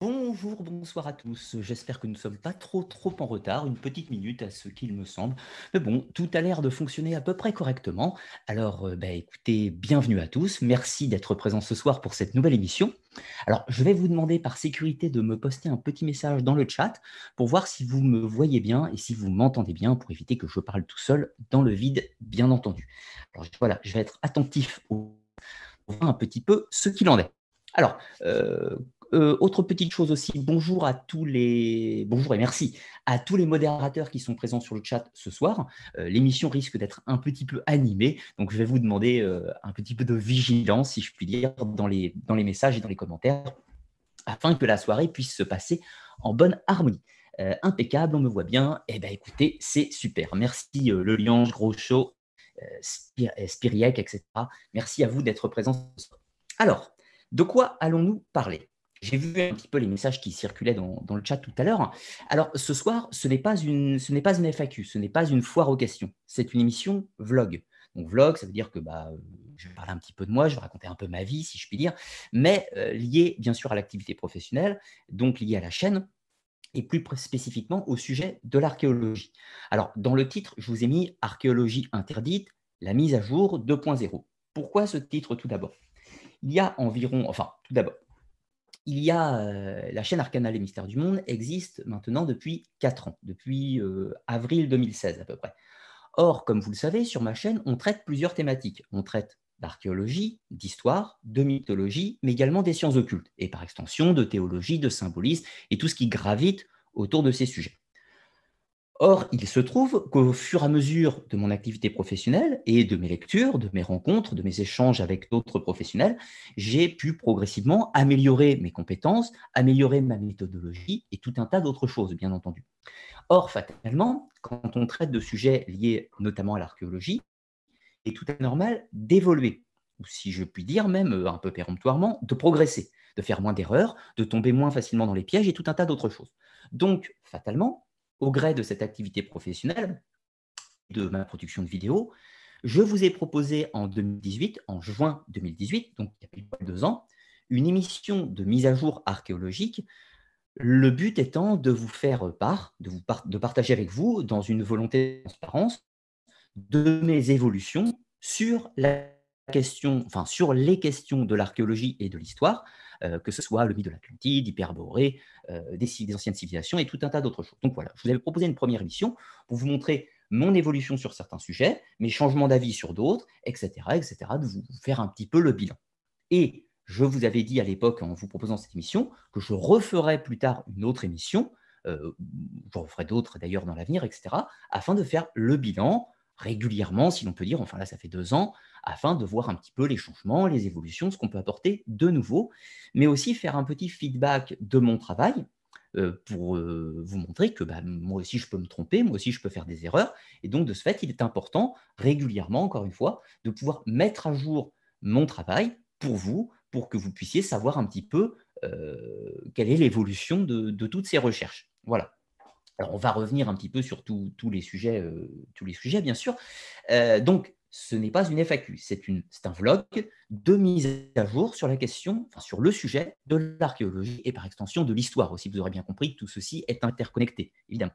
Bonjour, bonsoir à tous. J'espère que nous ne sommes pas trop trop en retard, une petite minute à ce qu'il me semble. Mais bon, tout a l'air de fonctionner à peu près correctement. Alors, euh, bah, écoutez, bienvenue à tous. Merci d'être présents ce soir pour cette nouvelle émission. Alors, je vais vous demander par sécurité de me poster un petit message dans le chat pour voir si vous me voyez bien et si vous m'entendez bien pour éviter que je parle tout seul dans le vide, bien entendu. Alors voilà, je vais être attentif au voir un petit peu ce qu'il en est. Alors, euh, euh, autre petite chose aussi, bonjour à tous les bonjour et merci à tous les modérateurs qui sont présents sur le chat ce soir. Euh, l'émission risque d'être un petit peu animée, donc je vais vous demander euh, un petit peu de vigilance, si je puis dire, dans les, dans les messages et dans les commentaires, afin que la soirée puisse se passer en bonne harmonie. impeccable, on me voit bien. Eh bien, écoutez, c'est super. Merci Le Liange, Gros Show, Spiriac, etc. Merci à vous d'être présents. Alors, de quoi allons-nous parler? J'ai vu un petit peu les messages qui circulaient dans, le chat tout à l'heure. Alors, ce soir, ce n'est pas une, pas une FAQ, ce n'est pas une foire aux questions. C'est une émission vlog. Donc, vlog, ça veut dire que bah, je vais parler un petit peu de moi, je vais raconter un peu ma vie, si je puis dire, mais euh, lié bien sûr à l'activité professionnelle, donc lié à la chaîne, et plus spécifiquement au sujet de l'archéologie. Alors, dans le titre, je vous ai mis Archéologie interdite, la mise à jour 2.0. Pourquoi ce titre tout d'abord? Il y a environ, enfin, tout d'abord, il y a euh, la chaîne Arcana les mystères du monde existe maintenant depuis 4 ans, depuis euh, avril 2016 à peu près. Or, comme vous le savez, sur ma chaîne, on traite plusieurs thématiques. On traite d'archéologie, d'histoire, de mythologie, mais également des sciences occultes, et par extension de théologie, de symbolisme, et tout ce qui gravite autour de ces sujets. Or, il se trouve qu'au fur et à mesure de mon activité professionnelle et de mes lectures, de mes rencontres, de mes échanges avec d'autres professionnels, j'ai pu progressivement améliorer mes compétences, améliorer ma méthodologie et tout un tas d'autres choses, bien entendu. Or, fatalement, quand on traite de sujets liés notamment à l'archéologie, il est tout à fait normal d'évoluer, ou si je puis dire même euh, un peu péremptoirement, de progresser, de faire moins d'erreurs, de tomber moins facilement dans les pièges et tout un tas d'autres choses. Donc, fatalement, au gré de cette activité professionnelle, de ma production de vidéos, je vous ai proposé en 2018, en juin 2018, donc il y a deux ans, une émission de mise à jour archéologique, le but étant de vous faire part, de, vous de partager avec vous, dans une volonté de transparence, de mes évolutions sur les questions de l'archéologie et de l'histoire, que ce soit le mythe de l'Atlantide, Hyperborée, euh, des, des, anciennes civilisations et tout un tas d'autres choses. Donc voilà, je vous avais proposé une première émission pour vous montrer mon évolution sur certains sujets, mes changements d'avis sur d'autres, etc., etc., de vous faire un petit peu le bilan. Et je vous avais dit à l'époque, en vous proposant cette émission, que je referais plus tard une autre émission, euh, je referai d'autres d'ailleurs dans l'avenir, etc., afin de faire le bilan régulièrement, si l'on peut dire, enfin là ça fait deux ans, afin de voir un petit peu les changements, les évolutions, ce qu'on peut apporter de nouveau, mais aussi faire un petit feedback de mon travail euh, pour euh, vous montrer que bah, moi aussi je peux me tromper, moi aussi je peux faire des erreurs, et donc de ce fait il est important régulièrement, encore une fois, de pouvoir mettre à jour mon travail pour vous, pour que vous puissiez savoir un petit peu euh, quelle est l'évolution de, de toutes ces recherches. Voilà. Alors, on va revenir un petit peu sur tous les sujets, tous les sujets, bien sûr. donc, ce n'est pas une FAQ, c'est un vlog de mise à jour sur la question, sur le sujet de l'archéologie et par extension de l'histoire aussi. Vous aurez bien compris que tout ceci est interconnecté, évidemment.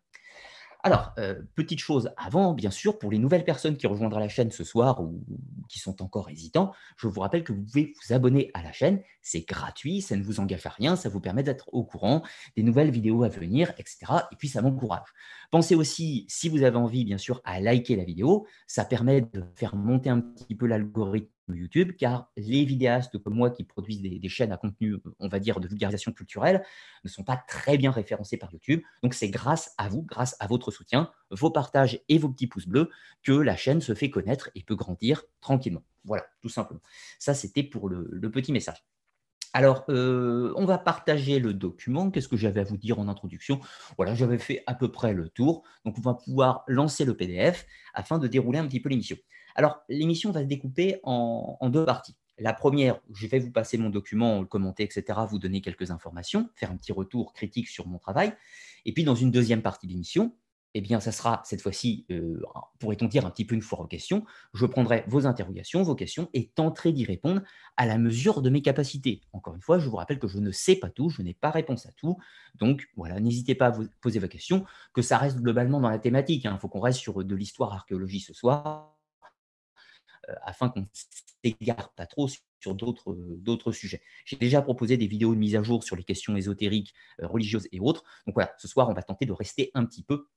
Alors, euh, petite chose avant, bien sûr, pour les nouvelles personnes qui rejoindront la chaîne ce soir ou qui sont encore hésitants, je vous rappelle que vous pouvez vous abonner à la chaîne. C'est gratuit, ça ne vous engage à rien, ça vous permet d'être au courant des nouvelles vidéos à venir, etc. Et puis, ça m'encourage. Pensez aussi, si vous avez envie, bien sûr, à liker la vidéo. Ça permet de faire monter un petit peu l'algorithme YouTube, car les vidéastes comme moi qui produisent des, chaînes à contenu, on va dire, de vulgarisation culturelle, ne sont pas très bien référencés par YouTube. Donc c'est grâce à vous, grâce à votre soutien, vos partages et vos petits pouces bleus, que la chaîne se fait connaître et peut grandir tranquillement. Voilà, tout simplement. Ça, c'était pour le, petit message. Alors, euh, on va partager le document. Qu'est-ce que j'avais à vous dire en introduction? Voilà, j'avais fait à peu près le tour. Donc, on va pouvoir lancer le PDF afin de dérouler un petit peu l'émission. Alors, l'émission va se découper en, deux parties. La première, je vais vous passer mon document, le commenter, etc., vous donner quelques informations, faire un petit retour critique sur mon travail. Et puis, dans une deuxième partie de l'émission, eh bien, ça sera cette fois-ci, euh, pourrait-on dire, un petit peu une foire aux questions. Je prendrai vos interrogations, vos questions et tenterai d'y répondre à la mesure de mes capacités. Encore une fois, je vous rappelle que je ne sais pas tout, je n'ai pas réponse à tout. Donc, voilà, n'hésitez pas à vous poser vos questions, que ça reste globalement dans la thématique. Il hein. faut qu'on reste sur de l'histoire archéologie ce soir, euh, afin qu'on ne s'égare pas trop sur d'autres sujets. J'ai déjà proposé des vidéos de mise à jour sur les questions ésotériques, euh, religieuses et autres. Donc voilà, ce soir, on va tenter de rester un petit peu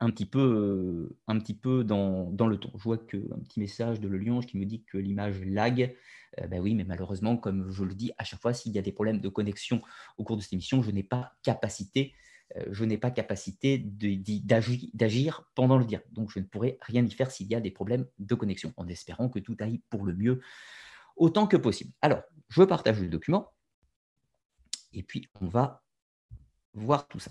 un petit peu, euh, un petit peu dans, dans le temps. Je vois qu'un petit message de Le Lion qui me dit que l'image lag. Euh, ben oui, mais malheureusement, comme je le dis à chaque fois, s'il y a des problèmes de connexion au cours de cette émission, je n'ai pas capacité, euh, je n'ai pas capacité d'agir pendant le direct. Donc, je ne pourrai rien y faire s'il y a des problèmes de connexion, en espérant que tout aille pour le mieux autant que possible. Alors, je partage le document et puis on va voir tout ça.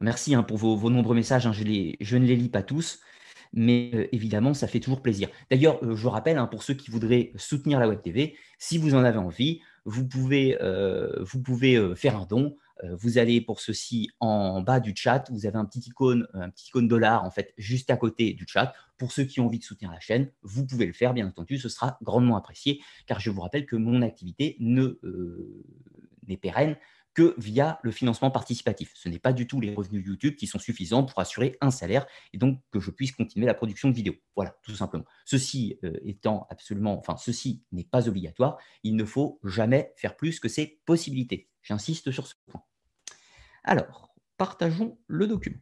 Merci hein, pour vos, nombreux messages. Hein. je, ne les lis pas tous, mais euh, évidemment, ça fait toujours plaisir. D'ailleurs, euh, je rappelle, hein, pour ceux qui voudraient soutenir la Web TV, si vous en avez envie, euh, vous pouvez faire un don. Vous allez pour ceci en bas du chat, vous avez un petit icône, un petit icône dollar en fait juste à côté du chat. Pour ceux qui ont envie de soutenir la chaîne, vous pouvez le faire, bien entendu, ce sera grandement apprécié, car je vous rappelle que mon activité ne n'est pérenne que via le financement participatif. Ce n'est pas du tout les revenus YouTube qui sont suffisants pour assurer un salaire et donc que je puisse continuer la production de vidéos. Voilà, tout simplement. Ceci euh, étant absolument, enfin, ceci n'est pas obligatoire. Il ne faut jamais faire plus que ses possibilités. J'insiste sur ce point. Alors, partageons le document.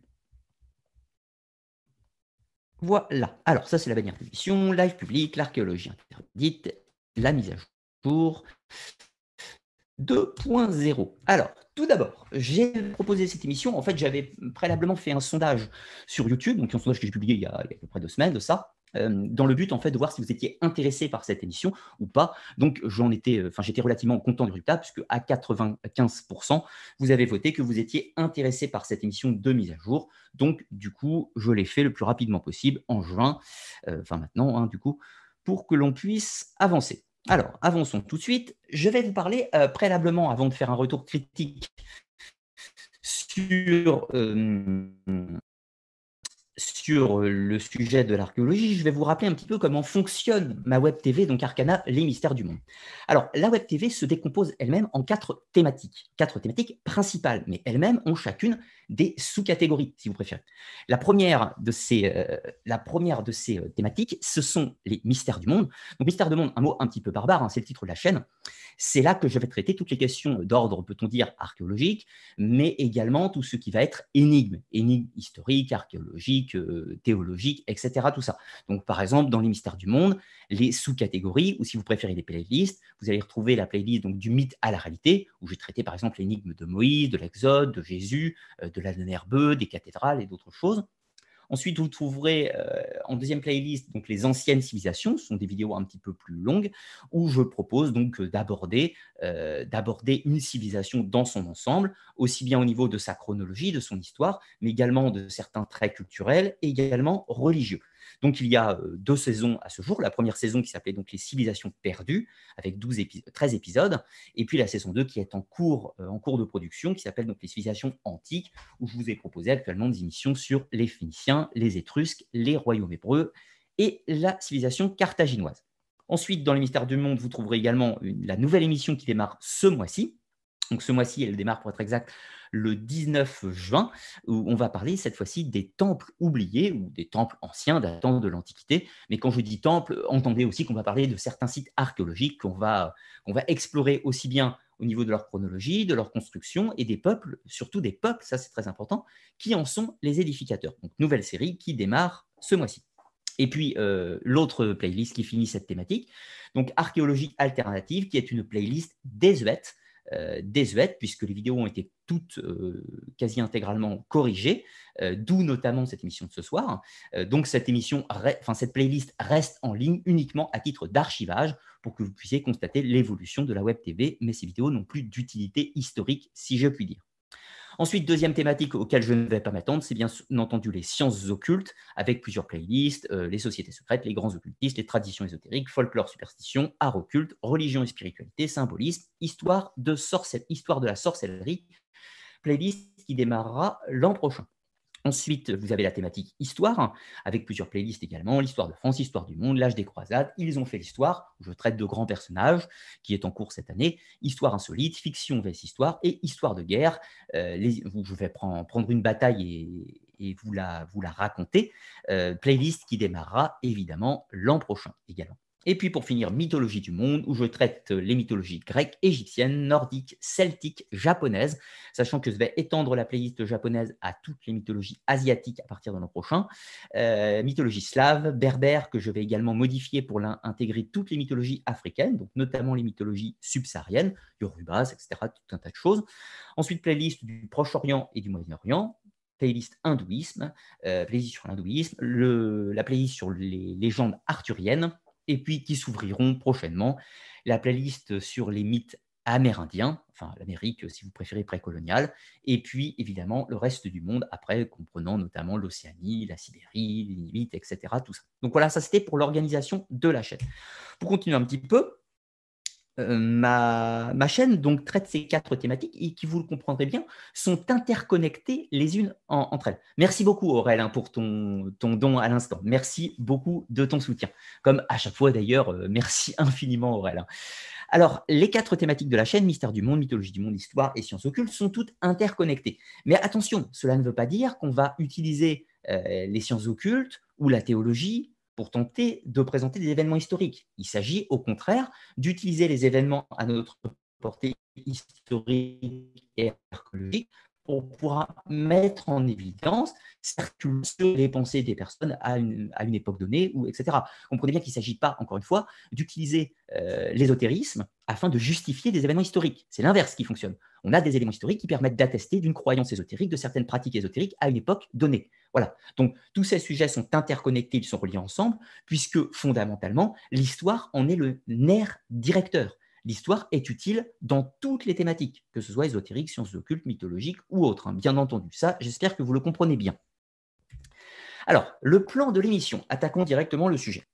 Voilà. Alors, ça, c'est la bannière d'émission, live public, l'archéologie interdite, la mise à jour, 2.0. Alors, tout d'abord, j'ai proposé cette émission. En fait, j'avais préalablement fait un sondage sur YouTube, donc un sondage que j'ai publié il y, a, à peu près deux semaines de ça, dans le but en fait de voir si vous étiez intéressé par cette émission ou pas. Donc, j'en étais, enfin, j'étais relativement content du résultat puisque à 95%, vous avez voté que vous étiez intéressé par cette émission de mise à jour. Donc, du coup, je l'ai fait le plus rapidement possible en juin, euh, enfin maintenant, hein, du coup, pour que l'on puisse avancer. Alors, avançons tout de suite. Je vais vous parler euh, préalablement, avant de faire un retour critique sur, euh, sur le sujet de l'archéologie, je vais vous rappeler un petit peu comment fonctionne ma web TV, donc Arcana, les mystères du monde. Alors, la web TV se décompose elle-même en quatre thématiques, quatre thématiques principales, mais elles-mêmes ont chacune des sous-catégories, si vous préférez. La première de ces, euh, la première de ces euh, thématiques, ce sont les mystères du monde. Donc, mystères du monde, un mot un petit peu barbare, hein, c'est le titre de la chaîne. C'est là que je vais traiter toutes les questions d'ordre, peut-on dire, archéologique, mais également tout ce qui va être énigme, énigme historique, archéologique, euh, théologique, etc. Tout ça. Donc, par exemple, dans les mystères du monde, les sous-catégories, ou si vous préférez les playlists, vous allez retrouver la playlist donc, du mythe à la réalité, où j'ai traité par exemple l'énigme de Moïse, de l'Exode, de Jésus, de la herbeux, des cathédrales et d'autres choses. Ensuite, vous trouverez euh, en deuxième playlist donc les anciennes civilisations. Ce sont des vidéos un petit peu plus longues où je propose donc euh, d'aborder euh, d'aborder une civilisation dans son ensemble, aussi bien au niveau de sa chronologie, de son histoire, mais également de certains traits culturels et également religieux. Donc, il y a euh, deux saisons à ce jour. La première saison qui s'appelait donc Les civilisations perdues, avec 12 13 épisodes. Et puis la saison 2 qui est en cours, euh, en cours de production, qui s'appelle donc Les civilisations antiques, où je vous ai proposé actuellement des émissions sur les Phéniciens, les Étrusques, les royaumes hébreux et la civilisation carthaginoise. Ensuite, dans les mystères du monde, vous trouverez également la nouvelle émission qui démarre ce mois-ci. Donc ce mois-ci, elle démarre pour être exact le 19 juin, où on va parler cette fois-ci des temples oubliés ou des temples anciens datant de l'Antiquité. Mais quand je dis temple, entendez aussi qu'on va parler de certains sites archéologiques qu'on va, explorer aussi bien au niveau de leur chronologie, de leur construction et des peuples, surtout des peuples, ça c'est très important, qui en sont les édificateurs. Donc nouvelle série qui démarre ce mois-ci. Et puis euh, l'autre playlist qui finit cette thématique, donc archéologie alternative, qui est une playlist désuète euh, puisque les vidéos ont été toutes euh, quasi intégralement corrigées, euh, d'où notamment cette émission de ce soir. donc cette émission, cette playlist reste en ligne uniquement à titre d'archivage pour que vous puissiez constater l'évolution de la web TV, mais ces vidéos n'ont plus d'utilité historique, si je puis dire. Ensuite, deuxième thématique auquel je ne vais pas m'attendre, c'est bien entendu les sciences occultes, avec plusieurs playlists, euh, les sociétés secrètes, les grands occultistes, les traditions ésotériques, folklore, superstition, art occulte, religion et spiritualité, symbolisme, histoire de, histoire de la sorcellerie, playlist qui démarrera l'an prochain. Ensuite, vous avez la thématique histoire, avec plusieurs playlists également, l'histoire de France, l'histoire du monde, l'âge des croisades, ils ont fait l'histoire, je traite de grands personnages, qui est en cours cette année, histoire insolite, fiction vs histoire, et histoire de guerre. Euh, je vais prendre une bataille et, vous, la, vous la raconter. Euh, playlist qui démarrera évidemment l'an prochain également. Et puis pour finir, mythologie du monde, où je traite les mythologies grecques, égyptiennes, nordiques, celtiques, japonaises, sachant que je vais étendre la playlist japonaise à toutes les mythologies asiatiques à partir de l'an prochain. Euh, mythologie slave, berbère, que je vais également modifier pour intégrer toutes les mythologies africaines, donc notamment les mythologies subsahariennes, yorubas, etc., tout un tas de choses. Ensuite, playlist du Proche-Orient et du Moyen-Orient, playlist hindouisme, euh, playlist sur l'hindouisme, la playlist sur les légendes arthuriennes, et puis qui s'ouvriront prochainement. La playlist sur les mythes amérindiens, enfin l'Amérique si vous préférez précoloniale, et puis évidemment le reste du monde après, comprenant notamment l'Océanie, la Sibérie, les limites, etc. Tout ça. Donc voilà, ça c'était pour l'organisation de la chaîne. Pour continuer un petit peu, ma, chaîne donc traite ces quatre thématiques et qui, vous le comprendrez bien, sont interconnectées les unes entre elles. Merci beaucoup Aurel hein, pour ton, ton don à l'instant. Merci beaucoup de ton soutien. Comme à chaque fois d'ailleurs, euh, merci infiniment Aurel. Hein. Alors, les quatre thématiques de la chaîne, mystère du monde, mythologie du monde, histoire et sciences occultes, sont toutes interconnectées. Mais attention, cela ne veut pas dire qu'on va utiliser euh, les sciences occultes ou la théologie pour tenter de présenter des événements historiques. Il s'agit au contraire d'utiliser les événements à notre portée historique et archéologique pour pouvoir mettre en évidence circuler les pensées des personnes à une, à une époque donnée, ou etc. Comprenez bien qu'il ne s'agit pas, encore une fois, d'utiliser euh, l'ésotérisme afin de justifier des événements historiques. C'est l'inverse qui fonctionne. On a des éléments historiques qui permettent d'attester d'une croyance ésotérique, de certaines pratiques ésotériques à une époque donnée. Voilà. Donc, tous ces sujets sont interconnectés, ils sont reliés ensemble, puisque fondamentalement, l'histoire en est le nerf directeur l'histoire est utile dans toutes les thématiques, que ce soit ésotérique, sciences occultes, mythologiques ou autres. Hein. Bien entendu, ça, j'espère que vous le comprenez bien. Alors, le plan de l'émission, attaquons directement le sujet.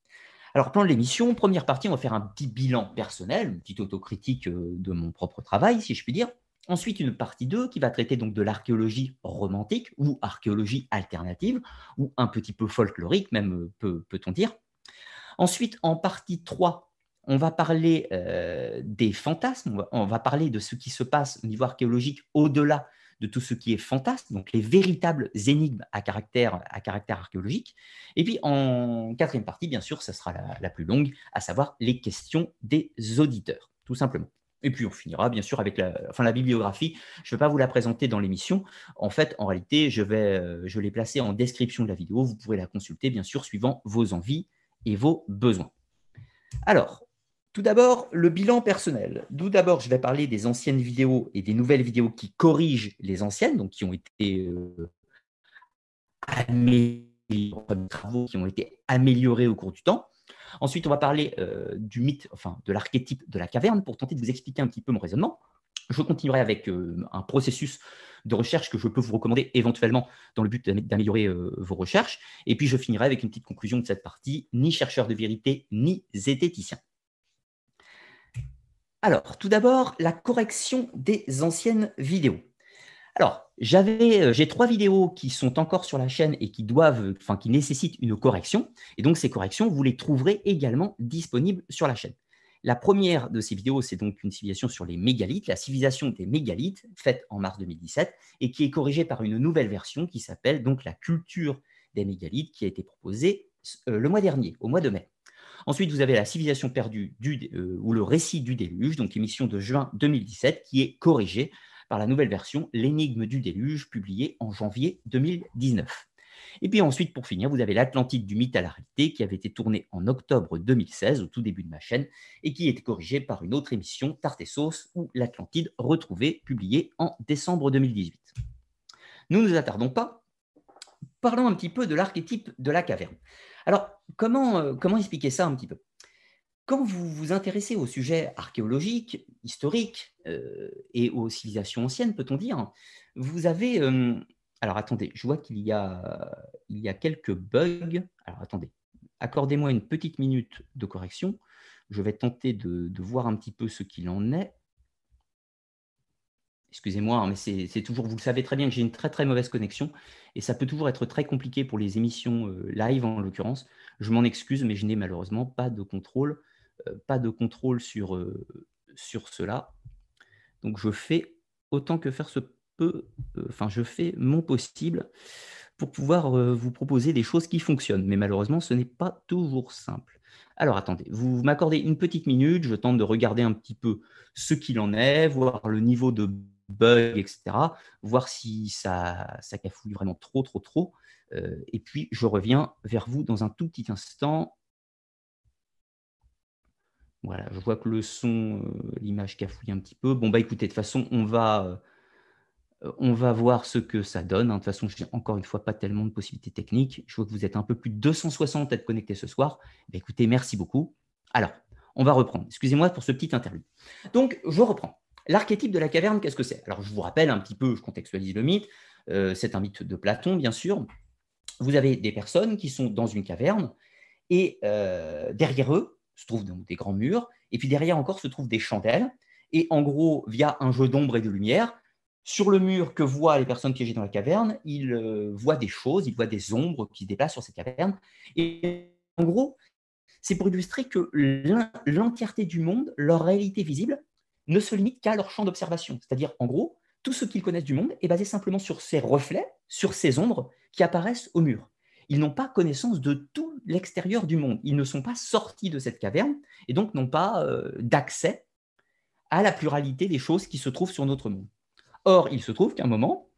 Alors, plan de l'émission, première partie, on va faire un petit bilan personnel, une petite autocritique euh, de mon propre travail, si je puis dire. Ensuite, une partie 2 qui va traiter donc de l'archéologie romantique ou archéologie alternative, ou un petit peu folklorique, même euh, peut-on dire. Ensuite, en partie 3, on va parler euh, des fantasmes, on va, parler de ce qui se passe au niveau archéologique au-delà de tout ce qui est fantasme, donc les véritables énigmes à caractère, à caractère archéologique. Et puis en quatrième partie, bien sûr, ça sera la, plus longue, à savoir les questions des auditeurs, tout simplement. Et puis on finira bien sûr avec la, enfin, la bibliographie. Je ne vais pas vous la présenter dans l'émission. En fait, en réalité, je vais euh, je l'ai placée en description de la vidéo. Vous pourrez la consulter bien sûr suivant vos envies et vos besoins. Alors, tout d'abord, le bilan personnel. D'où d'abord, je vais parler des anciennes vidéos et des nouvelles vidéos qui corrigent les anciennes, donc qui ont été euh, améliorés au cours du temps. Ensuite, on va parler euh, du mythe, enfin de l'archétype de la caverne pour tenter de vous expliquer un petit peu mon raisonnement. Je continuerai avec euh, un processus de recherche que je peux vous recommander éventuellement dans le but d'améliorer vos recherches. Et puis, je finirai avec une petite conclusion de cette partie, ni chercheur de vérité, ni zététicien. Alors, tout d'abord, la correction des anciennes vidéos. Alors, euh, j'ai trois vidéos qui sont encore sur la chaîne et qui doivent, enfin, qui nécessitent une correction. Et donc, ces corrections, vous les trouverez également disponibles sur la chaîne. La première de ces vidéos, c'est donc une civilisation sur les mégalithes, la civilisation des mégalithes, faite en mars 2017, et qui est corrigée par une nouvelle version qui s'appelle donc la culture des mégalithes, qui a été proposée euh, le mois dernier, au mois de mai. Ensuite, vous avez la civilisation perdue euh, ou le récit du déluge, donc émission de juin 2017, qui est corrigée par la nouvelle version, l'énigme du déluge, publiée en janvier 2019. Et puis ensuite, pour finir, vous avez l'Atlantide du mythe à la réalité, qui avait été tournée en octobre 2016, au tout début de ma chaîne, et qui est corrigée par une autre émission, Tartessos, ou l'Atlantide retrouvée, publiée en décembre 2018. Nous ne nous attardons pas. Parlons un petit peu de l'archétype de la caverne. Alors, comment, euh, comment expliquer ça un petit peu? Quand vous vous intéressez au sujet archéologique, historique euh, et aux civilisations anciennes, peut-on dire, vous avez... Euh, alors attendez, je vois qu'il y, a, y a quelques bugs. Alors attendez, accordez-moi une petite minute de correction. Je vais tenter de voir un petit peu ce qu'il en est. excusez-moi, hein, mais c'est toujours, vous le savez très bien que j'ai une très très mauvaise connexion et ça peut toujours être très compliqué pour les émissions euh, live en l'occurrence. Je m'en excuse, mais je n'ai malheureusement pas de contrôle, euh, pas de contrôle sur, euh, sur cela. Donc je fais autant que faire se peut, enfin je fais mon possible pour pouvoir vous proposer des choses qui fonctionnent. Mais malheureusement, ce n'est pas toujours simple. Alors attendez, vous m'accordez une petite minute, je tente de regarder un petit peu ce qu'il en est, voir le niveau de bug, etc. Voir si ça, ça cafouille vraiment trop, trop, trop. Euh, et puis, je reviens vers vous dans un tout petit instant. Voilà, je vois que le son, euh, l'image cafouille un petit peu. Bon, bah écoutez, de toute façon, on va, euh, on va voir ce que ça donne. Hein. De toute façon, je n'ai encore une fois pas tellement de possibilités techniques. Je vois que vous êtes un peu plus de 260 à être connectés ce soir. Bah, écoutez, merci beaucoup. Alors, on va reprendre. Excusez-moi pour ce petit interlude. Donc, je reprends. L'archétype de la caverne, qu'est-ce que c'est? Alors, je vous rappelle un petit peu, je contextualise le mythe. Euh, c'est un mythe de Platon, bien sûr. Vous avez des personnes qui sont dans une caverne et euh, derrière eux se trouvent des grands murs et puis derrière encore se trouvent des chandelles. Et en gros, via un jeu d'ombre et de lumière, sur le mur que voient les personnes piégées dans la caverne, ils euh, voient des choses, ils voient des ombres qui se déplacent sur cette caverne. Et en gros, c'est pour illustrer que l'entièreté du monde, leur réalité visible, ne se limite qu'à leur champ d'observation. C'est-à-dire, en gros, tout ce qu'ils connaissent du monde est basé simplement sur ces reflets, sur ces ombres qui apparaissent au mur. Ils n'ont pas connaissance de tout l'extérieur du monde. Ils ne sont pas sortis de cette caverne et donc n'ont pas euh, d'accès à la pluralité des choses qui se trouvent sur notre monde. Or, il se trouve qu'à un moment,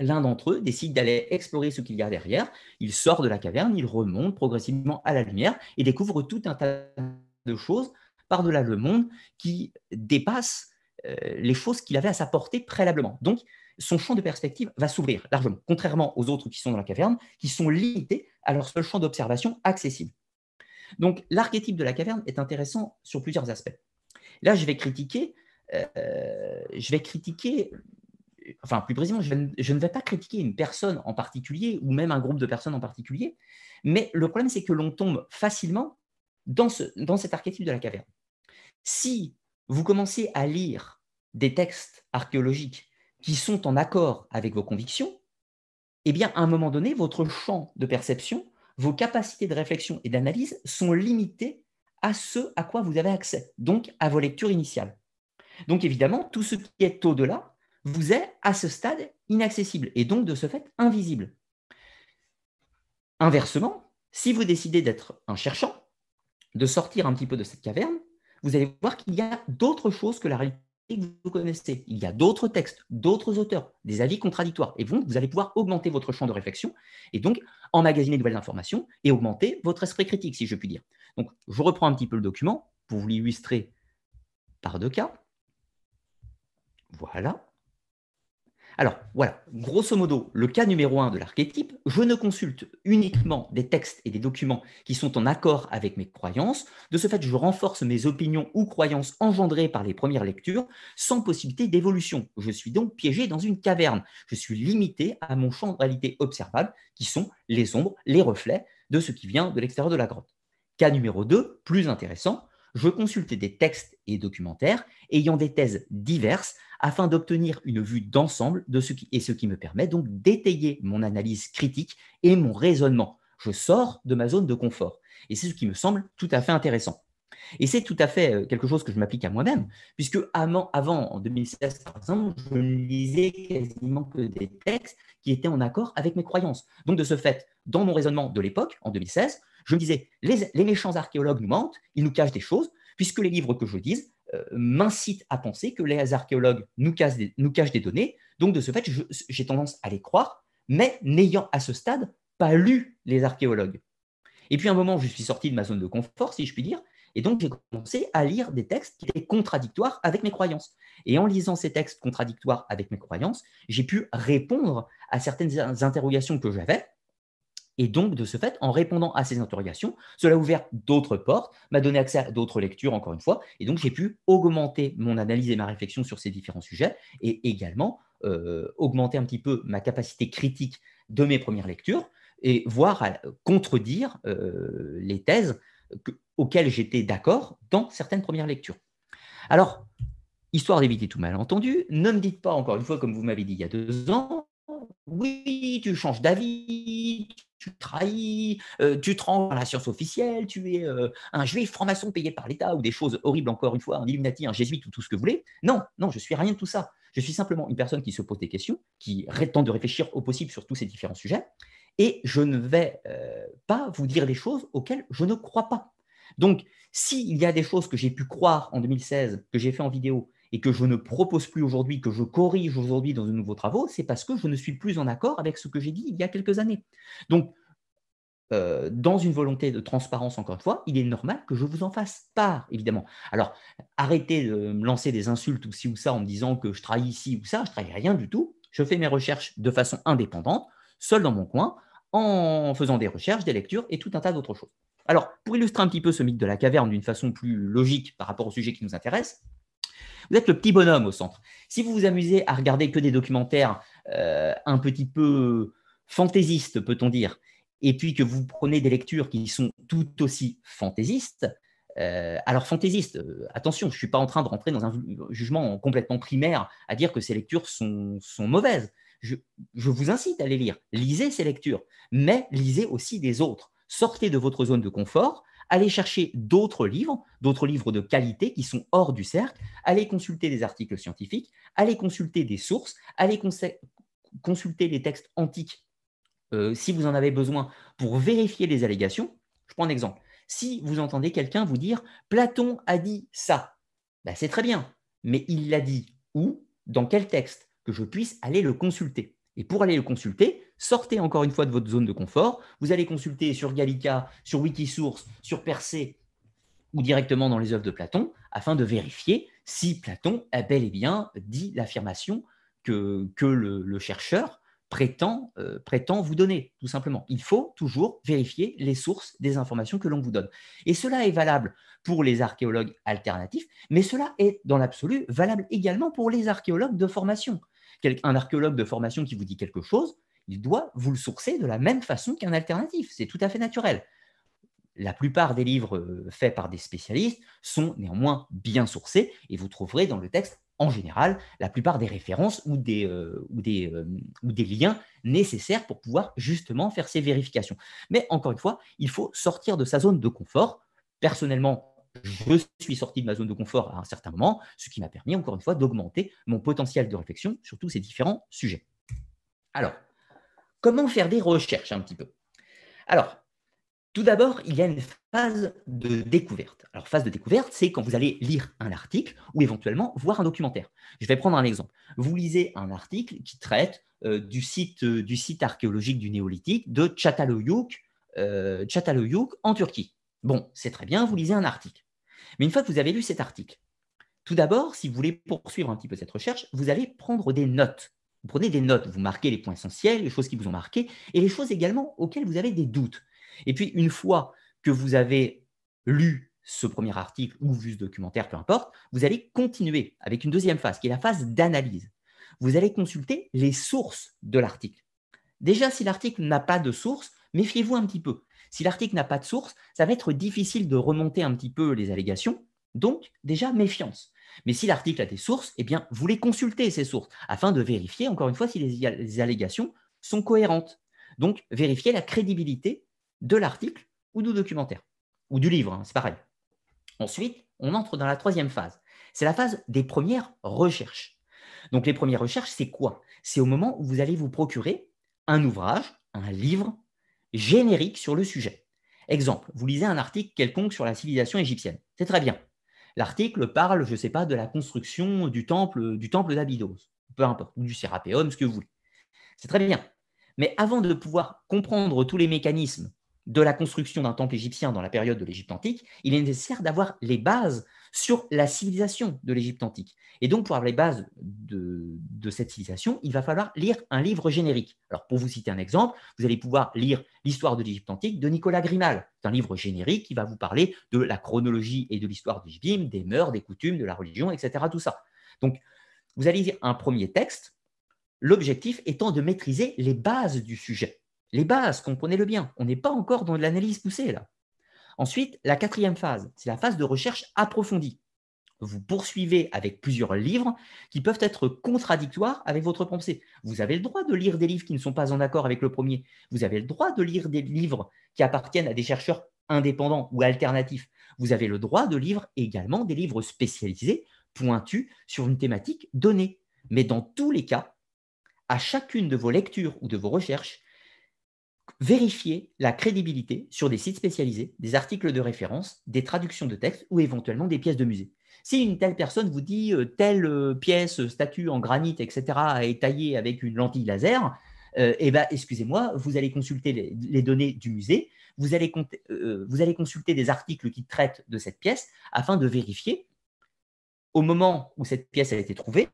l'un d'entre eux décide d'aller explorer ce qu'il y a derrière. Il sort de la caverne, il remonte progressivement à la lumière et découvre tout un tas de choses par-delà le monde qui dépasse euh, les choses qu'il avait à sa portée préalablement. Donc, son champ de perspective va s'ouvrir largement, contrairement aux autres qui sont dans la caverne, qui sont limités à leur seul champ d'observation accessible. Donc, l'archétype de la caverne est intéressant sur plusieurs aspects. Là, je vais critiquer, euh, je vais critiquer, enfin, plus précisément, je, ne vais pas critiquer une personne en particulier ou même un groupe de personnes en particulier, mais le problème, c'est que l'on tombe facilement dans, ce, dans cet archétype de la caverne. Si vous commencez à lire des textes archéologiques qui sont en accord avec vos convictions, eh bien, à un moment donné, votre champ de perception, vos capacités de réflexion et d'analyse sont limitées à ce à quoi vous avez accès, donc à vos lectures initiales. Donc évidemment, tout ce qui est au-delà vous est à ce stade inaccessible et donc de ce fait invisible. Inversement, si vous décidez d'être un cherchant, de sortir un petit peu de cette caverne, vous allez voir qu'il y a d'autres choses que la réalité que vous connaissez. Il y a d'autres textes, d'autres auteurs, des avis contradictoires. Et donc, vous allez pouvoir augmenter votre champ de réflexion et donc emmagasiner de nouvelles informations et augmenter votre esprit critique, si je puis dire. Donc, je reprends un petit peu le document pour vous l'illustrer par deux cas. Voilà. Alors voilà, grosso modo, le cas numéro un de l'archétype, je ne consulte uniquement des textes et des documents qui sont en accord avec mes croyances. De ce fait, je renforce mes opinions ou croyances engendrées par les premières lectures sans possibilité d'évolution. Je suis donc piégé dans une caverne. Je suis limité à mon champ de réalité observable qui sont les ombres, les reflets de ce qui vient de l'extérieur de la grotte. Cas numéro 2, plus intéressant, je consulte des textes et documentaires ayant des thèses diverses afin d'obtenir une vue d'ensemble de ce qui, et ce qui me permet donc d'étayer mon analyse critique et mon raisonnement. Je sors de ma zone de confort. Et c'est ce qui me semble tout à fait intéressant. Et c'est tout à fait euh, quelque chose que je m'applique à moi-même, puisque avant, avant, en 2016, par exemple, je ne lisais quasiment que des textes qui étaient en accord avec mes croyances. Donc, de ce fait, dans mon raisonnement de l'époque, en 2016, je me disais, les, méchants archéologues nous mentent, ils nous cachent des choses, puisque les livres que je lis euh, m'incite à penser que les archéologues nous, nous cachent des données. Donc, de ce fait, j'ai tendance à les croire, mais n'ayant à ce stade pas lu les archéologues. Et puis, à un moment, je suis sorti de ma zone de confort, si je puis dire, et donc j'ai commencé à lire des textes qui étaient contradictoires avec mes croyances. Et en lisant ces textes contradictoires avec mes croyances, j'ai pu répondre à certaines interrogations que j'avais et donc, de ce fait, en répondant à ces interrogations, cela a ouvert d'autres portes, m'a donné accès à d'autres lectures, encore une fois, et donc j'ai pu augmenter mon analyse et ma réflexion sur ces différents sujets, et également euh, augmenter un petit peu ma capacité critique de mes premières lectures, et voir contredire euh, les thèses auxquelles j'étais d'accord dans certaines premières lectures. Alors, histoire d'éviter tout malentendu, ne me dites pas encore une fois, comme vous m'avez dit il y a deux ans, oui, tu changes d'avis, tu trahis, euh, tu à la science officielle, tu es euh, un juif franc-maçon payé par l'État ou des choses horribles encore une fois, un illuminati, un jésuite ou tout ce que vous voulez. Non, non, je suis rien de tout ça. Je suis simplement une personne qui se pose des questions, qui tente de réfléchir au possible sur tous ces différents sujets, et je ne vais euh, pas vous dire des choses auxquelles je ne crois pas. Donc, s'il y a des choses que j'ai pu croire en 2016, que j'ai fait en vidéo, et que je ne propose plus aujourd'hui, que je corrige aujourd'hui dans de nouveaux travaux, c'est parce que je ne suis plus en accord avec ce que j'ai dit il y a quelques années. Donc, euh, dans une volonté de transparence, encore une fois, il est normal que je vous en fasse part, évidemment. Alors, arrêtez de me lancer des insultes ou ci ou ça en me disant que je trahis ici ou ça, je trahis rien du tout. Je fais mes recherches de façon indépendante, seul dans mon coin, en faisant des recherches, des lectures et tout un tas d'autres choses. Alors, pour illustrer un petit peu ce mythe de la caverne d'une façon plus logique par rapport au sujet qui nous intéresse, vous êtes le petit bonhomme au centre. Si vous vous amusez à regarder que des documentaires euh, un petit peu fantaisistes, peut-on dire, et puis que vous prenez des lectures qui sont tout aussi fantaisistes, euh, alors fantaisistes, euh, attention, je ne suis pas en train de rentrer dans un jugement complètement primaire à dire que ces lectures sont, mauvaises. Je, vous incite à les lire. Lisez ces lectures, mais lisez aussi des autres. Sortez de votre zone de confort, allez chercher d'autres livres, d'autres livres de qualité qui sont hors du cercle, allez consulter des articles scientifiques, allez consulter des sources, allez consulter les textes antiques euh, si vous en avez besoin pour vérifier les allégations. Je prends un exemple. Si vous entendez quelqu'un vous dire Platon a dit ça, ben, c'est très bien, mais il l'a dit où, dans quel texte, que je puisse aller le consulter. Et pour aller le consulter, sortez encore une fois de votre zone de confort. Vous allez consulter sur Gallica, sur Wikisource, sur Persée ou directement dans les œuvres de Platon afin de vérifier si Platon a bel et bien dit l'affirmation que, que le, chercheur prétend, euh, prétend vous donner, tout simplement. Il faut toujours vérifier les sources des informations que l'on vous donne. Et cela est valable pour les archéologues alternatifs, mais cela est dans l'absolu valable également pour les archéologues de formation. Un archéologue de formation qui vous dit quelque chose, il doit vous le sourcer de la même façon qu'un alternatif. C'est tout à fait naturel. La plupart des livres euh, faits par des spécialistes sont néanmoins bien sourcés et vous trouverez dans le texte en général la plupart des références ou des, euh, ou, des, euh, ou des liens nécessaires pour pouvoir justement faire ces vérifications. Mais encore une fois, il faut sortir de sa zone de confort. Personnellement, je suis sorti de ma zone de confort à un certain moment, ce qui m'a permis, encore une fois, d'augmenter mon potentiel de réflexion sur tous ces différents sujets. Alors, Comment faire des recherches un petit peu? Alors, tout d'abord, il y a une phase de découverte. Alors, phase de découverte, c'est quand vous allez lire un article ou éventuellement voir un documentaire. Je vais prendre un exemple. Vous lisez un article qui traite euh, du, site, euh, du site archéologique du néolithique de Çatalhöyük, euh, en Turquie. Bon, c'est très bien, vous lisez un article. Mais une fois que vous avez lu cet article, tout d'abord, si vous voulez poursuivre un petit peu cette recherche, vous allez prendre des notes. Vous prenez des notes, vous marquez les points essentiels, les choses qui vous ont marqué, et les choses également auxquelles vous avez des doutes. Et puis, une fois que vous avez lu ce premier article ou vu ce documentaire, peu importe, vous allez continuer avec une deuxième phase, qui est la phase d'analyse. Vous allez consulter les sources de l'article. Déjà, si l'article n'a pas de source, méfiez-vous un petit peu. Si l'article n'a pas de source, ça va être difficile de remonter un petit peu les allégations. Donc, déjà, méfiance. Mais si l'article a des sources, eh bien, vous les consultez, ces sources, afin de vérifier, encore une fois, si les, allégations sont cohérentes. Donc, vérifier la crédibilité de l'article ou du documentaire, ou du livre, hein, c'est pareil. Ensuite, on entre dans la troisième phase. C'est la phase des premières recherches. Donc, les premières recherches, c'est quoi? C'est au moment où vous allez vous procurer un ouvrage, un livre générique sur le sujet. Exemple, vous lisez un article quelconque sur la civilisation égyptienne. C'est très bien. L'article parle, je ne sais pas, de la construction du temple, du temple d'Abydos, peu importe, ou du Sérapéum, ce que vous voulez. C'est très bien. Mais avant de pouvoir comprendre tous les mécanismes de la construction d'un temple égyptien dans la période de l'Égypte antique, il est nécessaire d'avoir les bases sur la civilisation de l'Égypte antique. Et donc, pour avoir les bases de, cette civilisation, il va falloir lire un livre générique. Alors, pour vous citer un exemple, vous allez pouvoir lire l'histoire de l'Égypte antique de Nicolas Grimal. C'est un livre générique qui va vous parler de la chronologie et de l'histoire l'Égypte, des mœurs, des coutumes, de la religion, etc. Tout ça. Donc, vous allez lire un premier texte, l'objectif étant de maîtriser les bases du sujet. Les bases, comprenez-le bien, on n'est pas encore dans l'analyse poussée là. Ensuite, la quatrième phase, c'est la phase de recherche approfondie. vous poursuivez avec plusieurs livres qui peuvent être contradictoires avec votre pensée. Vous avez le droit de lire des livres qui ne sont pas en accord avec le premier. Vous avez le droit de lire des livres qui appartiennent à des chercheurs indépendants ou alternatifs. Vous avez le droit de lire également des livres spécialisés, pointus sur une thématique donnée. Mais dans tous les cas, à chacune de vos lectures ou de vos recherches, vérifiez la crédibilité sur des sites spécialisés, des articles de référence, des traductions de textes ou éventuellement des pièces de musée. Si une telle personne vous dit euh, telle euh, pièce, statue en granit, etc., est taillée avec une lentille laser, euh, eh ben, excusez-moi, vous allez consulter les, données du musée, vous allez consulter des articles qui traitent de cette pièce afin de vérifier au moment où cette pièce a été trouvée,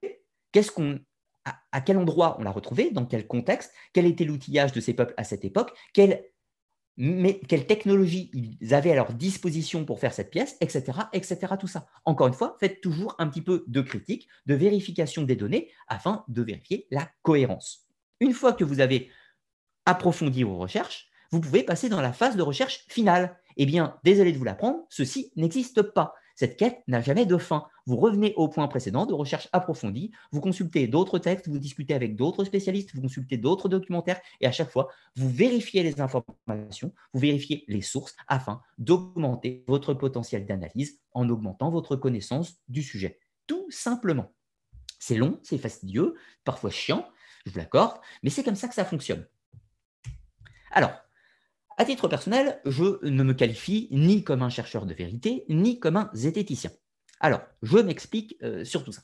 qu'est-ce qu'on à, quel endroit on l'a retrouvée, dans quel contexte, quel était l'outillage de ces peuples à cette époque, quelle technologie ils avaient à leur disposition pour faire cette pièce, etc., etc. Tout ça. Encore une fois, faites toujours un petit peu de critique, de vérification des données afin de vérifier la cohérence. Une fois que vous avez approfondi vos recherches, vous pouvez passer dans la phase de recherche finale. Eh bien, désolé de vous l'apprendre, ceci n'existe pas. Cette quête n'a jamais de fin. Vous revenez au point précédent de recherche approfondie, vous consultez d'autres textes, vous discutez avec d'autres spécialistes, vous consultez d'autres documentaires et à chaque fois, vous vérifiez les informations, vous vérifiez les sources afin d'augmenter votre potentiel d'analyse en augmentant votre connaissance du sujet. Tout simplement. C'est long, c'est fastidieux, parfois chiant, je vous l'accorde, mais c'est comme ça que ça fonctionne. Alors, à titre personnel, je ne me qualifie ni comme un chercheur de vérité, ni comme un zététicien. Alors, je m'explique euh, sur tout ça.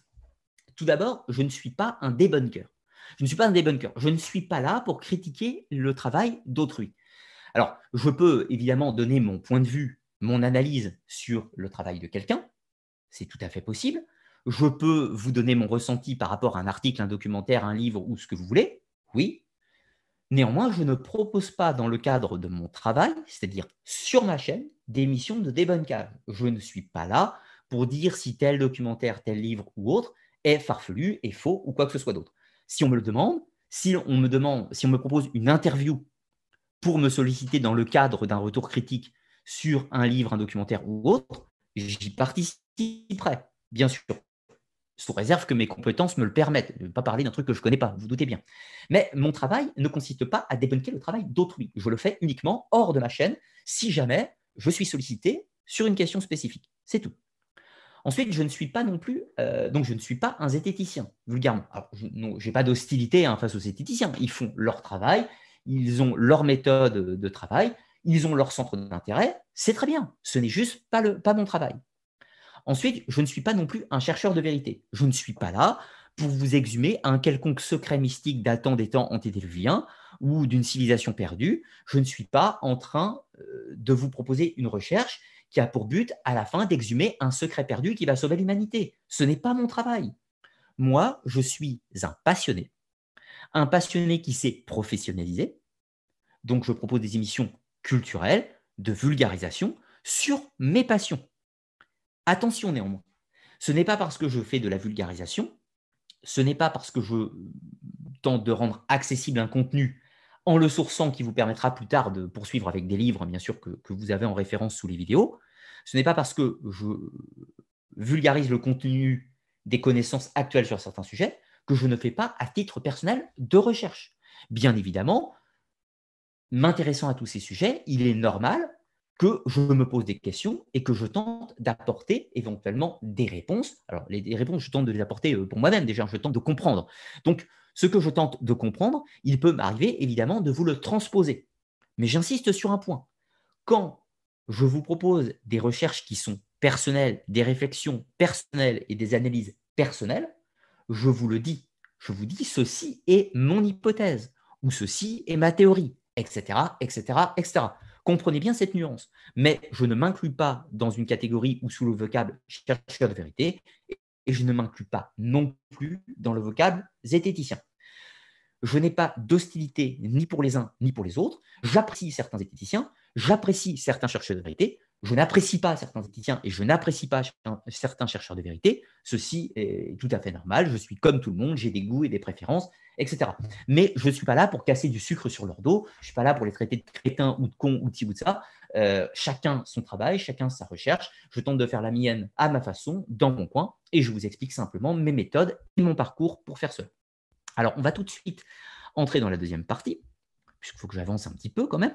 Tout d'abord, je ne suis pas un débunker. Je ne suis pas un débunker. Je ne suis pas là pour critiquer le travail d'autrui. Alors, je peux évidemment donner mon point de vue, mon analyse sur le travail de quelqu'un. C'est tout à fait possible. Je peux vous donner mon ressenti par rapport à un article, un documentaire, un livre ou ce que vous voulez. Oui, Néanmoins, je ne propose pas dans le cadre de mon travail, c'est-à-dire sur ma chaîne, des missions de débunkage. Je ne suis pas là pour dire si tel documentaire, tel livre ou autre est farfelu, est faux ou quoi que ce soit d'autre. Si on me le demande, si on me demande, si on me propose une interview pour me solliciter dans le cadre d'un retour critique sur un livre, un documentaire ou autre, j'y participerai, bien sûr sous réserve que mes compétences me le permettent. Je ne vais pas parler d'un truc que je ne connais pas, vous, vous doutez bien. Mais mon travail ne consiste pas à débunker le travail d'autrui. Je le fais uniquement hors de ma chaîne si jamais je suis sollicité sur une question spécifique. C'est tout. Ensuite, je ne suis pas non plus, euh, donc je ne suis pas un zététicien, vulgairement. je n'ai pas d'hostilité hein, face aux zététiciens. Ils font leur travail, ils ont leur méthode de travail, ils ont leur centre d'intérêt. C'est très bien. Ce n'est juste pas, le, pas mon travail. Ensuite, je ne suis pas non plus un chercheur de vérité. Je ne suis pas là pour vous exhumer un quelconque secret mystique datant des temps antédiluviens ou d'une civilisation perdue. Je ne suis pas en train euh, de vous proposer une recherche qui a pour but à la fin d'exhumer un secret perdu qui va sauver l'humanité. Ce n'est pas mon travail. Moi, je suis un passionné, un passionné qui s'est professionnalisé. Donc, je propose des émissions culturelles, de vulgarisation sur mes passions. Attention néanmoins, ce n'est pas parce que je fais de la vulgarisation, ce n'est pas parce que je tente de rendre accessible un contenu en le sourçant qui vous permettra plus tard de poursuivre avec des livres, bien sûr, que, vous avez en référence sous les vidéos. Ce n'est pas parce que je vulgarise le contenu des connaissances actuelles sur certains sujets que je ne fais pas à titre personnel de recherche. Bien évidemment, m'intéressant à tous ces sujets, il est normal que je me pose des questions et que je tente d'apporter éventuellement des réponses. Alors, les, réponses, je tente de les apporter euh, pour moi-même déjà, je tente de comprendre. Donc, ce que je tente de comprendre, il peut m'arriver évidemment de vous le transposer. Mais j'insiste sur un point. Quand je vous propose des recherches qui sont personnelles, des réflexions personnelles et des analyses personnelles, je vous le dis. Je vous dis, ceci est mon hypothèse, ou ceci est ma théorie, etc., etc., etc. Comprenez bien cette nuance. Mais je ne m'inclus pas dans une catégorie ou sous le vocable chercheur de vérité, et je ne m'inclus pas non plus dans le vocable zététicien. Je n'ai pas d'hostilité ni pour les uns ni pour les autres. J'apprécie certains zététiciens, j'apprécie certains chercheurs de vérité. Je n'apprécie pas certains éthiciens et je n'apprécie pas certains chercheurs de vérité. Ceci est tout à fait normal. Je suis comme tout le monde, j'ai des goûts et des préférences, etc. Mais je ne suis pas là pour casser du sucre sur leur dos. Je ne suis pas là pour les traiter de crétins ou de cons ou de ci ou de ça. Euh, chacun son travail, chacun sa recherche. Je tente de faire la mienne à ma façon, dans mon coin, et je vous explique simplement mes méthodes et mon parcours pour faire cela. Alors, on va tout de suite entrer dans la deuxième partie, puisqu'il faut que j'avance un petit peu quand même.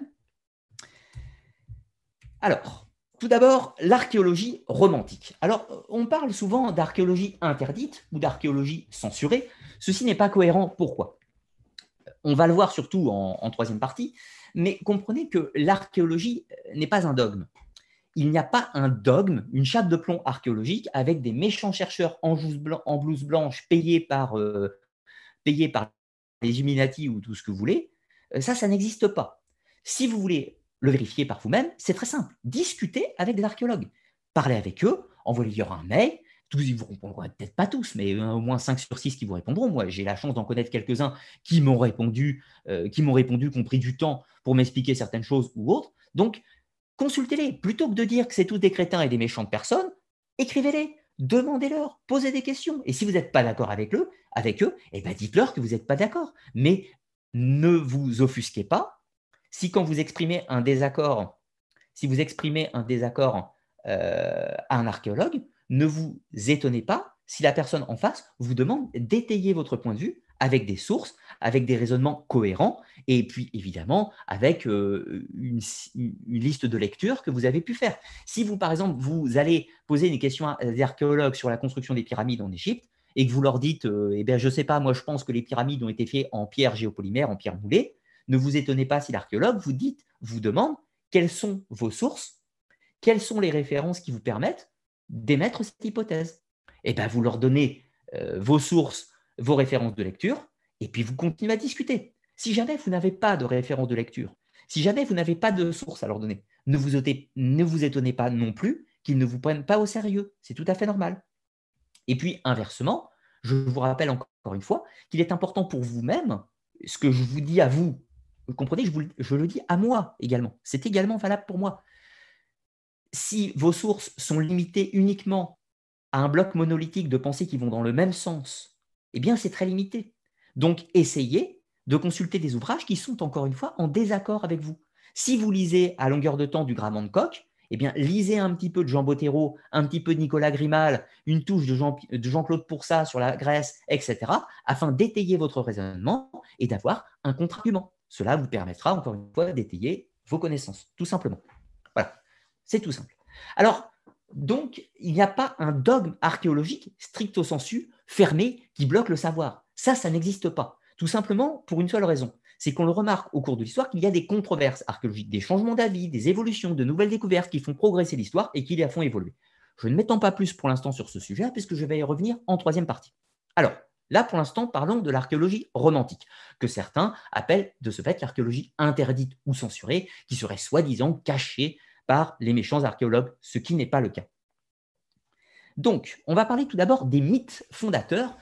Alors, tout d'abord, l'archéologie romantique. Alors, on parle souvent d'archéologie interdite ou d'archéologie censurée. Ceci n'est pas cohérent. Pourquoi? On va le voir surtout en, troisième partie, mais comprenez que l'archéologie n'est pas un dogme. Il n'y a pas un dogme, une chape de plomb archéologique avec des méchants chercheurs en, blouse blanche payés par, euh, payés par les Illuminati ou tout ce que vous voulez. Euh, ça, ça n'existe pas. Si vous voulez le vérifier par vous-même, c'est très simple. Discutez avec des archéologues. Parlez avec eux, envoyez-leur un mail. Tous, ils vous répondront peut-être pas tous, mais au moins 5 sur 6 qui vous répondront. Moi, j'ai la chance d'en connaître quelques-uns qui m'ont répondu, euh, qui m'ont répondu, qui ont pris du temps pour m'expliquer certaines choses ou autres. Donc, consultez-les. Plutôt que de dire que c'est tous des crétins et des méchantes personnes, écrivez-les, demandez-leur, posez des questions. Et si vous n'êtes pas d'accord avec eux, avec eux, eh ben dites-leur que vous n'êtes pas d'accord. Mais ne vous offusquez pas si quand vous exprimez un désaccord, si vous exprimez un désaccord euh, à un archéologue, ne vous étonnez pas si la personne en face vous demande d'étayer votre point de vue avec des sources, avec des raisonnements cohérents, et puis évidemment avec euh, une, liste de lectures que vous avez pu faire. Si vous, par exemple, vous allez poser une question à des archéologues sur la construction des pyramides en Égypte, et que vous leur dites, euh, eh bien, je ne sais pas, moi je pense que les pyramides ont été faites en pierre géopolymère, en pierre moulée, ne vous étonnez pas si l'archéologue vous dit, vous demande quelles sont vos sources, quelles sont les références qui vous permettent d'émettre cette hypothèse. Et eh bien, vous leur donnez euh, vos sources, vos références de lecture, et puis vous continuez à discuter. Si jamais vous n'avez pas de référence de lecture, si jamais vous n'avez pas de sources à leur donner, ne vous, ne vous étonnez pas non plus qu'ils ne vous prennent pas au sérieux. C'est tout à fait normal. Et puis, inversement, je vous rappelle encore une fois qu'il est important pour vous-même, ce que je vous dis à vous vous comprenez, je, je le dis à moi également. C'est également valable pour moi. Si vos sources sont limitées uniquement à un bloc monolithique de pensées qui vont dans le même sens, eh bien, c'est très limité. Donc, essayez de consulter des ouvrages qui sont, encore une fois, en désaccord avec vous. Si vous lisez à longueur de temps du de Coq, eh bien, lisez un petit peu de Jean Bottero, un petit peu de Nicolas Grimal, une touche de, Jean, de Jean-Claude Pourça sur la Grèce, etc., afin d'étayer votre raisonnement et d'avoir un contre-argument. Cela vous permettra, encore une fois, d'étayer vos connaissances, tout simplement. Voilà, c'est tout simple. Alors, donc, il n'y a pas un dogme archéologique stricto sensu, fermé, qui bloque le savoir. Ça, ça n'existe pas. Tout simplement pour une seule raison. C'est qu'on le remarque au cours de l'histoire qu'il y a des controverses archéologiques, des changements d'avis, des évolutions, de nouvelles découvertes qui font progresser l'histoire et qui la font évoluer. Je ne m'étends pas plus pour l'instant sur ce sujet, puisque je vais y revenir en troisième partie. Alors, Là, pour l'instant, parlons de l'archéologie romantique, que certains appellent de ce fait l'archéologie interdite ou censurée, qui serait soi-disant cachée par les méchants archéologues, ce qui n'est pas le cas. Donc, on va parler tout d'abord des mythes fondateurs,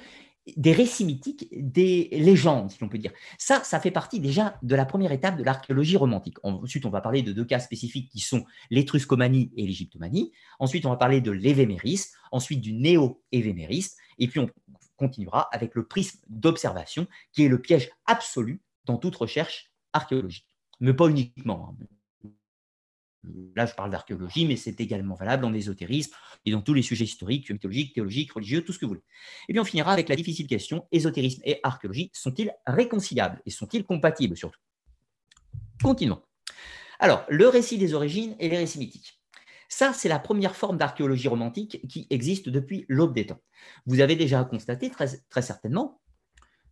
des récits mythiques, des légendes, si l'on peut dire. Ça, ça fait partie déjà de la première étape de l'archéologie romantique. Ensuite, on va parler de deux cas spécifiques qui sont l'étruscomanie et l'égyptomanie. Ensuite, on va parler de l'évéméris, ensuite du néo-évéméris, et puis on continuera avec le prisme d'observation, qui est le piège absolu dans toute recherche archéologique. Mais pas uniquement. Hein. Là, je parle d'archéologie, mais c'est également valable en ésotérisme et dans tous les sujets historiques, mythologiques, théologiques, religieux, tout ce que vous voulez. Et puis on finira avec la difficile question, ésotérisme et archéologie sont-ils réconciliables et sont-ils compatibles surtout? Continuons. Alors, le récit des origines et les récits mythiques. Ça, c'est la première forme d'archéologie romantique qui existe depuis l'aube des temps. Vous avez déjà constaté très, certainement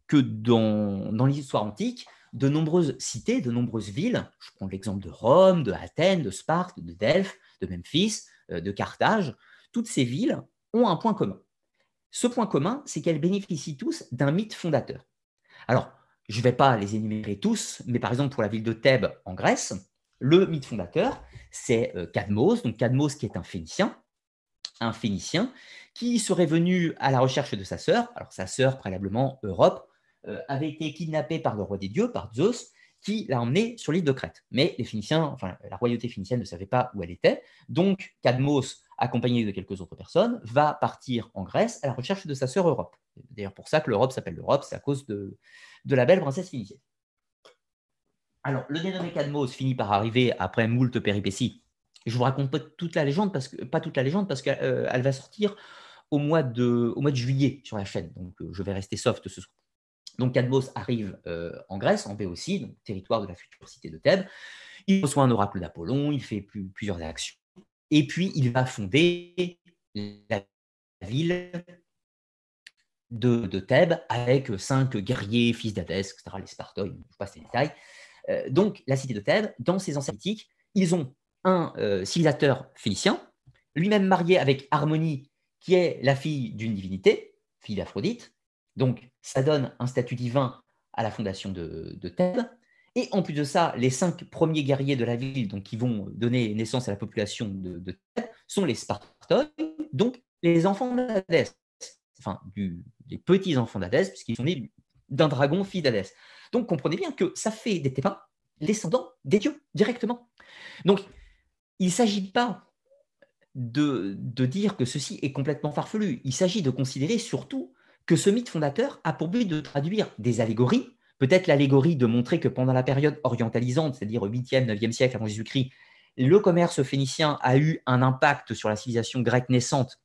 que dans, l'histoire antique, de nombreuses cités, de nombreuses villes, je prends l'exemple de Rome, de Athènes, de Sparte, de Delphes, de Memphis, euh, de Carthage, toutes ces villes ont un point commun. Ce point commun, c'est qu'elles bénéficient tous d'un mythe fondateur. Alors, je ne vais pas les énumérer tous, mais par exemple pour la ville de Thèbes en Grèce, le mythe fondateur, c'est euh, Cadmos, donc Cadmos qui est un Phénicien, un Phénicien qui serait venu à la recherche de sa sœur. Alors sa sœur, préalablement Europe, euh, avait été kidnappée par le roi des dieux, par Zeus, qui l'a emmené sur l'île de Crète. Mais les Phéniciens, enfin, la royauté phénicienne ne savait pas où elle était. Donc, Cadmos, accompagné de quelques autres personnes, va partir en Grèce à la recherche de sa sœur Europe. D'ailleurs pour ça que l'Europe s'appelle l'Europe, c'est à cause de, de la belle princesse phénicienne. Alors, le dénommé Cadmos finit par arriver après moult péripéties. Je vous raconte pas toute la légende parce que pas toute la légende parce qu'elle euh, va sortir au mois de juillet sur la chaîne. Donc, euh, je vais rester soft ce soir. Donc Cadmos arrive euh, en Grèce, en Béotie, donc territoire de la future cité de Thèbes. Il reçoit un oracle d'Apollon, il fait plusieurs actions, et puis il va fonder la ville de, Thèbes avec cinq guerriers, fils d'Hadès, etc., les Spartoïs, je passe les détails. Euh, donc la cité de Thèbes, dans ses anciens ils ont un euh, civilisateur phénicien, lui-même marié avec Harmonie, qui est la fille d'une divinité, fille d'Aphrodite, donc, ça donne un statut divin à la fondation de, Thèbes. Et en plus de ça, les cinq premiers guerriers de la ville, donc qui vont donner naissance à la population de, Thèbes, sont les Spartoïs, donc les enfants d'Hadès, enfin les petits enfants d'Hadès, puisqu'ils sont nés d'un dragon fils d'Hadès. Donc comprenez bien que ça fait des Thébains descendants des dieux directement. Donc il ne s'agit pas de, de, dire que ceci est complètement farfelu, il s'agit de considérer surtout que ce mythe fondateur a pour but de traduire des allégories, peut-être l'allégorie de montrer que pendant la période orientalisante, c'est-à-dire au 8e, 9e siècle avant Jésus-Christ, le commerce phénicien a eu un impact sur la civilisation grecque naissante,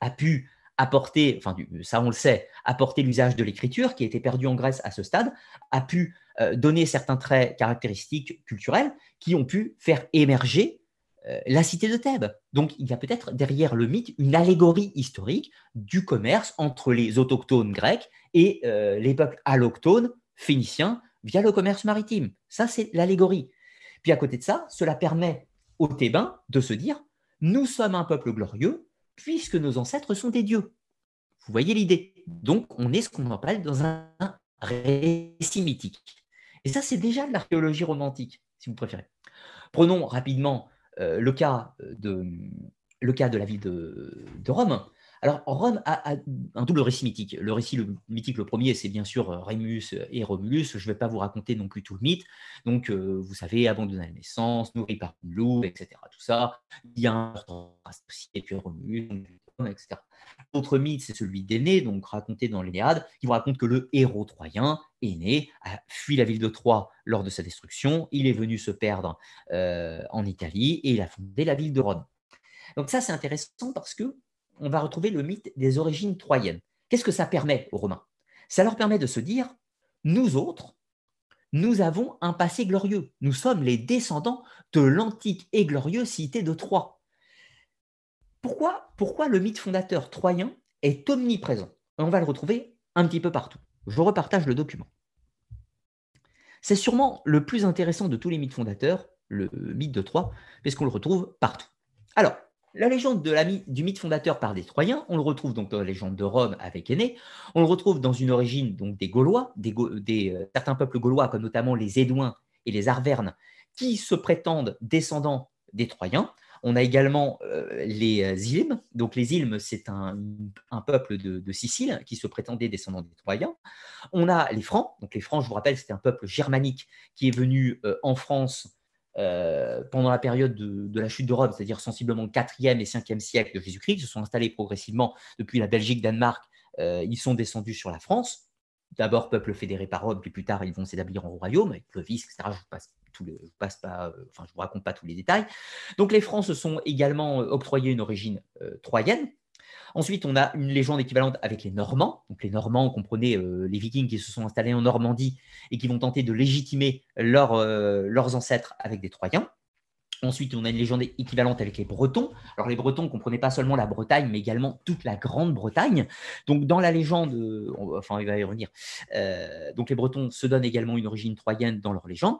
a pu apporter, enfin ça on le sait, apporter l'usage de l'écriture qui était perdu en Grèce à ce stade, a pu euh, donner certains traits caractéristiques culturels qui ont pu faire émerger euh, la cité de Thèbes. Donc il y a peut-être derrière le mythe une allégorie historique du commerce entre les autochtones grecs et euh, les peuples allochtones phéniciens via le commerce maritime. Ça, c'est l'allégorie. Puis à côté de ça, cela permet aux Thébains de se dire, nous sommes un peuple glorieux puisque nos ancêtres sont des dieux. Vous voyez l'idée? Donc on est ce qu'on appelle dans un récit. Et ça, c'est déjà de l'archéologie romantique, si vous préférez. Prenons rapidement euh, le, cas de, le cas de la ville de, Rome. Alors, Rome a, un double récit mythique. Le récit mythique, le premier, c'est bien sûr Rémus et Romulus. Je ne vais pas vous raconter non plus tout le mythe. Donc, euh, vous savez, abandonné à la naissance, nourri par une loup, etc. Tout ça. Il y a un associé, Romulus, etc. L'autre mythe, c'est celui d'Aîné, donc raconté dans l'Énéade, qui vous raconte que le héros troyen, Aîné, a fui la ville de Troie lors de sa destruction, il est venu se perdre euh, en Italie et il a fondé la ville de Rome. Donc ça, c'est intéressant parce que on va retrouver le mythe des origines troyennes. Qu'est-ce que ça permet aux Romains? Ça leur permet de se dire, nous autres, nous avons un passé glorieux. Nous sommes les descendants de l'antique et glorieuse cité de Troie. Pourquoi, le mythe fondateur troyen est omniprésent? On va le retrouver un petit peu partout. Je repartage le document. C'est sûrement le plus intéressant de tous les mythes fondateurs, le mythe de Troie, puisqu'on le retrouve partout. Alors, la légende du mythe fondateur par des Troyens, on le retrouve donc dans la légende de Rome avec Aîné, on le retrouve dans une origine donc des Gaulois, des, euh, certains peuples gaulois comme notamment les Édouins et les Arvernes, qui se prétendent descendants des Troyens. On a également euh, les euh, Ilmes. Donc les Ilmes, c'est un, peuple de, Sicile qui se prétendait descendant des Troyens. On a les Francs. Donc les Francs, je vous rappelle, c'était un peuple germanique qui est venu euh, en France pendant la période de, la chute de Rome, c'est-à-dire sensiblement 4e et 5e siècle de Jésus-Christ. Se sont installés progressivement depuis la Belgique, Danemark. ils sont descendus sur la France d'abord peuple fédéré par Rome, puis plus tard ils vont s'établir en royaume avec Clovis, etc. Je ne passe passe pas, euh, enfin je vous raconte pas tous les détails. Donc les Francs se sont également euh, octroyés une origine euh, troyenne. Ensuite, on a une légende équivalente avec les Normands. Les Normands, comprenez les Vikings qui se sont installés en Normandie et qui vont tenter de légitimer leurs ancêtres avec des Troyens. Ensuite, on a une légende équivalente avec les Bretons. Alors, les Bretons comprenaient pas seulement la Bretagne, mais également toute la Grande-Bretagne. Donc, dans la légende, enfin, il va y revenir. donc, les Bretons se donnent également une origine troyenne dans leur légende.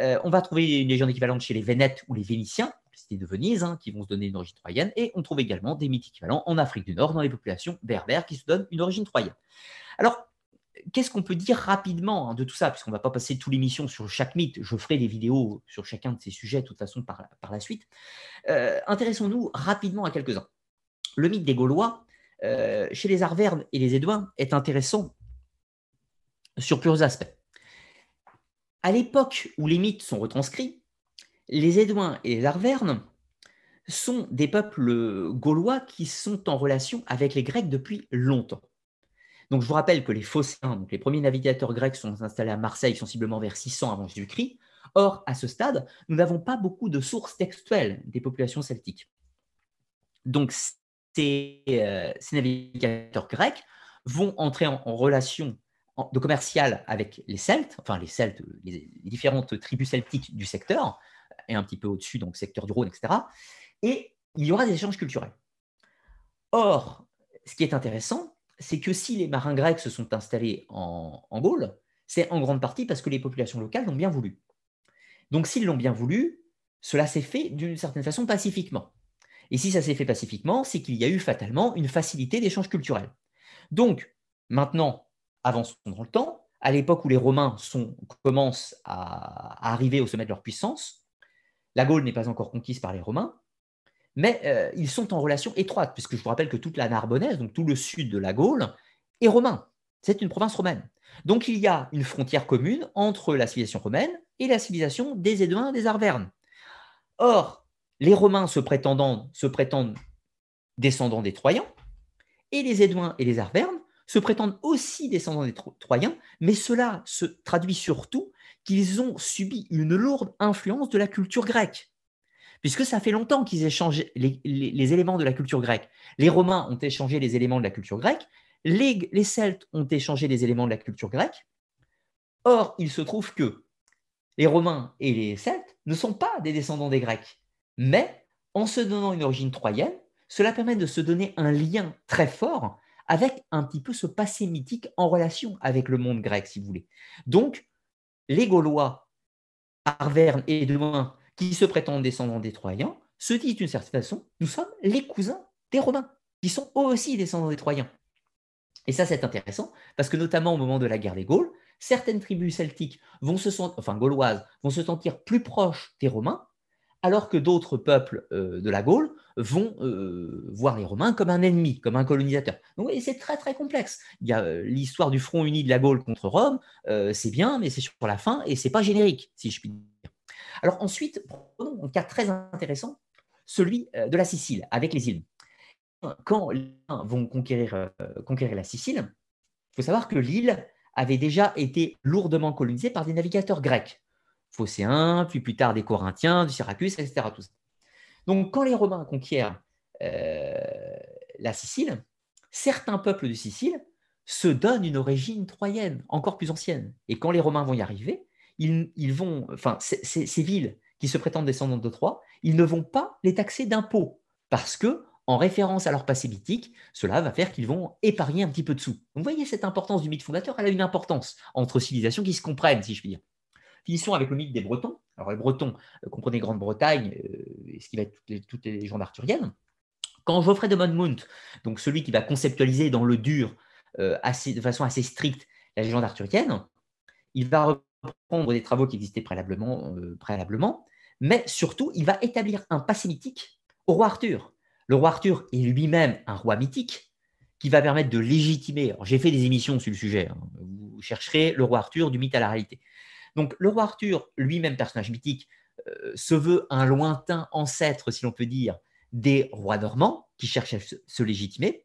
Euh, on va trouver une légende équivalente chez les Vénètes ou les Vénitiens, de Venise, hein, qui vont se donner une origine troyenne. Et on trouve également des mythes équivalents en Afrique du Nord, dans les populations berbères, qui se donnent une origine troyenne. Alors, qu'est-ce qu'on peut dire rapidement hein, de tout ça? Puisqu'on ne va pas passer toute l'émission sur chaque mythe, je ferai des vidéos sur chacun de ces sujets de toute façon par, la suite. Euh, intéressons-nous rapidement à quelques-uns. Le mythe des Gaulois, euh, chez les Arvernes et les Édouins, est intéressant sur plusieurs aspects. à l'époque où les mythes sont retranscrits, les Édouins et les Arvernes sont des peuples gaulois qui sont en relation avec les Grecs depuis longtemps. Donc je vous rappelle que les Phocéens, donc les premiers navigateurs grecs, sont installés à Marseille sensiblement vers 600 avant Jésus-Christ. Or, à ce stade, nous n'avons pas beaucoup de sources textuelles des populations celtiques. Donc ces, euh, navigateurs grecs vont entrer en, relation de commercial avec les Celtes, enfin les Celtes, les, différentes tribus celtiques du secteur, et un petit peu au-dessus, donc secteur du Rhône, etc. Et il y aura des échanges culturels. Or, ce qui est intéressant, c'est que si les marins grecs se sont installés en, Gaule, c'est en grande partie parce que les populations locales l'ont bien voulu. Donc s'ils l'ont bien voulu, cela s'est fait d'une certaine façon pacifiquement. Et si ça s'est fait pacifiquement, c'est qu'il y a eu fatalement une facilité d'échange culturel. Donc, maintenant, avançons dans le temps, à l'époque où les Romains commencent à, arriver au sommet de leur puissance, la Gaule n'est pas encore conquise par les Romains, mais euh, ils sont en relation étroite, puisque je vous rappelle que toute la Narbonnaise, donc tout le sud de la Gaule, est romain. C'est une province romaine. Donc il y a une frontière commune entre la civilisation romaine et la civilisation des Éduins, des Arvernes. Or, les Romains se, se prétendent descendants des Troyens, et les Éduins et les Arvernes se prétendent aussi descendants des Troyens, mais cela se traduit surtout qu'ils ont subi une lourde influence de la culture grecque puisque ça fait longtemps qu'ils échangent les, éléments de la culture grecque. Les Romains ont échangé les éléments de la culture grecque, les, les, Celtes ont échangé les éléments de la culture grecque. Or, il se trouve que les Romains et les Celtes ne sont pas des descendants des Grecs, mais en se donnant une origine troyenne, cela permet de se donner un lien très fort avec un petit peu ce passé mythique en relation avec le monde grec, si vous voulez. Donc, les Gaulois, Arverne et Demain qui se prétendent descendants des Troyens, se disent d'une certaine façon, nous sommes les cousins des Romains, qui sont eux aussi descendants des Troyens. Et ça, c'est intéressant, parce que notamment au moment de la guerre des Gaules, certaines tribus celtiques vont se sentir, enfin gauloises, vont se sentir plus proches des Romains, alors que d'autres peuples euh, de la Gaule vont euh, voir les Romains comme un ennemi, comme un colonisateur. Donc c'est très très complexe. Il y a euh, l'histoire du front uni de la Gaule contre Rome, c'est bien, mais c'est sur la fin et c'est pas générique, si je puis dire. Alors ensuite, prenons un cas très intéressant, celui de la Sicile, avec les îles. Quand les vont conquérir, conquérir la Sicile, il faut savoir que l'île avait déjà été lourdement colonisée par des navigateurs grecs, phocéens, puis plus tard des Corinthiens, du Syracuse, etc. Donc quand les Romains conquièrent euh, la Sicile, certains peuples de Sicile se donnent une origine troyenne, encore plus ancienne. Et quand les Romains vont y arriver, ils, vont, enfin, ces villes qui se prétendent descendantes de Troie, ils ne vont pas les taxer d'impôts parce que, en référence à leur passé mythique, cela va faire qu'ils vont épargner un petit peu de sous. vous voyez cette importance du mythe fondateur, elle a une importance entre civilisations qui se comprennent, si je puis dire. Finissons avec le mythe des Bretons. Alors les Bretons, euh, comprenez Grande-Bretagne, euh, ce qui va être toutes les, légendes arthuriennes. Quand Geoffrey de Monmouth, donc celui qui va conceptualiser dans le dur, euh, de façon assez stricte, la légende arthurienne, il va prendre des travaux qui existaient préalablement, préalablement, mais surtout, il va établir un passé mythique au roi Arthur. Le roi Arthur est lui-même un roi mythique qui va permettre de légitimer. J'ai fait des émissions sur le sujet. Hein. Vous chercherez le roi Arthur du mythe à la réalité. Donc, le roi Arthur, lui-même personnage mythique, euh, se veut un lointain ancêtre, si l'on peut dire, des rois normands qui cherchent à se légitimer.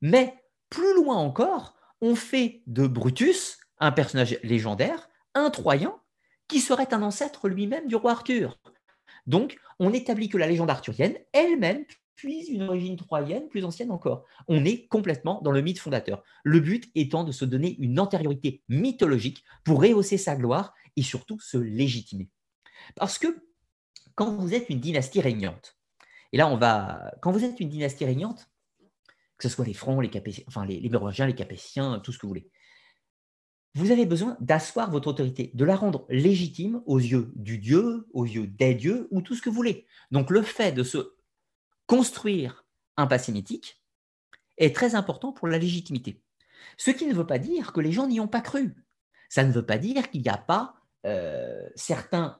Mais plus loin encore, on fait de Brutus un personnage légendaire un Troyen qui serait un ancêtre lui-même du roi Arthur. Donc, on établit que la légende arthurienne elle-même puise une origine troyenne plus ancienne encore. On est complètement dans le mythe fondateur. Le but étant de se donner une antériorité mythologique pour rehausser sa gloire et surtout se légitimer. Parce que quand vous êtes une dynastie régnante, et là on va, quand vous êtes une dynastie régnante, que ce soit les Francs, les Capétiens, enfin les, les Mérovingiens, les Capétiens, tout ce que vous voulez, vous avez besoin d'asseoir votre autorité, de la rendre légitime aux yeux du Dieu, aux yeux des dieux ou tout ce que vous voulez. Donc le fait de se construire un passé mythique est très important pour la légitimité. Ce qui ne veut pas dire que les gens n'y ont pas cru. Ça ne veut pas dire qu'il n'y a pas euh, certains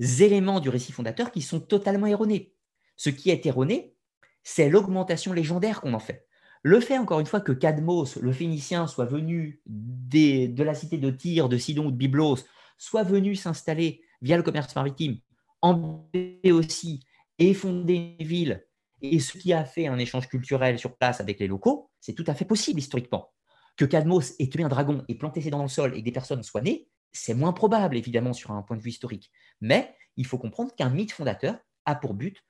éléments du récit fondateur qui sont totalement erronés. Ce qui est erroné, c'est l'augmentation légendaire qu'on en fait. Le fait, encore une fois, que Cadmos, le Phénicien, soit venu de la cité de Tyr, de Sidon ou de Byblos, soient venus s'installer via le commerce maritime en aussi et fonder une ville, et ce qui a fait un échange culturel sur place avec les locaux, c'est tout à fait possible historiquement. Que Cadmos ait tué un dragon et planté ses dents dans le sol et que des personnes soient nées, c'est moins probable évidemment sur un point de vue historique. Mais il faut comprendre qu'un mythe fondateur a pour but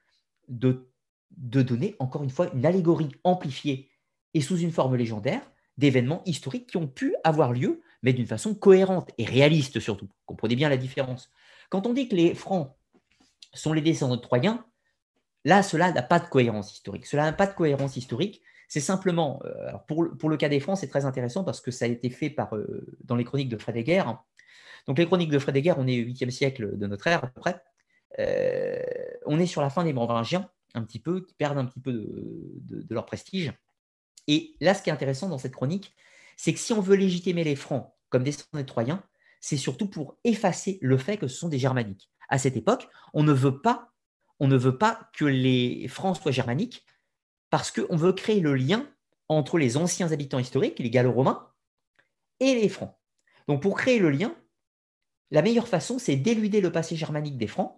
de, donner encore une fois une allégorie amplifiée et sous une forme légendaire d'événements historiques qui ont pu avoir lieu, mais d'une façon cohérente et réaliste surtout. Comprenez bien la différence. Quand on dit que les Francs sont les descendants de Troyens, là, cela n'a pas de cohérence historique. Cela n'a pas de cohérence historique. C'est simplement, euh, pour, le cas des Francs, c'est très intéressant parce que ça a été fait euh, dans les chroniques de Frédéguer. Donc, les chroniques de Frédéguer, on est au 8e siècle de notre ère à peu près. Euh, on est sur la fin des Mérovingiens, un petit peu, qui perdent un petit peu de, leur prestige. Et là, ce qui est intéressant dans cette chronique, c'est que si on veut légitimer les Francs comme descendants des Troyens, c'est surtout pour effacer le fait que ce sont des Germaniques. À cette époque, on ne veut pas que les Francs soient germaniques parce qu'on veut créer le lien entre les anciens habitants historiques, les Gallo-Romains, et les Francs. Donc pour créer le lien, la meilleure façon, c'est d'éluder le passé germanique des Francs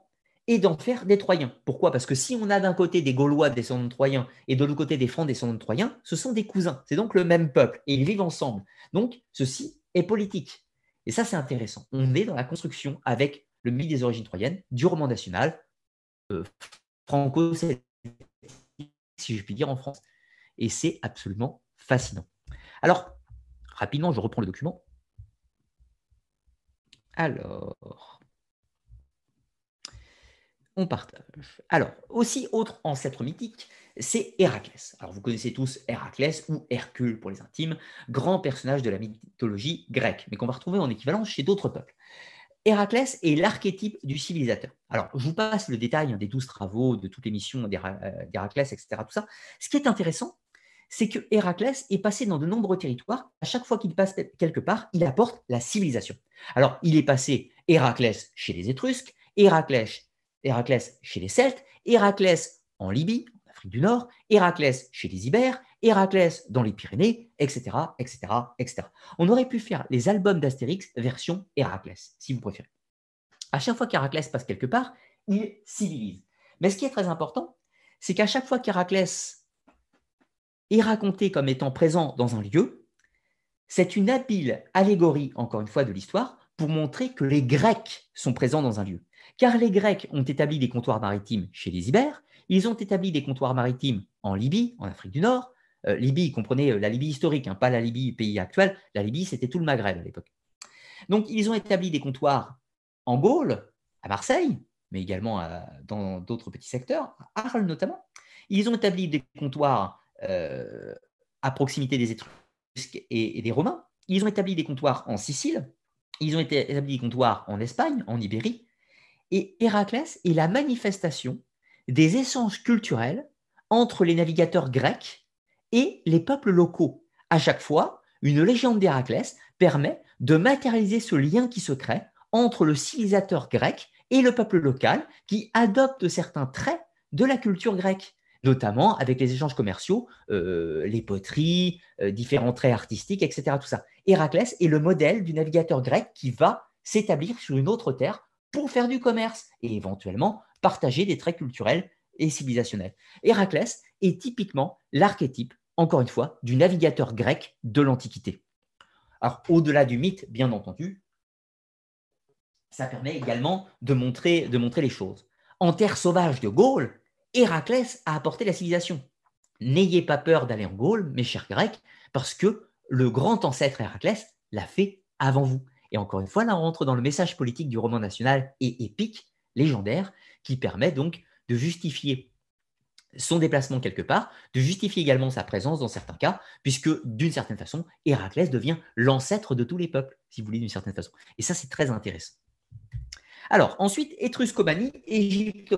et d'en faire des Troyens. Pourquoi? Parce que si on a d'un côté des Gaulois descendants de Troyens et de l'autre côté des Francs descendants de Troyens, ce sont des cousins. C'est donc le même peuple et ils vivent ensemble. Donc ceci est politique. Et ça, c'est intéressant. On est dans la construction avec le mythe des origines troyennes, du roman national, euh, franco si je puis dire, en France. Et c'est absolument fascinant. Alors, rapidement, je reprends le document. Alors, on partage. Alors, aussi autre ancêtre mythique, c'est Héraclès. Alors, vous connaissez tous Héraclès ou Hercule pour les intimes, grand personnage de la mythologie grecque, mais qu'on va retrouver en équivalent chez d'autres peuples. Héraclès est l'archétype du civilisateur. Alors, je vous passe le détail des douze travaux, de toutes les missions euh, d'Héraclès, etc. Tout ça. Ce qui est intéressant, c'est que Héraclès est passé dans de nombreux territoires. À chaque fois qu'il passe quelque part, il apporte la civilisation. Alors, il est passé Héraclès chez les Étrusques, Héraclès, Héraclès chez les Celtes, Héraclès en Libye, en Afrique du Nord, Héraclès chez les Ibères, Héraclès dans les Pyrénées, etc., etc., etc. On aurait pu faire les albums d'Astérix version Héraclès, si vous préférez. À chaque fois qu'Héraclès passe quelque part, il civilise. Mais ce qui est très important, c'est qu'à chaque fois qu'Héraclès est raconté comme étant présent dans un lieu, c'est une habile allégorie, encore une fois, de l'histoire pour montrer que les Grecs sont présents dans un lieu. Car les Grecs ont établi des comptoirs maritimes chez les Ibères, ils ont établi des comptoirs maritimes en Libye, en Afrique du Nord, euh, Libye, comprenez euh, la Libye historique, hein, pas la Libye pays actuel. La Libye, c'était tout le Maghreb à l'époque. Donc, ils ont établi des comptoirs en Gaule, à Marseille, mais également dans d'autres petits secteurs, à Arles notamment. Ils ont établi des comptoirs euh, à proximité des Étrusques et, des Romains. Ils ont établi des comptoirs en Sicile. Ils ont établi des comptoirs en Espagne, en Ibérie. Et Héraclès est la manifestation des échanges culturels entre les navigateurs grecs et les peuples locaux. À chaque fois, une légende d'Héraclès permet de matérialiser ce lien qui se crée entre le civilisateur grec et le peuple local qui adopte certains traits de la culture grecque, notamment avec les échanges commerciaux, euh, les poteries, euh, différents traits artistiques, etc. Tout ça. Héraclès est le modèle du navigateur grec qui va s'établir sur une autre terre pour faire du commerce et éventuellement partager des traits culturels et civilisationnels. Héraclès est typiquement l'archétype encore une fois, du navigateur grec de l'Antiquité. Alors, au-delà du mythe, bien entendu, ça permet également de montrer, les choses. En terre sauvage de Gaule, Héraclès a apporté la civilisation. N'ayez pas peur d'aller en Gaule, mes chers Grecs, parce que le grand ancêtre Héraclès l'a fait avant vous. Et encore une fois, là, on rentre dans le message politique du roman national et épique, légendaire, qui permet donc de justifier son déplacement quelque part, de justifier également sa présence dans certains cas, puisque d'une certaine façon, Héraclès devient l'ancêtre de tous les peuples, si vous voulez, d'une certaine façon. Et ça, c'est très intéressant. Alors, ensuite, Étruscomanie, Égypte.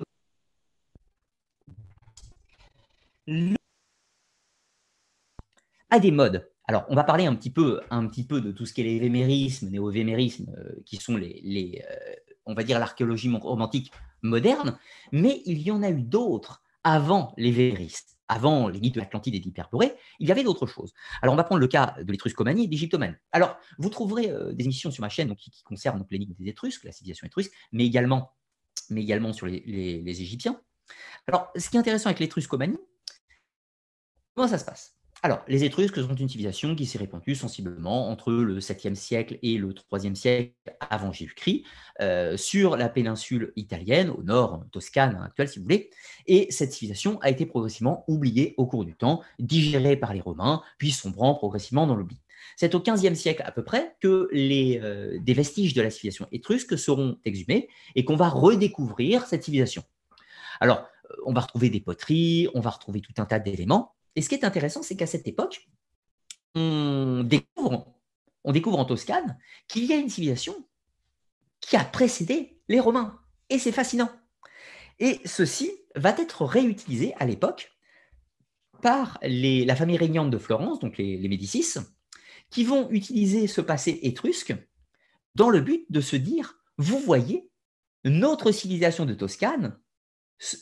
À des modes. Alors, on va parler un petit peu, de tout ce qui est l'évémérisme, néo-vémérisme, euh, qui sont les, les euh, on va dire l'archéologie romantique moderne, mais il y en a eu d'autres avant les véristes, avant les mythes de l'Atlantide et d'Hyperborée, il y avait d'autres choses. Alors, on va prendre le cas de l'étruscomanie et d'Égyptomanie. Alors, vous trouverez euh, des émissions sur ma chaîne qui, concernent donc l'énigme des Étrusques, la civilisation étrusque, mais également, mais également sur les, les Égyptiens. Alors, ce qui est intéressant avec l'étruscomanie, comment ça se passe? Alors, les Étrusques sont une civilisation qui s'est répandue sensiblement entre le 7e siècle et le 3e siècle avant Jésus-Christ, euh, sur la péninsule italienne, au nord, Toscane actuelle si vous voulez, et cette civilisation a été progressivement oubliée au cours du temps, digérée par les Romains, puis sombrant progressivement dans l'oubli. C'est au 15e siècle à peu près que les, euh, des vestiges de la civilisation étrusque seront exhumés et qu'on va redécouvrir cette civilisation. Alors, euh, on va retrouver des poteries, on va retrouver tout un tas d'éléments, et ce qui est intéressant, c'est qu'à cette époque, on découvre, on découvre en Toscane qu'il y a une civilisation qui a précédé les Romains. Et c'est fascinant. Et ceci va être réutilisé à l'époque par la famille régnante de Florence, donc les, les, Médicis, qui vont utiliser ce passé étrusque dans le but de se dire, vous voyez, notre civilisation de Toscane,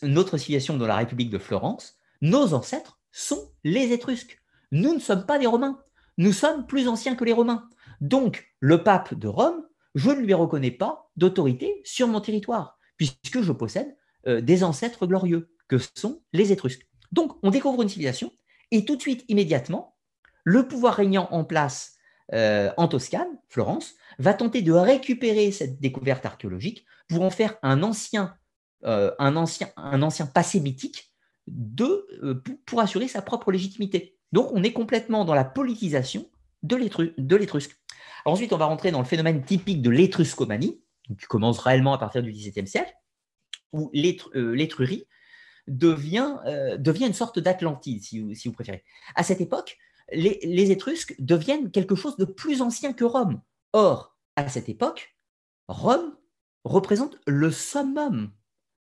notre civilisation dans la République de Florence, nos ancêtres sont les Étrusques. Nous ne sommes pas des Romains. Nous sommes plus anciens que les Romains. Donc, le pape de Rome, je ne lui reconnais pas d'autorité sur mon territoire, puisque je possède euh, des ancêtres glorieux, que sont les Étrusques. Donc, on découvre une civilisation, et tout de suite, immédiatement, le pouvoir régnant en place euh, en Toscane, Florence, va tenter de récupérer cette découverte archéologique pour en faire un ancien, euh, un ancien, un ancien passé mythique euh, pour assurer sa propre légitimité. Donc on est complètement dans la politisation de l'étrusque. Ensuite, on va rentrer dans le phénomène typique de l'étruscomanie, qui commence réellement à partir du XVIIe siècle, où euh, l'étrurie devient, euh, devient une sorte d'Atlantide, si, vous préférez. À cette époque, les, les, Étrusques deviennent quelque chose de plus ancien que Rome. Or, à cette époque, Rome représente le summum,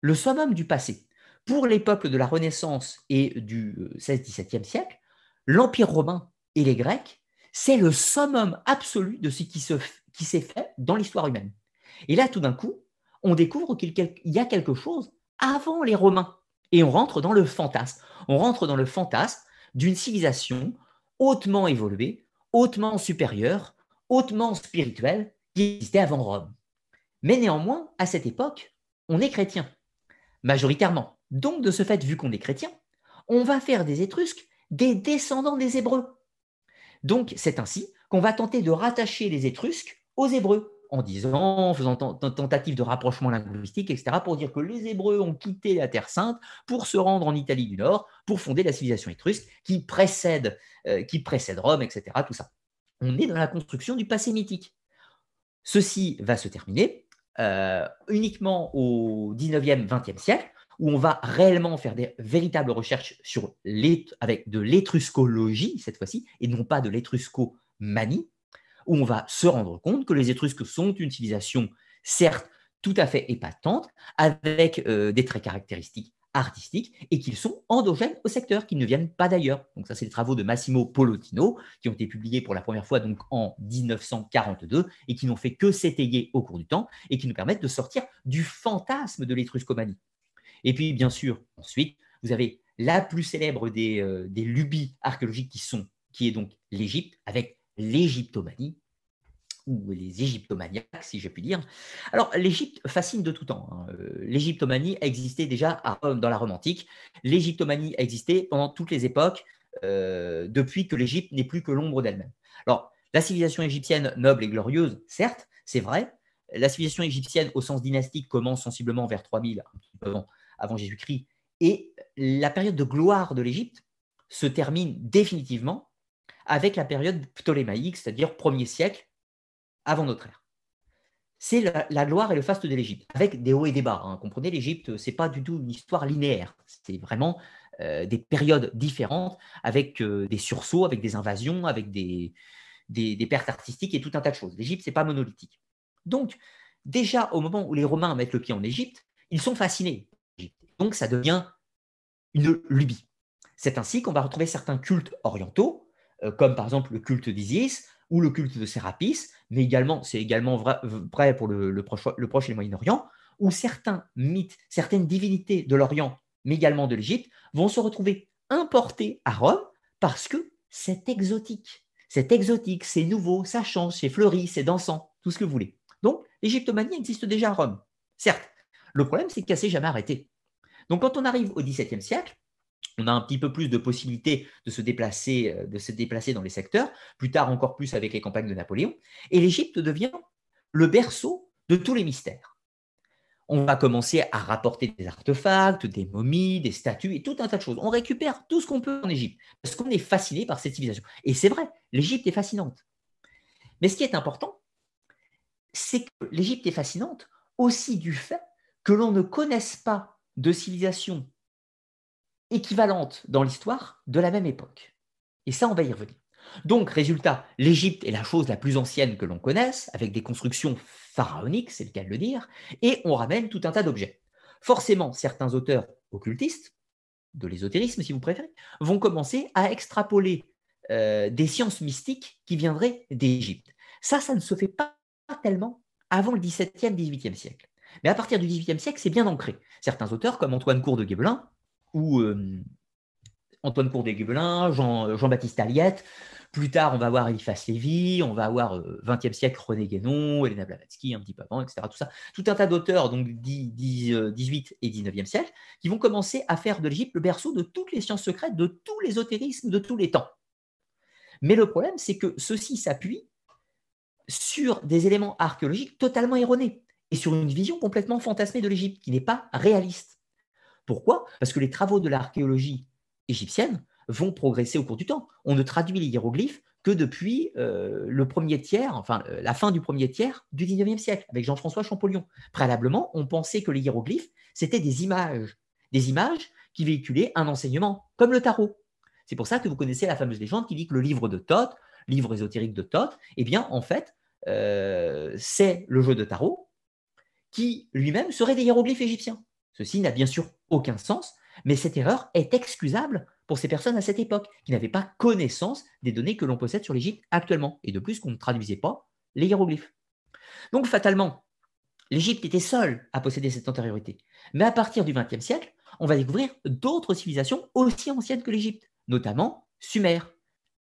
le summum du passé pour les peuples de la Renaissance et du XVI-XVIIe euh, siècle, l'Empire romain et les Grecs, c'est le summum absolu de ce qui, qui s'est fait dans l'histoire humaine. Et là, tout d'un coup, on découvre qu'il y a quelque chose avant les Romains. Et on rentre dans le fantasme. On rentre dans le fantasme d'une civilisation hautement évoluée, hautement supérieure, hautement spirituelle qui existait avant Rome. Mais néanmoins, à cette époque, on est chrétien, majoritairement. Donc, de ce fait, vu qu'on est chrétien, on va faire des Étrusques des descendants des Hébreux. Donc, c'est ainsi qu'on va tenter de rattacher les Étrusques aux Hébreux, en disant, en faisant tentative de rapprochement linguistique, etc., pour dire que les Hébreux ont quitté la Terre Sainte pour se rendre en Italie du Nord, pour fonder la civilisation étrusque qui précède, euh, Rome, etc., tout ça. On est dans la construction du passé mythique. Ceci va se terminer euh, uniquement au 19e, 20e siècle, où on va réellement faire des véritables recherches sur avec de l'étruscologie cette fois-ci, et non pas de l'étruscomanie, où on va se rendre compte que les Étrusques sont une civilisation, certes, tout à fait épatante, avec euh, des traits caractéristiques artistiques, et qu'ils sont endogènes au secteur, qu'ils ne viennent pas d'ailleurs. Donc ça, c'est les travaux de Massimo Polotino, qui ont été publiés pour la première fois donc en 1942, et qui n'ont fait que s'étayer au cours du temps, et qui nous permettent de sortir du fantasme de l'étruscomanie. Et puis, bien sûr, ensuite, vous avez la plus célèbre des, euh, des lubies archéologiques qui, sont, qui est donc l'Égypte, avec l'égyptomanie, ou les égyptomaniaques, si je puis dire. Alors, l'Égypte fascine de tout temps. Hein. Euh, l'égyptomanie a existé déjà dans la Rome antique. L'égyptomanie a existé pendant toutes les époques, euh, depuis que l'Égypte n'est plus que l'ombre d'elle-même. Alors, la civilisation égyptienne noble et glorieuse, certes, c'est vrai. La civilisation égyptienne au sens dynastique commence sensiblement vers 3000 avant, avant Jésus-Christ. Et la période de gloire de l'Égypte se termine définitivement avec la période ptolémaïque, c'est-à-dire premier siècle avant notre ère. C'est la, gloire et le faste de l'Égypte, avec des hauts et des bas. Hein. Comprenez, l'Égypte, c'est pas du tout une histoire linéaire. C'est vraiment euh, des périodes différentes, avec euh, des sursauts, avec des invasions, avec des, des, des pertes artistiques et tout un tas de choses. L'Égypte, c'est pas monolithique. Donc, déjà au moment où les Romains mettent le pied en Égypte, ils sont fascinés. Donc ça devient une lubie. C'est ainsi qu'on va retrouver certains cultes orientaux, euh, comme par exemple le culte d'Isis ou le culte de Sérapis, mais également, c'est également vrai, pour le, proche, et le Moyen-Orient, où certains mythes, certaines divinités de l'Orient, mais également de l'Égypte, vont se retrouver importé à Rome parce que c'est exotique. C'est exotique, c'est nouveau, ça change, c'est fleuri, c'est dansant, tout ce que vous voulez. Donc, l'égyptomanie existe déjà à Rome. Certes, le problème, c'est qu'elle s'est jamais arrêtée. Donc, quand on arrive au XVIIe siècle, on a un petit peu plus de possibilités de se déplacer, euh, de se déplacer dans les secteurs, plus tard encore plus avec les campagnes de Napoléon, et l'Égypte devient le berceau de tous les mystères. On va commencer à rapporter des artefacts, des momies, des statues et tout un tas de choses. On récupère tout ce qu'on peut en Égypte parce qu'on est fasciné par cette civilisation. Et c'est vrai, l'Égypte est fascinante. Mais ce qui est important, c'est que l'Égypte est fascinante aussi du fait que l'on ne connaisse pas de civilisation équivalente dans l'histoire de la même époque. Et ça, on va y revenir. Donc, résultat, l'Égypte est la chose la plus ancienne que l'on connaisse, avec des constructions pharaoniques, c'est le cas de le dire, et on ramène tout un tas d'objets. Forcément, certains auteurs occultistes, de l'ésotérisme si vous préférez, vont commencer à extrapoler euh, des sciences mystiques qui viendraient d'Égypte. Ça, ça ne se fait pas tellement avant le XVIIe, XVIIIe siècle. Mais à partir du XVIIIe siècle, c'est bien ancré. Certains auteurs, comme Antoine Cour de Guébelin, ou euh, Antoine Cour de Guébelin, Jean-Baptiste Aliette, plus tard, on va voir Eliphas Lévy, on va avoir 20e euh, siècle René Guénon, Elena Blavatsky un petit peu avant, etc. Tout, tout un tas d'auteurs, donc 18 euh, et 19e siècle, qui vont commencer à faire de l'Égypte le berceau de toutes les sciences secrètes, de tous les ésotérismes de tous les temps. Mais le problème, c'est que ceci s'appuie sur des éléments archéologiques totalement erronés et sur une vision complètement fantasmée de l'Égypte qui n'est pas réaliste. Pourquoi? Parce que les travaux de l'archéologie égyptienne vont progresser au cours du temps. On ne traduit les hiéroglyphes que depuis euh, le premier tiers, enfin euh, la fin du premier tiers du 19e siècle, avec Jean-François Champollion. Préalablement, on pensait que les hiéroglyphes, c'était des images, des images qui véhiculaient un enseignement, comme le tarot. C'est pour ça que vous connaissez la fameuse légende qui dit que le livre de Thoth, livre ésotérique de Thoth, eh bien, en fait, euh, c'est le jeu de tarot qui lui-même serait des hiéroglyphes égyptiens. Ceci n'a bien sûr aucun sens, mais cette erreur est excusable pour ces personnes à cette époque, qui n'avaient pas connaissance des données que l'on possède sur l'Égypte actuellement, et de plus qu'on ne traduisait pas les hiéroglyphes. Donc fatalement, l'Égypte était seule à posséder cette antériorité. Mais à partir du XXe siècle, on va découvrir d'autres civilisations aussi anciennes que l'Égypte, notamment Sumer,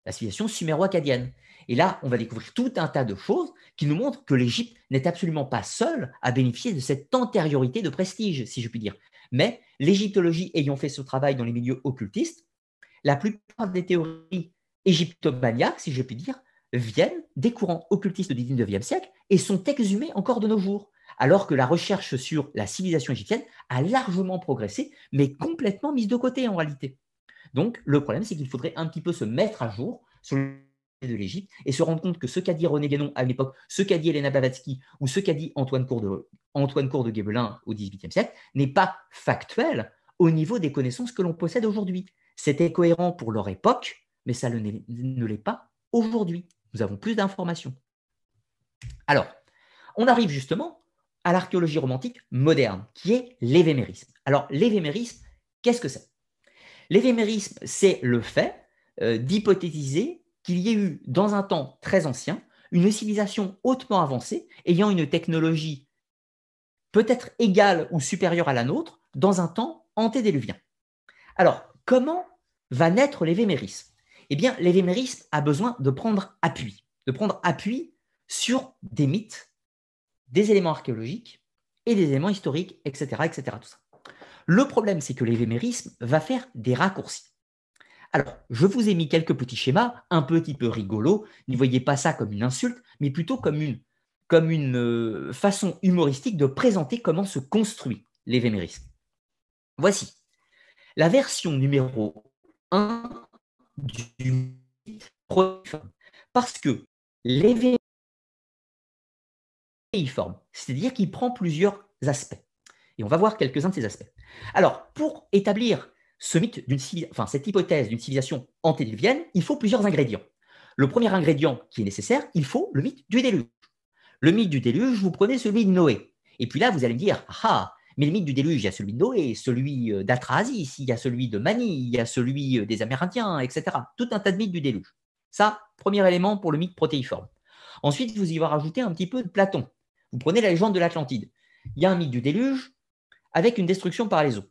la civilisation suméro-acadienne. Et là, on va découvrir tout un tas de choses qui nous montrent que l'Égypte n'est absolument pas seule à bénéficier de cette antériorité de prestige, si je puis dire. Mais l'égyptologie ayant fait ce travail dans les milieux occultistes, la plupart des théories égyptomaniaques, si je puis dire, viennent des courants occultistes du XIXe siècle et sont exhumées encore de nos jours, alors que la recherche sur la civilisation égyptienne a largement progressé, mais complètement mise de côté en réalité. Donc, le problème, c'est qu'il faudrait un petit peu se mettre à jour sur de l'Égypte et se rendre compte que ce qu'a dit René Guénon à l'époque, ce qu'a dit Elena Blavatsky ou ce qu'a dit Antoine Cour de, Guébelin au XVIIIe siècle n'est pas factuel au niveau des connaissances que l'on possède aujourd'hui. C'était cohérent pour leur époque, mais ça ne l'est pas aujourd'hui. Nous avons plus d'informations. Alors, on arrive justement à l'archéologie romantique moderne, qui est l'évémérisme. Alors, l'évémérisme, qu'est-ce que c'est? L'évémérisme, c'est le fait euh, d'hypothétiser qu'il y ait eu, dans un temps très ancien, une civilisation hautement avancée, ayant une technologie peut-être égale ou supérieure à la nôtre, dans un temps antédéluvien. Alors, comment va naître l'évémérisme Eh bien, l'évémérisme a besoin de prendre appui, de prendre appui sur des mythes, des éléments archéologiques et des éléments historiques, etc. etc. Le problème, c'est que l'évémérisme va faire des raccourcis. Alors, je vous ai mis quelques petits schémas, un petit peu rigolos. N'y voyez pas ça comme une insulte, mais plutôt comme une, euh, façon humoristique de présenter comment se construit l'évémérisme. Voici la version numéro 1 du protéiforme. Parce que l'événement c'est-à-dire qu'il prend plusieurs aspects. Et on va voir quelques-uns de ces aspects. Alors, pour établir ce mythe d'une enfin, cette hypothèse d'une civilisation antédiluvienne, il faut plusieurs ingrédients. Le premier ingrédient qui est nécessaire, il faut le mythe du déluge. Le mythe du déluge, vous prenez celui de Noé. Et puis là, vous allez me dire, ah, mais le mythe du déluge, il y a celui de Noé, celui euh, d'Atrahasis, il y a celui de Mani, il y a celui euh, des Amérindiens, etc. Tout un tas de mythes du déluge. Ça, premier élément pour le mythe protéiforme. Ensuite, vous y va rajouter un petit peu de Platon. Vous prenez la légende de l'Atlantide. Il y a un mythe du déluge avec une destruction par les eaux.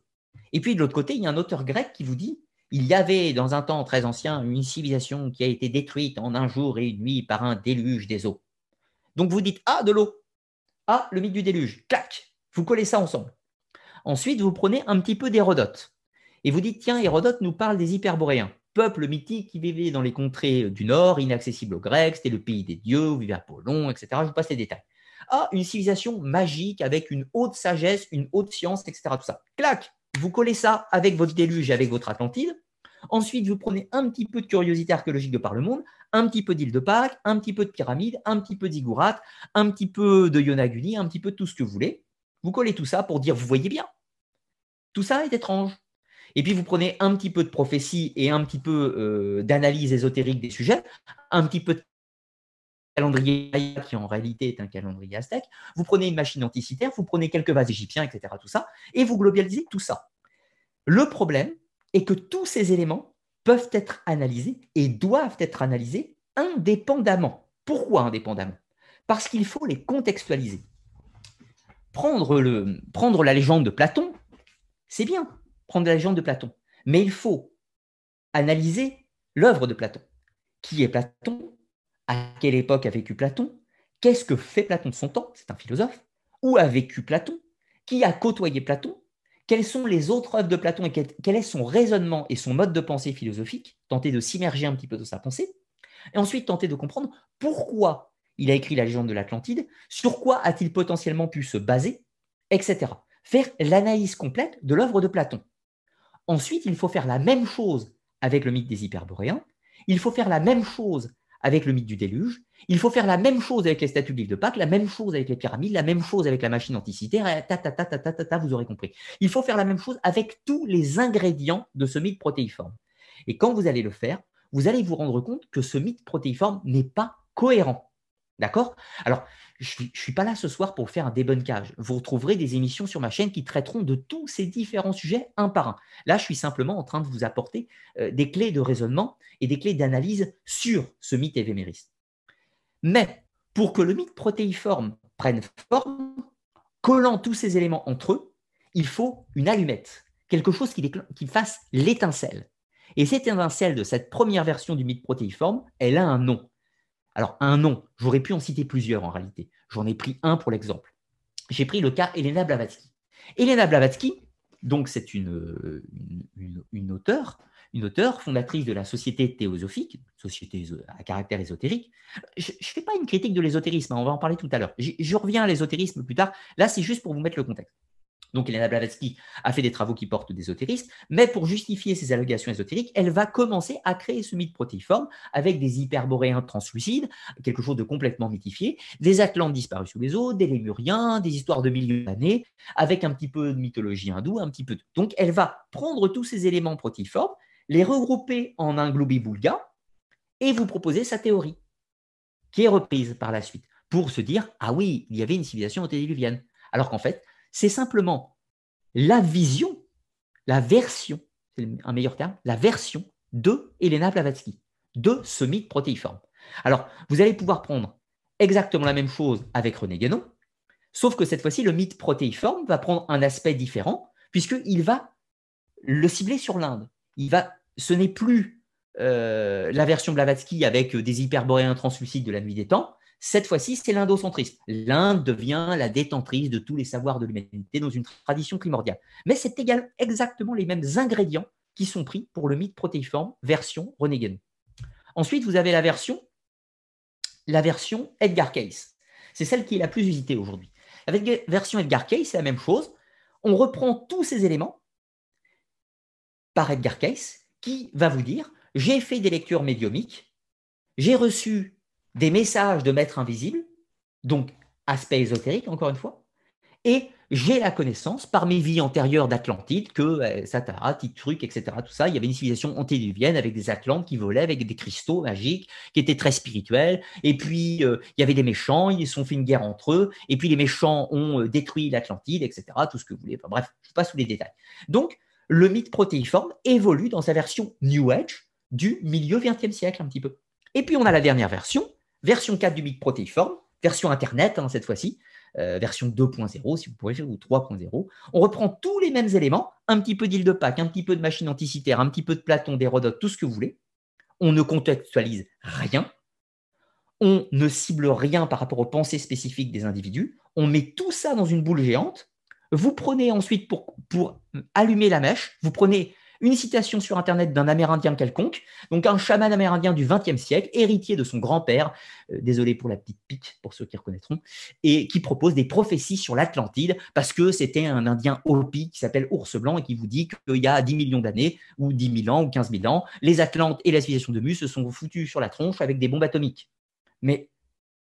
Et puis de l'autre côté, il y a un auteur grec qui vous dit il y avait dans un temps très ancien une civilisation qui a été détruite en un jour et une nuit par un déluge des eaux. Donc vous dites Ah, de l'eau. Ah, le mythe du déluge. Clac Vous collez ça ensemble. Ensuite, vous prenez un petit peu d'Hérodote. Et vous dites Tiens, Hérodote nous parle des Hyperboréens, peuple mythique qui vivait dans les contrées du Nord, inaccessible aux Grecs, c'était le pays des dieux, où vivait Apollon, etc. Je vous passe les détails. Ah, une civilisation magique avec une haute sagesse, une haute science, etc. Tout ça. Clac Vous collez ça avec votre déluge et avec votre Atlantide. Ensuite, vous prenez un petit peu de curiosité archéologique de par le monde, un petit peu d'île de Pâques, un petit peu de pyramide, un petit peu d'Igourat, un petit peu de Yonaguni, un petit peu de tout ce que vous voulez. Vous collez tout ça pour dire, vous voyez bien, tout ça est étrange. Et puis vous prenez un petit peu de prophétie et un petit peu euh, d'analyse ésotérique des sujets, un petit peu de calendrier qui en réalité est un calendrier aztèque, vous prenez une machine anticitaire, vous prenez quelques vases égyptiens, etc., tout ça, et vous globalisez tout ça. Le problème est que tous ces éléments peuvent être analysés et doivent être analysés indépendamment. Pourquoi indépendamment? Parce qu'il faut les contextualiser. Prendre, le, prendre la légende de Platon, c'est bien, prendre la légende de Platon, mais il faut analyser l'œuvre de Platon. Qui est Platon à quelle époque a vécu Platon, qu'est-ce que fait Platon de son temps, c'est un philosophe, où a vécu Platon, qui a côtoyé Platon, quelles sont les autres œuvres de Platon et quel, est son raisonnement et son mode de pensée philosophique, tenter de s'immerger un petit peu dans sa pensée, et ensuite tenter de comprendre pourquoi il a écrit la légende de l'Atlantide, sur quoi a-t-il potentiellement pu se baser, etc. Faire l'analyse complète de l'œuvre de Platon. Ensuite, il faut faire la même chose avec le mythe des Hyperboréens, il faut faire la même chose avec le mythe du déluge. Il faut faire la même chose avec les statues de de Pâques, la même chose avec les pyramides, la même chose avec la machine anticitaire, ta, ta, ta, ta, ta, ta, vous aurez compris. Il faut faire la même chose avec tous les ingrédients de ce mythe protéiforme. Et quand vous allez le faire, vous allez vous rendre compte que ce mythe protéiforme n'est pas cohérent. D'accord? Alors, je ne suis pas là ce soir pour faire un débunkage. Vous retrouverez des émissions sur ma chaîne qui traiteront de tous ces différents sujets un par un. Là, je suis simplement en train de vous apporter euh, des clés de raisonnement et des clés d'analyse sur ce mythe évémériste. Mais pour que le mythe protéiforme prenne forme, collant tous ces éléments entre eux, il faut une allumette, quelque chose qui, qui fasse l'étincelle. Et cette étincelle de cette première version du mythe protéiforme, elle a un nom. Alors, un nom, j'aurais pu en citer plusieurs en réalité. J'en ai pris un pour l'exemple. J'ai pris le cas Elena Blavatsky. Elena Blavatsky, donc c'est une, une, auteure, une auteure fondatrice de la Société théosophique, société à caractère ésotérique. Je ne fais pas une critique de l'ésotérisme, hein, on va en parler tout à l'heure. Je reviens à l'ésotérisme plus tard. Là, c'est juste pour vous mettre le contexte. Donc, Elena Blavatsky a fait des travaux qui portent d'ésotérisme, mais pour justifier ses allégations ésotériques, elle va commencer à créer ce mythe protéiforme avec des hyperboréens translucides, quelque chose de complètement mythifié, des Atlantes disparus sous les eaux, des Lémuriens, des histoires de millions d'années, avec un petit peu de mythologie hindoue, un petit peu. De... Donc, elle va prendre tous ces éléments protéiformes, les regrouper en un globi-boulga et vous proposer sa théorie, qui est reprise par la suite, pour se dire ah oui, il y avait une civilisation antédiluvienne, alors qu'en fait c'est simplement la vision, la version, c'est un meilleur terme, la version de Elena Blavatsky, de ce mythe protéiforme. Alors, vous allez pouvoir prendre exactement la même chose avec René Guénon, sauf que cette fois-ci, le mythe protéiforme va prendre un aspect différent, puisqu'il va le cibler sur l'Inde. Il va, ce n'est plus euh, la version Blavatsky avec des hyperboréens translucides de la nuit des temps, cette fois-ci, c'est l'indocentrisme. L'Inde devient la détentrice de tous les savoirs de l'humanité dans une tradition primordiale. Mais c'est également exactement les mêmes ingrédients qui sont pris pour le mythe protéiforme version René Ensuite, vous avez la version, la version Edgar Cayce. C'est celle qui est la plus usitée aujourd'hui. La version Edgar Cayce, c'est la même chose. On reprend tous ces éléments par Edgar Cayce qui va vous dire j'ai fait des lectures médiumiques, j'ai reçu des messages de maîtres invisibles, donc aspect ésotérique encore une fois, et j'ai la connaissance par mes vies antérieures d'Atlantide que euh, Satara, truc, etc. Tout ça, il y avait une civilisation antédiluvienne avec des Atlantes qui volaient avec des cristaux magiques qui étaient très spirituels. Et puis euh, il y avait des méchants, ils se sont fait une guerre entre eux. Et puis les méchants ont euh, détruit l'Atlantide, etc. Tout ce que vous voulez. Bref, je passe sous les détails. Donc le mythe protéiforme évolue dans sa version New Age du milieu XXe siècle un petit peu. Et puis on a la dernière version version 4 du mythe protéiforme, version Internet hein, cette fois-ci, version 2.0, si vous pouvez, ou 3.0. On reprend tous les mêmes éléments, un petit peu d'île de Pâques, un petit peu de machine anticitaire, un petit peu de Platon, d'Hérodote, tout ce que vous voulez. On ne contextualise rien. On ne cible rien par rapport aux pensées spécifiques des individus. On met tout ça dans une boule géante. Vous prenez ensuite, pour, pour allumer la mèche, vous prenez une citation sur Internet d'un Amérindien quelconque, donc un chaman amérindien du XXe siècle, héritier de son grand-père, euh, désolé pour la petite pique, pour ceux qui reconnaîtront, et qui propose des prophéties sur l'Atlantide, parce que c'était un Indien Hopi qui s'appelle Ours Blanc et qui vous dit qu'il y a 10 millions d'années, ou 10 000 ans, ou 15 000 ans, les Atlantes et la de Mus se sont foutus sur la tronche avec des bombes atomiques. Mais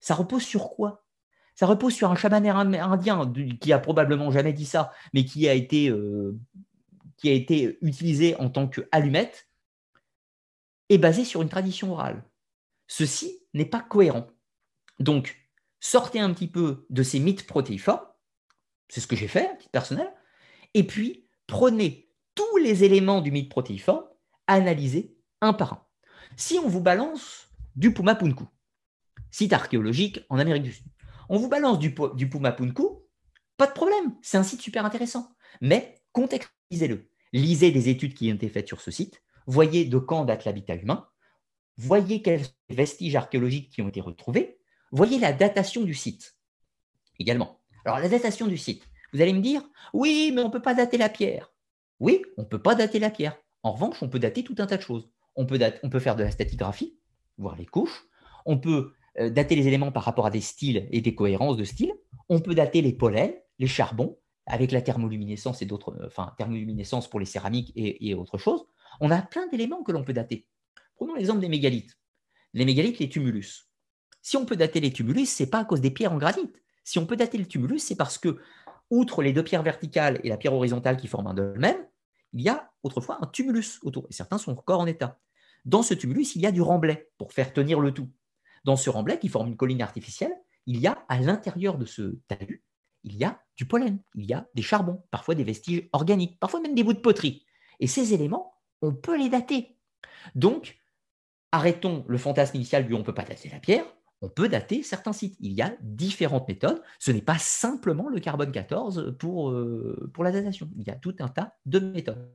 ça repose sur quoi? Ça repose sur un chaman indien qui a probablement jamais dit ça, mais qui a été euh, qui a été utilisé en tant qu'allumette est basé sur une tradition orale. Ceci n'est pas cohérent. Donc, sortez un petit peu de ces mythes protéiformes, c'est ce que j'ai fait, à titre personnel, et puis prenez tous les éléments du mythe protéiforme, analysez un par un. Si on vous balance du Pumapunku, site archéologique en Amérique du Sud, on vous balance du, du Pumapunku, pas de problème, c'est un site super intéressant, mais contextualisez-le lisez des études qui ont été faites sur ce site, voyez de quand date l'habitat humain, voyez quels vestiges archéologiques qui ont été retrouvés, voyez la datation du site également. Alors la datation du site, vous allez me dire, oui, mais on ne peut pas dater la pierre. Oui, on ne peut pas dater la pierre. En revanche, on peut dater tout un tas de choses. On peut, faire de la statigraphie, voir les couches. On peut euh, dater les éléments par rapport à des styles et des cohérences de style. On peut dater les pollens, les charbons, avec la thermoluminescence et d'autres, euh, enfin, thermoluminescence pour les céramiques et, autre chose, on a plein d'éléments que l'on peut dater. Prenons l'exemple des mégalithes. Les mégalithes, les tumulus. Si on peut dater les tumulus, c'est pas à cause des pierres en granit. Si on peut dater le tumulus, c'est parce que, outre les deux pierres verticales et la pierre horizontale qui forment un dolmen, il y a autrefois un tumulus autour, et certains sont encore en état. Dans ce tumulus, il y a du remblai pour faire tenir le tout. Dans ce remblai, qui forme une colline artificielle, il y a à l'intérieur de ce talus il y a pollen, il y a des charbons, parfois des vestiges organiques, parfois même des bouts de poterie. Et ces éléments, on peut les dater. Donc, arrêtons le fantasme initial du on ne peut pas dater la pierre, on peut dater certains sites. Il y a différentes méthodes. Ce n'est pas simplement le carbone 14 pour, euh, pour la datation. Il y a tout un tas de méthodes.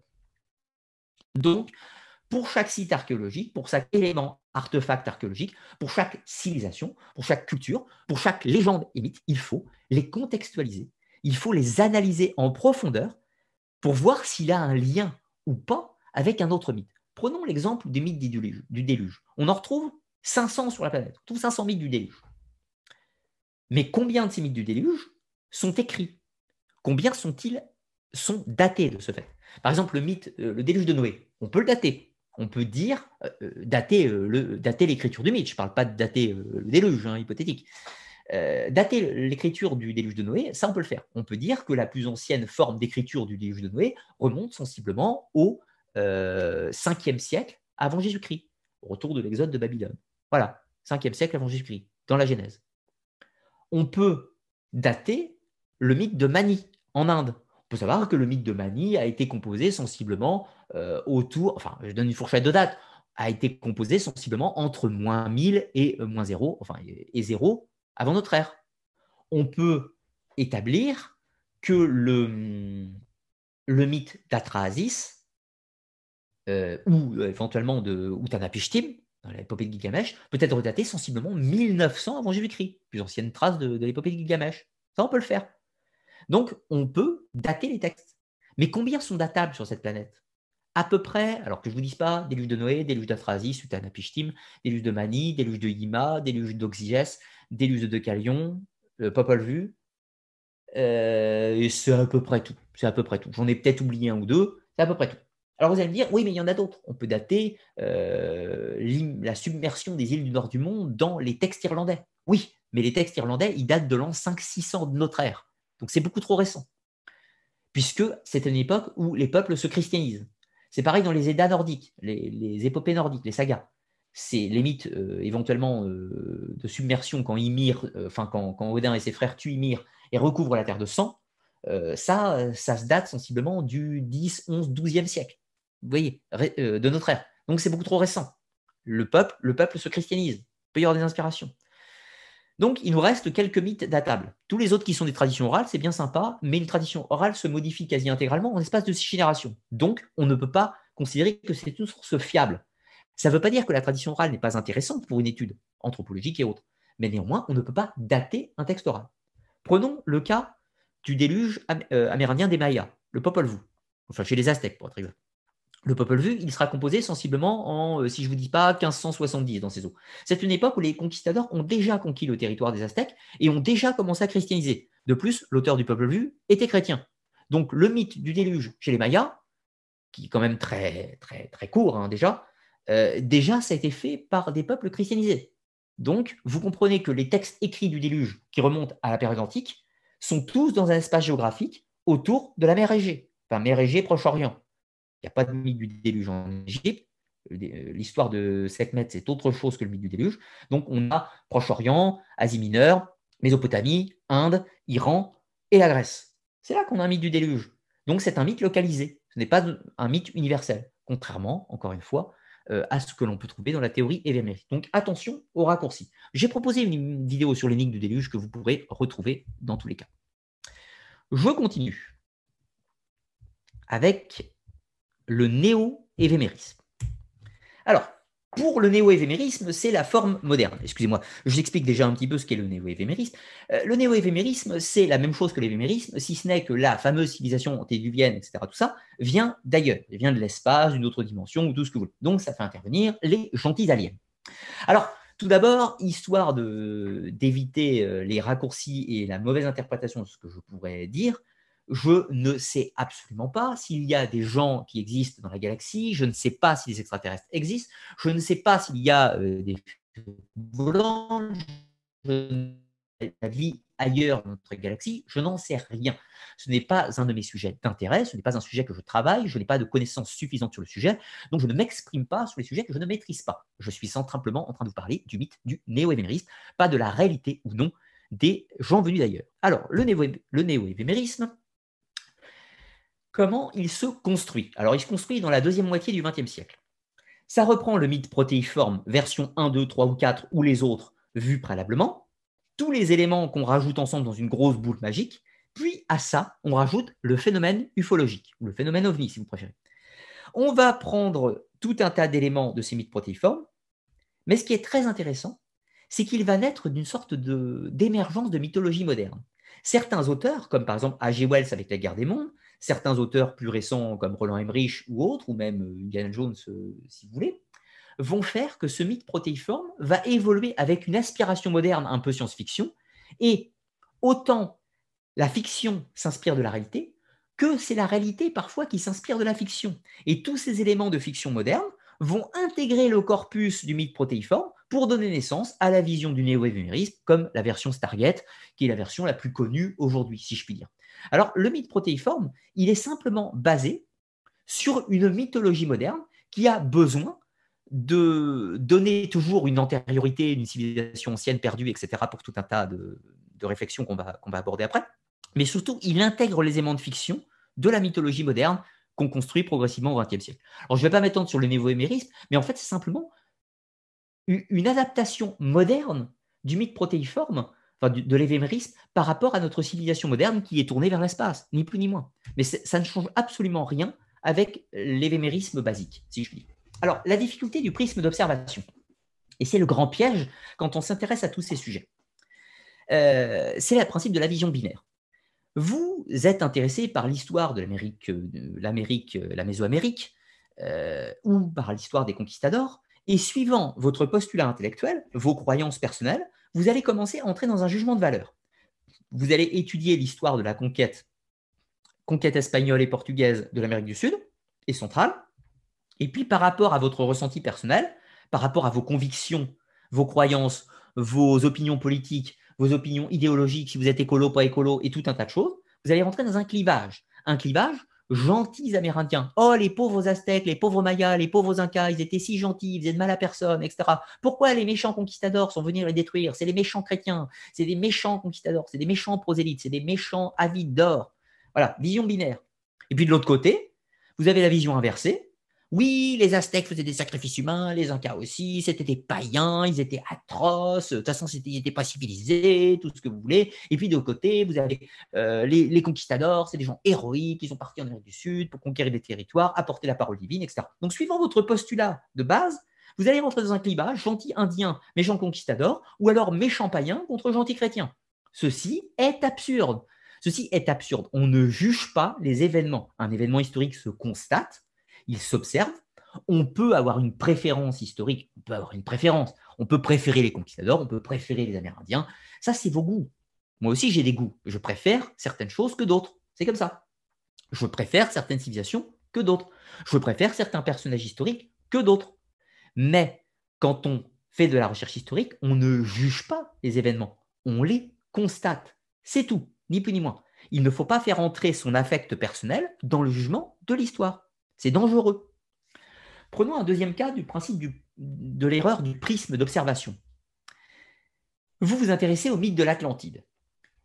Donc, pour chaque site archéologique, pour chaque élément artefact archéologique, pour chaque civilisation, pour chaque culture, pour chaque légende et mythe, il faut les contextualiser, il faut les analyser en profondeur pour voir s'il a un lien ou pas avec un autre mythe. Prenons l'exemple des mythes du déluge. On en retrouve 500 sur la planète, tous 500 mythes du déluge. Mais combien de ces mythes du déluge sont écrits? Combien sont-ils sont datés de ce fait? Par exemple, le mythe, euh, le déluge de Noé, on peut le dater on peut dire, euh, euh, dater l'écriture du mythe. Je ne parle pas de dater le déluge, hein, hypothétique. Dater l'écriture du déluge de Noé, ça on peut le faire. On peut dire que la plus ancienne forme d'écriture du déluge de Noé remonte sensiblement au 5e siècle avant Jésus-Christ, au retour de l'exode de Babylone. Voilà, 5e siècle avant Jésus-Christ, dans la Genèse. On peut dater le mythe de Mani en Inde. On peut savoir que le mythe de Mani a été composé sensiblement euh, autour, enfin, je donne une fourchette de date, a été composé sensiblement entre moins 1000 et euh, moins 0, enfin, et 0 avant notre ère. On peut établir que le, le mythe d'Atrahasis, euh, ou éventuellement de Utanapishtim, dans l'épopée de Gilgamesh, peut être daté sensiblement 1900 avant Jésus-Christ, plus ancienne trace de, l'épopée de Gilgamesh. Ça, on peut le faire. Donc, on peut dater les textes. Mais combien sont datables sur cette planète? À peu près, alors que je ne vous dise pas, déluge de Noé, déluge d'Athrasis, Utanapishtim, déluge de Mani, déluge de Yima, déluge d'Oxygès, déluge de Deucalion, euh, Popol Vuh. Euh, et c'est à peu près tout. C'est à peu près tout. J'en ai peut-être oublié un ou deux, c'est à peu près tout. Alors vous allez me dire, oui, mais il y en a d'autres. On peut dater euh, la submersion des îles du nord du monde dans les textes irlandais. Oui, mais les textes irlandais, ils datent de l'an 500-600 de notre ère. Donc c'est beaucoup trop récent, puisque c'est une époque où les peuples se christianisent. C'est pareil dans les Eddas nordiques, les, épopées nordiques, les sagas. C'est les mythes euh, éventuellement euh, de submersion quand Ymir, euh, enfin quand, Odin et ses frères tuent Ymir et recouvrent la terre de sang. ça, ça se date sensiblement du 10, 11, 12e siècle. Vous voyez, de notre ère. Donc c'est beaucoup trop récent. Le peuple, le peuple se christianise. Il peut y avoir des inspirations. Donc, il nous reste quelques mythes datables. Tous les autres qui sont des traditions orales, c'est bien sympa, mais une tradition orale se modifie quasi intégralement en espace de six générations. Donc, on ne peut pas considérer que c'est une source fiable. Ça ne veut pas dire que la tradition orale n'est pas intéressante pour une étude anthropologique et autres, mais néanmoins, on ne peut pas dater un texte oral. Prenons le cas du déluge euh, amérindien des Mayas, le Popol Vuh, enfin chez les Aztèques pour être exact. Le Popol Vuh, il sera composé sensiblement en, euh, si je ne vous dis pas, 1570 dans ces eaux. C'est une époque où les conquistadors ont déjà conquis le territoire des Aztèques et ont déjà commencé à christianiser. De plus, l'auteur du Popol Vuh était chrétien. Donc le mythe du déluge chez les Mayas, qui est quand même très, très, très court hein, déjà, euh, déjà ça a été fait par des peuples christianisés. Donc vous comprenez que les textes écrits du déluge qui remontent à la période antique sont tous dans un espace géographique autour de la mer Égée, enfin mer Égée, Proche-Orient. Il n'y a pas de mythe du déluge en Égypte. Euh, l'histoire de Sekhmet, c'est autre chose que le mythe du déluge. Donc, on a Proche-Orient, Asie mineure, Mésopotamie, Inde, Iran et la Grèce. C'est là qu'on a un mythe du déluge. Donc, c'est un mythe localisé. Ce n'est pas un mythe universel, contrairement, encore une fois, euh, à ce que l'on peut trouver dans la théorie évémérite. Donc, attention aux raccourcis. J'ai proposé une vidéo sur l'énigme du déluge que vous pourrez retrouver dans tous les cas. Je continue avec le néo-évémérisme. Alors, pour le néo-évémérisme, c'est la forme moderne. Excusez-moi, je vous explique déjà un petit peu ce qu'est le néo-évémérisme. Euh, le néo-évémérisme, c'est la même chose que l'évémérisme, si ce n'est que la fameuse civilisation antédiluvienne, etc., tout ça, vient d'ailleurs, elle vient de l'espace, d'une autre dimension, ou tout ce que vous voulez. Donc, ça fait intervenir les gentils aliens. Alors, tout d'abord, histoire d'éviter euh, les raccourcis et la mauvaise interprétation de ce que je pourrais dire, je ne sais absolument pas s'il y a des gens qui existent dans la galaxie, je ne sais pas si les extraterrestres existent, je ne sais pas s'il y a euh, des volants, la vie ailleurs dans notre galaxie, je n'en sais rien. Ce n'est pas un de mes sujets d'intérêt, ce n'est pas un sujet que je travaille, je n'ai pas de connaissances suffisantes sur le sujet, donc je ne m'exprime pas sur les sujets que je ne maîtrise pas. Je suis simplement en train de vous parler du mythe du néo-évémérisme, pas de la réalité ou non des gens venus d'ailleurs. Alors, le néo-évémérisme, comment il se construit. Alors, il se construit dans la deuxième moitié du XXe siècle. Ça reprend le mythe protéiforme version 1, 2, 3 ou 4 ou les autres vus préalablement, tous les éléments qu'on rajoute ensemble dans une grosse boule magique, puis à ça, on rajoute le phénomène ufologique, ou le phénomène ovni si vous préférez. On va prendre tout un tas d'éléments de ces mythes protéiformes, mais ce qui est très intéressant, c'est qu'il va naître d'une sorte d'émergence de, mythologie moderne. Certains auteurs, comme par exemple A.G. Wells avec La guerre des mondes, certains auteurs plus récents comme Roland Emmerich ou autres, ou même euh, Indiana Jones euh, si vous voulez, vont faire que ce mythe protéiforme va évoluer avec une aspiration moderne un peu science-fiction, et autant la fiction s'inspire de la réalité, que c'est la réalité parfois qui s'inspire de la fiction. Et tous ces éléments de fiction moderne vont intégrer le corpus du mythe protéiforme pour donner naissance à la vision du néo-évémérisme, comme la version Stargate, qui est la version la plus connue aujourd'hui, si je puis dire. Alors, le mythe protéiforme, il est simplement basé sur une mythologie moderne qui a besoin de donner toujours une antériorité, une civilisation ancienne perdue, etc., pour tout un tas de, réflexions qu'on va, aborder après. Mais surtout, il intègre les éléments de fiction de la mythologie moderne qu'on construit progressivement au XXe siècle. Alors, je ne vais pas m'étendre sur le néo-émérisme, mais en fait, c'est simplement une adaptation moderne du mythe protéiforme de l'évémérisme par rapport à notre civilisation moderne qui est tournée vers l'espace, ni plus ni moins. Mais ça ne change absolument rien avec l'évémérisme basique, si je puis dire. Alors, la difficulté du prisme d'observation, et c'est le grand piège quand on s'intéresse à tous ces sujets, euh, c'est le principe de la vision binaire. Vous êtes intéressé par l'histoire de l'Amérique, l'Amérique, la Mésoamérique, euh, ou par l'histoire des conquistadors, et suivant votre postulat intellectuel, vos croyances personnelles, vous allez commencer à entrer dans un jugement de valeur. Vous allez étudier l'histoire de la conquête, conquête espagnole et portugaise de l'Amérique du Sud et centrale, et puis par rapport à votre ressenti personnel, par rapport à vos convictions, vos croyances, vos opinions politiques, vos opinions idéologiques, si vous êtes écolo, pas écolo, et tout un tas de choses, vous allez rentrer dans un clivage. Un clivage gentils Amérindiens. Oh, les pauvres Aztèques, les pauvres Mayas, les pauvres Incas, ils étaient si gentils, ils faisaient de mal à personne, etc. Pourquoi les méchants conquistadors sont venus les détruire? C'est les méchants chrétiens, c'est des méchants conquistadors, c'est des méchants prosélytes, c'est des méchants avides d'or. Voilà, vision binaire. Et puis de l'autre côté, vous avez la vision inversée. Oui, les Aztèques faisaient des sacrifices humains, les Incas aussi, c'était des païens, ils étaient atroces, de toute façon, ils n'étaient pas civilisés, tout ce que vous voulez. Et puis de côté, vous avez euh, les, les, conquistadors, c'est des gens héroïques, ils sont partis en Amérique du Sud pour conquérir des territoires, apporter la parole divine, etc. Donc, suivant votre postulat de base, vous allez rentrer dans un climat gentil indien, méchant conquistador, ou alors méchant païen contre gentil chrétien. Ceci est absurde. Ceci est absurde. On ne juge pas les événements. Un événement historique se constate, il s'observe. On peut avoir une préférence historique, on peut avoir une préférence. On peut préférer les conquistadors, on peut préférer les Amérindiens. Ça, c'est vos goûts. Moi aussi, j'ai des goûts. Je préfère certaines choses que d'autres. C'est comme ça. Je préfère certaines civilisations que d'autres. Je préfère certains personnages historiques que d'autres. Mais quand on fait de la recherche historique, on ne juge pas les événements, on les constate. C'est tout, ni plus ni moins. Il ne faut pas faire entrer son affect personnel dans le jugement de l'histoire. C'est dangereux. Prenons un deuxième cas du principe de l'erreur du prisme d'observation. Vous vous intéressez au mythe de l'Atlantide.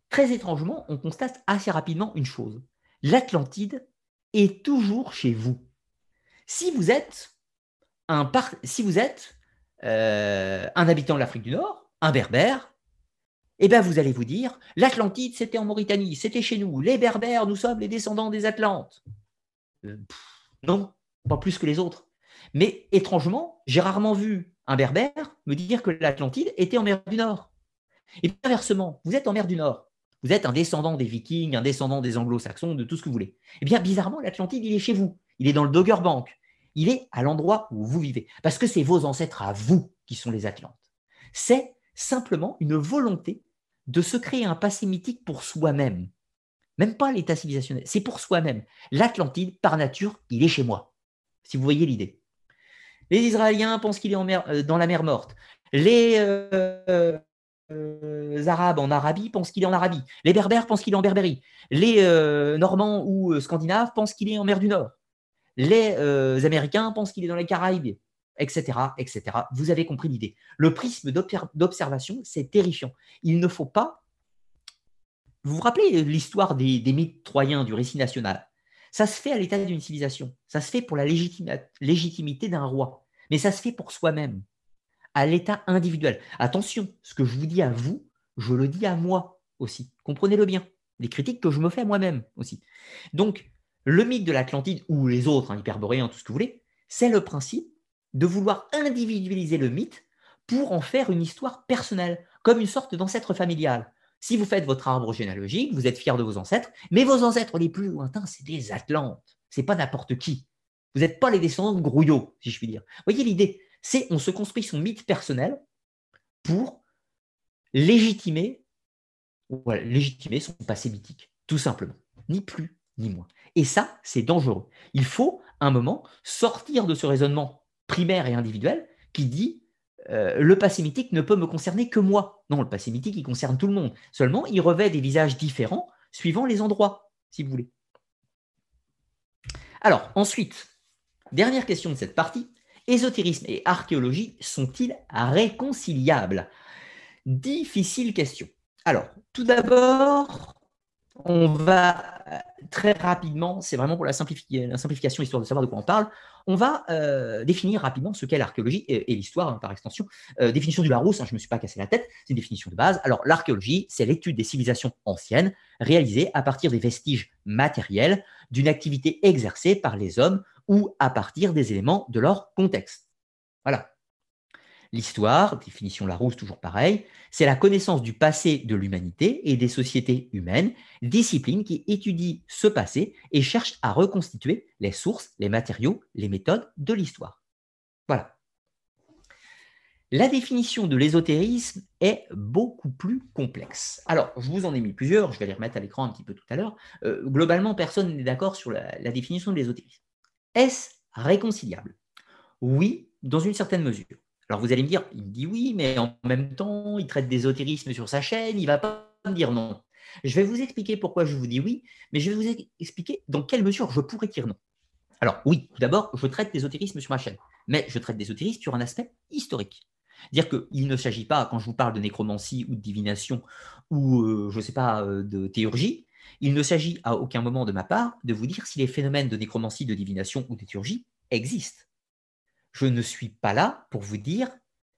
Très étrangement, on constate assez rapidement une chose. L'Atlantide est toujours chez vous. Si vous êtes un euh, habitant de l'Afrique du Nord, un berbère, eh bien vous allez vous dire, l'Atlantide c'était en Mauritanie, c'était chez nous, les berbères, nous sommes les descendants des Atlantes. Euh, non, pas plus que les autres. Mais étrangement, j'ai rarement vu un berbère me dire que l'Atlantide était en mer du Nord. Et inversement, vous êtes en mer du Nord, vous êtes un descendant des Vikings, un descendant des Anglo-Saxons, de tout ce que vous voulez. Eh bien, bizarrement, l'Atlantide, il est chez vous. Il est dans le Dogger Bank. Il est à l'endroit où vous vivez. Parce que c'est vos ancêtres à vous qui sont les Atlantes. C'est simplement une volonté de se créer un passé mythique pour soi-même. Même pas l'état civilisationnel, c'est pour soi-même. L'Atlantide, par nature, il est chez moi. Si vous voyez l'idée. Les Israéliens pensent qu'il est en mer, euh, dans la mer morte. Les euh, euh, Arabes en Arabie pensent qu'il est en Arabie. Les Berbères pensent qu'il est en Berbérie. Les Normands ou Scandinaves pensent qu'il est en mer du Nord les Américains pensent qu'il est dans les Caraïbes, etc., etc. Vous avez compris l'idée. Le prisme d'observation, c'est terrifiant. Il ne faut pas. Vous vous rappelez l'histoire des, mythes troyens, du récit national? Ça se fait à l'état d'une civilisation. Ça se fait pour la légitimité d'un roi. Mais ça se fait pour soi-même, à l'état individuel. Attention, ce que je vous dis à vous, je le dis à moi aussi. Comprenez-le bien. Les critiques que je me fais moi-même aussi. Donc, le mythe de l'Atlantide, ou les autres, hein, hyperboréens, tout ce que vous voulez, c'est le principe de vouloir individualiser le mythe pour en faire une histoire personnelle, comme une sorte d'ancêtre familial. Si vous faites votre arbre généalogique, vous êtes fier de vos ancêtres, mais vos ancêtres les plus lointains, c'est des Atlantes. C'est pas n'importe qui. Vous n'êtes pas les descendants de Grouillot, si je puis dire. Vous voyez l'idée? C'est on se construit son mythe personnel pour légitimer, légitimer son passé mythique, tout simplement. Ni plus ni moins. Et ça, c'est dangereux. Il faut, un moment, sortir de ce raisonnement primaire et individuel qui dit euh, le passé mythique ne peut me concerner que moi. Non, le passé mythique, il concerne tout le monde. Seulement, il revêt des visages différents suivant les endroits, si vous voulez. Alors, ensuite, dernière question de cette partie. Ésotérisme et archéologie sont-ils réconciliables? Difficile question. Alors, tout d'abord, on va euh, très rapidement, c'est vraiment pour la, simplification, histoire de savoir de quoi on parle, on va euh, définir rapidement ce qu'est l'archéologie et, l'histoire hein, par extension. Euh, définition du Larousse, hein, je ne me suis pas cassé la tête, c'est une définition de base. Alors l'archéologie, c'est l'étude des civilisations anciennes réalisée à partir des vestiges matériels d'une activité exercée par les hommes ou à partir des éléments de leur contexte. Voilà. L'histoire, définition Larousse, toujours pareil, c'est la connaissance du passé de l'humanité et des sociétés humaines, discipline qui étudie ce passé et cherche à reconstituer les sources, les matériaux, les méthodes de l'histoire. Voilà. La définition de l'ésotérisme est beaucoup plus complexe. Alors, je vous en ai mis plusieurs, je vais les remettre à l'écran un petit peu tout à l'heure. Euh, globalement, personne n'est d'accord sur la, la définition de l'ésotérisme. Est-ce réconciliable? Oui, dans une certaine mesure. Alors vous allez me dire, il me dit oui, mais en même temps, il traite d'ésotérisme sur sa chaîne, il ne va pas me dire non. Je vais vous expliquer pourquoi je vous dis oui, mais je vais vous expliquer dans quelle mesure je pourrais dire non. Alors oui, tout d'abord, je traite d'ésotérisme sur ma chaîne, mais je traite d'ésotérisme sur un aspect historique. Dire qu'il ne s'agit pas, quand je vous parle de nécromancie ou de divination ou, euh, je ne sais pas, euh, de théurgie, il ne s'agit à aucun moment de ma part de vous dire si les phénomènes de nécromancie, de divination ou de théurgie existe. Je ne suis pas là pour vous dire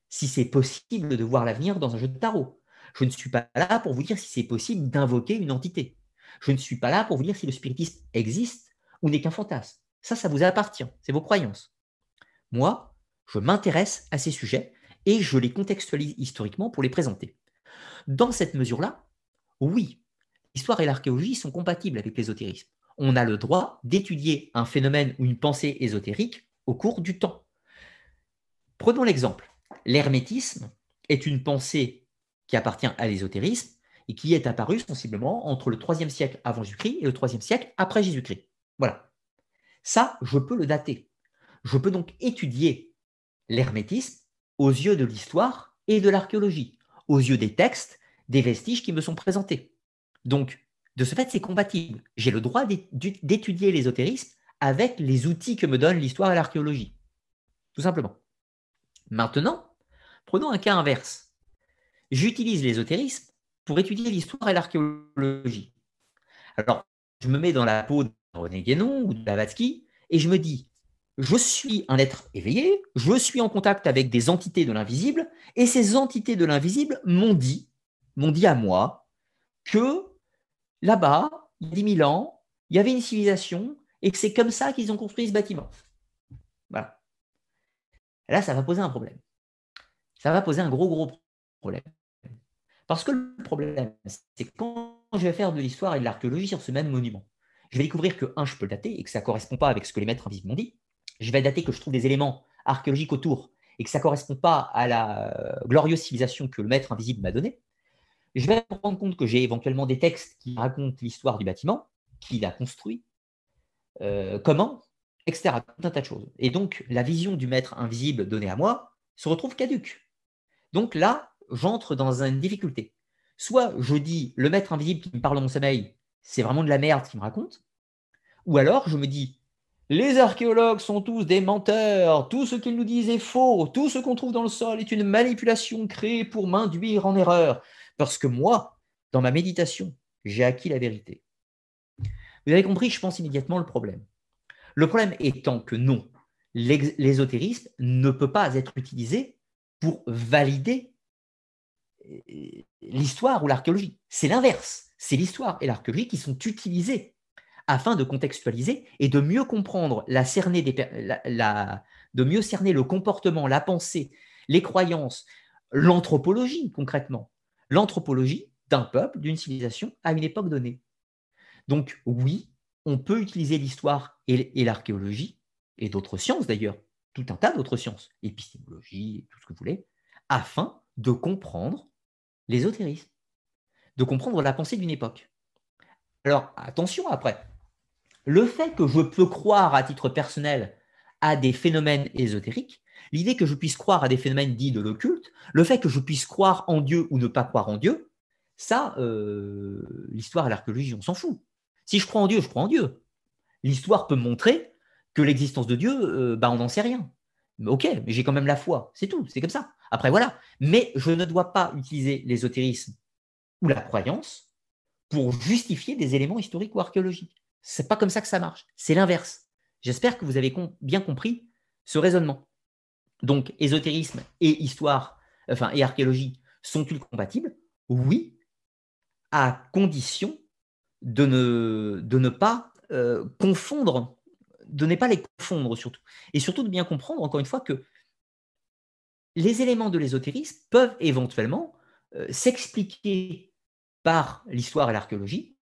si c'est possible de voir l'avenir dans un jeu de tarot. Je ne suis pas là pour vous dire si c'est possible d'invoquer une entité. Je ne suis pas là pour vous dire si le spiritisme existe ou n'est qu'un fantasme. Ça, ça vous appartient, c'est vos croyances. Moi, je m'intéresse à ces sujets et je les contextualise historiquement pour les présenter. Dans cette mesure-là, oui, l'histoire et l'archéologie sont compatibles avec l'ésotérisme. On a le droit d'étudier un phénomène ou une pensée ésotérique au cours du temps. Prenons l'exemple. L'hermétisme est une pensée qui appartient à l'ésotérisme et qui est apparue sensiblement entre le 3 siècle avant Jésus-Christ et le 3 siècle après Jésus-Christ. Voilà. Ça, je peux le dater. Je peux donc étudier l'hermétisme aux yeux de l'histoire et de l'archéologie, aux yeux des textes, des vestiges qui me sont présentés. Donc, de ce fait, c'est compatible. J'ai le droit d'étudier l'ésotérisme avec les outils que me donnent l'histoire et l'archéologie. Tout simplement. Maintenant, prenons un cas inverse. J'utilise l'ésotérisme pour étudier l'histoire et l'archéologie. Alors, je me mets dans la peau de René Guénon ou de Blavatsky et je me dis, je suis un être éveillé, je suis en contact avec des entités de l'invisible, et ces entités de l'invisible m'ont dit, m'ont dit à moi, que là-bas, il y a 10 000 ans, il y avait une civilisation, et que c'est comme ça qu'ils ont construit ce bâtiment. Voilà. Là, ça va poser un problème. Ça va poser un gros, gros problème. Parce que le problème, c'est quand je vais faire de l'histoire et de l'archéologie sur ce même monument, je vais découvrir que, un, je peux le dater et que ça ne correspond pas avec ce que les maîtres invisibles m'ont dit je vais dater que je trouve des éléments archéologiques autour et que ça ne correspond pas à la euh, glorieuse civilisation que le maître invisible m'a donnée, je vais me rendre compte que j'ai éventuellement des textes qui racontent l'histoire du bâtiment, qui l'a construit, euh, comment, etc. Un tas de choses. Et donc, la vision du maître invisible donnée à moi se retrouve caduque. Donc là, j'entre dans une difficulté. Soit je dis, le maître invisible qui me parle dans mon sommeil, c'est vraiment de la merde qu'il me raconte, ou alors je me dis, les archéologues sont tous des menteurs, tout ce qu'ils nous disent est faux, tout ce qu'on trouve dans le sol est une manipulation créée pour m'induire en erreur, parce que moi, dans ma méditation, j'ai acquis la vérité. Vous avez compris, je pense immédiatement le problème. Le problème étant que non, l'ésotérisme ne peut pas être utilisé pour valider euh, l'histoire ou l'archéologie. C'est l'inverse. C'est l'histoire et l'archéologie qui sont utilisés afin de contextualiser et de mieux comprendre cerner le comportement, la pensée, les croyances, l'anthropologie concrètement, l'anthropologie d'un peuple, d'une civilisation à une époque donnée. Donc oui, on peut utiliser l'histoire et l'archéologie, et d'autres sciences d'ailleurs, tout un tas d'autres sciences, épistémologie, tout ce que vous voulez, afin de comprendre l'ésotérisme, de comprendre la pensée d'une époque. Alors attention après, le fait que je peux croire à titre personnel à des phénomènes ésotériques, l'idée que je puisse croire à des phénomènes dits de l'occulte, le fait que je puisse croire en Dieu ou ne pas croire en Dieu, ça, euh, l'histoire et l'archéologie, on s'en fout. Si je crois en Dieu, je crois en Dieu. L'histoire peut montrer que l'existence de Dieu, euh, bah, on n'en sait rien. Ok, mais j'ai quand même la foi, c'est tout, c'est comme ça. Après, voilà. Mais je ne dois pas utiliser l'ésotérisme ou la croyance pour justifier des éléments historiques ou archéologiques. C'est pas comme ça que ça marche. C'est l'inverse. J'espère que vous avez bien compris ce raisonnement. Donc, ésotérisme et histoire, enfin, et archéologie sont-ils compatibles? Oui, à condition de ne, de ne pas euh, confondre, de ne pas les confondre surtout. Et surtout de bien comprendre, encore une fois, que les éléments de l'ésotérisme peuvent éventuellement euh, s'expliquer par l'histoire et l'archéologie,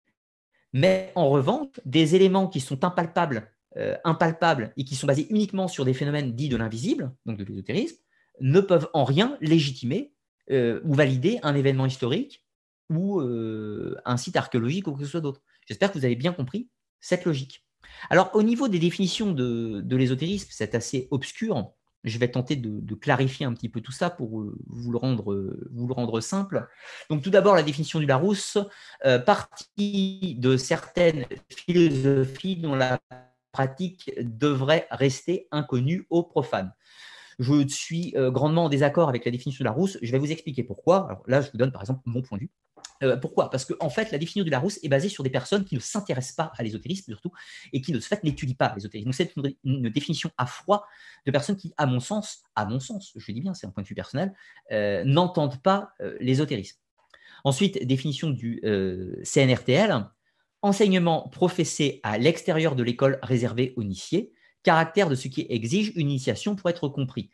mais en revanche, des éléments qui sont impalpables, euh, impalpables et qui sont basés uniquement sur des phénomènes dits de l'invisible, donc de l'ésotérisme, ne peuvent en rien légitimer ou valider un événement historique ou un site archéologique ou quelque chose d'autre. J'espère que vous avez bien compris cette logique. Alors, au niveau des définitions de, l'ésotérisme, c'est assez obscur je vais tenter de, clarifier un petit peu tout ça pour euh, vous le rendre, euh, vous le rendre simple. Donc, tout d'abord, la définition du Larousse, euh, partie de certaines philosophies dont la pratique devrait rester inconnue aux profanes. Je suis grandement en désaccord avec la définition de Larousse. Je vais vous expliquer pourquoi. Alors là, je vous donne par exemple mon point de vue. Euh, pourquoi? Parce qu'en en fait, la définition du Larousse est basée sur des personnes qui ne s'intéressent pas à l'ésotérisme, surtout, et qui, de ce fait, n'étudient pas l'ésotérisme. Donc, c'est une, définition à froid de personnes qui, à mon sens, à mon sens, je dis bien, c'est un point de vue personnel, euh, n'entendent pas euh, l'ésotérisme. Ensuite, définition du CNRTL enseignement professé à l'extérieur de l'école réservée aux initiés, caractère de ce qui exige une initiation pour être compris.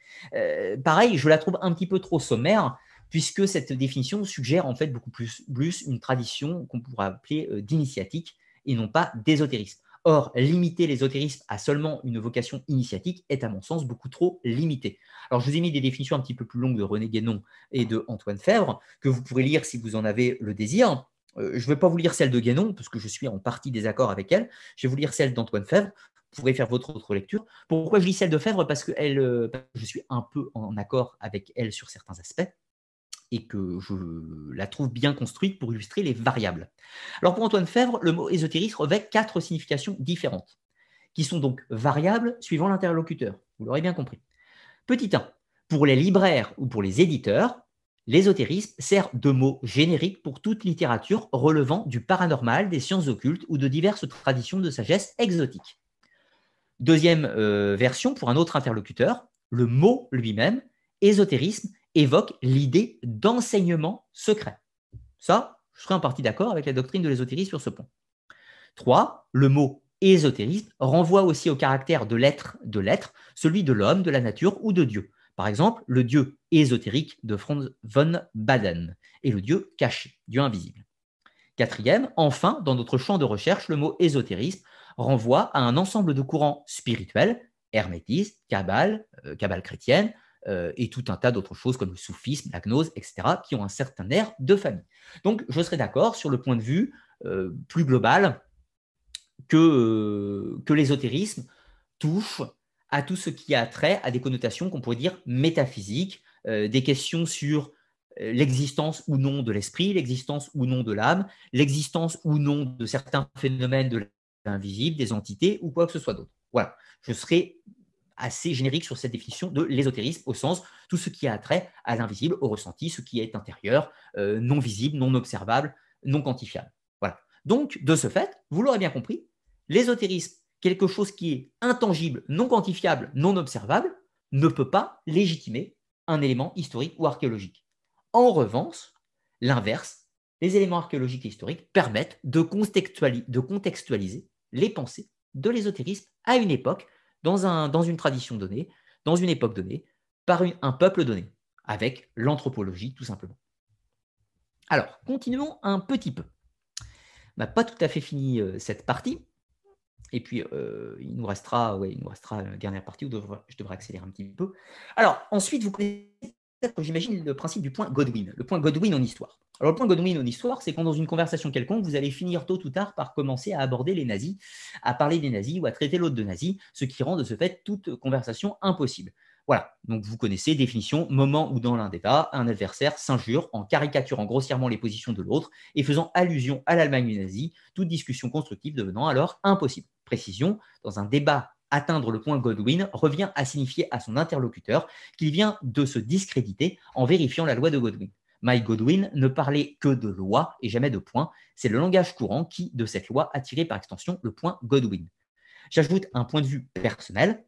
pareil, je la trouve un petit peu trop sommaire puisque cette définition suggère en fait beaucoup plus, une tradition qu'on pourrait appeler euh, d'initiatique et non pas d'ésotérisme. Or, limiter l'ésotérisme à seulement une vocation initiatique est à mon sens beaucoup trop limité. Alors, je vous ai mis des définitions un petit peu plus longues de René Guénon et de Antoine Fèvre, que vous pourrez lire si vous en avez le désir. Euh, je ne vais pas vous lire celle de Guénon, parce que je suis en partie désaccord avec elle. Je vais vous lire celle d'Antoine Fèvre. Vous pourrez faire votre autre lecture. Pourquoi je lis celle de Fèvre? Parce que euh, je suis un peu en accord avec elle sur certains aspects et que je la trouve bien construite pour illustrer les variables. Alors pour Antoine Fèvre, le mot ésotérisme revêt quatre significations différentes, qui sont donc variables suivant l'interlocuteur. Vous l'aurez bien compris. Petit 1. Pour les libraires ou pour les éditeurs, l'ésotérisme sert de mot générique pour toute littérature relevant du paranormal, des sciences occultes ou de diverses traditions de sagesse exotique. Deuxième euh, version, pour un autre interlocuteur, le mot lui-même, ésotérisme, évoque l'idée d'enseignement secret. Ça, je serais en partie d'accord avec la doctrine de l'ésotérisme sur ce point. 3. Le mot ésotérisme renvoie aussi au caractère de l'être, de l'être, celui de l'homme, de la nature ou de Dieu. Par exemple, le dieu ésotérique de Franz von Baden et le dieu caché, dieu invisible. Quatrième, enfin, dans notre champ de recherche, le mot ésotérisme renvoie à un ensemble de courants spirituels, hermétisme, cabale, cabale euh, chrétienne, euh, et tout un tas d'autres choses comme le soufisme, la gnose, etc., qui ont un certain air de famille. Donc, je serais d'accord sur le point de vue euh, plus global que, euh, que l'ésotérisme touche à tout ce qui a trait à des connotations qu'on pourrait dire métaphysiques, des questions sur l'existence ou non de l'esprit, l'existence ou non de l'âme, l'existence ou non de certains phénomènes de l'invisible, des entités ou quoi que ce soit d'autre. Voilà, je serais assez générique sur cette définition de l'ésotérisme au sens tout ce qui a trait à l'invisible, au ressenti, ce qui est intérieur, euh, non visible, non observable, non quantifiable. Voilà. Donc, de ce fait, vous l'aurez bien compris, l'ésotérisme, quelque chose qui est intangible, non quantifiable, non observable, ne peut pas légitimer un élément historique ou archéologique. En revanche, l'inverse, les éléments archéologiques et historiques permettent de contextualiser les pensées de l'ésotérisme à une époque dans, une tradition donnée, dans une époque donnée, par un peuple donné, avec l'anthropologie tout simplement. Alors, continuons un petit peu. On n'a pas tout à fait fini euh, cette partie. Et puis, euh, il, nous restera, ouais, il nous restera la dernière partie où je devrais accélérer un petit peu. Alors, ensuite, vous connaissez j'imagine, le principe du point Godwin, le point Godwin en histoire. Alors, le point Godwin en histoire, c'est quand dans une conversation quelconque, vous allez finir tôt ou tard par commencer à aborder les nazis, à parler des nazis ou à traiter l'autre de nazis, ce qui rend de ce fait toute conversation impossible. Voilà, donc vous connaissez, définition, moment où dans l'un cas, un adversaire s'injure en caricaturant grossièrement les positions de l'autre et faisant allusion à l'Allemagne nazie, toute discussion constructive devenant alors impossible. Précision, dans un débat atteindre le point Godwin revient à signifier à son interlocuteur qu'il vient de se discréditer en vérifiant la loi de Godwin. Mike Godwin ne parlait que de loi et jamais de point. C'est le langage courant qui, de cette loi, a tiré par extension le point Godwin. J'ajoute un point de vue personnel.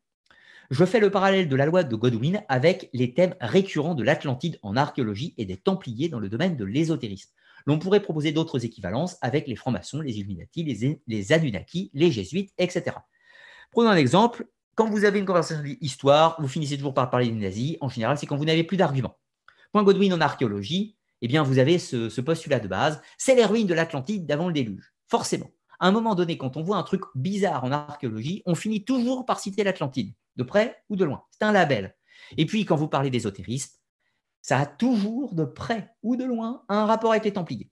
Je fais le parallèle de la loi de Godwin avec les thèmes récurrents de l'Atlantide en archéologie et des Templiers dans le domaine de l'ésotérisme. L'on pourrait proposer d'autres équivalences avec les francs-maçons, les Illuminati, les, les Anunnaki, les Jésuites, etc. Prenons un exemple. Quand vous avez une conversation d'histoire, vous finissez toujours par parler des nazis. En général, c'est quand vous n'avez plus d'arguments. Point Godwin en archéologie, eh bien, vous avez ce, postulat de base, c'est les ruines de l'Atlantide d'avant le déluge. Forcément. À un moment donné, quand on voit un truc bizarre en archéologie, on finit toujours par citer l'Atlantide, de près ou de loin. C'est un label. Et puis, quand vous parlez d'ésotérisme, ça a toujours de près ou de loin un rapport avec les Templiers.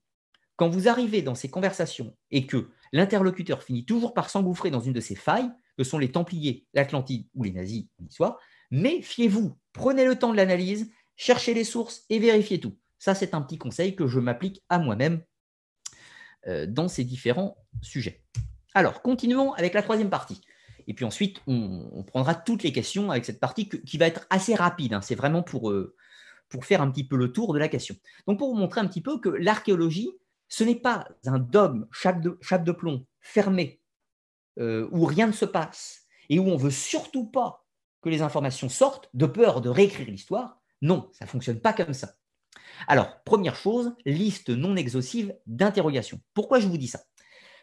Quand vous arrivez dans ces conversations et que l'interlocuteur finit toujours par s'engouffrer dans une de ces failles, que sont les Templiers, l'Atlantide ou les nazis en histoire, méfiez-vous, prenez le temps de l'analyse cherchez les sources et vérifiez tout. Ça, c'est un petit conseil que je m'applique à moi-même euh, dans ces différents sujets. Alors, continuons avec la troisième partie. Et puis ensuite, on, prendra toutes les questions avec cette partie qui va être assez rapide. Hein. C'est vraiment pour, euh, pour faire un petit peu le tour de la question. Donc, pour vous montrer un petit peu que l'archéologie, ce n'est pas un dogme, chape de plomb, fermé, euh, où rien ne se passe et où on veut surtout pas que les informations sortent de peur de réécrire l'histoire. Non, ça ne fonctionne pas comme ça. Alors, première chose, liste non exhaustive d'interrogations. Pourquoi je vous dis ça?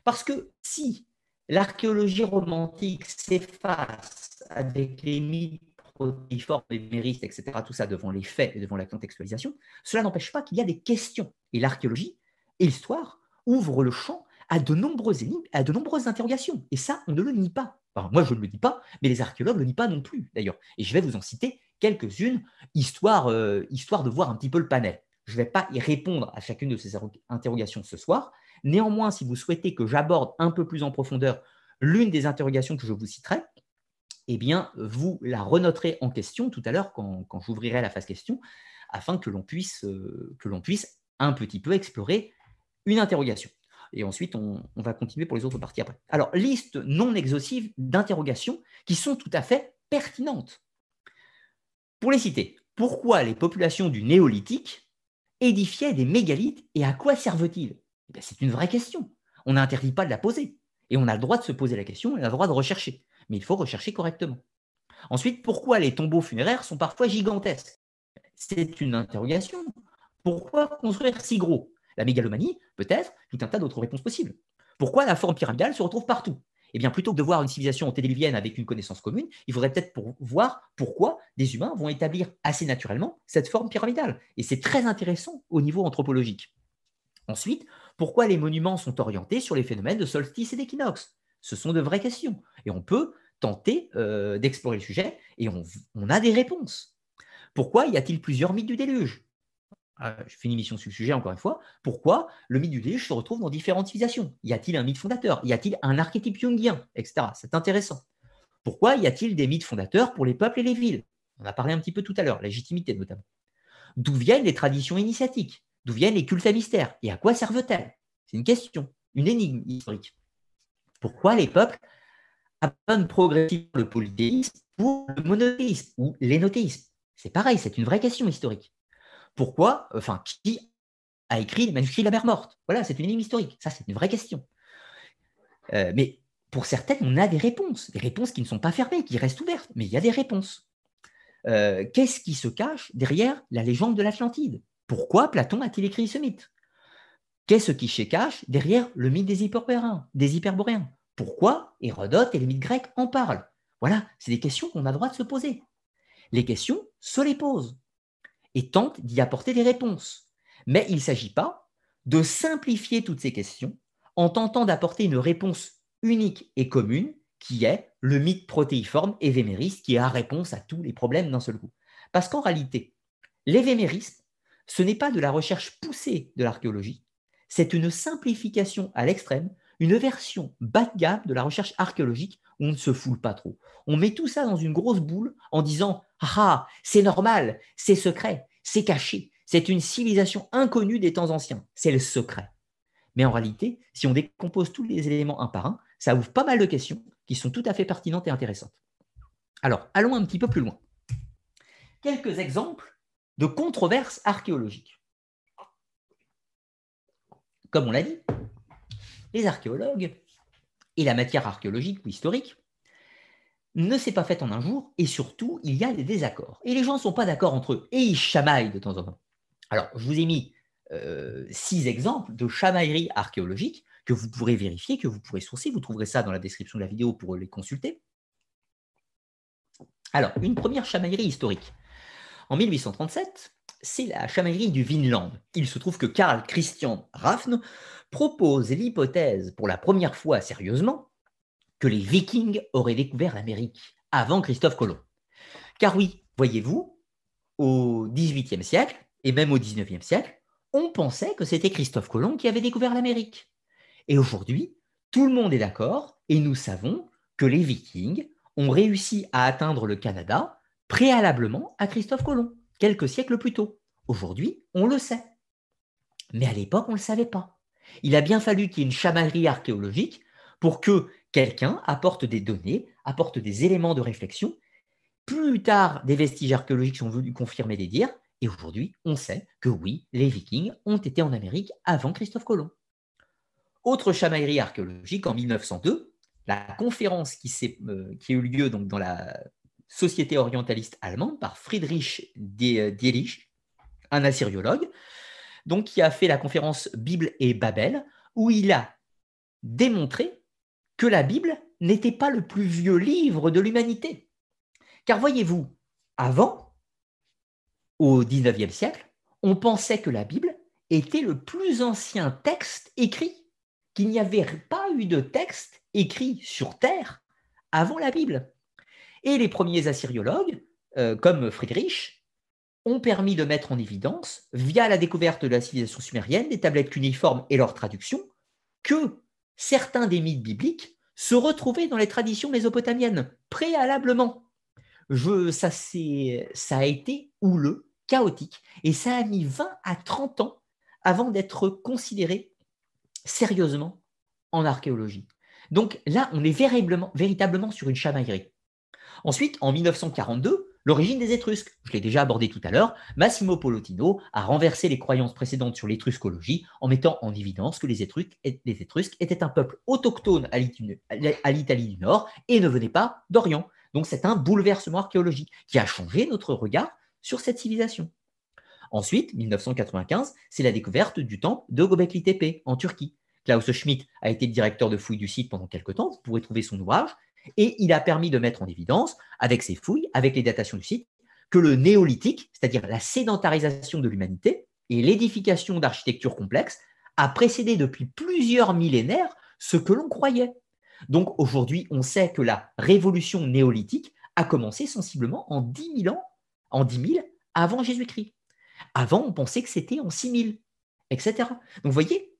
Parce que si l'archéologie romantique s'efface avec les mythes protéiformes, les méristes, etc., tout ça devant les faits et devant la contextualisation, cela n'empêche pas qu'il y a des questions. Et l'archéologie et l'histoire ouvrent le champ à de nombreuses à de nombreuses interrogations. Et ça, on ne le nie pas. moi, je ne le dis pas, mais les archéologues ne le nient pas non plus, d'ailleurs. Et je vais vous en citer quelques-unes, histoire, euh, histoire de voir un petit peu le panel. Je ne vais pas y répondre à chacune de ces interrogations ce soir. Néanmoins, si vous souhaitez que j'aborde un peu plus en profondeur l'une des interrogations que je vous citerai, eh bien, vous la renoterez en question tout à l'heure quand, j'ouvrirai la phase question, afin que l'on puisse, euh, que l'on puisse un petit peu explorer une interrogation. Et ensuite, on, va continuer pour les autres parties après. Alors, liste non exhaustive d'interrogations qui sont tout à fait pertinentes. Pour les citer, pourquoi les populations du néolithique édifiaient des mégalithes et à quoi servent-ils? Eh C'est une vraie question. On n'interdit pas de la poser. Et on a le droit de se poser la question, on a le droit de rechercher. Mais il faut rechercher correctement. Ensuite, pourquoi les tombeaux funéraires sont parfois gigantesques? C'est une interrogation. Pourquoi construire si gros? La mégalomanie, peut-être, tout un tas d'autres réponses possibles. Pourquoi la forme pyramidale se retrouve partout? Eh bien, plutôt que de voir une civilisation antédiluvienne avec une connaissance commune, il faudrait peut-être voir pourquoi des humains vont établir assez naturellement cette forme pyramidale. Et c'est très intéressant au niveau anthropologique. Ensuite, pourquoi les monuments sont orientés sur les phénomènes de solstice et d'équinoxe? Ce sont de vraies questions. Et on peut tenter euh, d'explorer le sujet et on a des réponses. Pourquoi y a-t-il plusieurs mythes du déluge? Je fais une émission sur le sujet encore une fois, pourquoi le mythe du déluge se retrouve dans différentes civilisations? Y a-t-il un mythe fondateur? Y a-t-il un archétype jungien Etc. C'est intéressant. Pourquoi y a-t-il des mythes fondateurs pour les peuples et les villes? On a parlé un petit peu tout à l'heure, légitimité notamment. D'où viennent les traditions initiatiques? D'où viennent les cultes à mystère? Et à quoi servent-elles? C'est une question, une énigme historique. Pourquoi les peuples abandonnent progressivement le polythéisme pour le monothéisme ou l'énothéisme? C'est pareil, c'est une vraie question historique. Pourquoi Enfin, qui a écrit les manuscrits de la mer morte? Voilà, c'est une énigme historique. Ça, c'est une vraie question. Euh, mais pour certaines, on a des réponses, des réponses qui ne sont pas fermées, qui restent ouvertes, mais il y a des réponses. Euh, qu'est-ce qui se cache derrière la légende de l'Atlantide? Pourquoi Platon a-t-il écrit ce mythe? Qu'est-ce qui se cache derrière le mythe des hyperboréens, des hyperboréens? Pourquoi Hérodote et les mythes grecs en parlent? Voilà, c'est des questions qu'on a le droit de se poser. Les questions se les posent et tente d'y apporter des réponses. Mais il ne s'agit pas de simplifier toutes ces questions en tentant d'apporter une réponse unique et commune qui est le mythe protéiforme évémériste qui a réponse à tous les problèmes d'un seul coup. Parce qu'en réalité, l'évémérisme, ce n'est pas de la recherche poussée de l'archéologie, c'est une simplification à l'extrême, une version bas de gamme de la recherche archéologique on ne se foule pas trop. On met tout ça dans une grosse boule en disant ah, c'est normal, c'est secret, c'est caché, c'est une civilisation inconnue des temps anciens, c'est le secret. Mais en réalité, si on décompose tous les éléments un par un, ça ouvre pas mal de questions qui sont tout à fait pertinentes et intéressantes. Alors, allons un petit peu plus loin. Quelques exemples de controverses archéologiques. Comme on l'a dit, les archéologues et la matière archéologique ou historique ne s'est pas faite en un jour, et surtout, il y a des désaccords. Et les gens ne sont pas d'accord entre eux, et ils chamaillent de temps en temps. Alors, je vous ai mis euh, six exemples de chamaillerie archéologique que vous pourrez vérifier, que vous pourrez sourcer. Vous trouverez ça dans la description de la vidéo pour les consulter. Alors, une première chamaillerie historique. En 1837, c'est la chamaillerie du Vinland. Il se trouve que Karl Christian Raffne propose l'hypothèse pour la première fois sérieusement que les Vikings auraient découvert l'Amérique avant Christophe Colomb. Car oui, voyez-vous, au XVIIIe siècle et même au XIXe siècle, on pensait que c'était Christophe Colomb qui avait découvert l'Amérique. Et aujourd'hui, tout le monde est d'accord et nous savons que les Vikings ont réussi à atteindre le Canada préalablement à Christophe Colomb, quelques siècles plus tôt. Aujourd'hui, on le sait. Mais à l'époque, on ne le savait pas. Il a bien fallu qu'il y ait une chamaillerie archéologique pour que quelqu'un apporte des données, apporte des éléments de réflexion. Plus tard, des vestiges archéologiques sont venus confirmer des dires, Et aujourd'hui, on sait que oui, les Vikings ont été en Amérique avant Christophe Colomb. Autre chamaillerie archéologique, en 1902, la conférence qui, euh, qui a eu lieu dans la Société orientaliste allemande par Friedrich Dielich, un assyriologue, donc, qui a fait la conférence Bible et Babel, où il a démontré que la Bible n'était pas le plus vieux livre de l'humanité. Car voyez-vous, avant, au XIXe siècle, on pensait que la Bible était le plus ancien texte écrit, qu'il n'y avait pas eu de texte écrit sur Terre avant la Bible. Et les premiers assyriologues, euh, comme Friedrich, ont permis de mettre en évidence, via la découverte de la civilisation sumérienne, des tablettes cuniformes et leur traduction, que certains des mythes bibliques se retrouvaient dans les traditions mésopotamiennes, préalablement. Je, ça, a été houleux, chaotique, et ça a mis 20 à 30 ans avant d'être considéré sérieusement en archéologie. Donc là, on est véritablement, véritablement sur une chamaillerie. Ensuite, en 1942, l'origine des Étrusques. Je l'ai déjà abordé tout à l'heure. Massimo Polotino a renversé les croyances précédentes sur l'étruscologie en mettant en évidence que les Étrusques, étaient un peuple autochtone à l'Italie du Nord et ne venaient pas d'Orient. Donc c'est un bouleversement archéologique qui a changé notre regard sur cette civilisation. Ensuite, 1995, c'est la découverte du temple de Göbekli Tepe en Turquie. Klaus Schmidt a été directeur de fouilles du site pendant quelques temps, vous pourrez trouver son ouvrage, et il a permis de mettre en évidence, avec ses fouilles, avec les datations du site, que le néolithique, c'est-à-dire la sédentarisation de l'humanité et l'édification d'architecture complexe, a précédé depuis plusieurs millénaires ce que l'on croyait. Donc aujourd'hui, on sait que la révolution néolithique a commencé sensiblement en 10 000 ans, en 10 000 avant Jésus-Christ. Avant, on pensait que c'était en 6 000, etc. Donc vous voyez,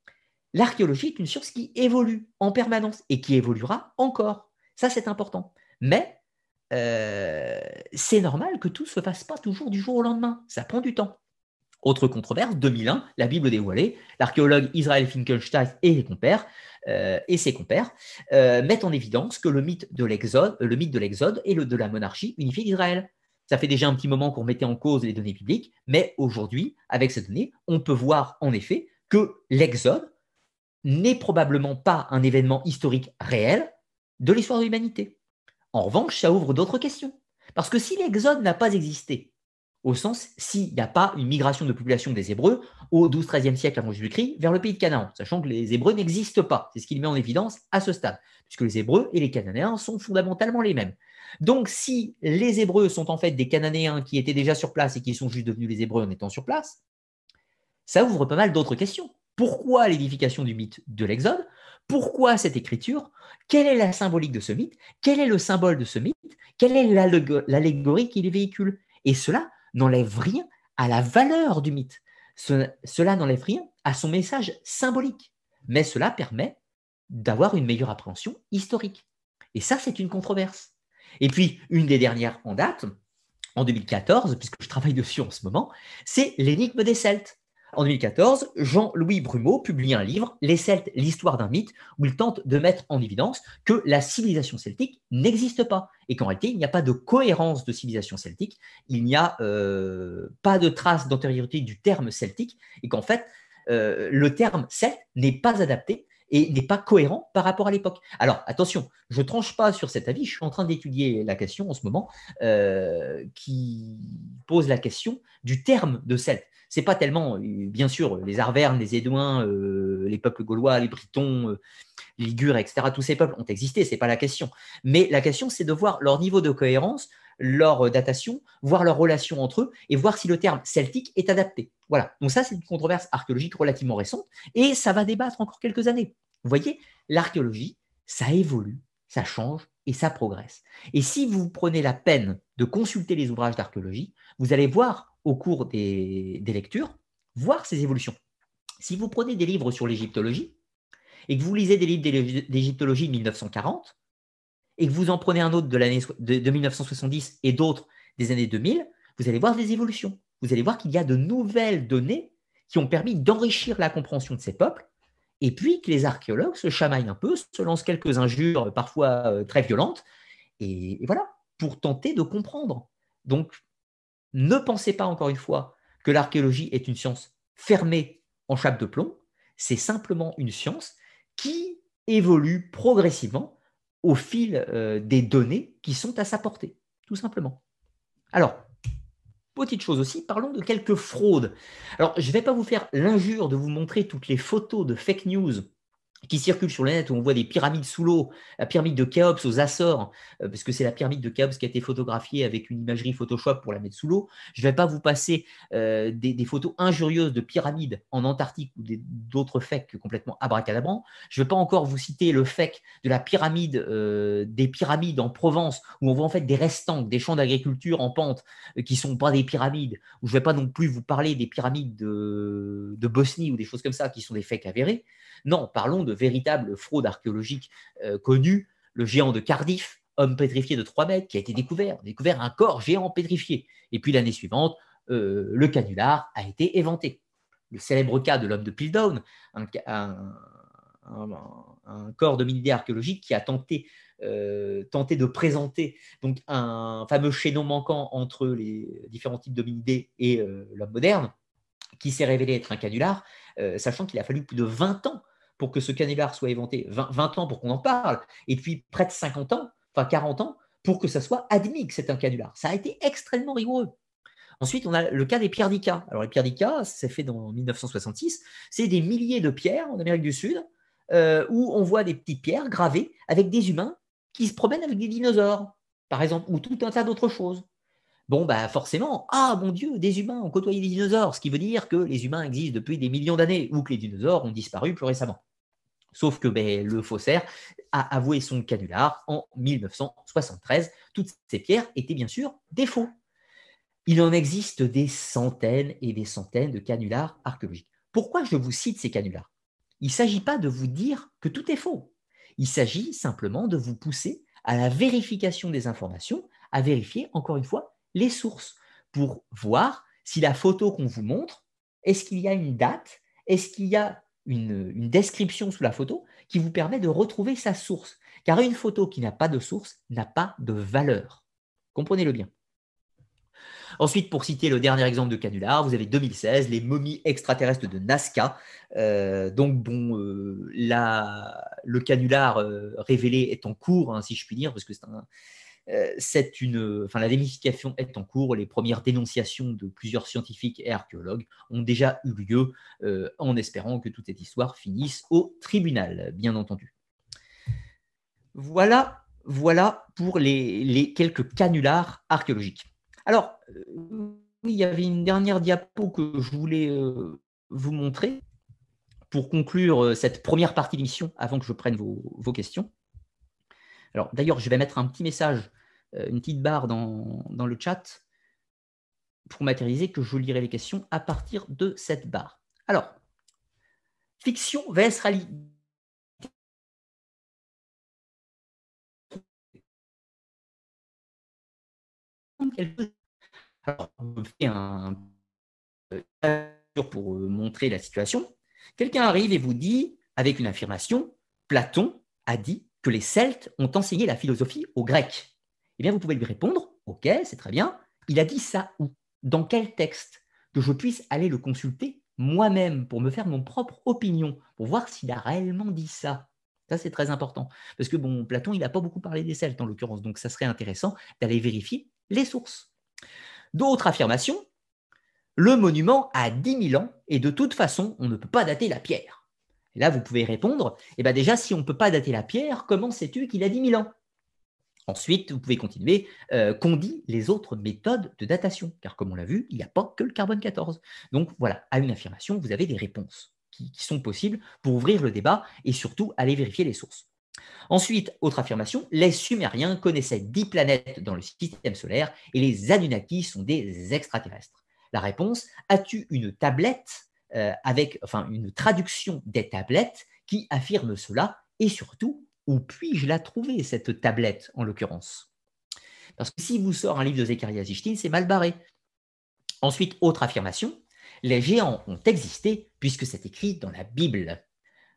l'archéologie est une science qui évolue en permanence et qui évoluera encore. Ça, c'est important. Mais euh, c'est normal que tout ne se fasse pas toujours du jour au lendemain. Ça prend du temps. Autre controverse, 2001, la Bible dévoilée, l'archéologue Israël Finkelstein et, euh, ses compères euh, mettent en évidence que le mythe de l'Exode, le mythe de l'Exode et le de la monarchie unifiée d'Israël. Ça fait déjà un petit moment qu'on mettait en cause les données bibliques, mais aujourd'hui, avec ces données, on peut voir en effet que l'Exode n'est probablement pas un événement historique réel, de l'histoire de l'humanité. En revanche, ça ouvre d'autres questions. Parce que si l'Exode n'a pas existé, au sens s'il n'y a pas une migration de population des Hébreux au 12-13e siècle avant Jésus-Christ vers le pays de Canaan, sachant que les Hébreux n'existent pas. C'est ce qu'il met en évidence à ce stade, puisque les Hébreux et les Cananéens sont fondamentalement les mêmes. Donc si les Hébreux sont en fait des Cananéens qui étaient déjà sur place et qui sont juste devenus les Hébreux en étant sur place, ça ouvre pas mal d'autres questions. Pourquoi l'édification du mythe de l'Exode pourquoi cette écriture? Quelle est la symbolique de ce mythe? Quel est le symbole de ce mythe? Quelle est l'allégorie qui les véhicule? Et cela n'enlève rien à la valeur du mythe. cela n'enlève rien à son message symbolique. Mais cela permet d'avoir une meilleure appréhension historique. Et ça, c'est une controverse. Et puis, une des dernières en date, en 2014, puisque je travaille dessus en ce moment, c'est l'énigme des Celtes. En 2014, Jean-Louis Brumeau publie un livre, Les Celtes, l'histoire d'un mythe, où il tente de mettre en évidence que la civilisation celtique n'existe pas. Et qu'en réalité, il n'y a pas de cohérence de civilisation celtique, il n'y a euh, pas de trace d'antériorité du terme celtique. Et qu'en fait, euh, le terme celte n'est pas adapté et n'est pas cohérent par rapport à l'époque. Alors attention, je ne tranche pas sur cet avis, je suis en train d'étudier la question en ce moment euh, qui pose la question du terme de celte c'est pas tellement, euh, bien sûr, les Arvernes, les Édouins, euh, les peuples gaulois, les Britons, les Ligures, etc. Tous ces peuples ont existé, c'est pas la question. Mais la question, c'est de voir leur niveau de cohérence, leur datation, voir leur relation entre eux et voir si le terme celtique est adapté. Voilà. Donc ça, c'est une controverse archéologique relativement récente et ça va débattre encore quelques années. Vous voyez, l'archéologie, ça évolue, ça change et ça progresse. Et si vous prenez la peine de consulter les ouvrages d'archéologie, vous allez voir au cours des, lectures, voir ces évolutions. Si vous prenez des livres sur l'égyptologie et que vous lisez des livres d'égyptologie de 1940 et que vous en prenez un autre de, l'année de 1970 et d'autres des années 2000, vous allez voir des évolutions. Vous allez voir qu'il y a de nouvelles données qui ont permis d'enrichir la compréhension de ces peuples et puis que les archéologues se chamaillent un peu, se lancent quelques injures parfois euh, très violentes, et, voilà, pour tenter de comprendre. Donc, ne pensez pas encore une fois que l'archéologie est une science fermée en chape de plomb, c'est simplement une science qui évolue progressivement au fil euh, des données qui sont à sa portée, tout simplement. Alors, petite chose aussi, parlons de quelques fraudes. Alors, je ne vais pas vous faire l'injure de vous montrer toutes les photos de fake news qui circulent sur le net où on voit des pyramides sous l'eau, la pyramide de Khéops aux Açores, euh, parce que c'est la pyramide de Khéops qui a été photographiée avec une imagerie Photoshop pour la mettre sous l'eau. Je ne vais pas vous passer euh, des, photos injurieuses de pyramides en Antarctique ou d'autres fakes complètement abracadabrants. Je ne vais pas encore vous citer le fake de la pyramide, euh, des pyramides en Provence, où on voit en fait des restants, des champs d'agriculture en pente qui ne sont pas des pyramides. Je ne vais pas non plus vous parler des pyramides de, de Bosnie ou des choses comme ça qui sont des fakes avérés. Non, parlons de véritables fraudes archéologiques euh, connues. Le géant de Cardiff, homme pétrifié de 3 mètres, qui a été découvert, découvert un corps géant pétrifié. Et puis l'année suivante, euh, le canular a été éventé. Le célèbre cas de l'homme de Piltdown, un, corps de militaire archéologique qui a tenté, euh, tenté de présenter donc un fameux chaînon manquant entre les différents types d'hominidés et l'homme moderne, qui s'est révélé être un canular, sachant qu'il a fallu plus de 20 ans pour que ce canular soit éventé, 20, ans pour qu'on en parle, et puis près de 50 ans, enfin 40 ans, pour que ça soit admis que c'est un canular. Ça a été extrêmement rigoureux. Ensuite, on a le cas des pierres d'Ica. Alors, les pierres d'Ica, c'est fait dans 1966. C'est des milliers de pierres en Amérique du Sud euh, où on voit des petites pierres gravées avec des humains qui se promènent avec des dinosaures, par exemple, ou tout un tas d'autres choses. Bon, bah forcément, ah mon Dieu, des humains ont côtoyé des dinosaures, ce qui veut dire que les humains existent depuis des millions d'années ou que les dinosaures ont disparu plus récemment. Sauf que ben, le faussaire a avoué son canular en 1973. Toutes ces pierres étaient bien sûr des faux. Il en existe des centaines et des centaines de canulars archéologiques. Pourquoi je vous cite ces canulars? Il ne s'agit pas de vous dire que tout est faux. Il s'agit simplement de vous pousser à la vérification des informations, à vérifier, encore une fois, les sources pour voir si la photo qu'on vous montre, est-ce qu'il y a une date, est-ce qu'il y a une, description sous la photo qui vous permet de retrouver sa source. Car une photo qui n'a pas de source n'a pas de valeur. Comprenez-le bien. Ensuite, pour citer le dernier exemple de canular, vous avez 2016, les momies extraterrestres de Nazca. Euh, donc, bon, euh, le canular euh, révélé est en cours, hein, si je puis dire, parce que c'est un, une, enfin, la démystification est en cours. Les premières dénonciations de plusieurs scientifiques et archéologues ont déjà eu lieu euh, en espérant que toute cette histoire finisse au tribunal, bien entendu. Voilà, pour les, quelques canulars archéologiques. Alors, euh, il y avait une dernière diapo que je voulais vous montrer pour conclure cette première partie d'émission avant que je prenne vos questions. Alors d'ailleurs, je vais mettre un petit message, euh, une petite barre dans, le chat pour matérialiser que je lirai les questions à partir de cette barre. Alors, fiction vs réalité. Alors, on fait un pour euh, montrer la situation. Quelqu'un arrive et vous dit, avec une affirmation, Platon a dit que les Celtes ont enseigné la philosophie aux Grecs Eh bien, vous pouvez lui répondre, OK, c'est très bien. Il a dit ça où? Dans quel texte? Que je puisse aller le consulter moi-même pour me faire mon propre opinion, pour voir s'il a réellement dit ça. Ça, c'est très important. Parce que, bon, Platon, il n'a pas beaucoup parlé des Celtes, en l'occurrence, donc ça serait intéressant d'aller vérifier les sources. D'autres affirmations, le monument a 10 000 ans et de toute façon, on ne peut pas dater la pierre. Et là, vous pouvez répondre, eh bien déjà, si on ne peut pas dater la pierre, comment sais-tu qu'il a 10 000 ans? Ensuite, vous pouvez continuer, euh, qu'on dit les autres méthodes de datation, car comme on l'a vu, il n'y a pas que le carbone 14. Donc voilà, à une affirmation, vous avez des réponses qui, sont possibles pour ouvrir le débat et surtout aller vérifier les sources. Ensuite, autre affirmation, les Sumériens connaissaient 10 planètes dans le système solaire et les Anunnaki sont des extraterrestres. La réponse, as-tu une tablette? Avec enfin, une traduction des tablettes qui affirme cela et surtout, où puis-je la trouver, cette tablette en l'occurrence? Parce que si vous sort un livre de Zechariah Zichtin, c'est mal barré. Ensuite, autre affirmation, les géants ont existé puisque c'est écrit dans la Bible.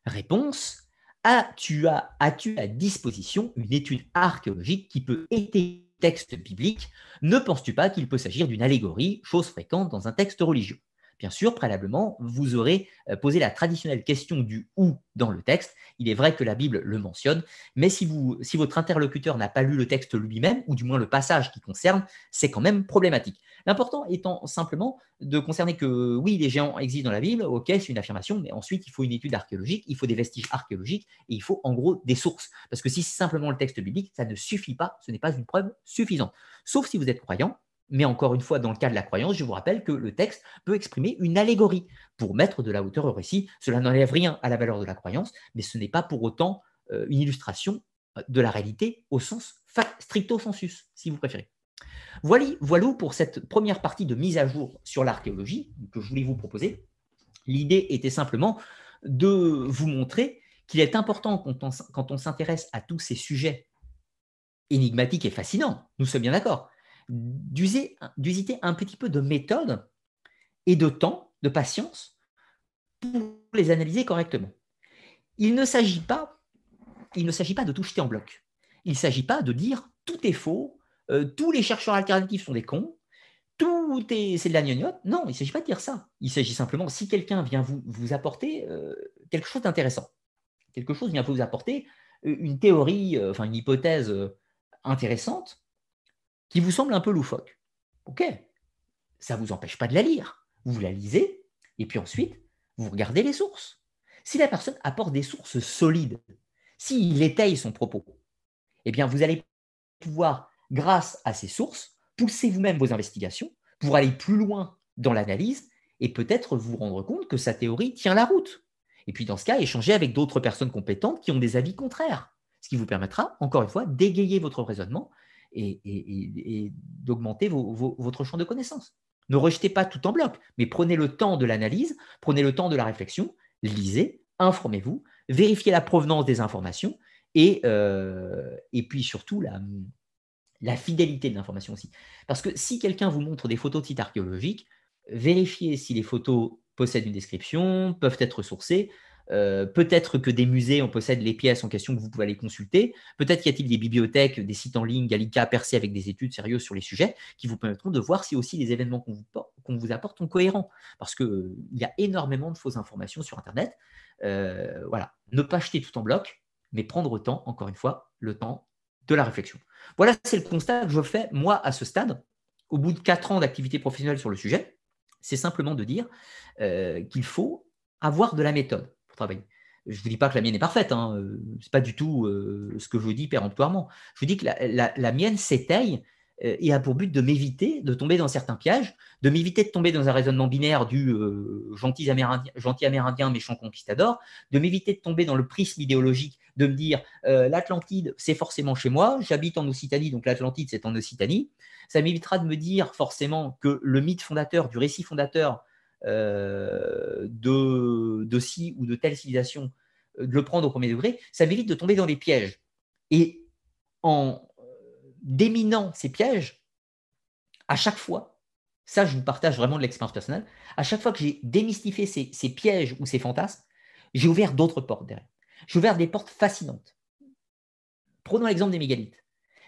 Réponse, as-tu as, as à disposition une étude archéologique qui peut étayer texte biblique, ne penses-tu pas qu'il peut s'agir d'une allégorie, chose fréquente dans un texte religieux? Bien sûr, préalablement, vous aurez euh, posé la traditionnelle question du où dans le texte. Il est vrai que la Bible le mentionne, mais si, vous, si votre interlocuteur n'a pas lu le texte lui-même, ou du moins le passage qui concerne, c'est quand même problématique. L'important étant simplement de concerner que oui, les géants existent dans la Bible, ok, c'est une affirmation, mais ensuite il faut une étude archéologique, il faut des vestiges archéologiques, et il faut en gros des sources. Parce que si c'est simplement le texte biblique, ça ne suffit pas, ce n'est pas une preuve suffisante. Sauf si vous êtes croyant, mais encore une fois, dans le cas de la croyance, je vous rappelle que le texte peut exprimer une allégorie pour mettre de la hauteur au récit. Cela n'enlève rien à la valeur de la croyance, mais ce n'est pas pour autant euh, une illustration euh, de la réalité au sens stricto sensus, si vous préférez. Voilà, voilà pour cette première partie de mise à jour sur l'archéologie que je voulais vous proposer. L'idée était simplement de vous montrer qu'il est important quand on s'intéresse à tous ces sujets énigmatiques et fascinants, nous sommes bien d'accord, d'user un petit peu de méthode et de temps, de patience, pour les analyser correctement. Il ne s'agit pas, de tout jeter en bloc. Il ne s'agit pas de dire tout est faux, euh, tous les chercheurs alternatifs sont des cons, tout est c'est de la gnognotte. Non, il ne s'agit pas de dire ça. Il s'agit simplement, si quelqu'un vient vous, vous apporter euh, quelque chose d'intéressant, quelque chose vient vous apporter euh, une théorie, enfin une hypothèse intéressante, qui vous semble un peu loufoque. Ok, ça ne vous empêche pas de la lire. Vous la lisez, et puis ensuite, vous regardez les sources. Si la personne apporte des sources solides, s'il étaye son propos, eh bien, vous allez pouvoir, grâce à ces sources, pousser vous-même vos investigations pour aller plus loin dans l'analyse et peut-être vous rendre compte que sa théorie tient la route. Et puis, dans ce cas, échanger avec d'autres personnes compétentes qui ont des avis contraires, ce qui vous permettra, encore une fois, d'égayer votre raisonnement et, d'augmenter votre champ de connaissances. Ne rejetez pas tout en bloc, mais prenez le temps de l'analyse, prenez le temps de la réflexion, lisez, informez-vous, vérifiez la provenance des informations et, euh, et puis surtout la, la fidélité de l'information aussi. Parce que si quelqu'un vous montre des photos de sites archéologiques, vérifiez si les photos possèdent une description, peuvent être sourcées, euh, peut-être que des musées en possèdent les pièces en question que vous pouvez aller consulter. Peut-être y a-t-il des bibliothèques, des sites en ligne, Gallica, Percé avec des études sérieuses sur les sujets qui vous permettront de voir si aussi les événements qu'on vous, apporte sont cohérents. Parce qu'il euh, y a énormément de fausses informations sur Internet. Euh, voilà, ne pas acheter tout en bloc, mais prendre le temps, encore une fois, le temps de la réflexion. Voilà, c'est le constat que je fais, moi, à ce stade, au bout de quatre ans d'activité professionnelle sur le sujet. C'est simplement de dire qu'il faut avoir de la méthode Je ne vous dis pas que la mienne est parfaite, hein, euh, ce n'est pas du tout euh, ce que je vous dis péremptoirement. Je vous dis que la, mienne s'étaye euh, et a pour but de m'éviter de tomber dans certains pièges, de m'éviter de tomber dans un raisonnement binaire du gentil, amérindien, gentil amérindien, méchant conquistador, de m'éviter de tomber dans le prisme idéologique, de me dire l'Atlantide, c'est forcément chez moi, j'habite en Occitanie, donc l'Atlantide, c'est en Occitanie. Ça m'évitera de me dire forcément que le mythe fondateur, du récit fondateur, euh, de, de ou de telle civilisation, euh, de le prendre au premier degré, ça m'évite de tomber dans les pièges. Et en euh, déminant ces pièges, à chaque fois, ça je vous partage vraiment de l'expérience personnelle, à chaque fois que j'ai démystifié ces, ces, pièges ou ces fantasmes, j'ai ouvert d'autres portes derrière. J'ai ouvert des portes fascinantes. Prenons l'exemple des mégalithes.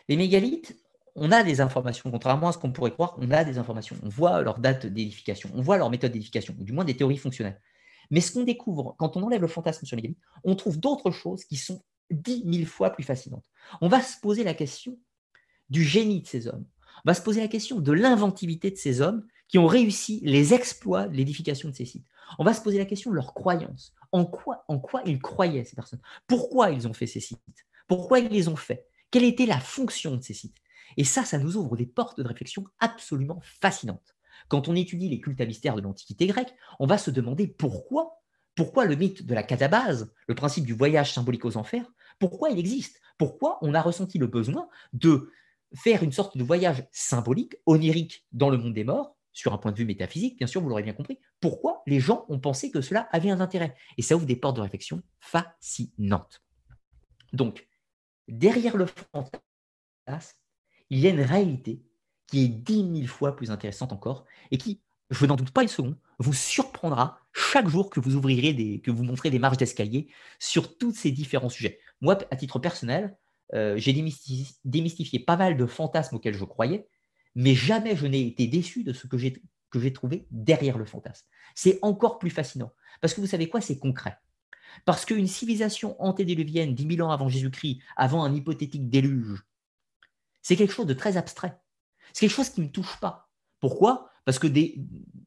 Les mégalithes, on a des informations, contrairement à ce qu'on pourrait croire, on a des informations. On voit leur date d'édification, on voit leur méthode d'édification, ou du moins des théories fonctionnelles. Mais ce qu'on découvre, quand on enlève le fantasme sur les on trouve d'autres choses qui sont dix mille fois plus fascinantes. On va se poser la question du génie de ces hommes. On va se poser la question de l'inventivité de ces hommes qui ont réussi les exploits l'édification de ces sites. On va se poser la question de leur croyance. En quoi, en quoi ils croyaient, ces personnes? Pourquoi ils ont fait ces sites? Pourquoi ils les ont faits? Quelle était la fonction de ces sites? Et ça, ça nous ouvre des portes de réflexion absolument fascinantes. Quand on étudie les cultes à mystère de l'Antiquité grecque, on va se demander pourquoi, pourquoi le mythe de la catabase, le principe du voyage symbolique aux enfers, pourquoi il existe? Pourquoi on a ressenti le besoin de faire une sorte de voyage symbolique, onirique dans le monde des morts, sur un point de vue métaphysique, bien sûr, vous l'aurez bien compris, pourquoi les gens ont pensé que cela avait un intérêt? Et ça ouvre des portes de réflexion fascinantes. Donc, derrière le fantasme, il y a une réalité qui est dix mille fois plus intéressante encore et qui, je n'en doute pas une seconde, vous surprendra chaque jour que vous ouvrirez que vous montrez des marches d'escalier sur tous ces différents sujets. Moi, à titre personnel, euh, j'ai démystifié, pas mal de fantasmes auxquels je croyais, mais jamais je n'ai été déçu de ce que j'ai trouvé derrière le fantasme. C'est encore plus fascinant. Parce que vous savez quoi? C'est concret. Parce qu'une civilisation antédiluvienne, 10 000 ans avant Jésus-Christ, avant un hypothétique déluge, c'est quelque chose de très abstrait. C'est quelque chose qui ne me touche pas. Pourquoi? Parce que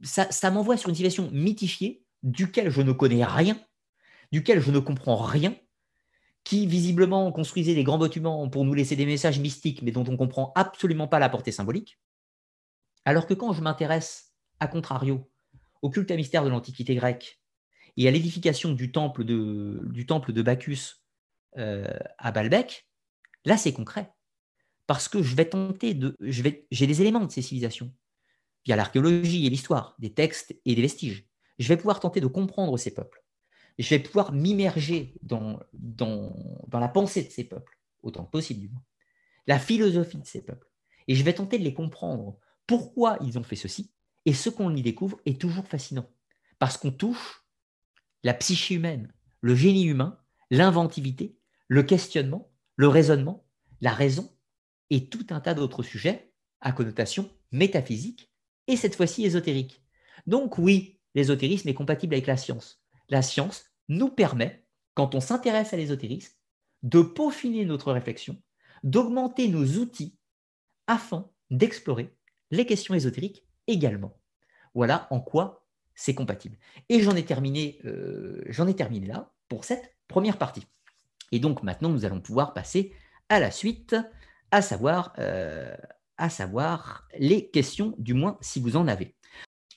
ça, m'envoie sur une civilisation mythifiée, duquel je ne connais rien, duquel je ne comprends rien, qui visiblement construisait des grands bâtiments pour nous laisser des messages mystiques, mais dont on ne comprend absolument pas la portée symbolique. Alors que quand je m'intéresse, à contrario, au culte à mystère de l'Antiquité grecque et à l'édification du temple de, du temple de Bacchus euh, à Baalbek, là c'est concret parce que je vais tenter de. J'ai des éléments de ces civilisations, via l'archéologie et l'histoire, des textes et des vestiges. Je vais pouvoir tenter de comprendre ces peuples. Je vais pouvoir m'immerger dans, dans, dans la pensée de ces peuples, autant que possible du moins, la philosophie de ces peuples. Et je vais tenter de les comprendre. Pourquoi ils ont fait ceci Et ce qu'on y découvre est toujours fascinant. Parce qu'on touche la psyché humaine, le génie humain, l'inventivité, le questionnement, le raisonnement, la raison, et tout un tas d'autres sujets à connotation métaphysique et cette fois-ci ésotérique. Donc oui, l'ésotérisme est compatible avec la science. La science nous permet, quand on s'intéresse à l'ésotérisme, de peaufiner notre réflexion, d'augmenter nos outils afin d'explorer les questions ésotériques également. Voilà en quoi c'est compatible. Et j'en ai terminé, euh, j'en ai terminé là pour cette première partie. Et donc maintenant, nous allons pouvoir passer à la suite à savoir, euh, à savoir les questions, du moins si vous en avez.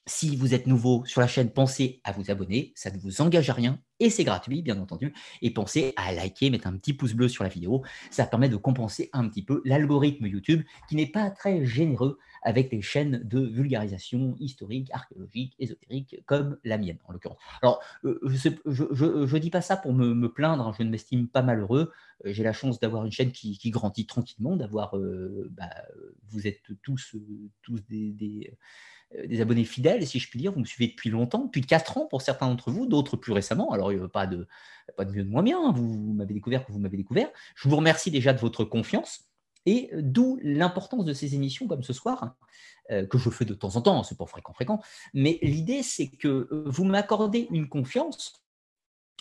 Si vous êtes nouveau sur la chaîne, pensez à vous abonner, ça ne vous engage à rien et c'est gratuit, bien entendu. Et pensez à liker, mettre un petit pouce bleu sur la vidéo, ça permet de compenser un petit peu l'algorithme YouTube qui n'est pas très généreux avec les chaînes de vulgarisation historique, archéologique, ésotérique, comme la mienne en l'occurrence. Alors, euh, je ne dis pas ça pour me, plaindre, hein, je ne m'estime pas malheureux. Euh, j'ai la chance d'avoir une chaîne qui, grandit tranquillement, d'avoir, euh, bah, vous êtes tous, des des abonnés fidèles, si je puis dire. Vous me suivez depuis longtemps, depuis 4 ans pour certains d'entre vous, d'autres plus récemment. Alors, il n'y a pas de, pas de mieux de moins bien. Hein. Vous, m'avez découvert que vous m'avez découvert. Je vous remercie déjà de votre confiance. Et euh, d'où l'importance de ces émissions comme ce soir, hein, euh, que je fais de temps en temps, c'est pas fréquent, fréquent. Mais l'idée, c'est que vous m'accordez une confiance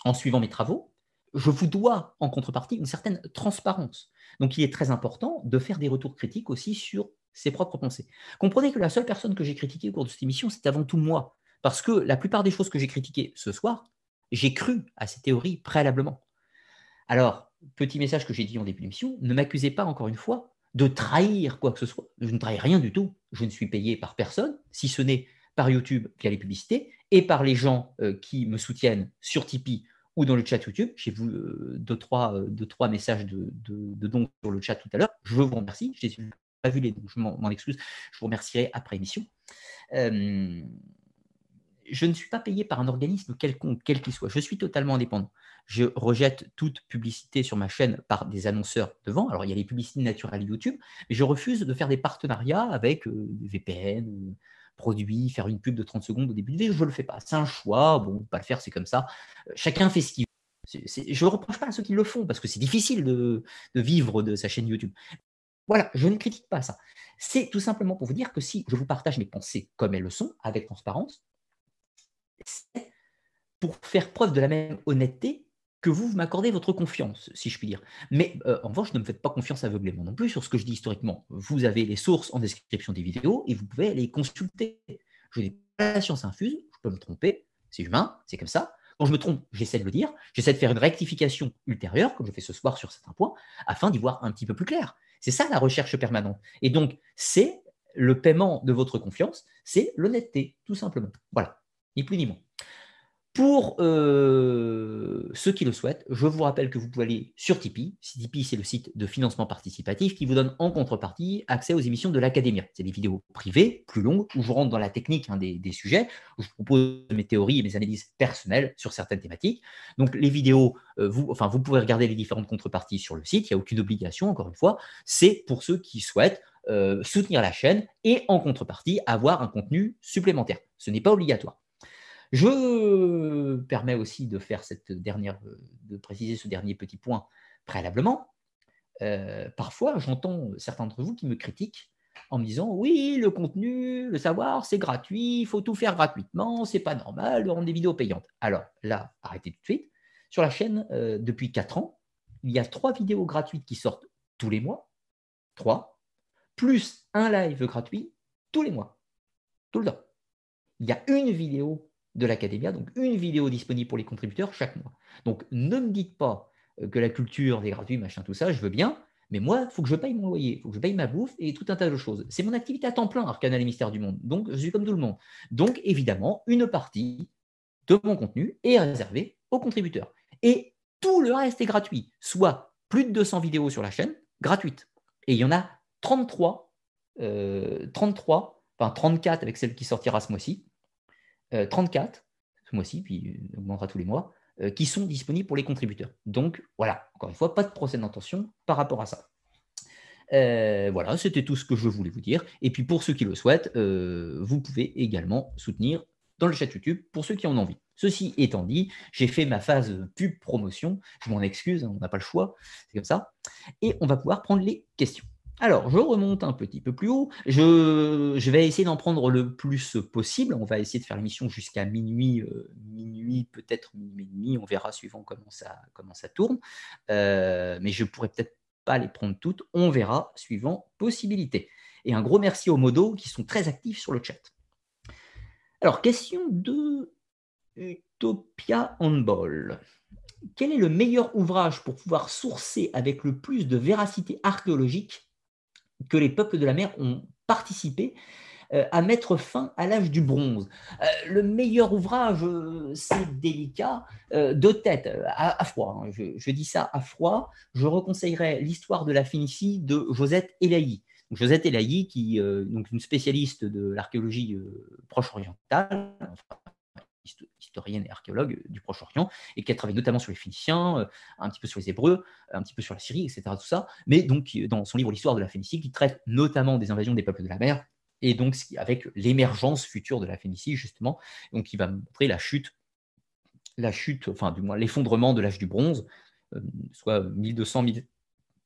en suivant mes travaux. Je vous dois en contrepartie une certaine transparence. Donc, il est très important de faire des retours critiques aussi sur ses propres pensées. Comprenez que la seule personne que j'ai critiquée au cours de cette émission, c'est avant tout moi. Parce que la plupart des choses que j'ai critiquées ce soir, j'ai cru à ces théories préalablement. Alors, petit message que j'ai dit en début d'émission, ne m'accusez pas encore une fois de trahir quoi que ce soit. Je ne trahis rien du tout. Je ne suis payé par personne, si ce n'est par YouTube via les publicités et par les gens euh, qui me soutiennent sur Tipeee ou dans le chat YouTube. J'ai vu euh, deux, trois, euh, deux, trois messages de, de, dons sur le chat tout à l'heure. Je vous remercie. Je les pas vu les dons, je m'en excuse, je vous remercierai après émission. Je ne suis pas payé par un organisme quelconque, quel qu'il soit. Je suis totalement indépendant. Je rejette toute publicité sur ma chaîne par des annonceurs devant. Alors, il y a les publicités naturelles YouTube, mais je refuse de faire des partenariats avec euh, VPN, euh, produits, faire une pub de 30 secondes au début de vidéo. Je ne le fais pas. C'est un choix. Bon, pas le faire, c'est comme ça. chacun fait ce qu'il veut. Je ne reproche pas à ceux qui le font parce que c'est difficile de, vivre de sa chaîne YouTube. Voilà, je ne critique pas ça. C'est tout simplement pour vous dire que si je vous partage mes pensées comme elles le sont, avec transparence, c'est pour faire preuve de la même honnêteté que vous, m'accordez votre confiance, si je puis dire. Mais euh, en revanche, ne me faites pas confiance aveuglément non plus sur ce que je dis historiquement. Vous avez les sources en description des vidéos et vous pouvez les consulter. Je n'ai pas la science infuse, je peux me tromper, c'est humain, c'est comme ça. Quand je me trompe, j'essaie de le dire, j'essaie de faire une rectification ultérieure, comme je fais ce soir sur certains points, afin d'y voir un petit peu plus clair. C'est ça la recherche permanente. Et donc, c'est le paiement de votre confiance, c'est l'honnêteté, tout simplement. Voilà, ni plus ni moins. Pour euh, ceux qui le souhaitent, je vous rappelle que vous pouvez aller sur Tipeee. Tipeee, c'est le site de financement participatif qui vous donne en contrepartie accès aux émissions de l'Académie. C'est des vidéos privées, plus longues, où je rentre dans la technique hein, des, sujets, où je propose mes théories et mes analyses personnelles sur certaines thématiques. Donc les vidéos, euh, vous, enfin, vous pouvez regarder les différentes contreparties sur le site, il n'y a aucune obligation, encore une fois. C'est pour ceux qui souhaitent euh, soutenir la chaîne et en contrepartie avoir un contenu supplémentaire. Ce n'est pas obligatoire. Je permets aussi de faire cette dernière, de préciser ce dernier petit point préalablement. parfois, j'entends certains d'entre vous qui me critiquent en me disant oui, le contenu, le savoir, c'est gratuit, il faut tout faire gratuitement, c'est pas normal de rendre des vidéos payantes. Alors là, arrêtez tout de suite. Sur la chaîne, euh, depuis 4 ans, il y a trois vidéos gratuites qui sortent tous les mois, trois, plus un live gratuit tous les mois, tout le temps. Il y a une vidéo de l'Académia, donc une vidéo disponible pour les contributeurs chaque mois. Donc ne me dites pas euh, que la culture, des gratuits, machin, tout ça, je veux bien, mais moi, il faut que je paye mon loyer, il faut que je paye ma bouffe et tout un tas de choses. C'est mon activité à temps plein, Arcana les mystères du monde. Donc, je suis comme tout le monde. Donc, évidemment, une partie de mon contenu est réservée aux contributeurs. Et tout le reste est gratuit, soit plus de 200 vidéos sur la chaîne, gratuites. Et il y en a 33, 33, euh, enfin 34 avec celle qui sortira ce mois-ci, 34 euh, ce mois-ci, puis euh, augmentera tous les mois, euh, qui sont disponibles pour les contributeurs. Donc voilà, encore une fois, pas de procès d'intention par rapport à ça. Voilà, c'était tout ce que je voulais vous dire. Et puis pour ceux qui le souhaitent, vous pouvez également soutenir dans le chat YouTube pour ceux qui en ont envie. Ceci étant dit, j'ai fait ma phase pub promotion. Je m'en excuse, hein, on n'a pas le choix, c'est comme ça. Et on va pouvoir prendre les questions. Alors, je remonte un petit peu plus haut. Je, vais essayer d'en prendre le plus possible. On va essayer de faire l'émission jusqu'à minuit, euh, minuit peut-être minuit et. On verra suivant comment ça, comment ça tourne. Euh, mais je ne pourrais peut-être pas les prendre toutes. On verra suivant possibilité. Et un gros merci aux modos qui sont très actifs sur le chat. Alors, question de Utopia Handball. Quel est le meilleur ouvrage pour pouvoir sourcer avec le plus de véracité archéologique que les peuples de la mer ont participé euh, à mettre fin à l'âge du bronze. Euh, le meilleur ouvrage, euh, c'est délicat, de tête, à, froid. Hein. je, dis ça à froid. Je reconseillerais l'histoire de la Phénicie de Josette Elahi. Josette Elahi, qui donc une spécialiste de l'archéologie proche orientale, historienne et archéologue du Proche-Orient, et qui a travaillé notamment sur les Phéniciens, euh, un petit peu sur les Hébreux, un petit peu sur la Syrie, etc. Tout ça, mais donc dans son livre L'histoire de la Phénicie, qui traite notamment des invasions des peuples de la mer, et donc avec l'émergence future de la Phénicie, justement, donc qui va montrer la chute, la chute, enfin du moins l'effondrement de l'âge du bronze, euh, soit 1200, 1000,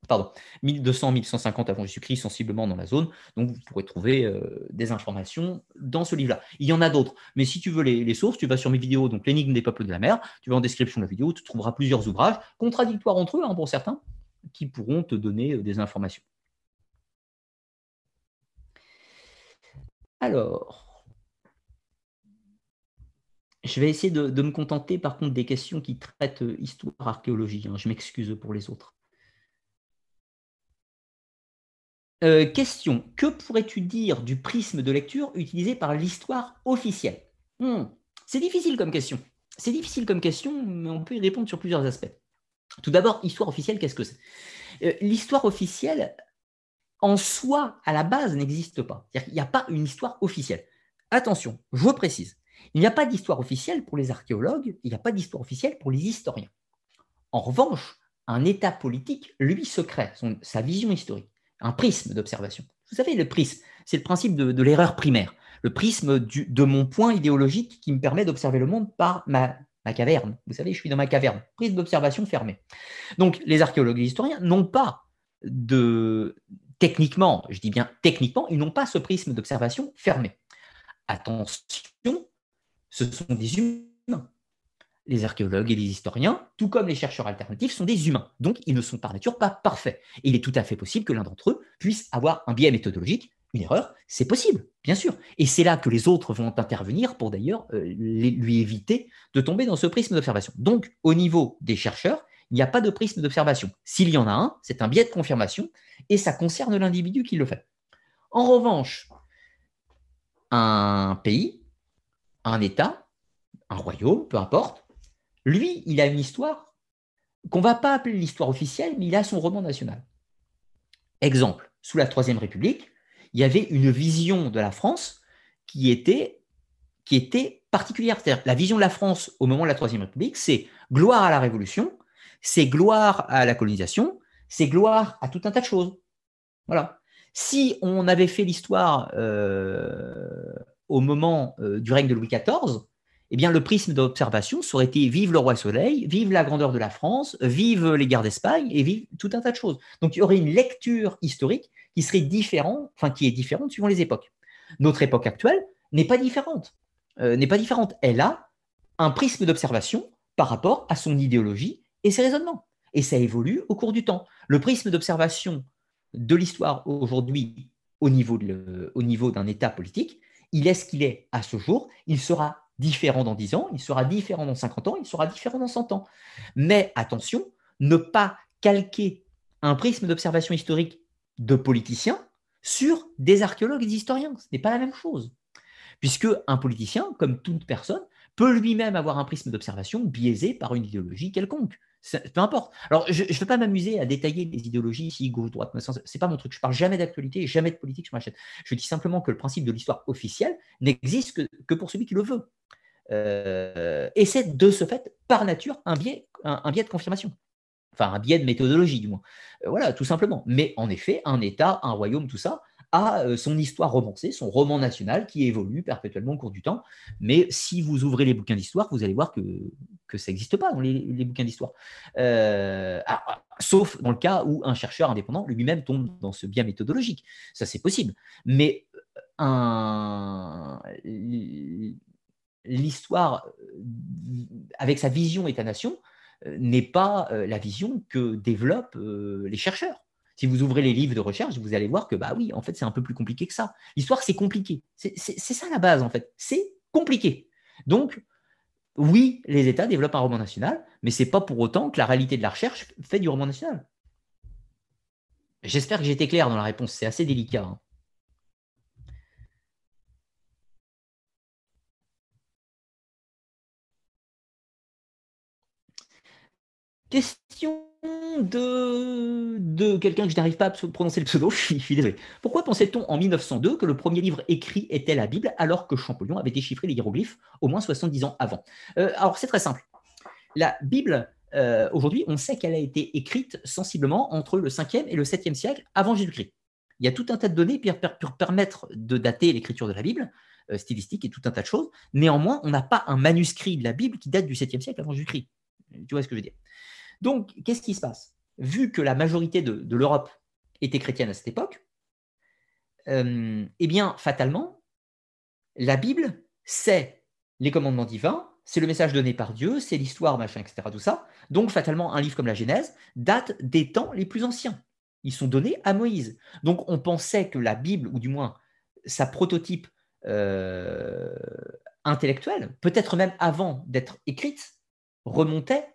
pardon, 1200-1150 avant Jésus-Christ, sensiblement dans la zone. Donc, vous pourrez trouver euh, des informations dans ce livre-là. Il y en a d'autres, mais si tu veux les, sources, tu vas sur mes vidéos, donc l'énigme des peuples de la mer, tu vas en description de la vidéo, tu trouveras plusieurs ouvrages, contradictoires entre eux hein, pour certains, qui pourront te donner euh, des informations. Alors, je vais essayer de, me contenter par contre des questions qui traitent euh, histoire, archéologie. Hein. Je m'excuse pour les autres. Euh, question, que pourrais-tu dire du prisme de lecture utilisé par l'histoire officielle? Hmm, C'est difficile comme question. C'est difficile comme question, mais on peut y répondre sur plusieurs aspects. Tout d'abord, histoire officielle, qu'est-ce que c'est? Euh, L'histoire officielle, en soi, à la base, n'existe pas. Il n'y a pas une histoire officielle. Attention, je précise, il n'y a pas d'histoire officielle pour les archéologues, il n'y a pas d'histoire officielle pour les historiens. En revanche, un État politique, lui, se crée sa vision historique un prisme d'observation. Vous savez, le prisme, c'est le principe de, l'erreur primaire, le prisme de mon point idéologique qui me permet d'observer le monde par ma, caverne. Vous savez, je suis dans ma caverne, prisme d'observation fermé. Donc, les archéologues et les historiens n'ont pas de... Techniquement, je dis bien techniquement, ils n'ont pas ce prisme d'observation fermé. Attention, ce sont des humains les archéologues et les historiens, tout comme les chercheurs alternatifs, sont des humains. Donc, ils ne sont par nature pas parfaits. Il est tout à fait possible que l'un d'entre eux puisse avoir un biais méthodologique, une erreur. C'est possible, bien sûr. Et c'est là que les autres vont intervenir pour d'ailleurs euh, lui éviter de tomber dans ce prisme d'observation. Donc, au niveau des chercheurs, il n'y a pas de prisme d'observation. S'il y en a un, c'est un biais de confirmation et ça concerne l'individu qui le fait. En revanche, un pays, un État, un royaume, peu importe, lui, il a une histoire qu'on va pas appeler l'histoire officielle, mais il a son roman national. Exemple, sous la Troisième République, il y avait une vision de la France qui était, qui était particulière. La vision de la France au moment de la Troisième République, c'est gloire à la Révolution, c'est gloire à la colonisation, c'est gloire à tout un tas de choses. Voilà. Si on avait fait l'histoire euh, au moment euh, du règne de Louis XIV, eh bien, le prisme d'observation, ça aurait été vive le roi soleil, vive la grandeur de la France, vive les guerres d'Espagne et vive tout un tas de choses. Donc, il y aurait une lecture historique qui serait différente, enfin, qui est différente suivant les époques. Notre époque actuelle n'est pas différente. Euh, n'est pas différente. Elle a un prisme d'observation par rapport à son idéologie et ses raisonnements. Et ça évolue au cours du temps. Le prisme d'observation de l'histoire aujourd'hui au niveau d'un État politique, il est ce qu'il est à ce jour, il sera différent dans 10 ans, il sera différent dans 50 ans, il sera différent dans 100 ans. Mais attention, ne pas calquer un prisme d'observation historique de politiciens sur des archéologues et des historiens. Ce n'est pas la même chose. Puisque un politicien, comme toute personne, peut lui-même avoir un prisme d'observation biaisé par une idéologie quelconque. Peu importe. Alors, je ne veux pas m'amuser à détailler les idéologies, si gauche, droite, c'est pas mon truc. Je parle jamais d'actualité, jamais de politique sur ma chaîne. Je dis simplement que le principe de l'histoire officielle n'existe que, pour celui qui le veut. Euh, et c'est de ce fait, par nature, un biais, un, biais de confirmation. Enfin, un biais de méthodologie, du moins. Euh, voilà, tout simplement. Mais en effet, un État, un royaume, tout ça, euh, son histoire romancée, son roman national qui évolue perpétuellement au cours du temps. Mais si vous ouvrez les bouquins d'histoire, vous allez voir que, que ça n'existe pas dans les, bouquins d'histoire. Sauf dans le cas où un chercheur indépendant lui-même tombe dans ce biais méthodologique. Ça, c'est possible. Mais l'histoire, avec sa vision État-nation, n'est pas la vision que développent les chercheurs. Si vous ouvrez les livres de recherche, vous allez voir que, bah oui, en fait, c'est un peu plus compliqué que ça. L'histoire, c'est compliqué. C'est ça la base, en fait. C'est compliqué. Donc, oui, les États développent un roman national, mais ce n'est pas pour autant que la réalité de la recherche fait du roman national. J'espère que j'ai été clair dans la réponse. C'est assez délicat. Hein. Question de, quelqu'un que je n'arrive pas à prononcer le pseudo, je suis, désolé. Pourquoi pensait-on en 1902 que le premier livre écrit était la Bible alors que Champollion avait déchiffré les hiéroglyphes au moins 70 ans avant? Euh, Alors c'est très simple. La Bible, euh, aujourd'hui, on sait qu'elle a été écrite sensiblement entre le 5e et le 7e siècle avant Jésus-Christ. Il y a tout un tas de données pour, permettre de dater l'écriture de la Bible, euh, stylistique et tout un tas de choses. Néanmoins, on n'a pas un manuscrit de la Bible qui date du 7e siècle avant Jésus-Christ. Tu vois ce que je veux dire? Donc, qu'est-ce qui se passe? Vu que la majorité de, l'Europe était chrétienne à cette époque, euh, eh bien, fatalement, la Bible, c'est les commandements divins, c'est le message donné par Dieu, c'est l'histoire, machin, etc. Tout. Donc, fatalement, un livre comme la Genèse date des temps les plus anciens. Ils sont donnés à Moïse. Donc, on pensait que la Bible, ou du moins sa prototype euh, intellectuel, peut-être même avant d'être écrite, remontait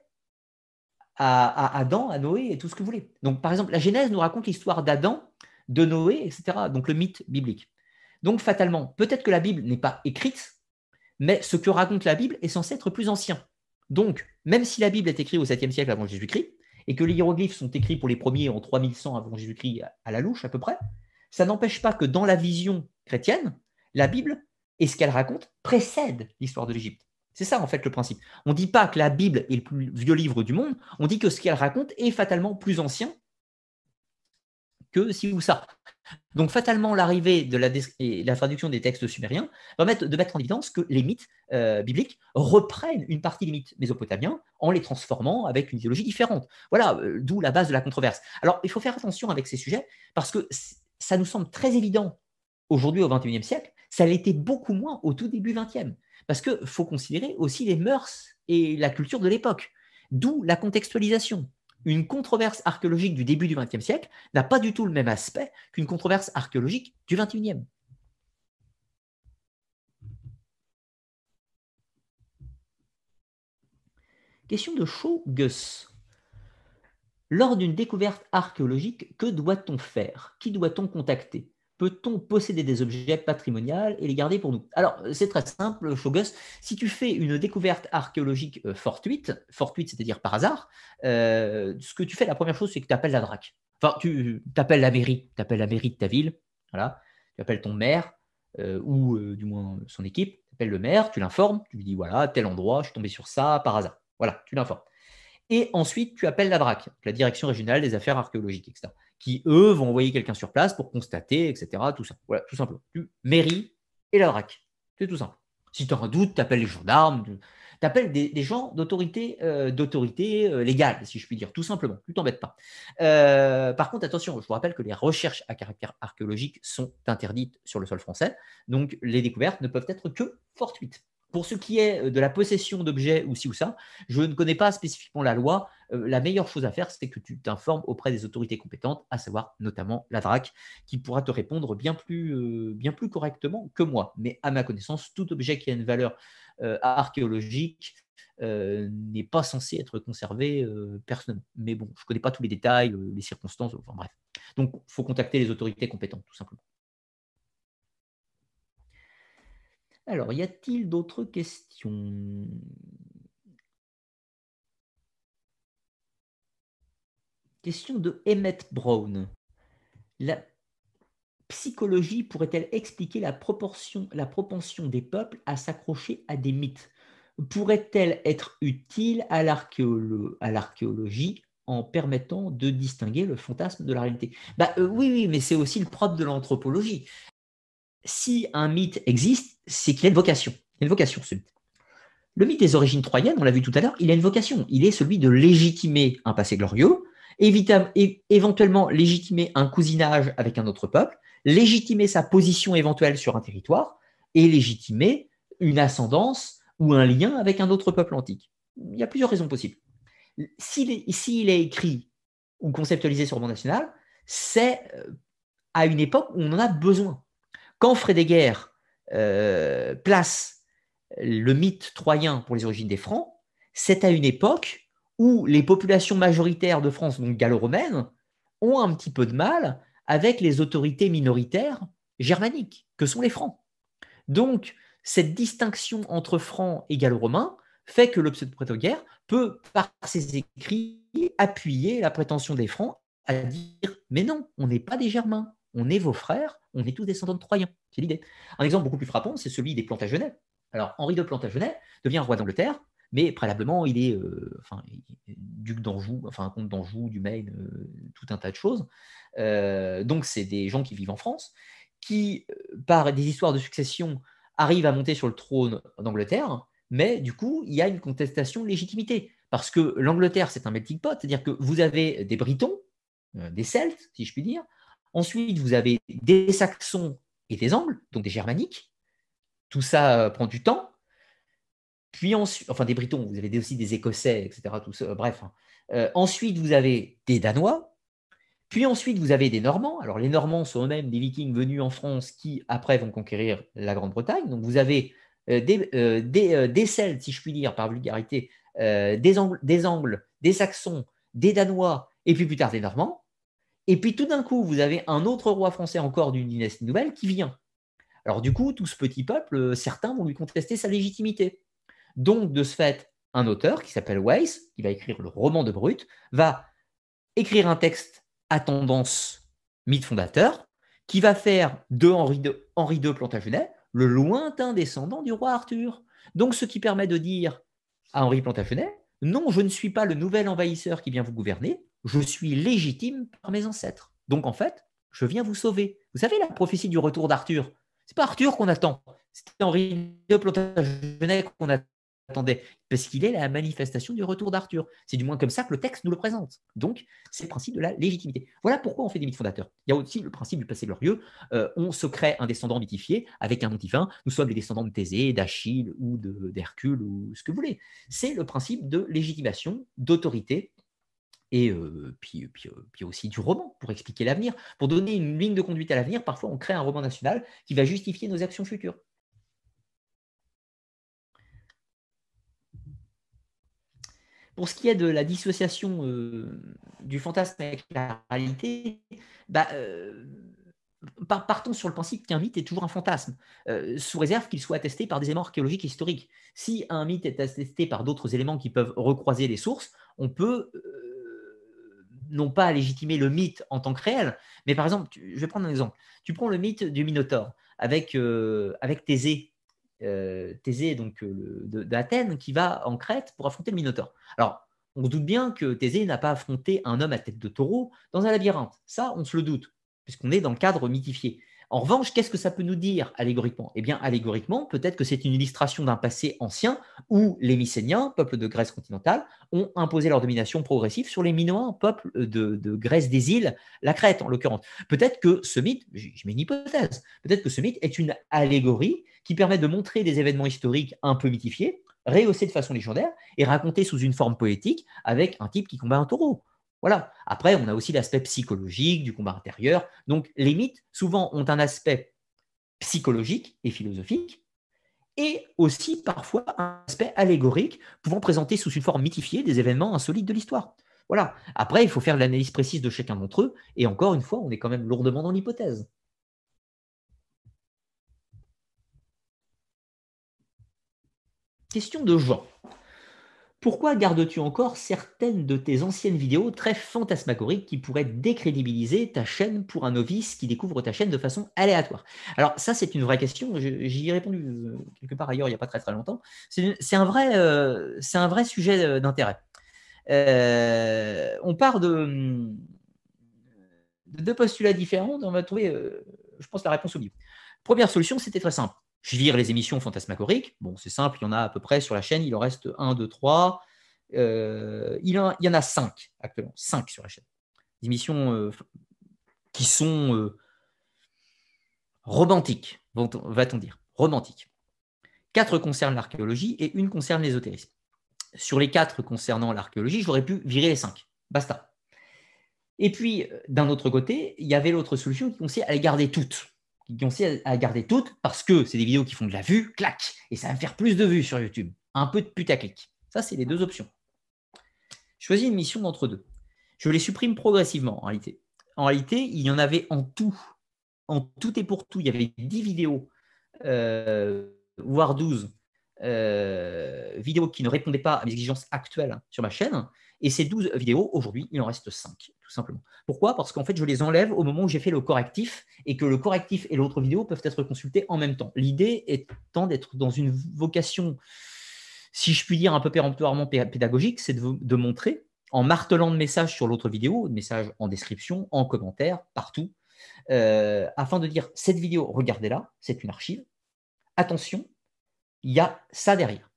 à, Adam, à Noé et tout ce que vous voulez. Donc, par exemple, la Genèse nous raconte l'histoire d'Adam, de Noé, etc. Donc, le mythe biblique. Donc, fatalement, peut-être que la Bible n'est pas écrite, mais ce que raconte la Bible est censé être plus ancien. Donc, même si la Bible est écrite au 7e siècle avant Jésus-Christ, et que les hiéroglyphes sont écrits pour les premiers en 3100 avant Jésus-Christ à la louche à peu près, ça n'empêche pas que dans la vision chrétienne, la Bible et ce qu'elle raconte précède l'histoire de l'Égypte. C'est ça en fait le principe. On ne dit pas que la Bible est le plus vieux livre du monde, on dit que ce qu'elle raconte est fatalement plus ancien que si ou ça. Donc fatalement, l'arrivée de la, traduction des textes sumériens va mettre, de mettre en évidence que les mythes euh, bibliques reprennent une partie des mythes mésopotamiens en les transformant avec une idéologie différente. Voilà, euh, d'où la base de la controverse. Alors il faut faire attention avec ces sujets parce que ça nous semble très évident aujourd'hui au XXIe siècle, ça l'était beaucoup moins au tout début XXe. Parce qu'il faut considérer aussi les mœurs et la culture de l'époque. D'où la contextualisation. Une controverse archéologique du début du XXe siècle n'a pas du tout le même aspect qu'une controverse archéologique du XXIe. Question de Gus. Lors d'une découverte archéologique, que doit-on faire? Qui doit-on contacter? Peut-on posséder des objets patrimoniaux et les garder pour nous? Alors, c'est très simple, Shogus. Si tu fais une découverte archéologique euh, fortuite, fortuite, c'est-à-dire par hasard, euh, ce que tu fais, la première chose, c'est que tu appelles la DRAC. Enfin, tu appelles la mairie, tu appelles la mairie de ta ville, voilà. Tu appelles ton maire, euh, ou du moins son équipe, tu appelles le maire, tu l'informes, tu lui dis, voilà, tel endroit, je suis tombé sur ça par hasard. Voilà, tu l'informes. Et ensuite, tu appelles la DRAC, la Direction régionale des affaires archéologiques, etc qui, eux, vont envoyer quelqu'un sur place pour constater, etc. Tout ça. Voilà, tout simplement. Tu mairie et la DRAC. C'est tout simple. Si tu as un doute, tu appelles les gendarmes, tu appelles des, gens d'autorité euh, euh, légale, si je puis dire, tout simplement. Tu t'embêtes pas. Euh, par contre, attention, je vous rappelle que les recherches à caractère archéologique sont interdites sur le sol français, donc les découvertes ne peuvent être que fortuites. Pour ce qui est de la possession d'objets ou ci ou ça, je ne connais pas spécifiquement la loi. la meilleure chose à faire, c'est que tu t'informes auprès des autorités compétentes, à savoir notamment la DRAC, qui pourra te répondre bien plus, bien plus correctement que moi. Mais à ma connaissance, tout objet qui a une valeur euh, archéologique euh, n'est pas censé être conservé euh, personnellement. Mais bon, je ne connais pas tous les détails, les circonstances, enfin bref. Donc, il faut contacter les autorités compétentes, tout simplement. Alors, y a-t-il d'autres questions? Question de Emmett Brown. La psychologie pourrait-elle expliquer la, proportion, la propension des peuples à s'accrocher à des mythes? Pourrait-elle être utile à l'archéologie en permettant de distinguer le fantasme de la réalité? Bah, euh, Oui, oui, mais c'est aussi le propre de l'anthropologie. Si un mythe existe, c'est qu'il a une vocation. Il a une vocation, ce mythe. Le mythe des origines troyennes, on l'a vu tout à l'heure, il a une vocation. Il est celui de légitimer un passé glorieux, éventuellement légitimer un cousinage avec un autre peuple, légitimer sa position éventuelle sur un territoire et légitimer une ascendance ou un lien avec un autre peuple antique. Il y a plusieurs raisons possibles. S'il est, écrit ou conceptualisé sur le monde national, c'est euh, à une époque où on en a besoin. Quand Frédéguer euh, place le mythe troyen pour les origines des Francs, c'est à une époque où les populations majoritaires de France, donc gallo-romaines, ont un petit peu de mal avec les autorités minoritaires germaniques, que sont les Francs. Donc, cette distinction entre Francs et Gallo-Romains fait que le pseudo-prétoguerre peut, par ses écrits, appuyer la prétention des Francs à dire Mais non, on n'est pas des Germains, on est vos frères, on est tous descendants de Troyens. C'est l'idée. Un exemple beaucoup plus frappant, c'est celui des Plantagenets. Alors, Henri de Plantagenet devient roi d'Angleterre, mais préalablement, il est euh, duc d'Anjou, enfin, comte d'Anjou, du Maine, euh, tout un tas de choses. Euh, donc, c'est des gens qui vivent en France, qui, par des histoires de succession, arrivent à monter sur le trône d'Angleterre, mais du coup, il y a une contestation de légitimité. Parce que l'Angleterre, c'est un melting pot, c'est-à-dire que vous avez des Britons, des Celtes, si je puis dire. Ensuite, vous avez des Saxons et des Angles, donc des Germaniques. Tout ça prend du temps. Puis enfin des Britons, vous avez aussi des Écossais, etc. Ça, bref. Hein. Euh, ensuite, vous avez des Danois. Puis ensuite, vous avez des Normands. Alors, les Normands sont eux-mêmes des Vikings venus en France qui, après, vont conquérir la Grande-Bretagne. Donc, vous avez euh, des, euh, Celtes, si je puis dire, par vulgarité, des Angles, des Saxons, des Danois, et puis plus tard des Normands. Et puis tout d'un coup, vous avez un autre roi français encore d'une dynastie nouvelle qui vient. Alors du coup, tout ce petit peuple, certains vont lui contester sa légitimité. Donc, de ce fait, un auteur qui s'appelle Weiss, qui va écrire le roman de Brut, va écrire un texte à tendance mythe fondateur, qui va faire de Henri II, Henri Plantagenet le lointain descendant du roi Arthur. Donc, ce qui permet de dire à Henri Plantagenet, non, je ne suis pas le nouvel envahisseur qui vient vous gouverner, je suis légitime par mes ancêtres. Donc, en fait, je viens vous sauver. Vous savez la prophétie du retour d'Arthur C'est pas Arthur qu'on attend, c'est Henri II Plantagenet qu'on attend attendez, parce qu'il est la manifestation du retour d'Arthur. C'est du moins comme ça que le texte nous le présente. Donc, c'est le principe de la légitimité. Voilà pourquoi on fait des mythes fondateurs. Il y a aussi le principe du passé glorieux. Euh, on se crée un descendant mythifié avec un nom divin. Nous sommes les descendants de Thésée, d'Achille ou d'Hercule ou ce que vous voulez. C'est le principe de légitimation, d'autorité et puis, aussi du roman pour expliquer l'avenir. Pour donner une ligne de conduite à l'avenir, parfois on crée un roman national qui va justifier nos actions futures. Pour ce qui est de la dissociation du fantasme avec la réalité, bah, partons sur le principe qu'un mythe est toujours un fantasme, sous réserve qu'il soit attesté par des éléments archéologiques et historiques. Si un mythe est attesté par d'autres éléments qui peuvent recroiser les sources, on peut non pas légitimer le mythe en tant que réel, mais par exemple, je vais prendre un exemple. Tu prends le mythe du Minotaure avec, avec Thésée euh, Thésée donc euh, d'Athènes qui va en Crète pour affronter le Minotaure. Alors, on doute bien que Thésée n'a pas affronté un homme à tête de taureau dans un labyrinthe. Ça, on se le doute, puisqu'on est dans le cadre mythifié. En revanche, qu'est-ce que ça peut nous dire allégoriquement? Eh bien, allégoriquement, peut-être que c'est une illustration d'un passé ancien où les Mycéniens, peuple de Grèce continentale, ont imposé leur domination progressive sur les Minoens, peuple de, Grèce des îles, la Crète en l'occurrence. Peut-être que ce mythe, je mets une hypothèse, peut-être que ce mythe est une allégorie qui permet de montrer des événements historiques un peu mythifiés, rehaussés de façon légendaire et racontés sous une forme poétique avec un type qui combat un taureau. Voilà. Après, on a aussi l'aspect psychologique du combat intérieur. Donc, les mythes, souvent, ont un aspect psychologique et philosophique, et aussi parfois un aspect allégorique, pouvant présenter sous une forme mythifiée des événements insolites de l'histoire. Voilà. Après, il faut faire l'analyse précise de chacun d'entre eux, et encore une fois, on est quand même lourdement dans l'hypothèse. Question de Jean. Pourquoi gardes-tu encore certaines de tes anciennes vidéos très fantasmagoriques qui pourraient décrédibiliser ta chaîne pour un novice qui découvre ta chaîne de façon aléatoire? Alors ça, c'est une vraie question. J'y ai répondu euh, quelque part ailleurs il n'y a pas très très longtemps. C'est un, vrai, euh, un vrai sujet euh, d'intérêt. on part de, deux postulats différents. On va trouver, je pense, la réponse au milieu. Première solution, c'était très simple. Je vire les émissions fantasmagoriques. Bon, c'est simple, il y en a à peu près sur la chaîne. Il en reste 1, 2, 3. il, y en a 5 actuellement. 5 sur la chaîne. Des émissions euh, qui sont euh, romantiques, va-t-on dire. Romantiques. 4 concernent l'archéologie et une concerne l'ésotérisme. Sur les 4 concernant l'archéologie, j'aurais pu virer les 5. Basta. Et puis, euh, d'un autre côté, il y avait l'autre solution qui consistait à les garder toutes qui ont aussi à garder toutes parce que c'est des vidéos qui font de la vue, clac, et ça va me faire plus de vues sur YouTube. Un peu de putaclic. Ça, c'est les deux options. Choisis une mission d'entre deux. Je les supprime progressivement en réalité. En réalité, il y en avait en tout, en tout et pour tout, il y avait 10 vidéos, euh, voire 12 euh, vidéos qui ne répondaient pas à mes exigences actuelles sur ma chaîne. Et ces 12 vidéos, aujourd'hui, il en reste 5, tout simplement. Pourquoi? Parce qu'en fait, je les enlève au moment où j'ai fait le correctif et que le correctif et l'autre vidéo peuvent être consultés en même temps. L'idée étant d'être dans une vocation, si je puis dire, un peu péremptoirement pédagogique, c'est de, montrer, en martelant de messages sur l'autre vidéo, de messages en description, en commentaire, partout, euh, afin de dire cette vidéo, regardez-la, c'est une archive. Attention, il y a ça derrière.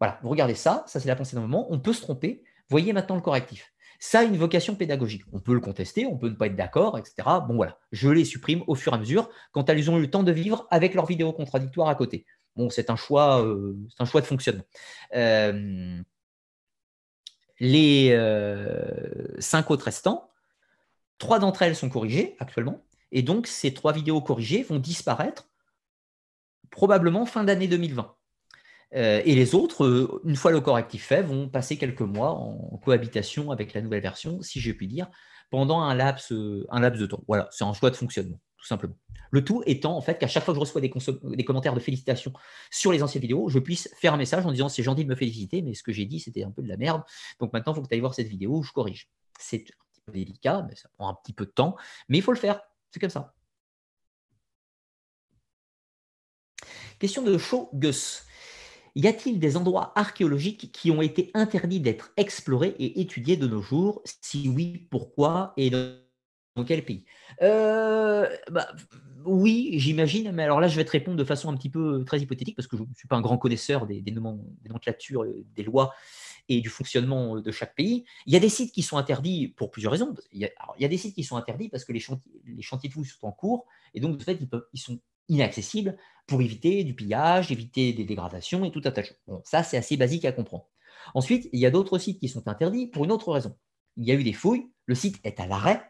Voilà, vous regardez ça, ça c'est la pensée d'un moment, on peut se tromper, Voyez maintenant le correctif. Ça a une vocation pédagogique. On peut le contester, on peut ne pas être d'accord, etc. Bon voilà, je les supprime au fur et à mesure quand elles ont eu le temps de vivre avec leurs vidéos contradictoires à côté. Bon, c'est un choix, euh, c'est un choix de fonctionnement. Euh, les euh, cinq autres restants, trois d'entre elles sont corrigées actuellement, et donc ces trois vidéos corrigées vont disparaître probablement fin d'année 2020. Euh, et les autres, euh, une fois le correctif fait, vont passer quelques mois en cohabitation avec la nouvelle version, si je puis dire, pendant un laps, euh, un laps de temps. Voilà, c'est un choix de fonctionnement, tout simplement. Le tout étant en fait qu'à chaque fois que je reçois des, des, commentaires de félicitations sur les anciennes vidéos, je puisse faire un message en disant c'est gentil de me féliciter, mais ce que j'ai dit c'était un peu de la merde. Donc maintenant, il faut que tu ailles voir cette vidéo où je corrige. C'est un petit peu délicat, mais ça prend un petit peu de temps, mais il faut le faire. C'est comme ça. Question de Gus. Y a-t-il des endroits archéologiques qui ont été interdits d'être explorés et étudiés de nos jours? Si oui, pourquoi et dans quel pays? Euh, bah, Oui, j'imagine, mais alors là, je vais te répondre de façon un petit peu très hypothétique parce que je ne suis pas un grand connaisseur des, des, nomenclatures, euh, des lois et du fonctionnement euh, de chaque pays. Il y a des sites qui sont interdits pour plusieurs raisons. Il y a, des sites qui sont interdits parce que les chantiers, les chantiers de fouilles sont en cours et donc, de fait, ils, sont inaccessibles pour éviter du pillage, éviter des dégradations et tout un. Bon, ça, c'est assez basique à comprendre. Ensuite, il y a d'autres sites qui sont interdits pour une autre raison. Il y a eu des fouilles, le site est à l'arrêt,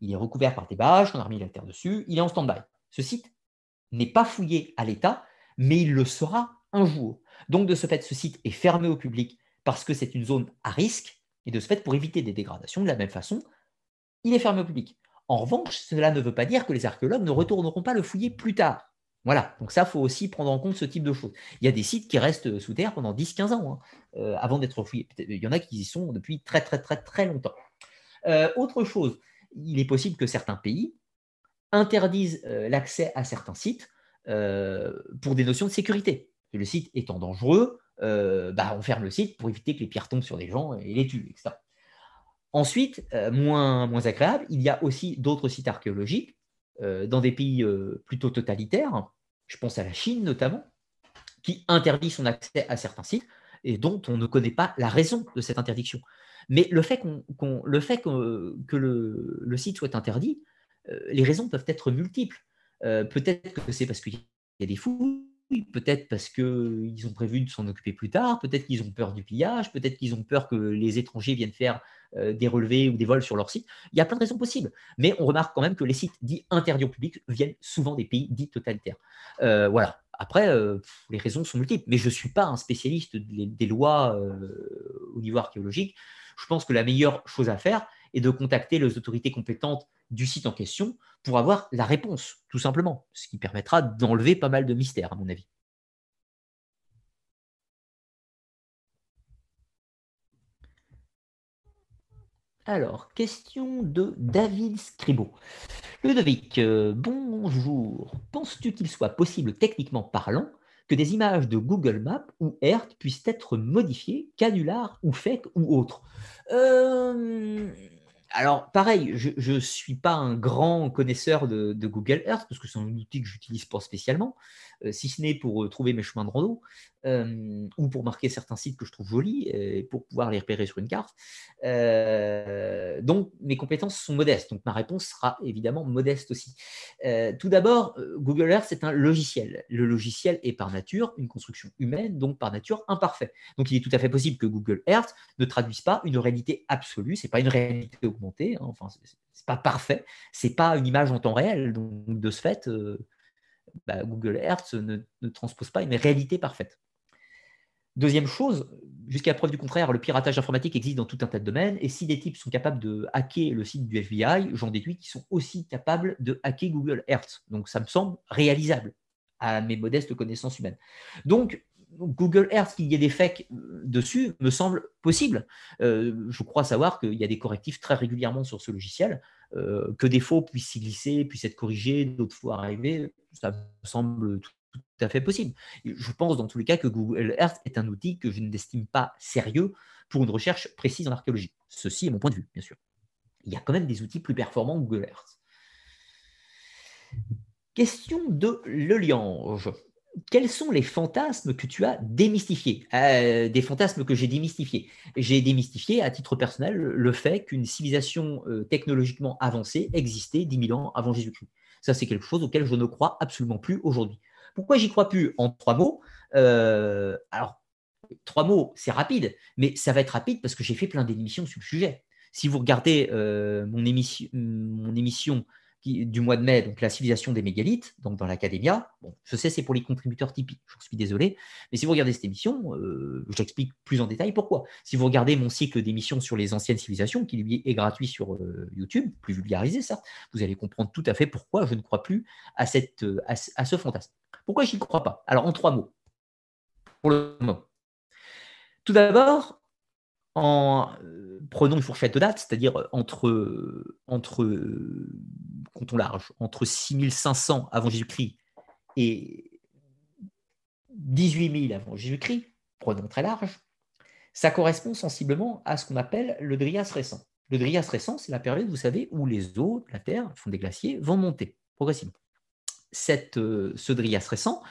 il est recouvert par des bâches, on a remis la terre dessus, il est en stand-by. Ce site n'est pas fouillé à l'État, mais il le sera un jour. Donc, de ce fait, ce site est fermé au public parce que c'est une zone à risque, et de ce fait, pour éviter des dégradations, de la même façon, il est fermé au public. En revanche, cela ne veut pas dire que les archéologues ne retourneront pas le fouiller plus tard. Voilà, donc ça, il faut aussi prendre en compte ce type de choses. Il y a des sites qui restent sous terre pendant 10-15 ans hein, euh, avant d'être fouillés. Il y en a qui y sont depuis très très très très longtemps. Euh, autre chose, il est possible que certains pays interdisent euh, l'accès à certains sites pour des notions de sécurité. Le site étant dangereux, bah, on ferme le site pour éviter que les pierres tombent sur des gens et les tuent, etc. Ensuite, euh, moins, moins agréable, il y a aussi d'autres sites archéologiques dans des pays plutôt totalitaires, je pense à la Chine notamment, qui interdit son accès à certains sites et dont on ne connaît pas la raison de cette interdiction. Mais le fait, le fait que, le, site soit interdit, les raisons peuvent être multiples. peut-être que c'est parce qu'il y a des fous, peut-être parce qu'ils ont prévu de s'en occuper plus tard, peut-être qu'ils ont peur du pillage, peut-être qu'ils ont peur que les étrangers viennent faire euh, des relevés ou des vols sur leur site. Il y a plein de raisons possibles. Mais on remarque quand même que les sites dits interdits au public viennent souvent des pays dits totalitaires. Euh, voilà. Après, euh, les raisons sont multiples. Mais je ne suis pas un spécialiste des, lois au niveau archéologique. Je pense que la meilleure chose à faire est de contacter les autorités compétentes du site en question pour avoir la réponse, tout simplement, ce qui permettra d'enlever pas mal de mystères, à mon avis. Alors, question de David Scribo. Ludovic, euh, bonjour. Penses-tu qu'il soit possible, techniquement parlant, que des images de Google Maps ou Earth puissent être modifiées, canulars ou fake ou autres? Euh, alors, pareil, je ne suis pas un grand connaisseur de, Google Earth, parce que c'est un outil que j'utilise pas spécialement, euh, si ce n'est pour euh, trouver mes chemins de rando, euh, ou pour marquer certains sites que je trouve jolis, et pour pouvoir les repérer sur une carte. donc, mes compétences sont modestes, donc ma réponse sera évidemment modeste aussi. tout d'abord, Google Earth, c'est un logiciel. Le logiciel est par nature une construction humaine, donc par nature imparfait. Donc, il est tout à fait possible que Google Earth ne traduise pas une réalité absolue, c'est pas une réalité Hein. Enfin, c'est pas parfait. C'est pas une image en temps réel. Donc, de ce fait, euh, bah, Google Earth ne, transpose pas une réalité parfaite. Deuxième chose, jusqu'à preuve du contraire, le piratage informatique existe dans tout un tas de domaines, et si des types sont capables de hacker le site du FBI, j'en déduis qu'ils sont aussi capables de hacker Google Earth. Donc ça me semble réalisable à mes modestes connaissances humaines. Donc Google Earth, qu'il y ait des fakes euh, dessus, me semble possible. Euh, je crois savoir qu'il y a des correctifs très régulièrement sur ce logiciel, euh, que des faux puissent s'y glisser, puissent être corrigés, d'autres fois arriver, ça me semble tout, à fait possible. Je pense dans tous les cas que Google Earth est un outil que je n'estime pas sérieux pour une recherche précise en archéologie. Ceci est mon point de vue, bien sûr. Il y a quand même des outils plus performants que Google Earth. Question de Le Liange quels sont les fantasmes que tu as démystifiés? Euh, Des fantasmes que j'ai démystifiés. J'ai démystifié à titre personnel le fait qu'une civilisation euh, technologiquement avancée existait 10 000 ans avant Jésus-Christ. Ça, c'est quelque chose auquel je ne crois absolument plus aujourd'hui. Pourquoi j'y crois plus En trois mots. Euh, alors, trois mots, c'est rapide, mais ça va être rapide parce que j'ai fait plein d'émissions sur le sujet. Si vous regardez mon émission, mon émission du mois de mai, donc la civilisation des mégalithes, donc dans l'Académia. Bon, je sais, c'est pour les contributeurs typiques, j'en suis désolé. Mais si vous regardez cette émission, euh, j'explique plus en détail pourquoi. Si vous regardez mon cycle d'émissions sur les anciennes civilisations, qui lui est gratuit sur euh, YouTube, plus vulgarisé, ça, vous allez comprendre tout à fait pourquoi je ne crois plus à, cette, euh, à, ce fantasme. Pourquoi je n'y crois pas? Alors, en trois mots. Pour le moment. Tout d'abord, en prenons une fourchette de date, c'est-à-dire entre, entre comptons large, entre 6500 avant Jésus-Christ et 18 000 avant Jésus-Christ, prenons très large, ça correspond sensiblement à ce qu'on appelle le Drias récent. Le Drias récent, c'est la période, vous savez, où les eaux la Terre, le fond des glaciers, vont monter progressivement. Cette, euh, ce Drias récent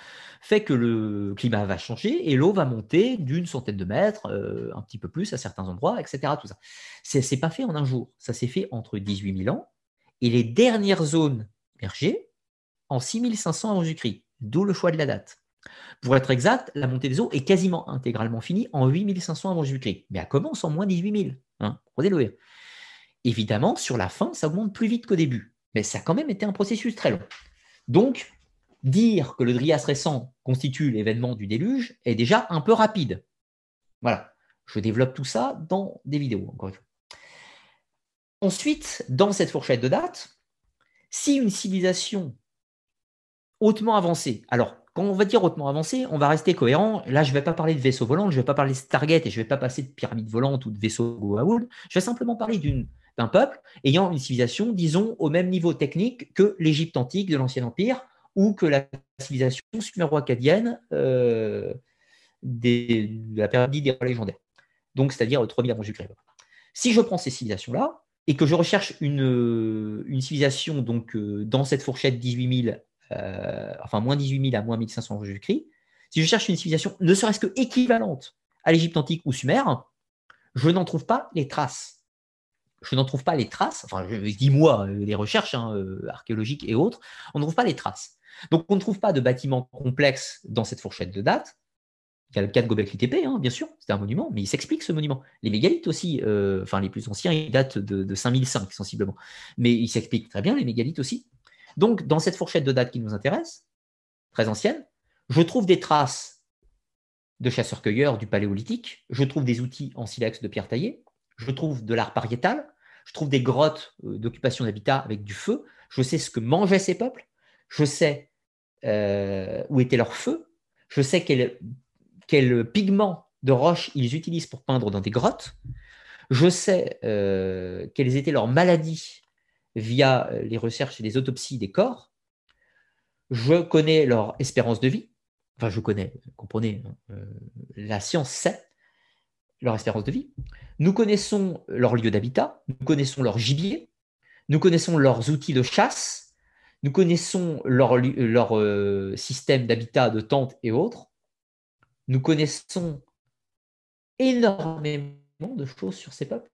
fait que le climat va changer et l'eau va monter d'une centaine de mètres, euh, un petit peu plus à certains endroits, etc. Tout ça. C'est pas fait en un jour. Ça s'est fait entre 18 000 ans et les dernières zones émergées en 6500 avant Jésus-Christ, d'où le choix de la date. Pour être exact, la montée des eaux est quasiment intégralement finie en 8500 avant Jésus-Christ, mais elle commence en moins 18 000. Hein, Évidemment, sur la fin, ça augmente plus vite qu'au début, mais ça a quand même été un processus très long. Donc, dire que le Drias récent constitue l'événement du déluge est déjà un peu rapide. Voilà, je développe tout ça dans des vidéos, encore une. Ensuite, dans cette fourchette de date, si une civilisation hautement avancée, alors quand on va dire hautement avancée, on va rester cohérent. Là, je ne vais pas parler de vaisseaux volants, je ne vais pas parler de Stargate et je ne vais pas passer de pyramides volantes ou de vaisseaux Goa'uld. Je vais simplement parler d'un peuple ayant une civilisation, disons, au même niveau technique que l'Égypte antique de l'Ancien Empire ou que la civilisation suméro-acadienne euh, de la période des légendaires. Donc, c'est-à-dire 3000 avant Jésus-Christ. Si je prends ces civilisations-là, et que je recherche une, une civilisation donc, dans cette fourchette 18 000, enfin moins 18 000 à moins 1500 avant Jésus-Christ, si je cherche une civilisation ne serait-ce que équivalente à l'Égypte antique ou Sumer, je n'en trouve pas les traces. Je n'en trouve pas les traces, enfin je dis moi, les recherches hein, archéologiques et autres, on ne trouve pas les traces. Donc on ne trouve pas de bâtiments complexes dans cette fourchette de date, il y a le cas de Gobekli Tepe, hein, bien sûr, c'est un monument, mais il s'explique ce monument. Les mégalithes aussi, euh, enfin les plus anciens, ils datent de, 5005 sensiblement, mais il s'explique très bien les mégalithes aussi. Donc dans cette fourchette de date qui nous intéresse, très ancienne, je trouve des traces de chasseurs-cueilleurs du paléolithique, je trouve des outils en silex de pierre taillée, je trouve de l'art pariétal, je trouve des grottes euh, d'occupation d'habitat avec du feu, je sais ce que mangeaient ces peuples, je sais euh, où était leur feu, je sais quel quels pigments de roche ils utilisent pour peindre dans des grottes. Je sais euh, quelles étaient leurs maladies via les recherches et les autopsies des corps. Je connais leur espérance de vie. Enfin, je connais, comprenez, hein, la science sait leur espérance de vie. Nous connaissons leur lieu d'habitat, nous connaissons leur gibier, nous connaissons leurs outils de chasse, nous connaissons leur, leur système d'habitat, de tentes et autres nous connaissons énormément de choses sur ces peuples.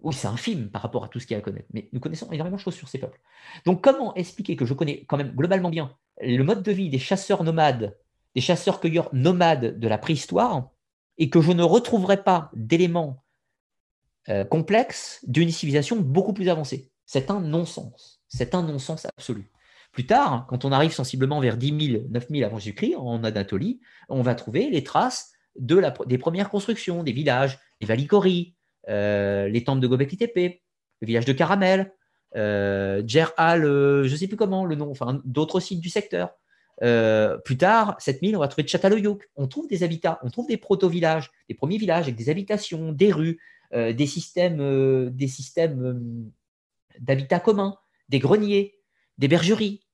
Oui, c'est infime par rapport à tout ce qu'il y a à connaître, mais nous connaissons énormément de choses sur ces peuples. Donc, comment expliquer que je connais quand même globalement bien le mode de vie des chasseurs nomades, des chasseurs-cueilleurs nomades de la préhistoire, et que je ne retrouverai pas d'éléments euh, complexes d'une civilisation beaucoup plus avancée C'est un non-sens. C'est un non-sens absolu. Plus tard, quand on arrive sensiblement vers 10 000, 9 000 avant Jésus-Christ, en Anatolie, on va trouver les traces des premières constructions, des villages, les Valikori, euh, les temples de Gobekli Tepe, le village de Caramel, euh, Djerhal, euh, je ne sais plus comment le nom, enfin d'autres sites du secteur. Euh, plus tard, 7000, on va trouver Chataloyuk. On trouve des habitats, on trouve des proto-villages, des premiers villages avec des habitations, des rues, des systèmes, des systèmes d'habitat communs, des greniers, des bergeries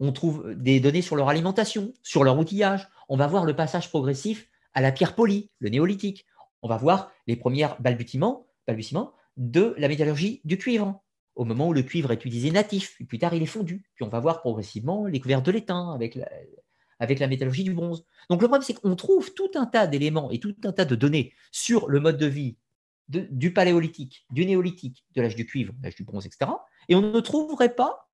on trouve des données sur leur alimentation, sur leur outillage. On va voir le passage progressif à la pierre polie, le néolithique. On va voir les premiers balbutiements, balbutiements de la métallurgie du cuivre, au moment où le cuivre est utilisé natif, puis plus tard il est fondu. Puis on va voir progressivement les couverts de l'étain avec la, métallurgie du bronze. Donc le problème, c'est qu'on trouve tout un tas d'éléments et tout un tas de données sur le mode de vie du paléolithique, du néolithique, de l'âge du cuivre, de l'âge du bronze, etc. Et on ne trouverait pas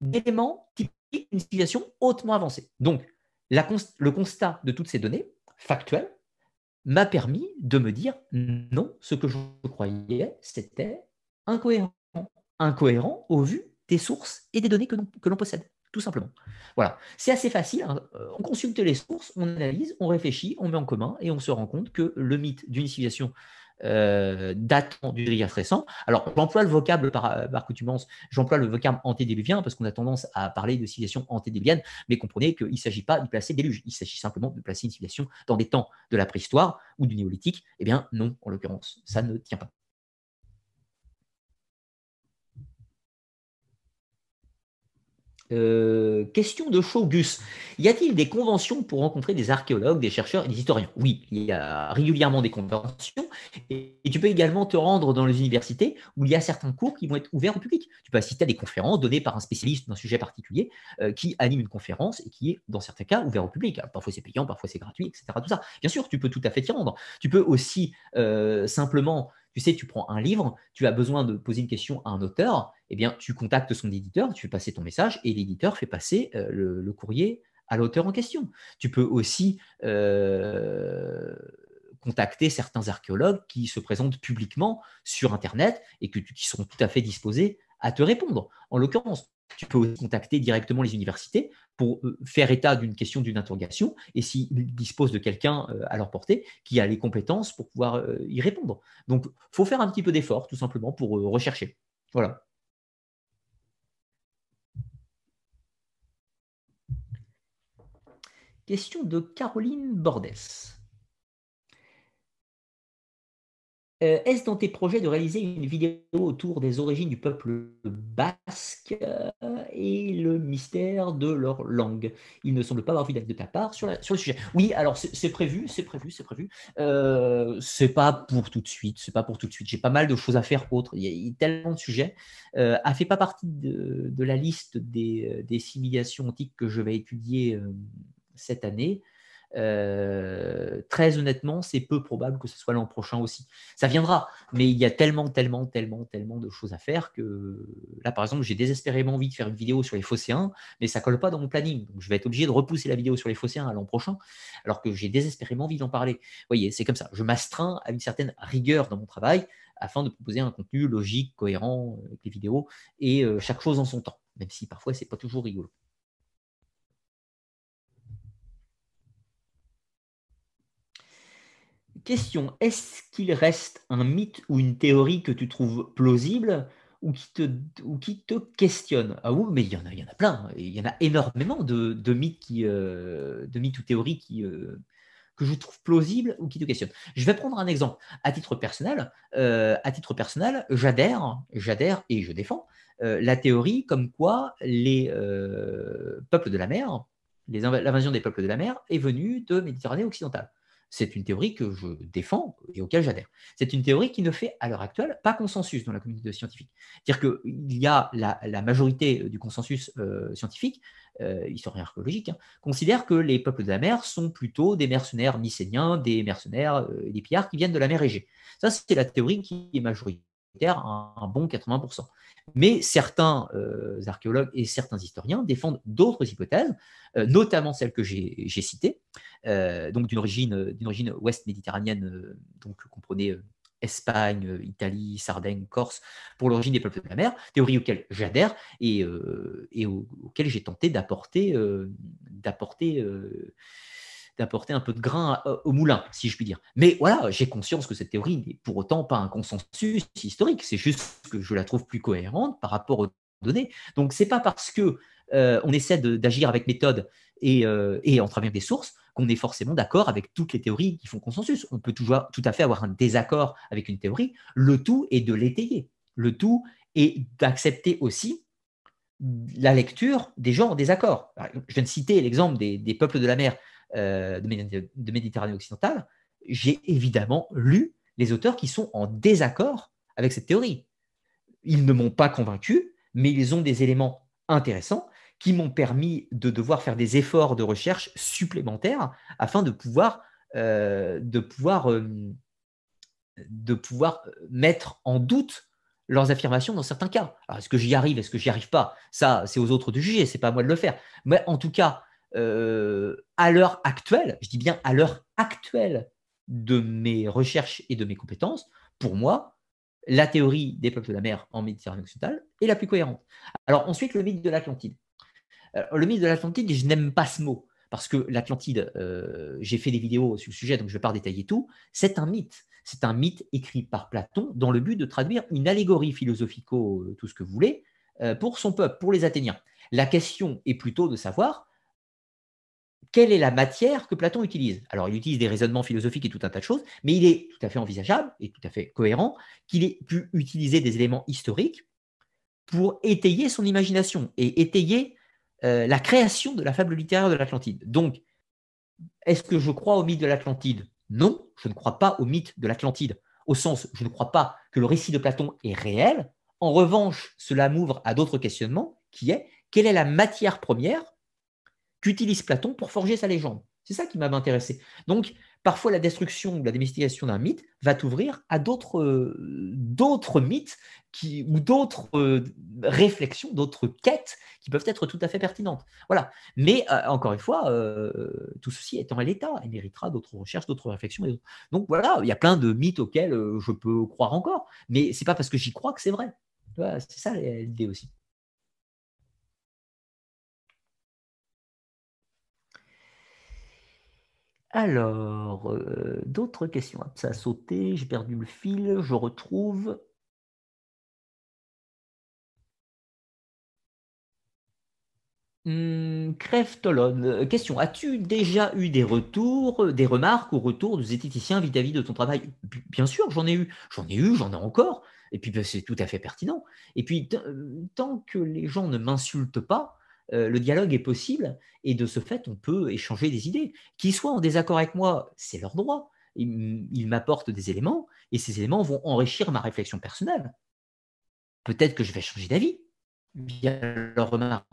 d'éléments typiques une civilisation hautement avancée. Donc, le constat de toutes ces données factuelles m'a permis de me dire non, ce que je croyais, c'était incohérent. Incohérent au vu des sources et des données que l'on possède, tout simplement. Voilà, c'est assez facile. Hein. Euh, on consulte les sources, on analyse, on réfléchit, on met en commun et on se rend compte que le mythe d'une civilisation euh, datant du Trias récent. Alors, j'emploie le vocable par, par coutumance, j'emploie le vocable antédéluvien parce qu'on a tendance à parler de civilisation antédéluvienne, mais comprenez qu'il ne s'agit pas de placer déluge, il s'agit simplement de placer une civilisation dans des temps de la préhistoire ou du néolithique. Eh bien, non, en l'occurrence, ça ne tient pas. Euh, question de Gus. Y a-t-il des conventions pour rencontrer des archéologues, des chercheurs et des historiens? Oui, il y a régulièrement des conventions. Et, tu peux également te rendre dans les universités où il y a certains cours qui vont être ouverts au public. Tu peux assister à des conférences données par un spécialiste d'un sujet particulier euh, qui anime une conférence et qui est, dans certains cas, ouvert au public. parfois c'est payant, parfois c'est gratuit, etc. Ça. Bien sûr, tu peux tout à fait t'y rendre. Tu peux aussi euh, simplement tu sais, tu prends un livre, tu as besoin de poser une question à un auteur, eh bien, tu contactes son éditeur, tu fais passer ton message et l'éditeur fait passer euh, le, courrier à l'auteur en question. Tu peux aussi euh, contacter certains archéologues qui se présentent publiquement sur Internet et qui sont tout à fait disposés à te répondre. En l'occurrence, tu peux aussi contacter directement les universités pour euh, faire état d'une question, d'une interrogation, et s'ils disposent de quelqu'un euh, à leur portée qui a les compétences pour pouvoir euh, y répondre. Donc, il faut faire un petit peu d'effort, tout simplement, pour rechercher. Voilà. Question de Caroline Bordès. Est-ce dans tes projets de réaliser une vidéo autour des origines du peuple basque euh, et le mystère de leur langue? Il ne semble pas avoir vu de ta part sur, le sujet. Oui, alors c'est prévu, c'est prévu, c'est prévu. Euh, c'est pas pour tout de suite, c'est pas pour tout de suite. J'ai pas mal de choses à faire autres. Il y a, tellement de sujets. Euh, a fait pas partie de, la liste des, des, antiques que je vais étudier cette année. Euh, très honnêtement, c'est peu probable que ce soit l'an prochain aussi. Ça viendra, mais il y a tellement, tellement, tellement, tellement de choses à faire que là, par exemple, j'ai désespérément envie de faire une vidéo sur les phocéens, mais ça colle pas dans mon planning. Donc, je vais être obligé de repousser la vidéo sur les phocéens à l'an prochain, alors que j'ai désespérément envie d'en parler. Vous voyez, c'est comme ça. Je m'astreins à une certaine rigueur dans mon travail afin de proposer un contenu logique, cohérent avec les vidéos et euh, chaque chose en son temps, même si parfois c'est pas toujours rigolo. Question, est-ce qu'il reste un mythe ou une théorie que tu trouves plausible ou qui te, questionne? Ah oui, mais il y en a, il y en a plein. Il y en a énormément de, mythes, euh, mythes ou théories euh, que je trouve plausibles ou qui te questionnent. Je vais prendre un exemple. À titre personnel, euh, à titre personnel, j'adhère, j'adhère et je défends la théorie comme quoi les peuples de la mer, l'invasion des peuples de la mer est venue de Méditerranée occidentale. C'est une théorie que je défends et auquel j'adhère. C'est une théorie qui ne fait à l'heure actuelle pas consensus dans la communauté scientifique. C'est-à-dire qu'il y a la, majorité du consensus euh, scientifique, euh, historien archéologique, hein, considère que les peuples de la mer sont plutôt des mercenaires mycéniens, des mercenaires euh, des pillards qui viennent de la mer Égée. Ça, c'est la théorie qui est majoritaire un, bon 80%. Mais certains archéologues et certains historiens défendent d'autres hypothèses, notamment celles que j'ai citées, euh, donc d'une origine, origine ouest méditerranéenne, euh, donc comprenez euh, Espagne, Italie, Sardaigne, Corse, pour l'origine des peuples de la mer, théorie auxquelles j'adhère et, et auxquelles j'ai tenté d'apporter, d'apporter, un peu de grain au moulin, si je puis dire. Mais voilà, j'ai conscience que cette théorie n'est pour autant pas un consensus historique, c'est juste que je la trouve plus cohérente par rapport aux données. Donc c'est pas parce que on essaie d'agir avec méthode et, et en travers des sources qu'on est forcément d'accord avec toutes les théories qui font consensus. On peut tout à fait avoir un désaccord avec une théorie. Le tout est de l'étayer. Le tout est d'accepter aussi la lecture des gens en désaccord. Je viens de citer l'exemple des, peuples de la mer euh, de, Méditerranée occidentale. J'ai évidemment lu les auteurs qui sont en désaccord avec cette théorie. Ils ne m'ont pas convaincu, mais ils ont des éléments intéressants qui m'ont permis de devoir faire des efforts de recherche supplémentaires afin de pouvoir, euh, de pouvoir, euh, de pouvoir mettre en doute leurs affirmations dans certains cas. Est-ce que j'y arrive, est-ce que j'y arrive pas? Ça, c'est aux autres de juger, c'est pas à moi de le faire. Mais en tout cas, à l'heure actuelle, je dis bien à l'heure actuelle de mes recherches et de mes compétences, pour moi, la théorie des peuples de la mer en Méditerranée occidentale est la plus cohérente. Alors ensuite, le mythe de l'Atlantide. Euh, le mythe de l'Atlantide, je n'aime pas ce mot, parce que l'Atlantide, euh, j'ai fait des vidéos sur le sujet, donc je ne vais pas détailler tout, c'est un mythe. C'est un mythe écrit par Platon dans le but de traduire une allégorie philosophico, euh, tout ce que vous voulez, pour son peuple, pour les Athéniens. La question est plutôt de savoir quelle est la matière que Platon utilise. Alors, il utilise des raisonnements philosophiques et tout un tas de choses, mais il est tout à fait envisageable et tout à fait cohérent qu'il ait pu utiliser des éléments historiques pour étayer son imagination et étayer euh, la création de la fable littéraire de l'Atlantide. Donc, est-ce que je crois au mythe de l'Atlantide? Non, je ne crois pas au mythe de l'Atlantide, au sens, je ne crois pas que le récit de Platon est réel. En revanche, cela m'ouvre à d'autres questionnements, qui est quelle est la matière première qu'utilise Platon pour forger sa légende C'est ça qui m'a intéressé. Donc, parfois la destruction ou la domestication d'un mythe va t'ouvrir à d'autres euh, mythes qui, ou d'autres euh, réflexions, d'autres quêtes qui peuvent être tout à fait pertinentes. Voilà. Mais euh, encore une fois, tout ceci étant à l'état, il méritera d'autres recherches, d'autres réflexions. Donc voilà, il y a plein de mythes auxquels je peux croire encore, mais c'est pas parce que j'y crois que c'est vrai. c'est ça l'idée aussi. Alors, euh, d'autres questions. Ça a sauté, j'ai perdu le fil, je retrouve. Hmm, Crève-Tolone, question. As-tu déjà eu des retours, des remarques ou retours de zététiciens vis-à-vis de ton travail? Bien sûr, j'en ai eu. J'en ai eu, j'en ai encore. Et puis, ben, c'est tout à fait pertinent. Et puis, tant que les gens ne m'insultent pas, le dialogue est possible. Et de ce fait, on peut échanger des idées. Qu'ils soient en désaccord avec moi, c'est leur droit. Ils, m'apportent des éléments et ces éléments vont enrichir ma réflexion personnelle. Peut-être que je vais changer d'avis via leurs remarques.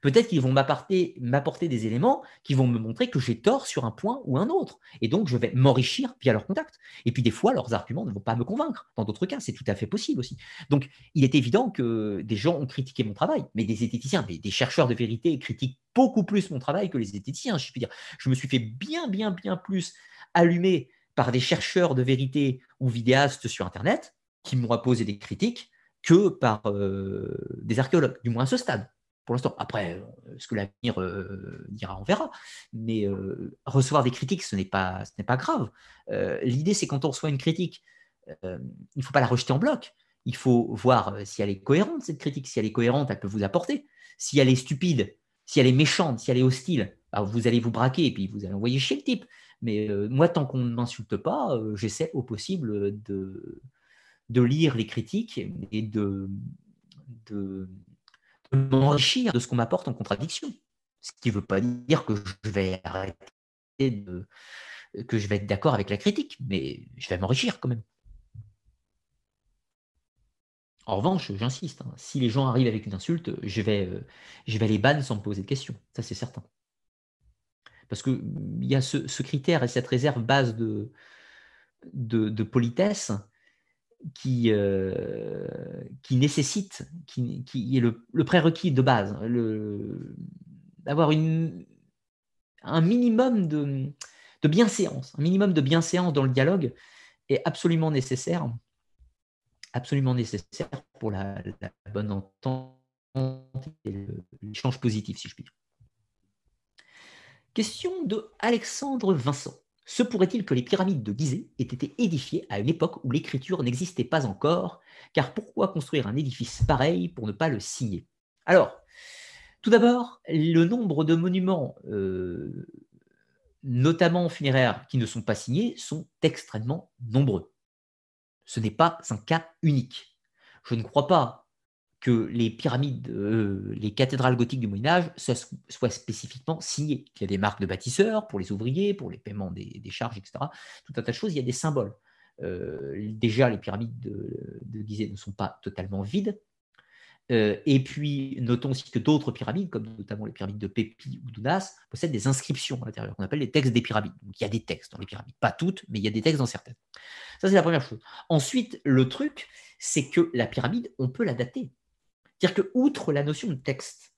Peut-être qu'ils vont m'apporter des éléments qui vont me montrer que j'ai tort sur un point ou un autre. Et donc, je vais m'enrichir via leur contact. Et puis, des fois, leurs arguments ne vont pas me convaincre. Dans d'autres cas, c'est tout à fait possible aussi. Donc, il est évident que des gens ont critiqué mon travail, mais des zététiciens, des, chercheurs de vérité critiquent beaucoup plus mon travail que les zététiciens. Je dire, je me suis fait bien, bien, bien plus allumer par des chercheurs de vérité ou vidéastes sur Internet qui m'ont posé des critiques que par euh, des archéologues, du moins à ce stade. Pour l'instant, après, euh, ce que l'avenir euh, dira, on verra. Mais recevoir des critiques, ce n'est pas, ce n'est pas grave. L'idée, c'est quand on reçoit une critique, il ne faut pas la rejeter en bloc. Il faut voir si elle est cohérente, cette critique. Si elle est cohérente, elle peut vous apporter. Si elle est stupide, si elle est méchante, si elle est hostile, vous allez vous braquer et puis vous allez envoyer chez le type. Mais moi, tant qu'on ne m'insulte pas, j'essaie au possible de, de lire les critiques et de, m'enrichir de ce qu'on m'apporte en contradiction. Ce qui ne veut pas dire que je vais arrêter de, que je vais être d'accord avec la critique, mais je vais m'enrichir quand même. En revanche, j'insiste, hein, si les gens arrivent avec une insulte, je vais, les bannes sans me poser de questions. Ça, c'est certain. Parce qu'il y a ce, critère et cette réserve base de politesse qui, euh, qui nécessite, qui, qui est le, prérequis de base, d'avoir un minimum de, de bienséance, un minimum de bienséance dans le dialogue est absolument nécessaire, absolument nécessaire pour la, bonne entente et l'échange positif, si je puis dire. Question de Alexandre Vincent. Se pourrait-il que les pyramides de Gizeh aient été édifiées à une époque où l'écriture n'existait pas encore? Car pourquoi construire un édifice pareil pour ne pas le signer Alors, tout d'abord, le nombre de monuments, euh, notamment funéraires, qui ne sont pas signés, sont extrêmement nombreux. Ce n'est pas un cas unique. Je ne crois pas que les pyramides, euh, les cathédrales gothiques du Moyen Âge soient, spécifiquement signées. Il y a des marques de bâtisseurs pour les ouvriers, pour les paiements des, charges, etc. Tout un tas de choses, il y a des symboles. Euh, déjà, les pyramides de, de, ne sont pas totalement vides. Euh, et puis, notons aussi que d'autres pyramides, comme notamment les pyramides de Pépi ou d'Unas, possèdent des inscriptions à l'intérieur, qu'on appelle les textes des pyramides. Donc, il y a des textes dans les pyramides. Pas toutes, mais il y a des textes dans certaines. Ça, c'est la première chose. Ensuite, le truc, c'est que la pyramide, on peut la dater. C'est-à-dire que, outre la notion de texte,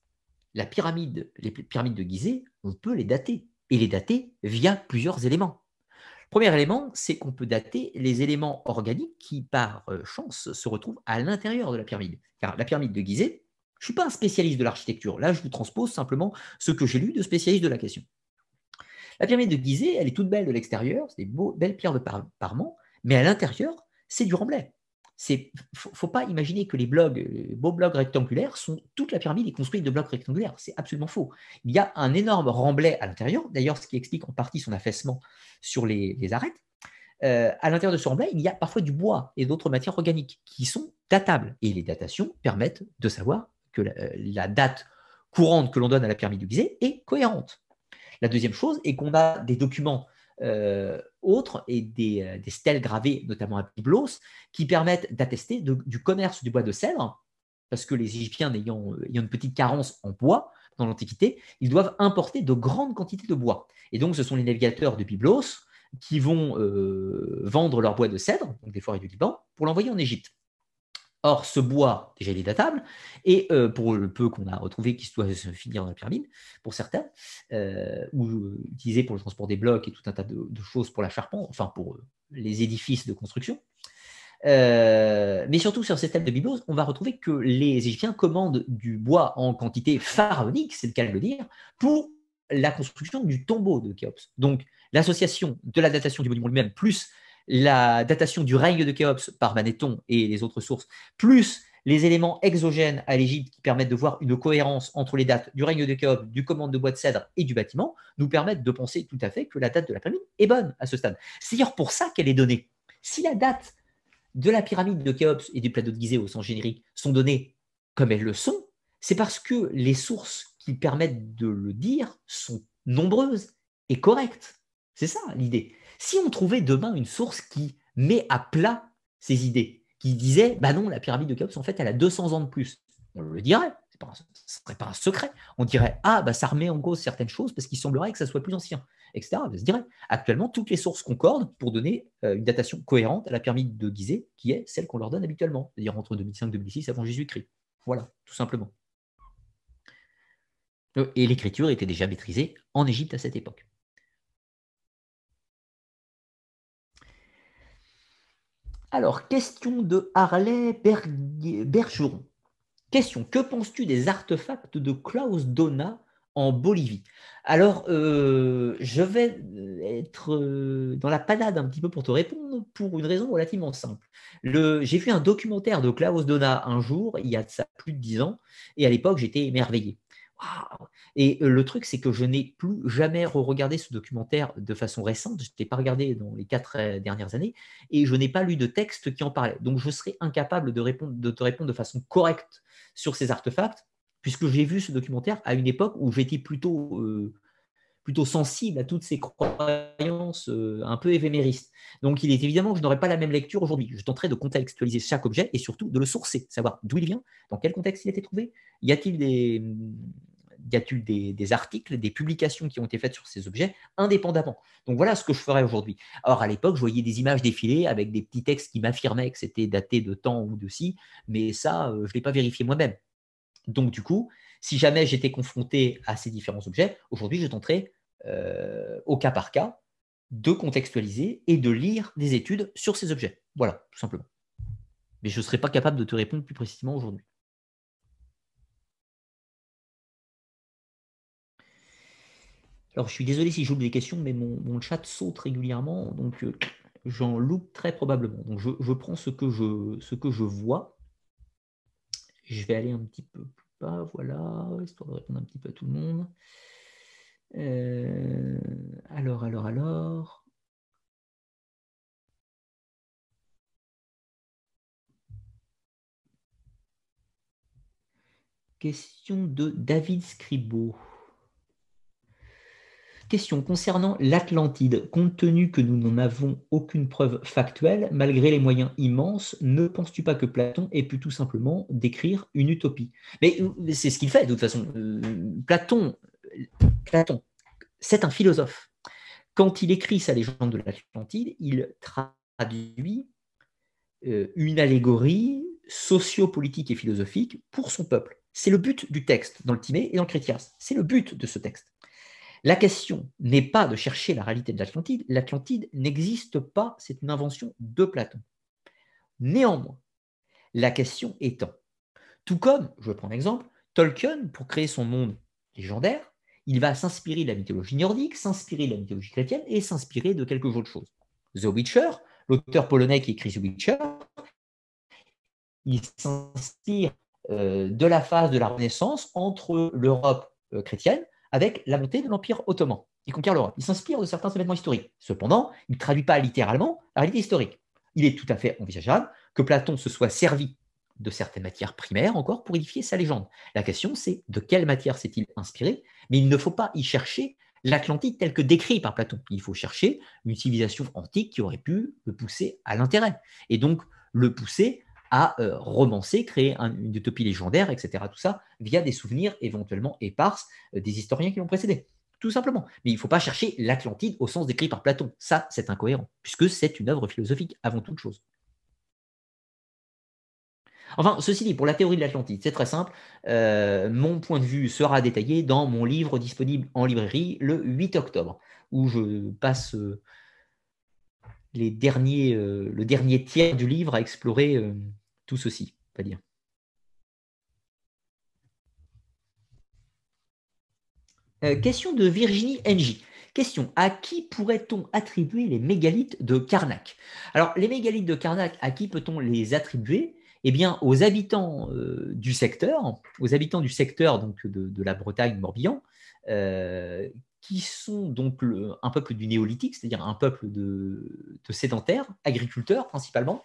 la pyramide, les pyramides de Gizeh, on peut les dater. Et les dater via plusieurs éléments. Le premier élément, c'est qu'on peut dater les éléments organiques qui, par euh, chance, se retrouvent à l'intérieur de la pyramide. Car la pyramide de Gizeh, je ne suis pas un spécialiste de l'architecture. Là, je vous transpose simplement ce que j'ai lu de spécialistes de la question. La pyramide de Gizeh, elle est toute belle de l'extérieur, c'est des belles pierres de parement, mais à l'intérieur, c'est du remblai c'est faut, pas imaginer que les blocs, les beaux blocs rectangulaires, sont toute la pyramide est construite de blocs rectangulaires. C'est absolument faux. Il y a un énorme remblai à l'intérieur, d'ailleurs, ce qui explique en partie son affaissement sur les, arêtes. Euh, à l'intérieur de ce remblai, il y a parfois du bois et d'autres matières organiques qui sont datables. Et les datations permettent de savoir que la, date courante que l'on donne à la pyramide du Gizeh est cohérente. La deuxième chose est qu'on a des documents euh, autres et euh, des, stèles gravées, notamment à Byblos, qui permettent d'attester du commerce du bois de cèdre, parce que les Égyptiens ayant, ayant une petite carence en bois dans l'Antiquité, ils doivent importer de grandes quantités de bois. Et donc, ce sont les navigateurs de Byblos qui vont euh, vendre leur bois de cèdre, donc des forêts du Liban, pour l'envoyer en Égypte. Or, ce bois, déjà, il est datable, et euh, pour le peu qu'on a retrouvé qui doit se finir dans la pyramide, pour certains, euh, ou utilisé pour le transport des blocs et tout un tas de, choses pour la charpente, enfin pour euh, les édifices de construction. mais surtout sur ces thèmes de Byblos, on va retrouver que les Égyptiens commandent du bois en quantité pharaonique, c'est le cas de le dire, pour la construction du tombeau de Khéops. Donc, l'association de la datation du monument lui-même, plus la datation du règne de Khéops par Manéthon et les autres sources, plus les éléments exogènes à l'Égypte qui permettent de voir une cohérence entre les dates du règne de Khéops, du commande de bois de cèdre et du bâtiment, nous permettent de penser tout à fait que la date de la pyramide est bonne à ce stade. C'est d'ailleurs pour ça qu'elle est donnée. Si la date de la pyramide de Khéops et du plateau de Gizeh au sens générique sont données comme elles le sont, c'est parce que les sources qui permettent de le dire sont nombreuses et correctes. C'est ça l'idée. Si on trouvait demain une source qui met à plat ces idées, qui disait, bah non, la pyramide de Khéops, en fait, elle a 200 ans de plus, on le dirait, ce ne serait pas un secret. On dirait, ah, bah ça remet en cause certaines choses parce qu'il semblerait que ça soit plus ancien, etc. Ça se dirait. Actuellement, toutes les sources concordent pour donner euh, une datation cohérente à la pyramide de Gizeh, qui est celle qu'on leur donne habituellement, c'est-à-dire entre 2005 et 2006 avant Jésus-Christ. Voilà, tout simplement. Euh, et l'écriture était déjà maîtrisée en Égypte à cette époque. Alors, question de Harley Bergeron. Question, que penses-tu des artefacts de Klaus Donna en Bolivie? Alors, euh, je vais être euh, dans la panade un petit peu pour te répondre pour une raison relativement simple. J'ai vu un documentaire de Klaus Donna un jour, il y a ça plus de dix ans, et à l'époque, j'étais émerveillé. Et euh, le truc, c'est que je n'ai plus jamais re-regardé ce documentaire de façon récente. Je ne l'ai pas regardé dans les quatre euh, dernières années et je n'ai pas lu de texte qui en parlait. Donc, je serais incapable de, te répondre de façon correcte sur ces artefacts, puisque j'ai vu ce documentaire à une époque où j'étais plutôt, euh, sensible à toutes ces croyances un peu évéméristes. Donc, il est évidemment que je n'aurais pas la même lecture aujourd'hui. Je tenterai de contextualiser chaque objet et surtout de le sourcer, savoir d'où il vient, dans quel contexte il a été trouvé. Y a-t-il des y a-t-il des, articles, des publications qui ont été faites sur ces objets indépendamment? Donc voilà ce que je ferai aujourd'hui. Alors à l'époque, je voyais des images défiler avec des petits textes qui m'affirmaient que c'était daté de temps ou de ci, mais ça, euh, je ne l'ai pas vérifié moi-même. Donc du coup, si jamais j'étais confronté à ces différents objets, aujourd'hui, je tenterai euh, au cas par cas de contextualiser et de lire des études sur ces objets. Voilà, tout simplement. Mais je ne serai pas capable de te répondre plus précisément aujourd'hui. Alors, je suis désolé si j'oublie des questions, mais mon, chat saute régulièrement, donc euh, j'en loupe très probablement. Donc, je, prends ce que je, ce que je vois. Je vais aller un petit peu plus bas, voilà, histoire de répondre un petit peu à tout le monde. Euh, alors, alors, alors. Question de David Scribo. Question concernant l'Atlantide. Compte tenu que nous n'en avons aucune preuve factuelle, malgré les moyens immenses, ne penses-tu pas que Platon ait pu tout simplement décrire une utopie? Mais c'est ce qu'il fait de toute façon. Euh, Platon, Platon c'est un philosophe. Quand il écrit sa légende de l'Atlantide, il traduit euh, une allégorie sociopolitique et philosophique pour son peuple. C'est le but du texte dans le Timée et dans le Critias. C'est le but de ce texte. La question n'est pas de chercher la réalité de l'Atlantide. L'Atlantide n'existe pas, c'est une invention de Platon. Néanmoins, la question étant, tout comme, je prends un exemple, Tolkien, pour créer son monde légendaire, il va s'inspirer de la mythologie nordique, s'inspirer de la mythologie chrétienne et s'inspirer de quelque autre chose. The Witcher, l'auteur polonais qui écrit The Witcher, il s'inspire euh, de la phase de la Renaissance entre l'Europe euh, chrétienne avec la montée de l'Empire ottoman. Il conquiert l'Europe. Il s'inspire de certains événements historiques. Cependant, il ne traduit pas littéralement la réalité historique. Il est tout à fait envisageable que Platon se soit servi de certaines matières primaires encore pour édifier sa légende. La question, c'est de quelle matière s'est-il inspiré? Mais il ne faut pas y chercher l'Atlantide tel que décrit par Platon. Il faut chercher une civilisation antique qui aurait pu le pousser à l'intérêt. Et donc, le pousser à euh, romancer, créer une utopie légendaire, etc. Tout ça via des souvenirs éventuellement éparses euh, des historiens qui l'ont précédé. Tout simplement. Mais il ne faut pas chercher l'Atlantide au sens décrit par Platon. Ça, c'est incohérent, puisque c'est une œuvre philosophique avant toute chose. Enfin, ceci dit, pour la théorie de l'Atlantide, c'est très simple. Euh, mon point de vue sera détaillé dans mon livre disponible en librairie le 8 octobre, où je passe les derniers, le dernier tiers du livre à explorer ceci, pas dire. Euh, question de Virginie NJ. Question, à qui pourrait-on attribuer les mégalithes de Karnak? Alors, les mégalithes de Karnak, à qui peut-on les attribuer? Eh bien, aux habitants du secteur, aux habitants du secteur donc, de, la Bretagne-Morbihan, qui sont donc un peuple du néolithique, c'est-à-dire un peuple de, sédentaires, agriculteurs principalement,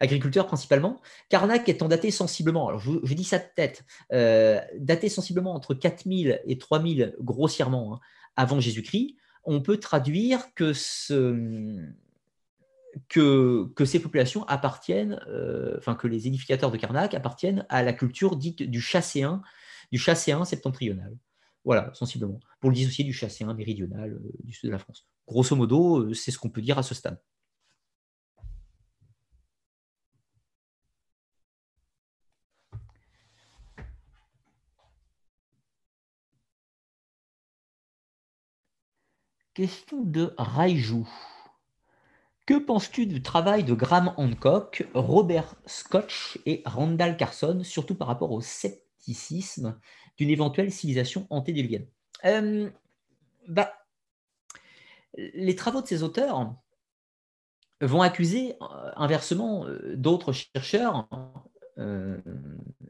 agriculteurs principalement, Karnak étant daté sensiblement, alors je, dis ça de tête, daté sensiblement entre 4000 et 3000 grossièrement hein, avant Jésus-Christ, on peut traduire que ce, que, ces populations appartiennent, euh, enfin que les édificateurs de Karnak appartiennent à la culture dite du chasséen, du chasséen septentrional. Voilà, sensiblement, pour le dissocier du chasséen méridional euh, du sud de la France. Grosso modo, euh, c'est ce qu'on peut dire à ce stade. Question de Raijou. Que penses-tu du travail de Graham Hancock, Robert Scotch et Randall Carson, surtout par rapport au scepticisme d'une éventuelle civilisation antédiluvienne euh, bah, Les travaux de ces auteurs vont accuser euh, inversement euh, d'autres chercheurs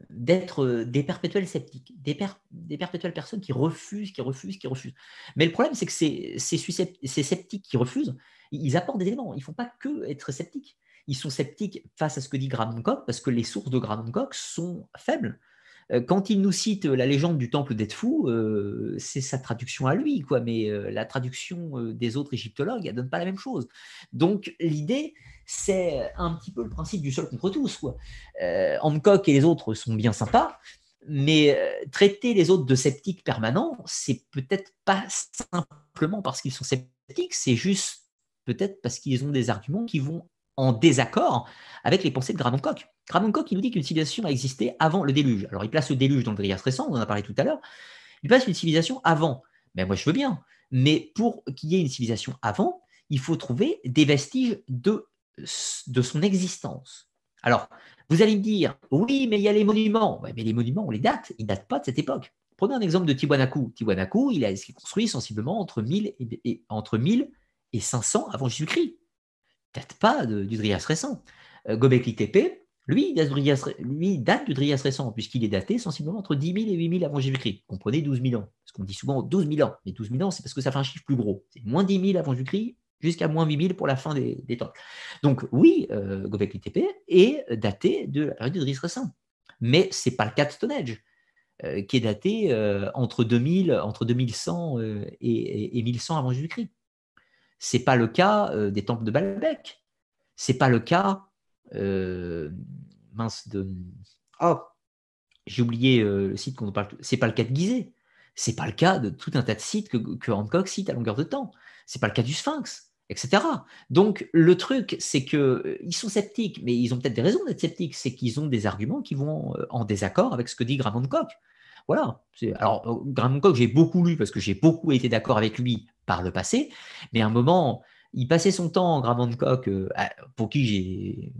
d'être des perpétuels sceptiques, des, perpétuelles personnes qui refusent, qui refusent, qui refusent. Mais le problème, c'est que ces, ces sceptiques qui refusent, ils apportent des éléments. Ils ne font pas que être sceptiques. Ils sont sceptiques face à ce que dit Graham parce que les sources de Graham sont faibles. Euh, quand il nous cite la légende du temple d'Edfou, euh, c'est sa traduction à lui, quoi. Mais euh, la traduction des autres égyptologues, elle donne pas la même chose. Donc l'idée, c'est un petit peu le principe du seul contre tous, quoi. Hancock et les autres sont bien sympas, mais traiter les autres de sceptiques permanents, c'est peut-être pas simplement parce qu'ils sont sceptiques, c'est juste peut-être parce qu'ils ont des arguments qui vont en désaccord avec les pensées de Graham Hancock. Graham nous dit qu'une civilisation a existé avant le déluge. Alors, il place le déluge dans le Dryas récent, on en a parlé tout à l'heure. Il place une civilisation avant. Mais moi, je veux bien. Mais pour qu'il y ait une civilisation avant, il faut trouver des vestiges de, de son existence. Alors, vous allez me dire, oui, mais il y a les monuments. mais les monuments, on les date. Ils ne datent pas de cette époque. Prenons un exemple de Tiwanaku. Tiwanaku, il a été construit sensiblement entre 1000 et, entre 1000 et 500 avant Jésus-Christ. Peut-être pas du Drias récent. Euh, Gobekli Tepe, lui, lui, date du Drias récent, puisqu'il est daté sensiblement entre 10 000 et 8 000 avant Jésus-Christ. Comprenez 12 000 ans. Parce qu'on dit souvent 12 000 ans. Mais 12 000 ans, c'est parce que ça fait un chiffre plus gros. C'est moins 10 000 avant Jésus-Christ jusqu'à moins 8 000 pour la fin des, temps. Donc oui, euh, Gobekli Tepe est daté de la période du Drias récent. Mais ce n'est pas le cas de Stonehenge, euh, qui est daté euh, entre, 2000, entre 2100 et, et 1100 avant Jésus-Christ. C'est pas le cas euh, des temples de Baalbek. C'est pas le cas euh, mince de oh j'ai oublié euh, le site qu'on parle. C'est pas le cas de Gizeh. C'est pas le cas de tout un tas de sites que, Hancock cite à longueur de temps. C'est pas le cas du Sphinx, etc. Donc le truc, c'est que ils sont sceptiques, mais ils ont peut-être des raisons d'être sceptiques. C'est qu'ils ont des arguments qui vont en désaccord avec ce que dit Graham Hancock. Voilà. Alors, Graham Hancock, j'ai beaucoup lu parce que j'ai beaucoup été d'accord avec lui par le passé, mais à un moment, il passait son temps, Graham Hancock, euh, pour qui j'ai.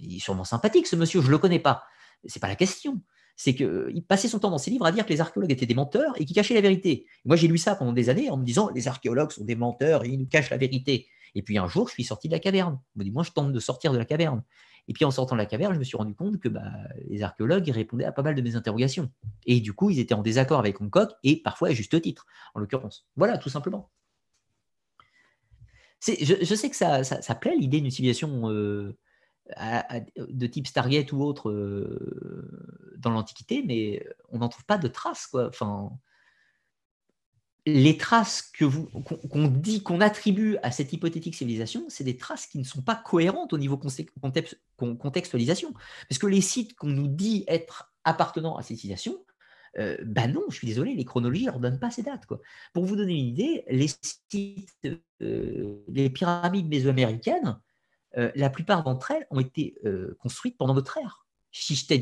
Il est sûrement sympathique, ce monsieur, je le connais pas. C'est pas la question. C'est qu'il passait son temps dans ses livres à dire que les archéologues étaient des menteurs et qu'ils cachaient la vérité. moi, j'ai lu ça pendant des années en me disant les archéologues sont des menteurs et ils nous cachent la vérité. Et puis un jour, je suis sorti de la caverne. Je me dis, moi, je tente de sortir de la caverne. Et puis en sortant de la caverne, je me suis rendu compte que bah, les archéologues répondaient à pas mal de mes interrogations. Et du coup, ils étaient en désaccord avec Hancock, et parfois à juste titre, en l'occurrence. Voilà, tout simplement. Je, sais que ça, ça, plaît l'idée d'une civilisation euh, de type Stargate ou autre euh, dans l'Antiquité, mais on n'en trouve pas de traces. Quoi. Enfin, les traces que vous qu'on dit qu'on attribue à cette hypothétique civilisation, c'est des traces qui ne sont pas cohérentes au niveau contextualisation. Parce que les sites qu'on nous dit être appartenant à cette civilisation, euh, bah non, je suis désolé, les chronologies ne leur donnent pas ces dates. Quoi. Pour vous donner une idée, les sites, euh, les pyramides mésoaméricaines, euh, la plupart d'entre elles ont été construites pendant notre ère. Chichen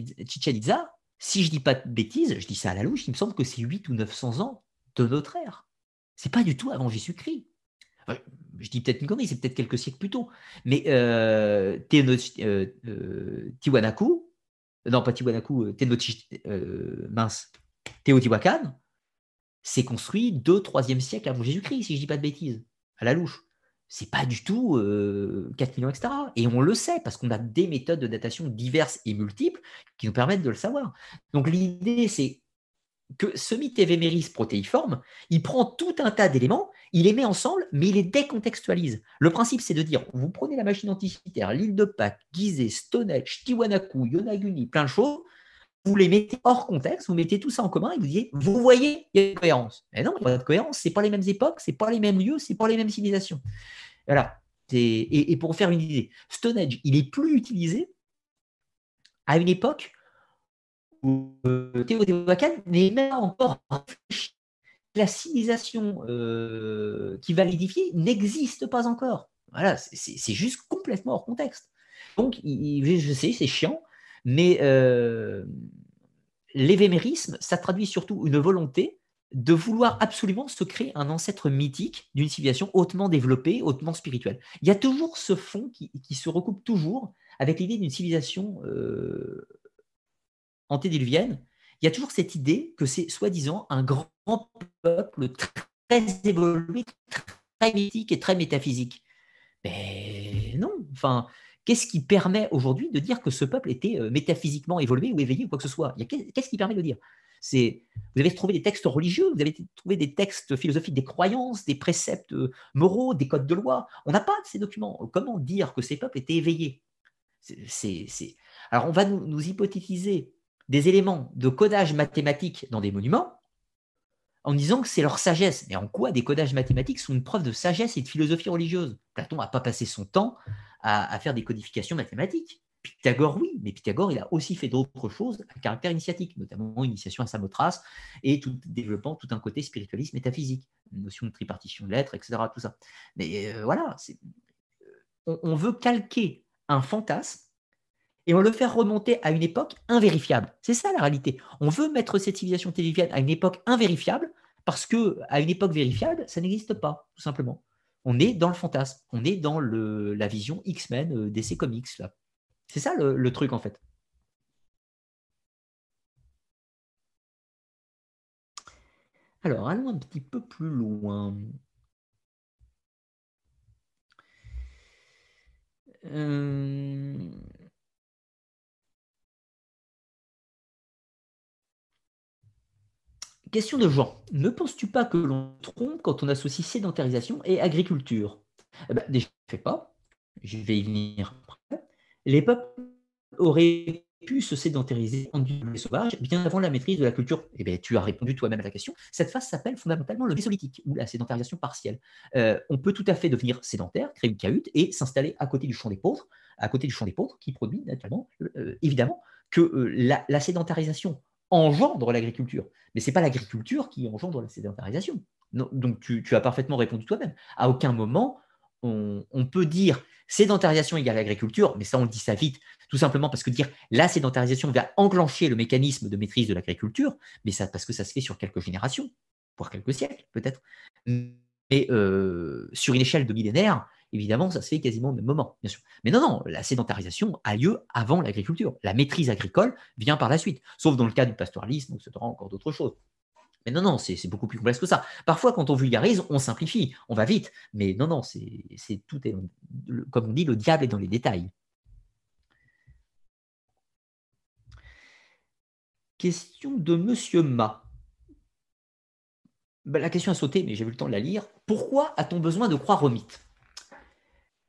si je dis pas de bêtises, je dis ça à la louche, il me semble que c'est 8 ou 900 ans de notre ère. C'est pas du tout avant Jésus-Christ. je dis peut-être une connerie, c'est peut-être quelques siècles plus tôt. Mais euh, euh, euh Tiwanaku, non pas Tiwanaku, euh, mince, Teotihuacan, c'est construit 2 3e siècle avant Jésus-Christ, si je dis pas de bêtises, à la louche. C'est pas du tout 4 euh, millions, etc. Et on le sait parce qu'on a des méthodes de datation diverses et multiples qui nous permettent de le savoir. Donc l'idée, c'est que ce mythe évéméris protéiforme, il prend tout un tas d'éléments, il les met ensemble, mais il les décontextualise. Le principe, c'est de dire, vous prenez la machine anticytaire, l'île de Pâques, Gizeh, Stonehenge, Tiwanaku, Yonaguni, plein de choses, vous les mettez hors contexte, vous mettez tout ça en commun et vous dites, vous voyez, il y a une cohérence. Mais non, il n'y a pas de cohérence, ce pas les mêmes époques, ce pas les mêmes lieux, ce pas les mêmes civilisations. Voilà. Et, pour faire une idée, Stonehenge, il est plus utilisé à une époque où euh, Teotihuacan n'est même encore réfléchi. La civilisation euh, qui va l'édifier n'existe pas encore. Voilà, c'est juste complètement hors contexte. Donc, je sais, c'est chiant, mais euh, l'évémérisme, ça traduit surtout une volonté de vouloir absolument se créer un ancêtre mythique d'une civilisation hautement développée, hautement spirituelle. Il y a toujours ce fond qui, se recoupe toujours avec l'idée d'une civilisation euh, antédiluvienne. Il y a toujours cette idée que c'est soi-disant un grand peuple très évolué, très mythique et très métaphysique. Mais non, enfin, Qu'est-ce qui permet aujourd'hui de dire que ce peuple était euh, métaphysiquement évolué ou éveillé ou quoi que ce soit? Qu'est-ce qui permet de dire? Vous avez trouvé des textes religieux, vous avez trouvé des textes philosophiques, des croyances, des préceptes euh, moraux, des codes de loi. On n'a pas ces documents. Comment dire que ces peuples étaient éveillés? Alors on va nous, nous hypothétiser des éléments de codage mathématique dans des monuments en disant que c'est leur sagesse. Mais en quoi des codages mathématiques sont une preuve de sagesse et de philosophie religieuse? Platon n'a pas passé son temps à, faire des codifications mathématiques. Pythagore, oui, mais Pythagore, il a aussi fait d'autres choses à caractère initiatique, notamment initiation à Samothrace et tout, développant tout un côté spiritualiste métaphysique, notion de tripartition de l'être, etc. Tout ça. Mais euh, voilà, on, on, veut calquer un fantasme et on le fait remonter à une époque invérifiable. C'est ça la réalité. On veut mettre cette civilisation télévienne à une époque invérifiable parce que à une époque vérifiable, ça n'existe pas, tout simplement on est dans le fantasme, on est dans la vision X-Men euh, DC Comics. C'est ça le, truc en fait. Alors, allons un petit peu plus loin. Euh, Question de Jean. Ne penses-tu pas que l'on trompe quand on associe sédentarisation et agriculture? Eh ben, Déjà, je ne fais pas. Je vais y venir après. Les peuples auraient pu se sédentariser en les sauvages bien avant la maîtrise de la culture. Eh bien, tu as répondu toi-même à la question. Cette phase s'appelle fondamentalement le mésolithique ou la sédentarisation partielle. Euh, on peut tout à fait devenir sédentaire, créer une cahute et s'installer à côté du champ des pauvres, à côté du champ des pauvres, qui produit naturellement, euh, évidemment, que euh, la sédentarisation engendre l'agriculture. Mais ce n'est pas l'agriculture qui engendre la sédentarisation. donc tu, as parfaitement répondu toi-même. À aucun moment, on, peut dire sédentarisation égale agriculture, mais ça on dit ça vite, tout simplement parce que dire la sédentarisation va enclencher le mécanisme de maîtrise de l'agriculture, mais ça parce que ça se fait sur quelques générations, voire quelques siècles peut-être. Mais euh, sur une échelle de millénaires, évidemment, ça se fait quasiment au même moment, bien sûr. Mais non, non, la sédentarisation a lieu avant l'agriculture. La maîtrise agricole vient par la suite, sauf dans le cas du pastoralisme, où aura encore d'autres choses. Mais non, non, c'est beaucoup plus complexe que ça. Parfois, quand on vulgarise, on simplifie, on va vite. Mais non, non, c'est tout est, comme on dit, le diable est dans les détails. Question de Monsieur Ma. Ben, la question a sauté, mais j'ai eu le temps de la lire. Pourquoi a-t-on besoin de croire au mythe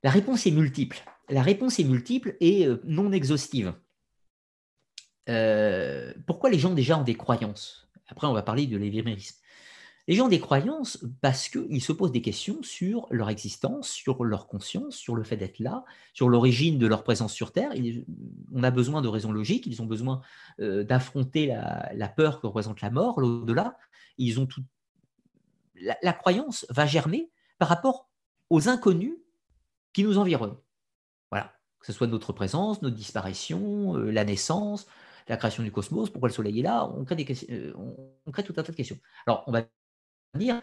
la réponse est multiple. La réponse est multiple et euh, non exhaustive. Euh, pourquoi les gens déjà ont des croyances? Après, on va parler de l'évémérisme. Les gens ont des croyances parce qu'ils se posent des questions sur leur existence, sur leur conscience, sur le fait d'être là, sur l'origine de leur présence sur Terre. on a besoin de raisons logiques, ils ont besoin euh, d'affronter la, peur que représente la mort, l'au-delà. Ils ont tout. la croyance va germer par rapport aux inconnus qui nous environnent. Voilà, que ce soit notre présence, notre disparition, euh, la naissance, la création du cosmos, pourquoi le Soleil est là, on crée, des euh, tout un tas de questions. Alors, on va dire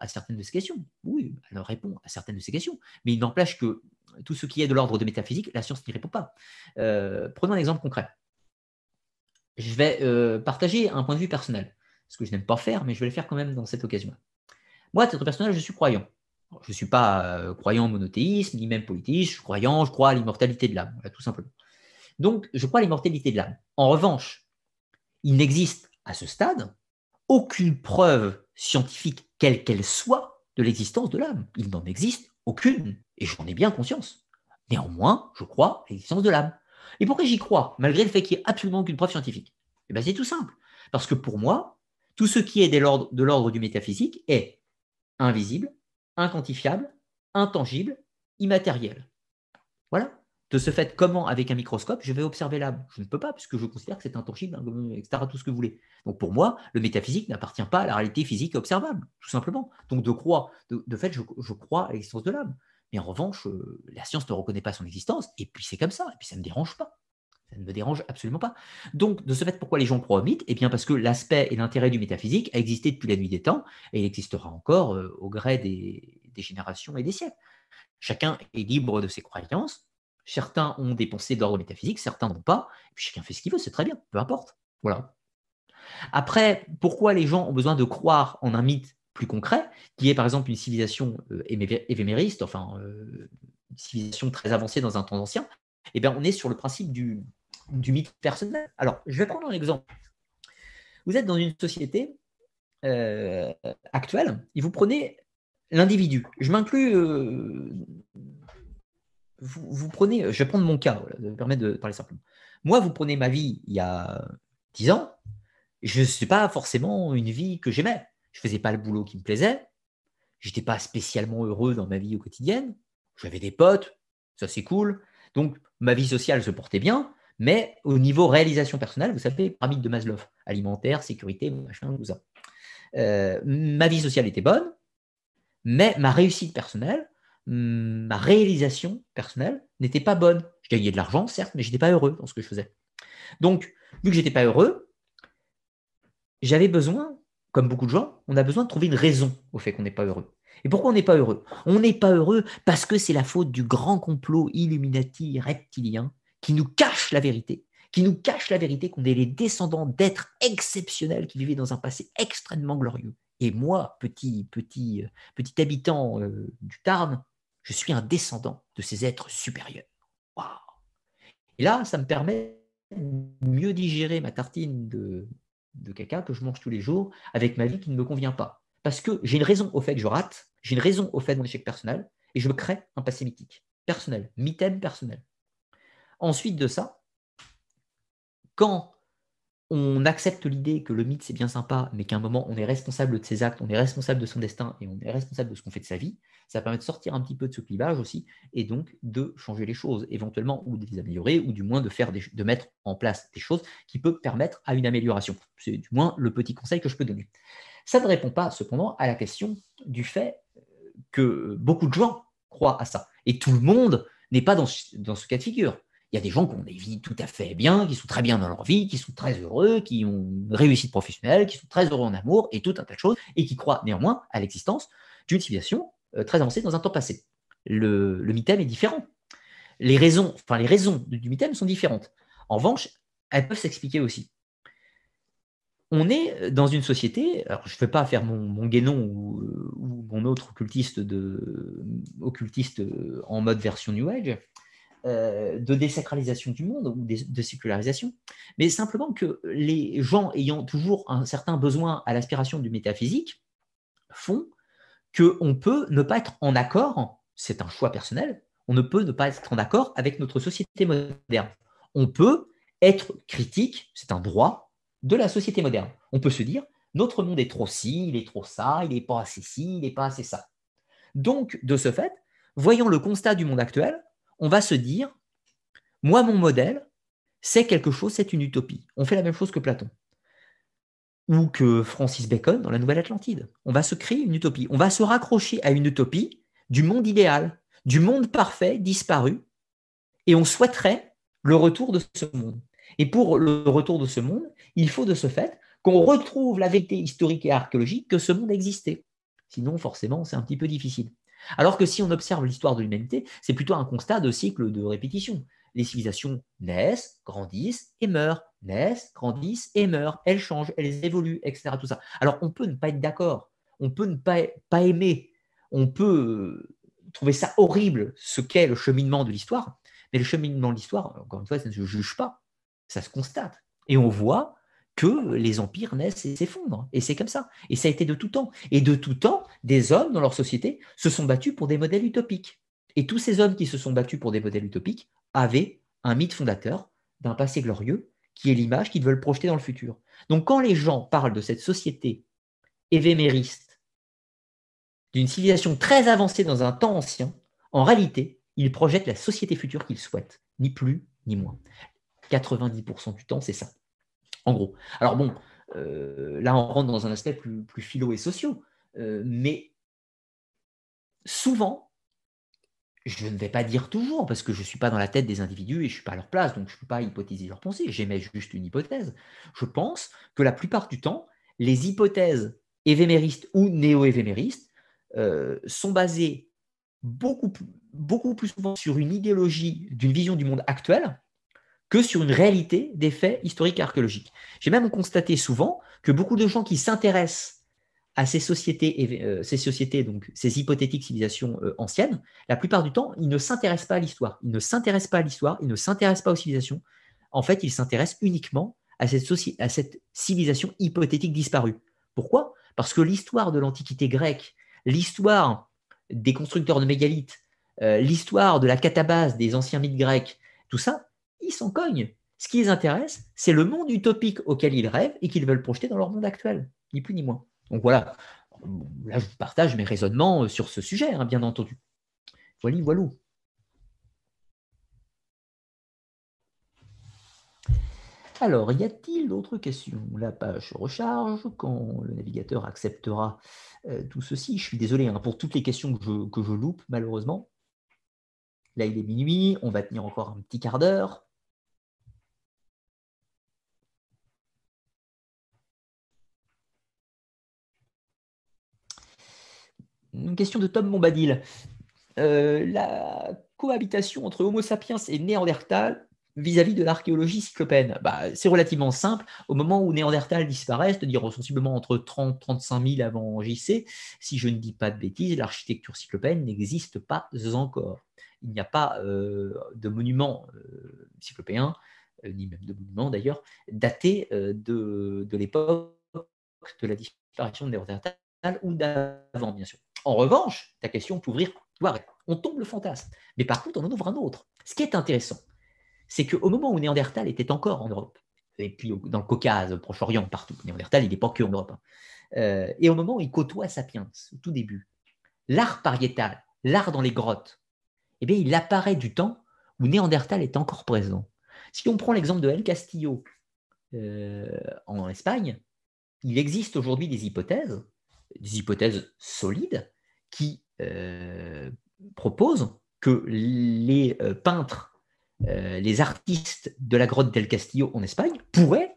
à certaines de ces questions. Oui, elle répond à certaines de ces questions. Mais il n'empêche que tout ce qui est de l'ordre de métaphysique, la science n'y répond pas. Euh, prenons un exemple concret. Je vais partager un point de vue personnel, ce que je n'aime pas faire, mais je vais le faire quand même dans cette occasion. Moi, à titre personnel, je suis croyant. Je ne suis pas euh, croyant au monothéisme, ni même polythéiste, je suis croyant, je crois à l'immortalité de l'âme, tout simplement. Donc, je crois à l'immortalité de l'âme. En revanche, il n'existe à ce stade aucune preuve scientifique, quelle qu'elle soit, de l'existence de l'âme. Il n'en existe aucune, et j'en ai bien conscience. Néanmoins, je crois à l'existence de l'âme. Et pourquoi j'y crois, malgré le fait qu'il n'y ait absolument aucune preuve scientifique? Eh bien, C'est tout simple. Parce que pour moi, tout ce qui est de l'ordre du métaphysique est invisible, inquantifiable, intangible, immatériel. Voilà. De ce fait, comment, avec un microscope, je vais observer l'âme? Je ne peux pas, puisque je considère que c'est intangible, etc., tout ce que vous voulez. Donc pour moi, le métaphysique n'appartient pas à la réalité physique observable, tout simplement. Donc de croire, de, fait, je, crois à l'existence de l'âme. Mais en revanche, euh, la science ne reconnaît pas son existence, et puis c'est comme ça, et puis ça ne me dérange pas. Ça ne me dérange absolument pas. Donc, de ce fait, pourquoi les gens croient au mythe? Eh bien, parce que l'aspect et l'intérêt du métaphysique a existé depuis la nuit des temps, et il existera encore euh, au gré des, générations et des siècles. Chacun est libre de ses croyances. Certains ont des pensées d'ordre métaphysique, certains n'ont pas. Et puis chacun fait ce qu'il veut, c'est très bien, peu importe. Voilà. Après, pourquoi les gens ont besoin de croire en un mythe plus concret, qui est par exemple une civilisation euh, évémériste, enfin euh, une civilisation très avancée dans un temps ancien? Eh bien, on est sur le principe du, du mythe personnel. Alors, je vais prendre un exemple. Vous êtes dans une société euh, actuelle et vous prenez l'individu. Je m'inclus. Euh, vous, prenez. Je vais prendre mon cas, voilà, me permet de parler simplement. Moi, vous prenez ma vie il y a 10 ans. Je ne suis pas forcément une vie que j'aimais. Je ne faisais pas le boulot qui me plaisait. Je n'étais pas spécialement heureux dans ma vie au quotidien. J'avais des potes, ça c'est cool. Donc ma vie sociale se portait bien, mais au niveau réalisation personnelle, vous savez, pyramide de Maslow, alimentaire, sécurité, machin, tout ça. Euh, ma vie sociale était bonne, mais ma réussite personnelle, hmm, ma réalisation personnelle n'était pas bonne. Je gagnais de l'argent, certes, mais je n'étais pas heureux dans ce que je faisais. Donc, vu que je n'étais pas heureux, j'avais besoin, comme beaucoup de gens, on a besoin de trouver une raison au fait qu'on n'est pas heureux. Et pourquoi on n'est pas heureux? On n'est pas heureux parce que c'est la faute du grand complot illuminati reptilien qui nous cache la vérité, qui nous cache la vérité qu'on est les descendants d'êtres exceptionnels qui vivaient dans un passé extrêmement glorieux. Et moi, petit, petit, euh, petit habitant euh, du Tarn, je suis un descendant de ces êtres supérieurs. Et là, ça me permet de mieux digérer ma tartine de, de caca que je mange tous les jours avec ma vie qui ne me convient pas. Parce que j'ai une raison au fait que je rate, j'ai une raison au fait de mon échec personnel, et je me crée un passé mythique, personnel, mythème personnel. Ensuite de ça, quand on accepte l'idée que le mythe c'est bien sympa, mais qu'à un moment on est responsable de ses actes, on est responsable de son destin et on est responsable de ce qu'on fait de sa vie, ça permet de sortir un petit peu de ce clivage aussi et donc de changer les choses éventuellement ou de les améliorer ou du moins de faire de mettre en place des choses qui peuvent permettre à une amélioration. C'est du moins le petit conseil que je peux donner. Ça ne répond pas cependant à la question du fait que beaucoup de gens croient à ça et tout le monde n'est pas dans ce cas de figure. Il y a des gens des vies tout à fait bien, qui sont très bien dans leur vie, qui sont très heureux, qui ont une réussite professionnelle, qui sont très heureux en amour et tout un tas de choses, et qui croient néanmoins à l'existence d'une civilisation euh, très avancée dans un temps passé. Le, le mythème est différent. Les raisons, enfin les raisons du mythème sont différentes. En revanche, elles peuvent s'expliquer aussi. On est dans une société, alors je ne vais pas faire mon, mon guénon ou, mon autre occultiste, de, occultiste en mode version New Age, euh, de désacralisation du monde ou de, sécularisation, mais simplement que les gens ayant toujours un certain besoin à l'aspiration du métaphysique font qu'on peut ne pas être en accord, c'est un choix personnel, on ne peut ne pas être en accord avec notre société moderne. On peut être critique, c'est un droit de la société moderne. On peut se dire, notre monde est trop ci, il est trop ça, il n'est pas assez ci, il n'est pas assez ça. Donc, de ce fait, voyons le constat du monde actuel, on va se dire, moi, mon modèle, c'est quelque chose, c'est une utopie. On fait la même chose que Platon ou que Francis Bacon dans la Nouvelle Atlantide. On va se créer une utopie. On va se raccrocher à une utopie du monde idéal, du monde parfait disparu, et on souhaiterait le retour de ce monde. Et pour le retour de ce monde, il faut de ce fait qu'on retrouve la vérité historique et archéologique que ce monde existait. Sinon, forcément, c'est un petit peu difficile. Alors que si on observe l'histoire de l'humanité, c'est plutôt un constat de cycle de répétition. Les civilisations naissent, grandissent et meurent, naissent, grandissent et meurent. Elles changent, elles évoluent, etc. Tout ça. Alors on peut ne pas être d'accord, on peut ne pas, pas aimer, on peut trouver ça horrible, ce qu'est le cheminement de l'histoire, mais le cheminement de l'histoire, encore une fois, ça ne se juge pas, ça se constate. Et on voit que les empires naissent et s'effondrent. Et c'est comme ça. Et ça a été de tout temps. Et de tout temps, des hommes dans leur société se sont battus pour des modèles utopiques. Et tous ces hommes qui se sont battus pour des modèles utopiques avaient un mythe fondateur d'un passé glorieux qui est l'image qu'ils veulent projeter dans le futur. Donc quand les gens parlent de cette société évémériste, d'une civilisation très avancée dans un temps ancien, en réalité, ils projettent la société future qu'ils souhaitent, ni plus ni moins. 90% du temps, c'est ça. En gros. Alors bon, euh, là, on rentre dans un aspect plus, philo et sociaux, euh, mais souvent, je ne vais pas dire toujours, parce que je ne suis pas dans la tête des individus et je ne suis pas à leur place, donc je ne peux pas hypothéser leurs pensées, j'émets juste une hypothèse. Je pense que la plupart du temps, les hypothèses évéméristes ou néo-évéméristes euh, sont basées beaucoup plus souvent sur une idéologie d'une vision du monde actuel que sur une réalité des faits historiques et archéologiques. J'ai même constaté souvent que beaucoup de gens qui s'intéressent à ces sociétés, euh, ces sociétés, donc ces hypothétiques civilisations euh, anciennes, la plupart du temps, ils ne s'intéressent pas à l'histoire. Ils ne s'intéressent pas à l'histoire, ils ne s'intéressent pas aux civilisations. En fait, ils s'intéressent uniquement à cette, à cette civilisation hypothétique disparue. Pourquoi? Parce que l'histoire de l'Antiquité grecque, l'histoire des constructeurs de mégalithes, euh, l'histoire de la catabase des anciens mythes grecs, tout ça, ils s'en cognent. Ce qui les intéresse, c'est le monde utopique auquel ils rêvent et qu'ils veulent projeter dans leur monde actuel, ni plus ni moins. Donc voilà, là je partage mes raisonnements euh, sur ce sujet, hein, bien entendu. Voilà, voilà. Alors, y a-t-il d'autres questions? La page recharge quand le navigateur acceptera euh, tout ceci. Je suis désolé hein, pour toutes les questions que je loupe, malheureusement. Là, il est minuit, on va tenir encore un petit quart d'heure. Une question de Tom Bombadil. Euh, la cohabitation entre Homo sapiens et Néandertal vis-à-vis de l'archéologie cyclopéenne bah, C'est relativement simple. Au moment où Néandertal disparaît, c'est-à-dire sensiblement entre 30 35 000 avant JC, si je ne dis pas de bêtises, l'architecture cyclopéenne n'existe pas encore. Il n'y a pas euh, de monument euh, cyclopéen, ni même de monument d'ailleurs, daté de, l'époque de la disparition de Néandertal ou d'avant, bien sûr. En revanche, ta question peut ouvrir, on tombe le fantasme. Mais par contre, on en ouvre un autre. Ce qui est intéressant, c'est qu'au moment où Néandertal était encore en Europe, et puis dans le Caucase, au Proche-Orient, partout, Néandertal, il n'est pas que en Europe, hein. euh, et au moment où il côtoie Sapiens, au tout début, l'art pariétal, l'art dans les grottes, eh il apparaît du temps où Néandertal est encore présent. Si on prend l'exemple de El Castillo euh, en Espagne, il existe aujourd'hui des hypothèses, des hypothèses solides, qui euh, propose que les euh, peintres, les artistes de la grotte del Castillo en Espagne pourraient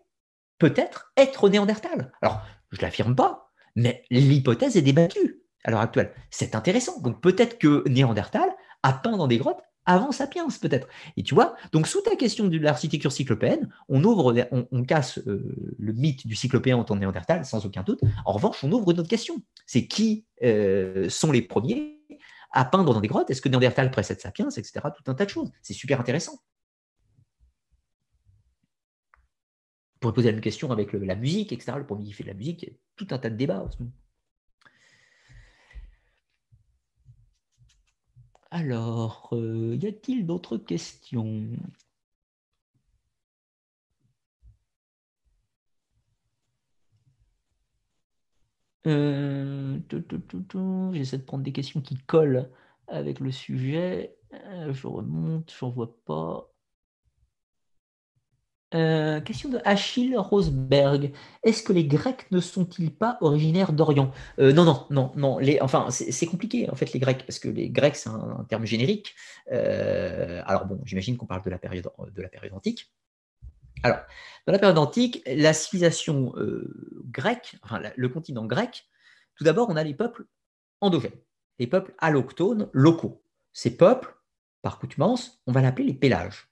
peut-être être néandertal. Alors, je ne l'affirme pas, mais l'hypothèse est débattue à l'heure actuelle. C'est intéressant. Donc peut-être que Néandertal a peint dans des grottes avant Sapiens, peut-être. Et tu vois, donc sous ta question de l'architecture cyclopéenne, on ouvre, on, casse euh, le mythe du cyclopéen en que néandertal, sans aucun doute. En revanche, on ouvre une autre question. C'est qui euh, sont les premiers à peindre dans des grottes? Est-ce que Néandertal précède Sapiens, etc. Tout un tas de choses. C'est super intéressant. On pourrait poser la même question avec la musique, etc. Le premier qui fait de la musique, tout un tas de débats en. Alors, euh, y a-t-il d'autres questions? Euh, J'essaie de prendre des questions qui collent avec le sujet. Euh, je remonte, j'en vois pas. Euh, question de Achille Rosberg. Est-ce que les Grecs ne sont-ils pas originaires d'Orient? Euh, Non, non, non, non. Enfin, c'est compliqué en fait les Grecs parce que les Grecs c'est un, terme générique. Euh, alors bon, j'imagine qu'on parle de la période de la période antique. Alors, dans la période antique, la civilisation grecque, enfin le continent grec, tout d'abord, on a les peuples endogènes, les peuples allochtones locaux. Ces peuples, par coutumance, on va l'appeler les pélages.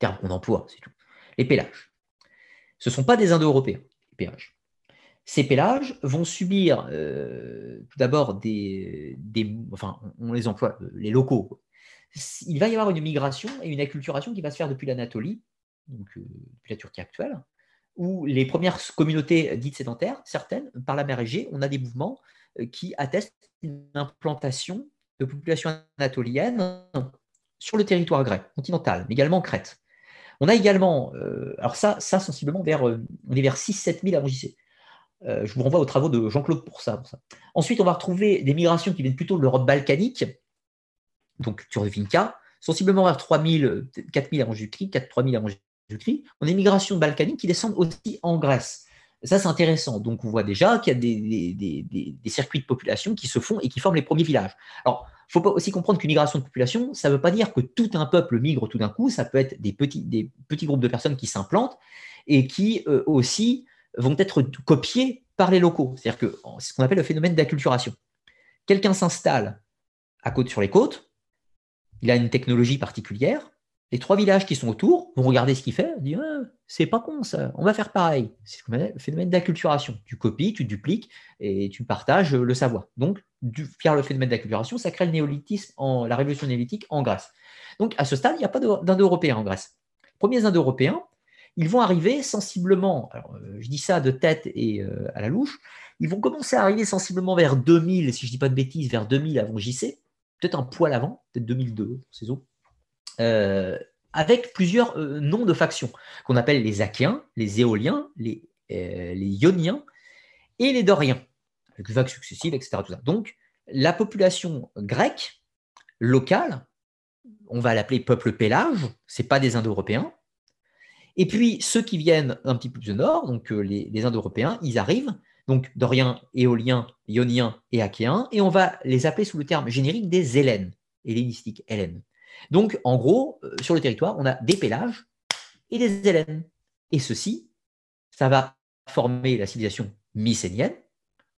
Terme qu'on emploie, c'est tout les pélages. Ce ne sont pas des Indo-Européens, les pélages. Ces pélages vont subir euh, tout d'abord des, Enfin, on les emploie, les locaux. Il va y avoir une migration et une acculturation qui va se faire depuis l'Anatolie, donc depuis la Turquie actuelle, où les premières communautés dites sédentaires, certaines, par la mer Égée, on a des mouvements qui attestent une implantation de population anatolienne sur le territoire grec continental, mais également Crète. On a également, euh, alors ça, ça sensiblement vers, euh, on est vers 6-7 000 avant JC. Je vous renvoie aux travaux de Jean-Claude pour ça, Ensuite, on va retrouver des migrations qui viennent plutôt de l'Europe balkanique, donc Turvinka, sensiblement vers 3 000, 4 000 avant Jésus-Christ, 4 3 000 avant Jésus-Christ. On a des migrations balkaniques qui descendent aussi en Grèce. Ça, c'est intéressant. Donc, on voit déjà qu'il y a des, circuits de population qui se font et qui forment les premiers villages. Alors, il faut aussi comprendre qu'une migration de population, ça ne veut pas dire que tout un peuple migre tout d'un coup. Ça peut être des petits, des petits groupes de personnes qui s'implantent et qui euh, aussi vont être copiés par les locaux. C'est-à-dire que c'est ce qu'on appelle le phénomène d'acculturation. Quelqu'un s'installe à côte sur les côtes, il a une technologie particulière, les trois villages qui sont autour vont regarder ce qu'il fait, dire ah, c'est pas con ça, on va faire pareil. C'est le phénomène d'acculturation. Tu copies, tu dupliques et tu partages le savoir. Donc, du, faire le phénomène d'acculturation, ça crée le néolithisme, en, la révolution néolithique en Grèce. Donc, à ce stade, il n'y a pas d'Indo-Européens en Grèce. premiers Indo-Européens, ils vont arriver sensiblement, euh, je dis ça de tête et euh, à la louche, ils vont commencer à arriver sensiblement vers 2000, si je ne dis pas de bêtises, vers 2000 avant JC, peut-être un poil avant, peut-être 2002, ces eaux. Euh, avec plusieurs noms de factions qu'on appelle les Achéens, les Éoliens, les Ioniens et les Doriens, avec vagues successives, etc. Donc, la population grecque locale, on va l'appeler peuple pélage, c'est pas des Indo-Européens. Et puis ceux qui viennent un petit peu plus au nord, donc les, les Indo-Européens, ils arrivent, donc Doriens, Éoliens, Ioniens et Achéens, et on va les appeler sous le terme générique des Hélènes, hellénistiques, Hélènes. Donc, en gros, euh, sur le territoire, on a des pélages et des hélènes. Et ceci, ça va former la civilisation mycénienne.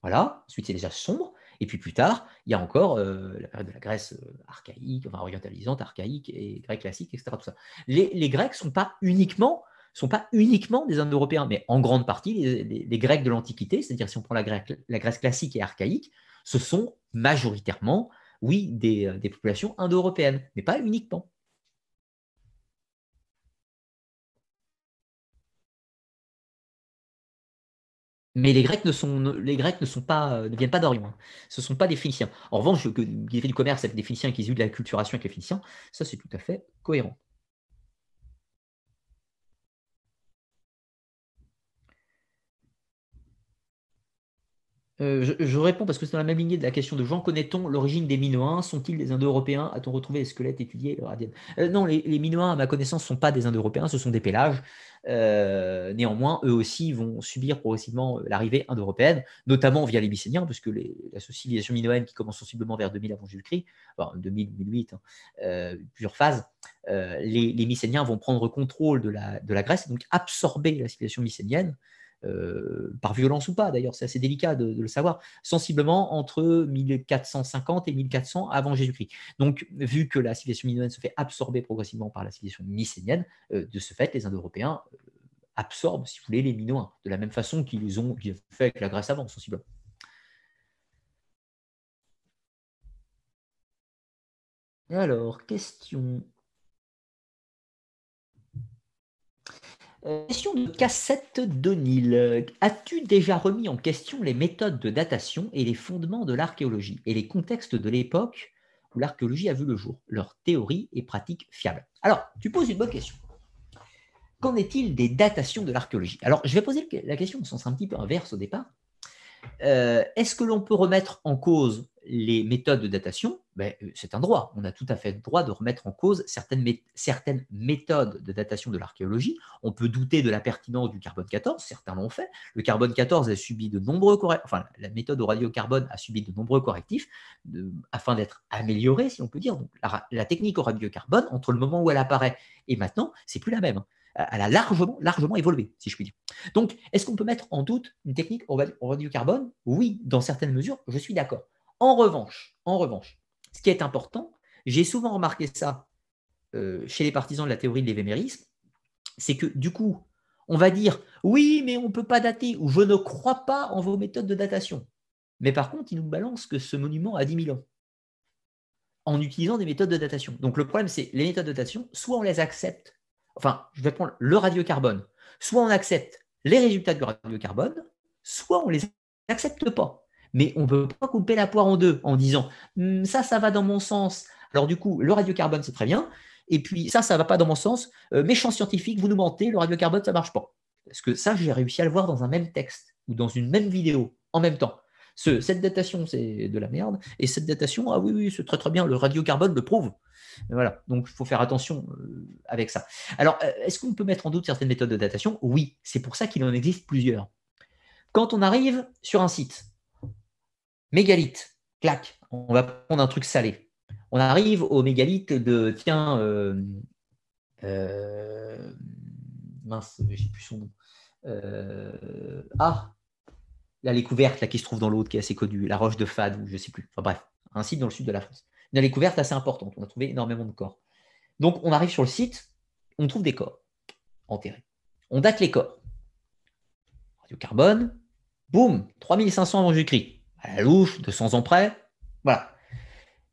Voilà, ensuite c'est déjà sombre. Et puis plus tard, il y a encore euh, la période de la Grèce euh, archaïque, enfin orientalisante, archaïque et grec classique, etc. Tout ça. Les, Grecs ne sont pas uniquement sont pas uniquement des Indo-Européens, mais en grande partie les, Grecs de l'Antiquité, c'est-à-dire si on prend la Grèce classique et archaïque, ce sont majoritairement oui, euh, des, populations indo-européennes, mais pas uniquement. Mais les Grecs ne sont, pas, euh, ne viennent pas d'Orient. Hein. Ce ne sont pas des Phéniciens. En revanche, qui fait du commerce avec des Phéniciens qui ont eu de la culturation avec les Phéniciens, ça c'est tout à fait cohérent. Euh, je, réponds parce que c'est dans la même lignée de la question de Jean. Connaît-on l'origine des Minoens Sont-ils des Indo-Européens? A-t-on retrouvé les squelettes étudiés euh, Non, les, Minoens, à ma connaissance, ne sont pas des Indo-Européens, ce sont des pélages. Euh, néanmoins, eux aussi vont subir progressivement l'arrivée indo-européenne, notamment via les Mycéniens, puisque les, la civilisation minoenne qui commence sensiblement vers 2000 avant Jésus-Christ, enfin 2000, 2008, hein, plusieurs phases, les, les, Mycéniens vont prendre contrôle de la, de la Grèce et donc absorber la civilisation mycénienne. Euh, par violence ou pas d'ailleurs, c'est assez délicat de, le savoir, sensiblement entre 1450 et 1400 avant Jésus-Christ. Donc, vu que la civilisation minoenne se fait absorber progressivement par la civilisation mycénienne, euh, de ce fait, les Indo-Européens euh, absorbent, si vous voulez, les Minoens, de la même façon qu'ils ont, fait avec la Grèce avant, sensiblement. Alors, question Question de cassette d'Onil. As-tu déjà remis en question les méthodes de datation et les fondements de l'archéologie et les contextes de l'époque où l'archéologie a vu le jour, leurs théories et pratiques fiables Alors, tu poses une bonne question. Qu'en est-il des datations de l'archéologie? Alors, je vais poser la question au sens un petit peu inverse au départ. Euh, est-ce que l'on peut remettre en cause les méthodes de datation? Ben, euh, C'est un droit. On a tout à fait le droit de remettre en cause certaines, méthodes de datation de l'archéologie. On peut douter de la pertinence du carbone 14, certains l'ont fait. Le carbone 14 a subi de nombreux correctifs, enfin la méthode au radiocarbone a subi de nombreux correctifs afin d'être améliorée, si on peut dire. La, technique au radiocarbone, entre le moment où elle apparaît et maintenant, c'est plus la même elle a largement, évolué, si je puis dire. Donc, est-ce qu'on peut mettre en doute une technique au radiocarbone Oui, dans certaines mesures, je suis d'accord. En revanche, en revanche, ce qui est important, j'ai souvent remarqué ça euh, chez les partisans de la théorie de l'évémérisme, c'est que du coup, on va dire oui, mais on ne peut pas dater, ou je ne crois pas en vos méthodes de datation. Mais par contre, il nous balance que ce monument a 10 000 ans en utilisant des méthodes de datation. Donc le problème, c'est les méthodes de datation, soit on les accepte, enfin, je vais prendre le radiocarbone, soit on accepte les résultats du radiocarbone, soit on les accepte pas. Mais on ne peut pas couper la poire en deux en disant hmm, ça, ça va dans mon sens. Alors du coup, le radiocarbone, c'est très bien. Et puis ça, ça ne va pas dans mon sens. Euh, méchant scientifique, vous nous mentez, le radiocarbone, ça ne marche pas. Parce que ça, j'ai réussi à le voir dans un même texte ou dans une même vidéo en même temps. cette datation, c'est de la merde. Et cette datation, ah oui, oui, c'est très très bien, le radiocarbone le prouve. Voilà, donc il faut faire attention euh, avec ça. Alors, euh, est-ce qu'on peut mettre en doute certaines méthodes de datation Oui, c'est pour ça qu'il en existe plusieurs. Quand on arrive sur un site, mégalithe, clac, on va prendre un truc salé. On arrive au mégalithe de, tiens, euh, euh, mince, j'ai plus son nom. Euh, ah, la découverte là, qui se trouve dans l'autre, qui est assez connue, la roche de Fade, ou je ne sais plus. Enfin bref, un site dans le sud de la France. Une découverte assez importante. On a trouvé énormément de corps. Donc on arrive sur le site, on trouve des corps enterrés. On date les corps. Radiocarbone, boum, 3500 avant Jésus-Christ. À la louche, 200 ans près, voilà.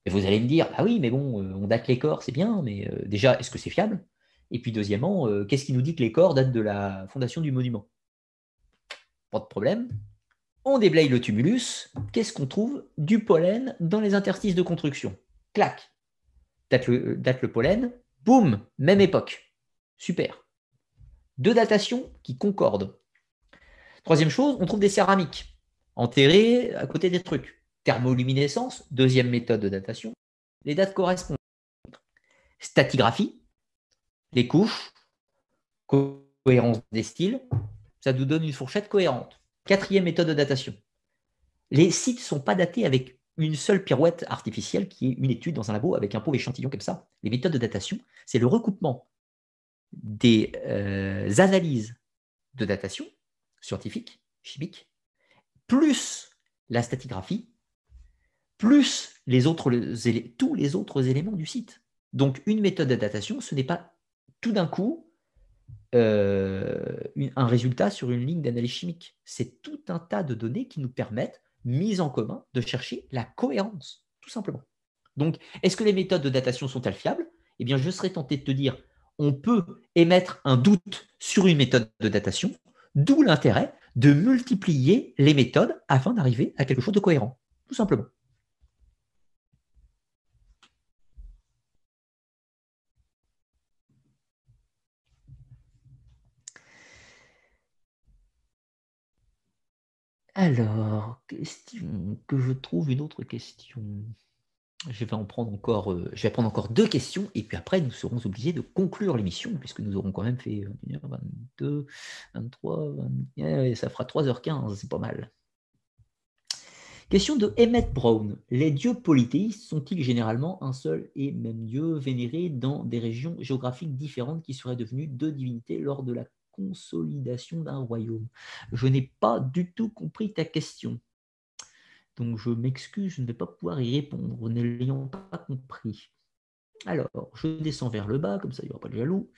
Et vous allez me dire, ah oui, mais bon, euh, on date les corps, c'est bien, mais euh, déjà, est-ce que c'est fiable? Et puis deuxièmement, euh, qu'est-ce qui nous dit que les corps datent de la fondation du monument? Pas de problème. On déblaye le tumulus. Qu'est-ce qu'on trouve? Du pollen dans les interstices de construction. Clac. Date le, date le pollen. Boum, même époque. Super. Deux datations qui concordent. Troisième chose, on trouve des céramiques enterrées à côté des trucs. Thermoluminescence, deuxième méthode de datation. Les dates correspondent. Statigraphie, les couches, cohérence des styles, ça nous donne une fourchette cohérente. Quatrième méthode de datation. Les sites ne sont pas datés avec une seule pirouette artificielle qui est une étude dans un labo avec un pauvre échantillon comme ça. Les méthodes de datation, c'est le recoupement des euh, analyses de datation scientifique, chimique, plus la statigraphie, plus tous les autres éléments du site. Donc une méthode de datation, ce n'est pas tout d'un coup euh, un résultat sur une ligne d'analyse chimique. C'est tout un tas de données qui nous permettent, mises en commun, de chercher la cohérence, tout simplement. Donc, est-ce que les méthodes de datation sont-elles fiables? Eh bien, je serais tenté de te dire, on peut émettre un doute sur une méthode de datation, d'où l'intérêt de multiplier les méthodes afin d'arriver à quelque chose de cohérent, tout simplement. Alors, question que je trouve une autre question. Je vais en prendre encore, euh, je vais prendre encore deux questions et puis après nous serons obligés de conclure l'émission puisque nous aurons quand même fait 1h22, 23, 20, ça fera 3h15, c'est pas mal. Question de Emmett Brown. Les dieux polythéistes sont-ils généralement un seul et même dieu vénéré dans des régions géographiques différentes qui seraient devenues deux divinités lors de la consolidation d'un royaume Je n'ai pas du tout compris ta question. Donc je m'excuse, je ne vais pas pouvoir y répondre, ne l'ayant pas compris. Alors, je descends vers le bas, comme ça il n'y aura pas de jaloux.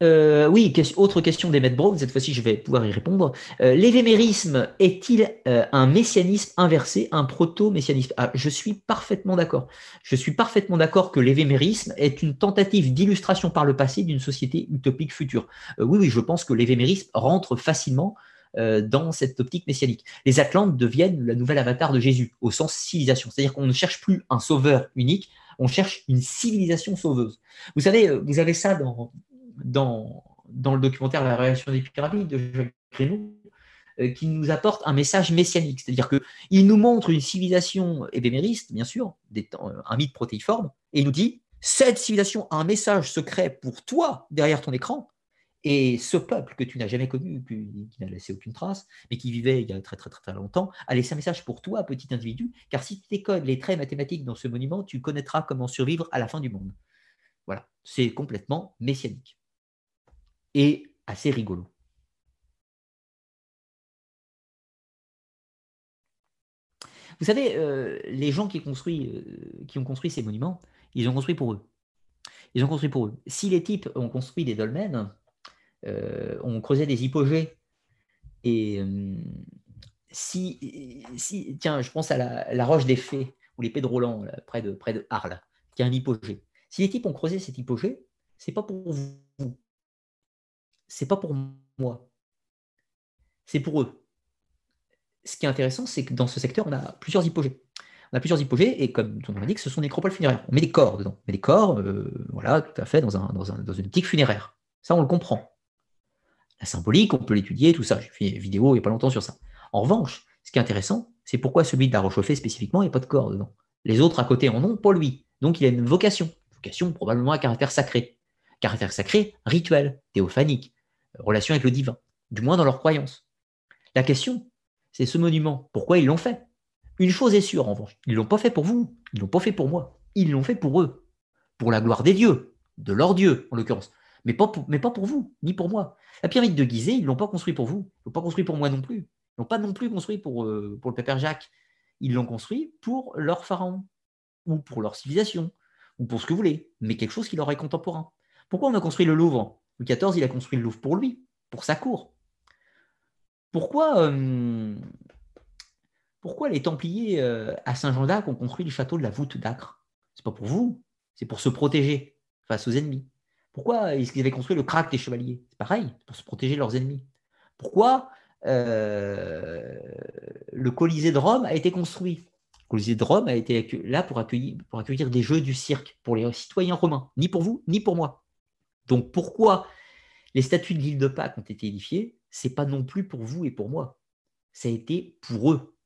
Euh, oui, autre question d'Emmet Brown, cette fois-ci je vais pouvoir y répondre. Euh, l'évémérisme est-il euh, un messianisme inversé, un proto-messianisme? Ah, Je suis parfaitement d'accord. Je suis parfaitement d'accord que l'évémérisme est une tentative d'illustration par le passé d'une société utopique future. oui, oui, je pense que l'évémérisme rentre facilement dans cette optique messianique. Les Atlantes deviennent la nouvelle avatar de Jésus, au sens civilisation. C'est-à-dire qu'on ne cherche plus un sauveur unique, on cherche une civilisation sauveuse. Vous savez, vous avez ça dans, dans, le documentaire La réaction des pyramides de Jacques Créneau, euh, qui nous apporte un message messianique. C'est-à-dire qu'il nous montre une civilisation ébémériste, bien sûr, euh, un mythe protéiforme, et il nous dit cette civilisation a un message secret pour toi derrière ton écran, et ce peuple que tu n'as jamais connu, qui n'a laissé aucune trace, mais qui vivait il y a très très très, très longtemps, a laissé un message pour toi, petit individu, car si tu décodes les traits mathématiques dans ce monument, tu connaîtras comment survivre à la fin du monde. Voilà, c'est complètement messianique et assez rigolo. Vous savez, euh, les gens qui, construit, euh, qui ont construit ces monuments, ils ont construit pour eux. Ils ont construit pour eux. Si les types ont construit des dolmens, euh, ont creusé des hypogées, et euh, si, si, tiens, je pense à la, roche des fées, ou l'épée de Roland, près, de, près de Arles, qui a un hypogée. Si les types ont creusé cet hypogée, c'est pas pour vous. C'est pas pour moi. C'est pour eux. Ce qui est intéressant, c'est que dans ce secteur, on a plusieurs hypogées. On a plusieurs hypogées, et comme on dit que ce sont des nécropoles funéraires. On met des corps dedans. On met des corps, euh, voilà, tout à fait, dans, un, dans, un, dans une boutique funéraire. Ça, on le comprend. La symbolique, on peut l'étudier, tout ça. J'ai fait une vidéo il n'y a pas longtemps sur ça. En revanche, ce qui est intéressant, c'est pourquoi celui de la Rochauffée spécifiquement, a pas de corps dedans. Les autres à côté en ont, pas lui. Donc il a une vocation. Vocation probablement à caractère sacré. Caractère sacré, rituel, théophanique, relation avec le divin, du moins dans leur croyance. La question, c'est ce monument, pourquoi ils l'ont fait? Une chose est sûre en revanche, ils ne l'ont pas fait pour vous, ils ne l'ont pas fait pour moi, ils l'ont fait pour eux, pour la gloire des dieux, de leur Dieu en l'occurrence, mais pas, pour, mais pas pour vous, ni pour moi. La pyramide de Gizeh, ils ne l'ont pas construit pour vous, ils ne l'ont pas construit pour moi non plus, ils l'ont pas non plus construit pour, euh, pour le pépère Jacques, ils l'ont construit pour leur pharaon, ou pour leur civilisation, ou pour ce que vous voulez, mais quelque chose qui leur est contemporain. Pourquoi on a construit le Louvre? Louis XIV, il a construit le Louvre pour lui, pour sa cour. Pourquoi, euh, les Templiers euh, à Saint-Jean d'Acre ont construit le château de la voûte d'Acre? C'est pas pour vous, c'est pour se protéger face aux ennemis. Pourquoi ils avaient construit le crack des chevaliers? C'est pareil, pour se protéger de leurs ennemis. Pourquoi euh, le Colisée de Rome a été construit? Le Colisée de Rome a été là pour accueillir des jeux du cirque pour les citoyens romains, ni pour vous, ni pour moi. Donc pourquoi les statues de l'île de Pâques ont été édifiées C'est pas non plus pour vous et pour moi. Ça a été pour eux,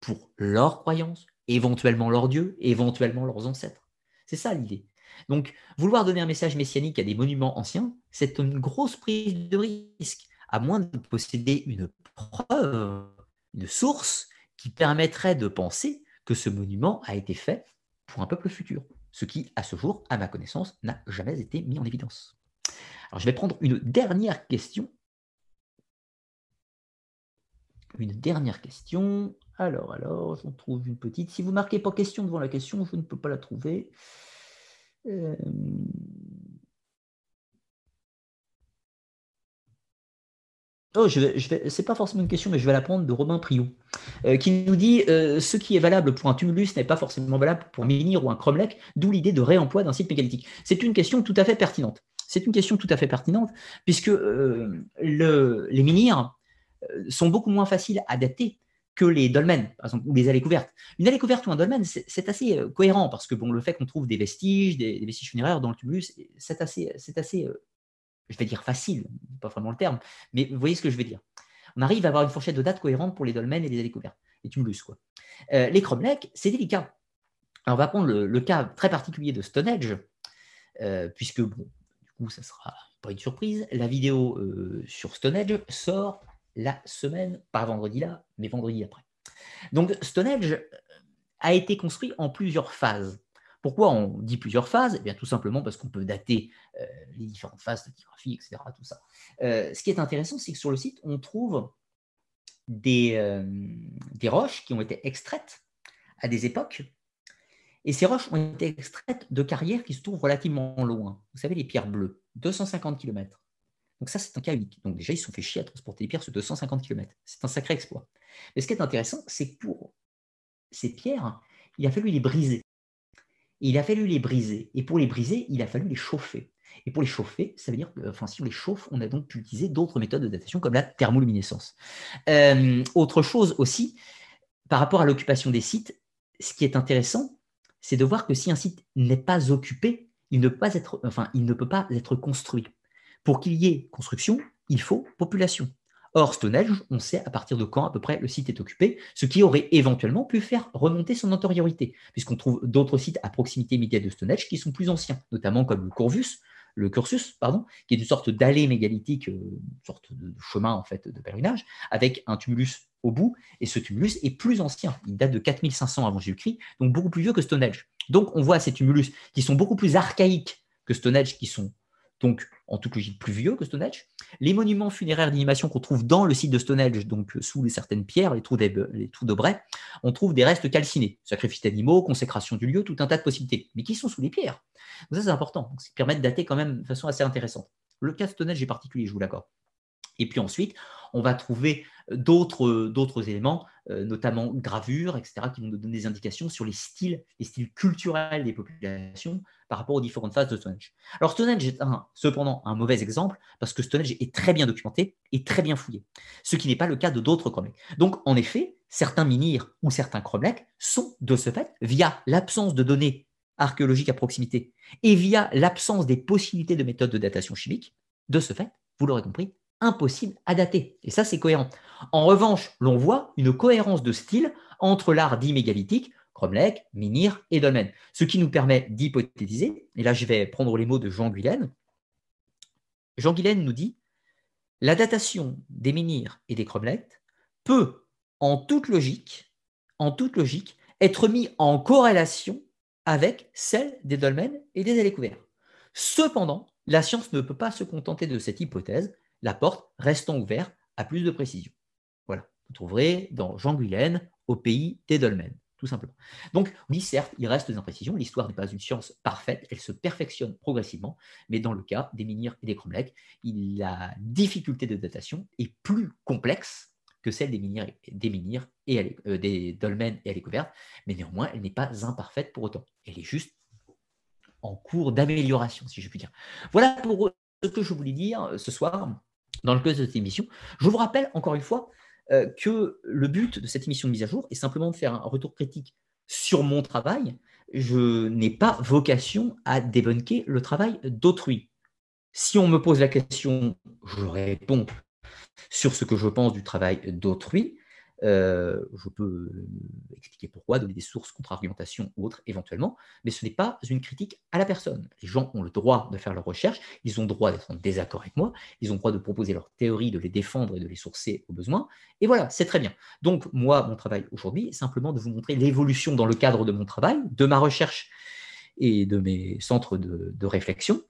pour leurs croyances, éventuellement leurs dieux, éventuellement leurs ancêtres. C'est ça l'idée. Donc, vouloir donner un message messianique à des monuments anciens, c'est une grosse prise de risque, à moins de posséder une preuve, une source qui permettrait de penser que ce monument a été fait pour un peuple futur, ce qui, à ce jour, à ma connaissance, n'a jamais été mis en évidence. Alors, je vais prendre une dernière question. Une dernière question. Alors, alors, j'en trouve une petite. Si vous marquez pas question devant la question, je ne peux pas la trouver. Euh, oh, je vais, c'est pas forcément une question, mais je vais la prendre de Robin Priou, euh, qui nous dit euh, ce qui est valable pour un tumulus n'est pas forcément valable pour un menhir ou un cromlech, d'où l'idée de réemploi d'un site mégalithique. C'est une question tout à fait pertinente. C'est une question tout à fait pertinente, puisque le, les menhirs sont beaucoup moins faciles à dater que les dolmens, par exemple, ou les allées couvertes. Une allée couverte ou un dolmen, c'est assez euh, cohérent parce que bon, le fait qu'on trouve des vestiges, des, vestiges funéraires dans le tumulus, c'est assez, assez, euh, je vais dire facile, pas vraiment le terme, mais vous voyez ce que je veux dire. On arrive à avoir une fourchette de date cohérente pour les dolmens et les allées couvertes, les tumulus quoi. Euh, les cromlechs, c'est délicat. Alors on va prendre le, cas très particulier de Stonehenge, puisque bon, coup, ça sera pas une surprise. La vidéo sur Stonehenge sort la semaine, pas vendredi là, mais vendredi après. Donc Stonehenge euh, a été construit en plusieurs phases. Pourquoi on dit plusieurs phases? Eh bien tout simplement parce qu'on peut dater euh, les différentes phases, de typographie, etc. Tout ça. Euh, ce qui est intéressant, c'est que sur le site, on trouve des, des roches qui ont été extraites à des époques. Et ces roches ont été extraites de carrières qui se trouvent relativement loin. Vous savez, les pierres bleues, 250 km. Donc ça, c'est un cas unique. Donc déjà, ils se sont fait chier à transporter les pierres sur 250 km. C'est un sacré exploit. Mais ce qui est intéressant, c'est que pour ces pierres, il a fallu les briser. il a fallu les briser. Et pour les briser, il a fallu les chauffer. Et pour les chauffer, ça veut dire que enfin, si on les chauffe, on a donc pu utiliser d'autres méthodes de datation comme la thermoluminescence. Euh, autre chose aussi, par rapport à l'occupation des sites, ce qui est intéressant, c'est de voir que si un site n'est pas occupé, il ne peut pas être, construit. Pour qu'il y ait construction, il faut population. Or, Stonehenge, on sait à partir de quand à peu près le site est occupé, ce qui aurait éventuellement pu faire remonter son antériorité, puisqu'on trouve d'autres sites à proximité immédiate de Stonehenge qui sont plus anciens, notamment comme le Corvus, le Cursus, pardon, qui est une sorte d'allée mégalithique, euh, une sorte de chemin en fait de pèlerinage, avec un tumulus au bout, et ce tumulus est plus ancien, il date de 4500 avant Jésus-Christ, donc beaucoup plus vieux que Stonehenge. Donc on voit ces tumulus qui sont beaucoup plus archaïques que Stonehenge, qui sont donc en toute logique plus vieux que Stonehenge. Les monuments funéraires d'animation qu'on trouve dans le site de Stonehenge, donc sous certaines pierres, les trous d'Aubray, on trouve des restes calcinés, sacrifices d'animaux, consécration du lieu, tout un tas de possibilités, mais qui sont sous les pierres? Donc ça c'est important, ça permet de dater quand même de façon assez intéressante. Le cas de Stonehenge est particulier, je vous l'accorde. Et puis ensuite, on va trouver d'autres éléments, euh, notamment gravures, etc., qui vont nous donner des indications sur les styles, les styles culturels des populations par rapport aux différentes phases de Stonehenge. Alors Stonehenge est cependant un mauvais exemple parce que Stonehenge est très bien documenté et très bien fouillé, ce qui n'est pas le cas de d'autres cromlechs. Donc en effet, certains menhirs ou certains cromlechs sont de ce fait, via l'absence de données archéologiques à proximité et via l'absence des possibilités de méthodes de datation chimique, de ce fait, vous l'aurez compris, impossible à dater. Et ça, c'est cohérent. En revanche, l'on voit une cohérence de style entre l'art dit mégalithique, Cromlech, Minir et Dolmen, ce qui nous permet d'hypothétiser, et là je vais prendre les mots de Jean Guilaine. Jean Guilaine nous dit La datation des Minirs et des Cromlech peut, en toute logique, en toute logique, être mis en corrélation avec celle des dolmens et des allées couverts. Cependant, la science ne peut pas se contenter de cette hypothèse, la porte restant ouverte à plus de précision. Voilà, vous trouverez dans Jean Guilaine, au pays des dolmens, tout simplement. Donc, oui, certes, il reste des imprécisions, l'histoire n'est pas une science parfaite, elle se perfectionne progressivement, mais dans le cas des menhirs et des cromlechs, la difficulté de datation est plus complexe que celle des menhirs, et euh, des dolmens et à couvertes, mais néanmoins, elle n'est pas imparfaite pour autant. Elle est juste en cours d'amélioration, si je puis dire. Voilà pour ce que je voulais dire euh, ce soir dans le cadre de cette émission. Je vous rappelle encore une fois euh, que le but de cette émission de mise à jour est simplement de faire un retour critique sur mon travail. Je n'ai pas vocation à débunker le travail d'autrui. Si on me pose la question, je réponds sur ce que je pense du travail d'autrui. Euh, je peux expliquer pourquoi, donner des sources, contre-argumentations ou autres éventuellement, mais ce n'est pas une critique à la personne. Les gens ont le droit de faire leurs recherches, ils ont le droit d'être en désaccord avec moi, ils ont le droit de proposer leurs théories, de les défendre et de les sourcer au besoin. Et voilà, c'est très bien. Donc moi, mon travail aujourd'hui est simplement de vous montrer l'évolution dans le cadre de mon travail, de ma recherche et de mes centres de, de réflexion,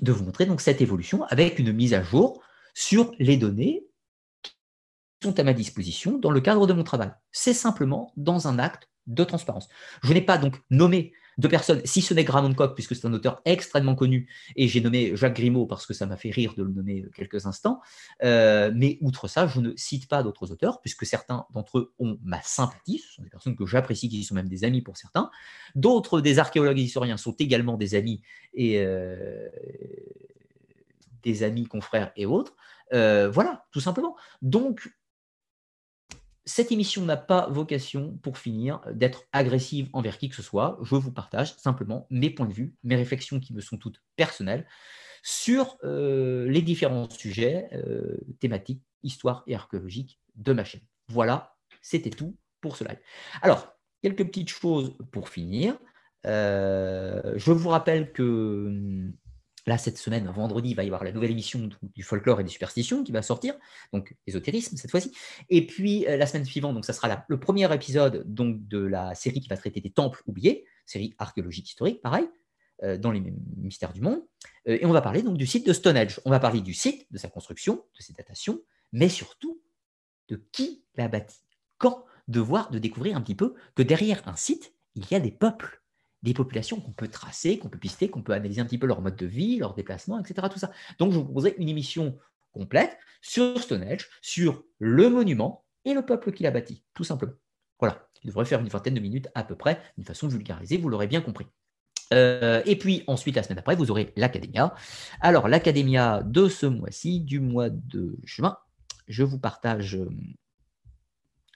de vous montrer donc cette évolution avec une mise à jour sur les données sont à ma disposition dans le cadre de mon travail. C'est simplement dans un acte de transparence. Je n'ai pas donc nommé de personnes, si ce n'est Gramont Coq, puisque c'est un auteur extrêmement connu, et j'ai nommé Jacques Grimaud parce que ça m'a fait rire de le nommer quelques instants, euh, mais outre ça, je ne cite pas d'autres auteurs, puisque certains d'entre eux ont ma sympathie, ce sont des personnes que j'apprécie, qui sont même des amis pour certains, d'autres, des archéologues et historiens, sont également des amis, et euh, des amis, confrères et autres, euh, voilà, tout simplement. Donc, cette émission n'a pas vocation, pour finir, d'être agressive envers qui que ce soit. Je vous partage simplement mes points de vue, mes réflexions qui me sont toutes personnelles sur euh, les différents sujets euh, thématiques, histoire et archéologiques de ma chaîne. Voilà, c'était tout pour ce live. Alors, quelques petites choses pour finir. Euh, je vous rappelle que hum, Là, cette semaine, vendredi, il va y avoir la nouvelle émission du folklore et des superstitions qui va sortir, donc ésotérisme cette fois-ci. Et puis euh, la semaine suivante, donc ça sera le premier épisode donc de la série qui va traiter des temples oubliés, série archéologique historique, pareil, euh, dans les mystères du monde. Euh, et on va parler du site de Stonehenge. On va parler du site, de sa construction, de ses datations, mais surtout de qui l'a bâti. Quand? De voir, de découvrir un petit peu que derrière un site, il y a des peuples des populations qu'on peut tracer, qu'on peut pister, qu'on peut analyser un petit peu leur mode de vie, leur déplacement, etc. Tout ça. Donc, je vous proposerai une émission complète sur Stonehenge, sur le monument et le peuple qui l'a bâti, tout simplement. Voilà, il devrait faire une vingtaine de minutes à peu près, d'une façon vulgarisée, vous l'aurez bien compris. Euh, et puis ensuite, la semaine d'après, vous aurez l'Académia. Alors, l'Académia de ce mois-ci, du mois de juin, je vous partage euh,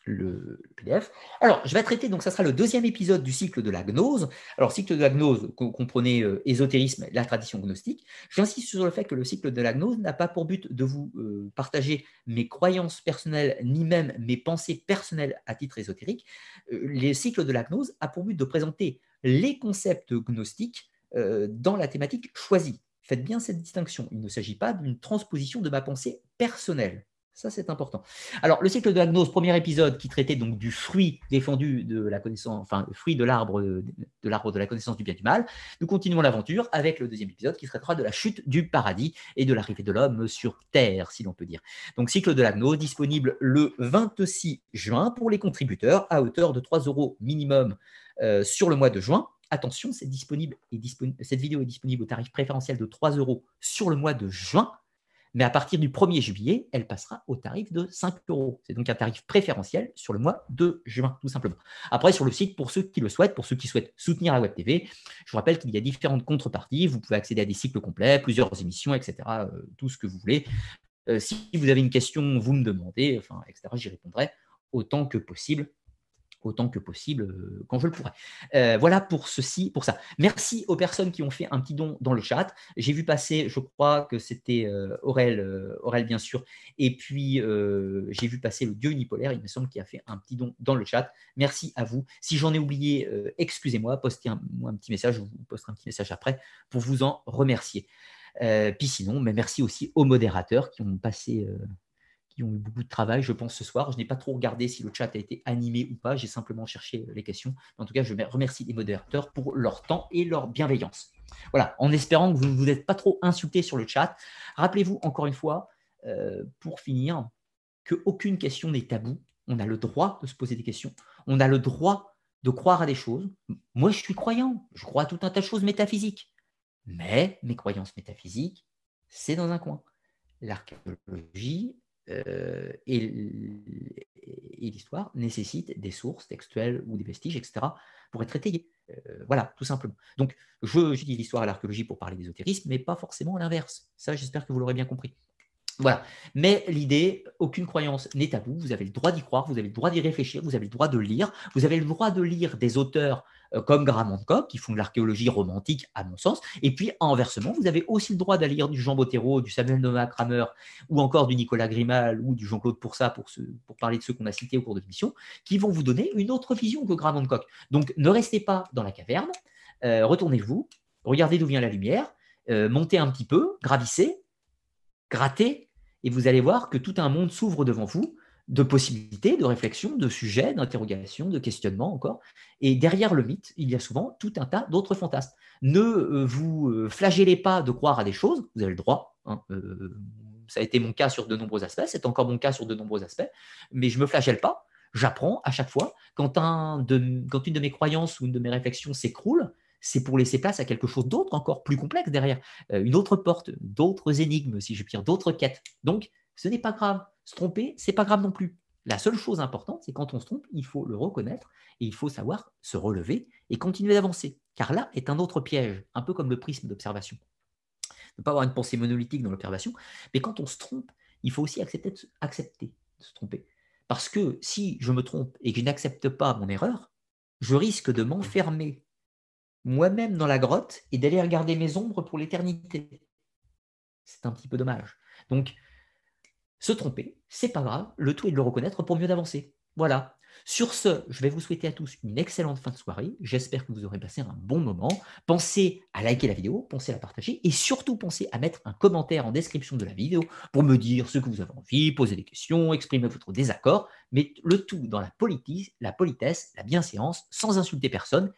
le, PDF. Alors, je vais traiter, donc ça sera le deuxième épisode du cycle de la gnose. Alors, cycle de la gnose, comprenez euh, ésotérisme, la tradition gnostique. J'insiste sur le fait que le cycle de la gnose n'a pas pour but de vous euh, partager mes croyances personnelles, ni même mes pensées personnelles à titre ésotérique. Euh, le cycle de la gnose a pour but de présenter les concepts gnostiques dans la thématique choisie. Faites bien cette distinction. Il ne s'agit pas d'une transposition de ma pensée personnelle. Ça, c'est important. Alors, le cycle de la gnose, premier épisode qui traitait donc du fruit défendu de la connaissance, enfin, fruit de l'arbre de, la connaissance du bien et du mal. Nous continuons l'aventure avec le deuxième épisode qui traitera de la chute du paradis et de l'arrivée de l'homme sur Terre, si l'on peut dire. Donc, cycle de la gnose disponible le 26 juin pour les contributeurs à hauteur de 3 euros minimum euh, sur le mois de juin. Attention, disponible, cette vidéo est disponible au tarif préférentiel de 3 euros sur le mois de juin mais à partir du 1er juillet, elle passera au tarif de 5 euros. C'est donc un tarif préférentiel sur le mois de juin, tout simplement. Après, sur le site, pour ceux qui le souhaitent, pour ceux qui souhaitent soutenir la Web TV, je vous rappelle qu'il y a différentes contreparties. Vous pouvez accéder à des cycles complets, plusieurs émissions, etc., euh, tout ce que vous voulez. Euh, si vous avez une question, vous me demandez, enfin, etc., j'y répondrai autant que possible autant que possible euh, quand je le pourrai. Euh, voilà pour ceci, pour ça. Merci aux personnes qui ont fait un petit don dans le chat. J'ai vu passer, je crois que c'était euh, Aurel, Aurel bien sûr, et puis j'ai vu passer le dieu unipolaire, il me semble, qui a fait un petit don dans le chat. Merci à vous. Si j'en ai oublié, excusez-moi, postez un, un petit message, je vous posterai un petit message après pour vous en remercier. puis sinon, mais merci aussi aux modérateurs qui ont passé qui ont eu beaucoup de travail, je pense, ce soir. Je n'ai pas trop regardé si le chat a été animé ou pas. J'ai simplement cherché les questions. En tout cas, je remercie les modérateurs pour leur temps et leur bienveillance. Voilà, en espérant que vous ne vous êtes pas trop insultés sur le chat. Rappelez-vous encore une fois, euh, pour finir, qu'aucune question n'est tabou. On a le droit de se poser des questions. On a le droit de croire à des choses. Moi, je suis croyant. Je crois à tout un tas de choses métaphysiques. Mais mes croyances métaphysiques, c'est dans un coin. L'archéologie, euh, et, l'histoire nécessite des sources textuelles ou des vestiges, etc., pour être étayées. Euh, voilà, tout simplement. Donc, je, dis l'histoire et l'archéologie pour parler d'ésotérisme, mais pas forcément l'inverse. Ça, j'espère que vous l'aurez bien compris. Voilà. Mais l'idée, aucune croyance n'est tabou. Vous avez le droit d'y croire, vous avez le droit d'y réfléchir, vous avez le droit de lire, vous avez le droit de lire des auteurs euh, comme Graham Hancock, qui font de l'archéologie romantique, à mon sens. Et puis, inversement, vous avez aussi le droit d'aller lire du Jean Bottero, du Samuel Noah Kramer, ou encore du Nicolas Grimal, ou du Jean-Claude Pourça, pour, pour parler de ceux qu'on a cités au cours de l'émission, qui vont vous donner une autre vision que Graham Hancock. Donc, ne restez pas dans la caverne, euh, retournez-vous, regardez d'où vient la lumière, euh, montez un petit peu, gravissez, grattez, et vous allez voir que tout un monde s'ouvre devant vous de possibilités, de réflexions, de sujets, d'interrogations, de questionnements encore. Et derrière le mythe, il y a souvent tout un tas d'autres fantasmes. Ne euh, vous euh, flagellez pas de croire à des choses, vous avez le droit. Hein, euh, ça a été mon cas sur de nombreux aspects, c'est encore mon cas sur de nombreux aspects, mais je ne me flagelle pas. J'apprends à chaque fois. Quand, un quand une de mes croyances ou une de mes réflexions s'écroule, c'est pour laisser place à quelque chose d'autre, encore plus complexe derrière, une autre porte, d'autres énigmes, si je puis dire, d'autres quêtes. Donc, ce n'est pas grave. Se tromper, c'est pas grave non plus. La seule chose importante, c'est quand on se trompe, il faut le reconnaître et il faut savoir se relever et continuer d'avancer. Car là est un autre piège, un peu comme le prisme d'observation. Ne pas avoir une pensée monolithique dans l'observation, mais quand on se trompe, il faut aussi accepter de, accepter de se tromper. Parce que si je me trompe et que je n'accepte pas mon erreur, je risque de m'enfermer moi-même dans la grotte et d'aller regarder mes ombres pour l'éternité. C'est un petit peu dommage. Donc, se tromper, c'est pas grave, le tout est de le reconnaître pour mieux avancer. Voilà. Sur ce, je vais vous souhaiter à tous une excellente fin de soirée. J'espère que vous aurez passé un bon moment. Pensez à liker la vidéo, pensez à la partager et surtout pensez à mettre un commentaire en description de la vidéo pour me dire ce que vous avez envie, poser des questions, exprimer votre désaccord, mais le tout dans la, la politesse, la bienséance, sans insulter personne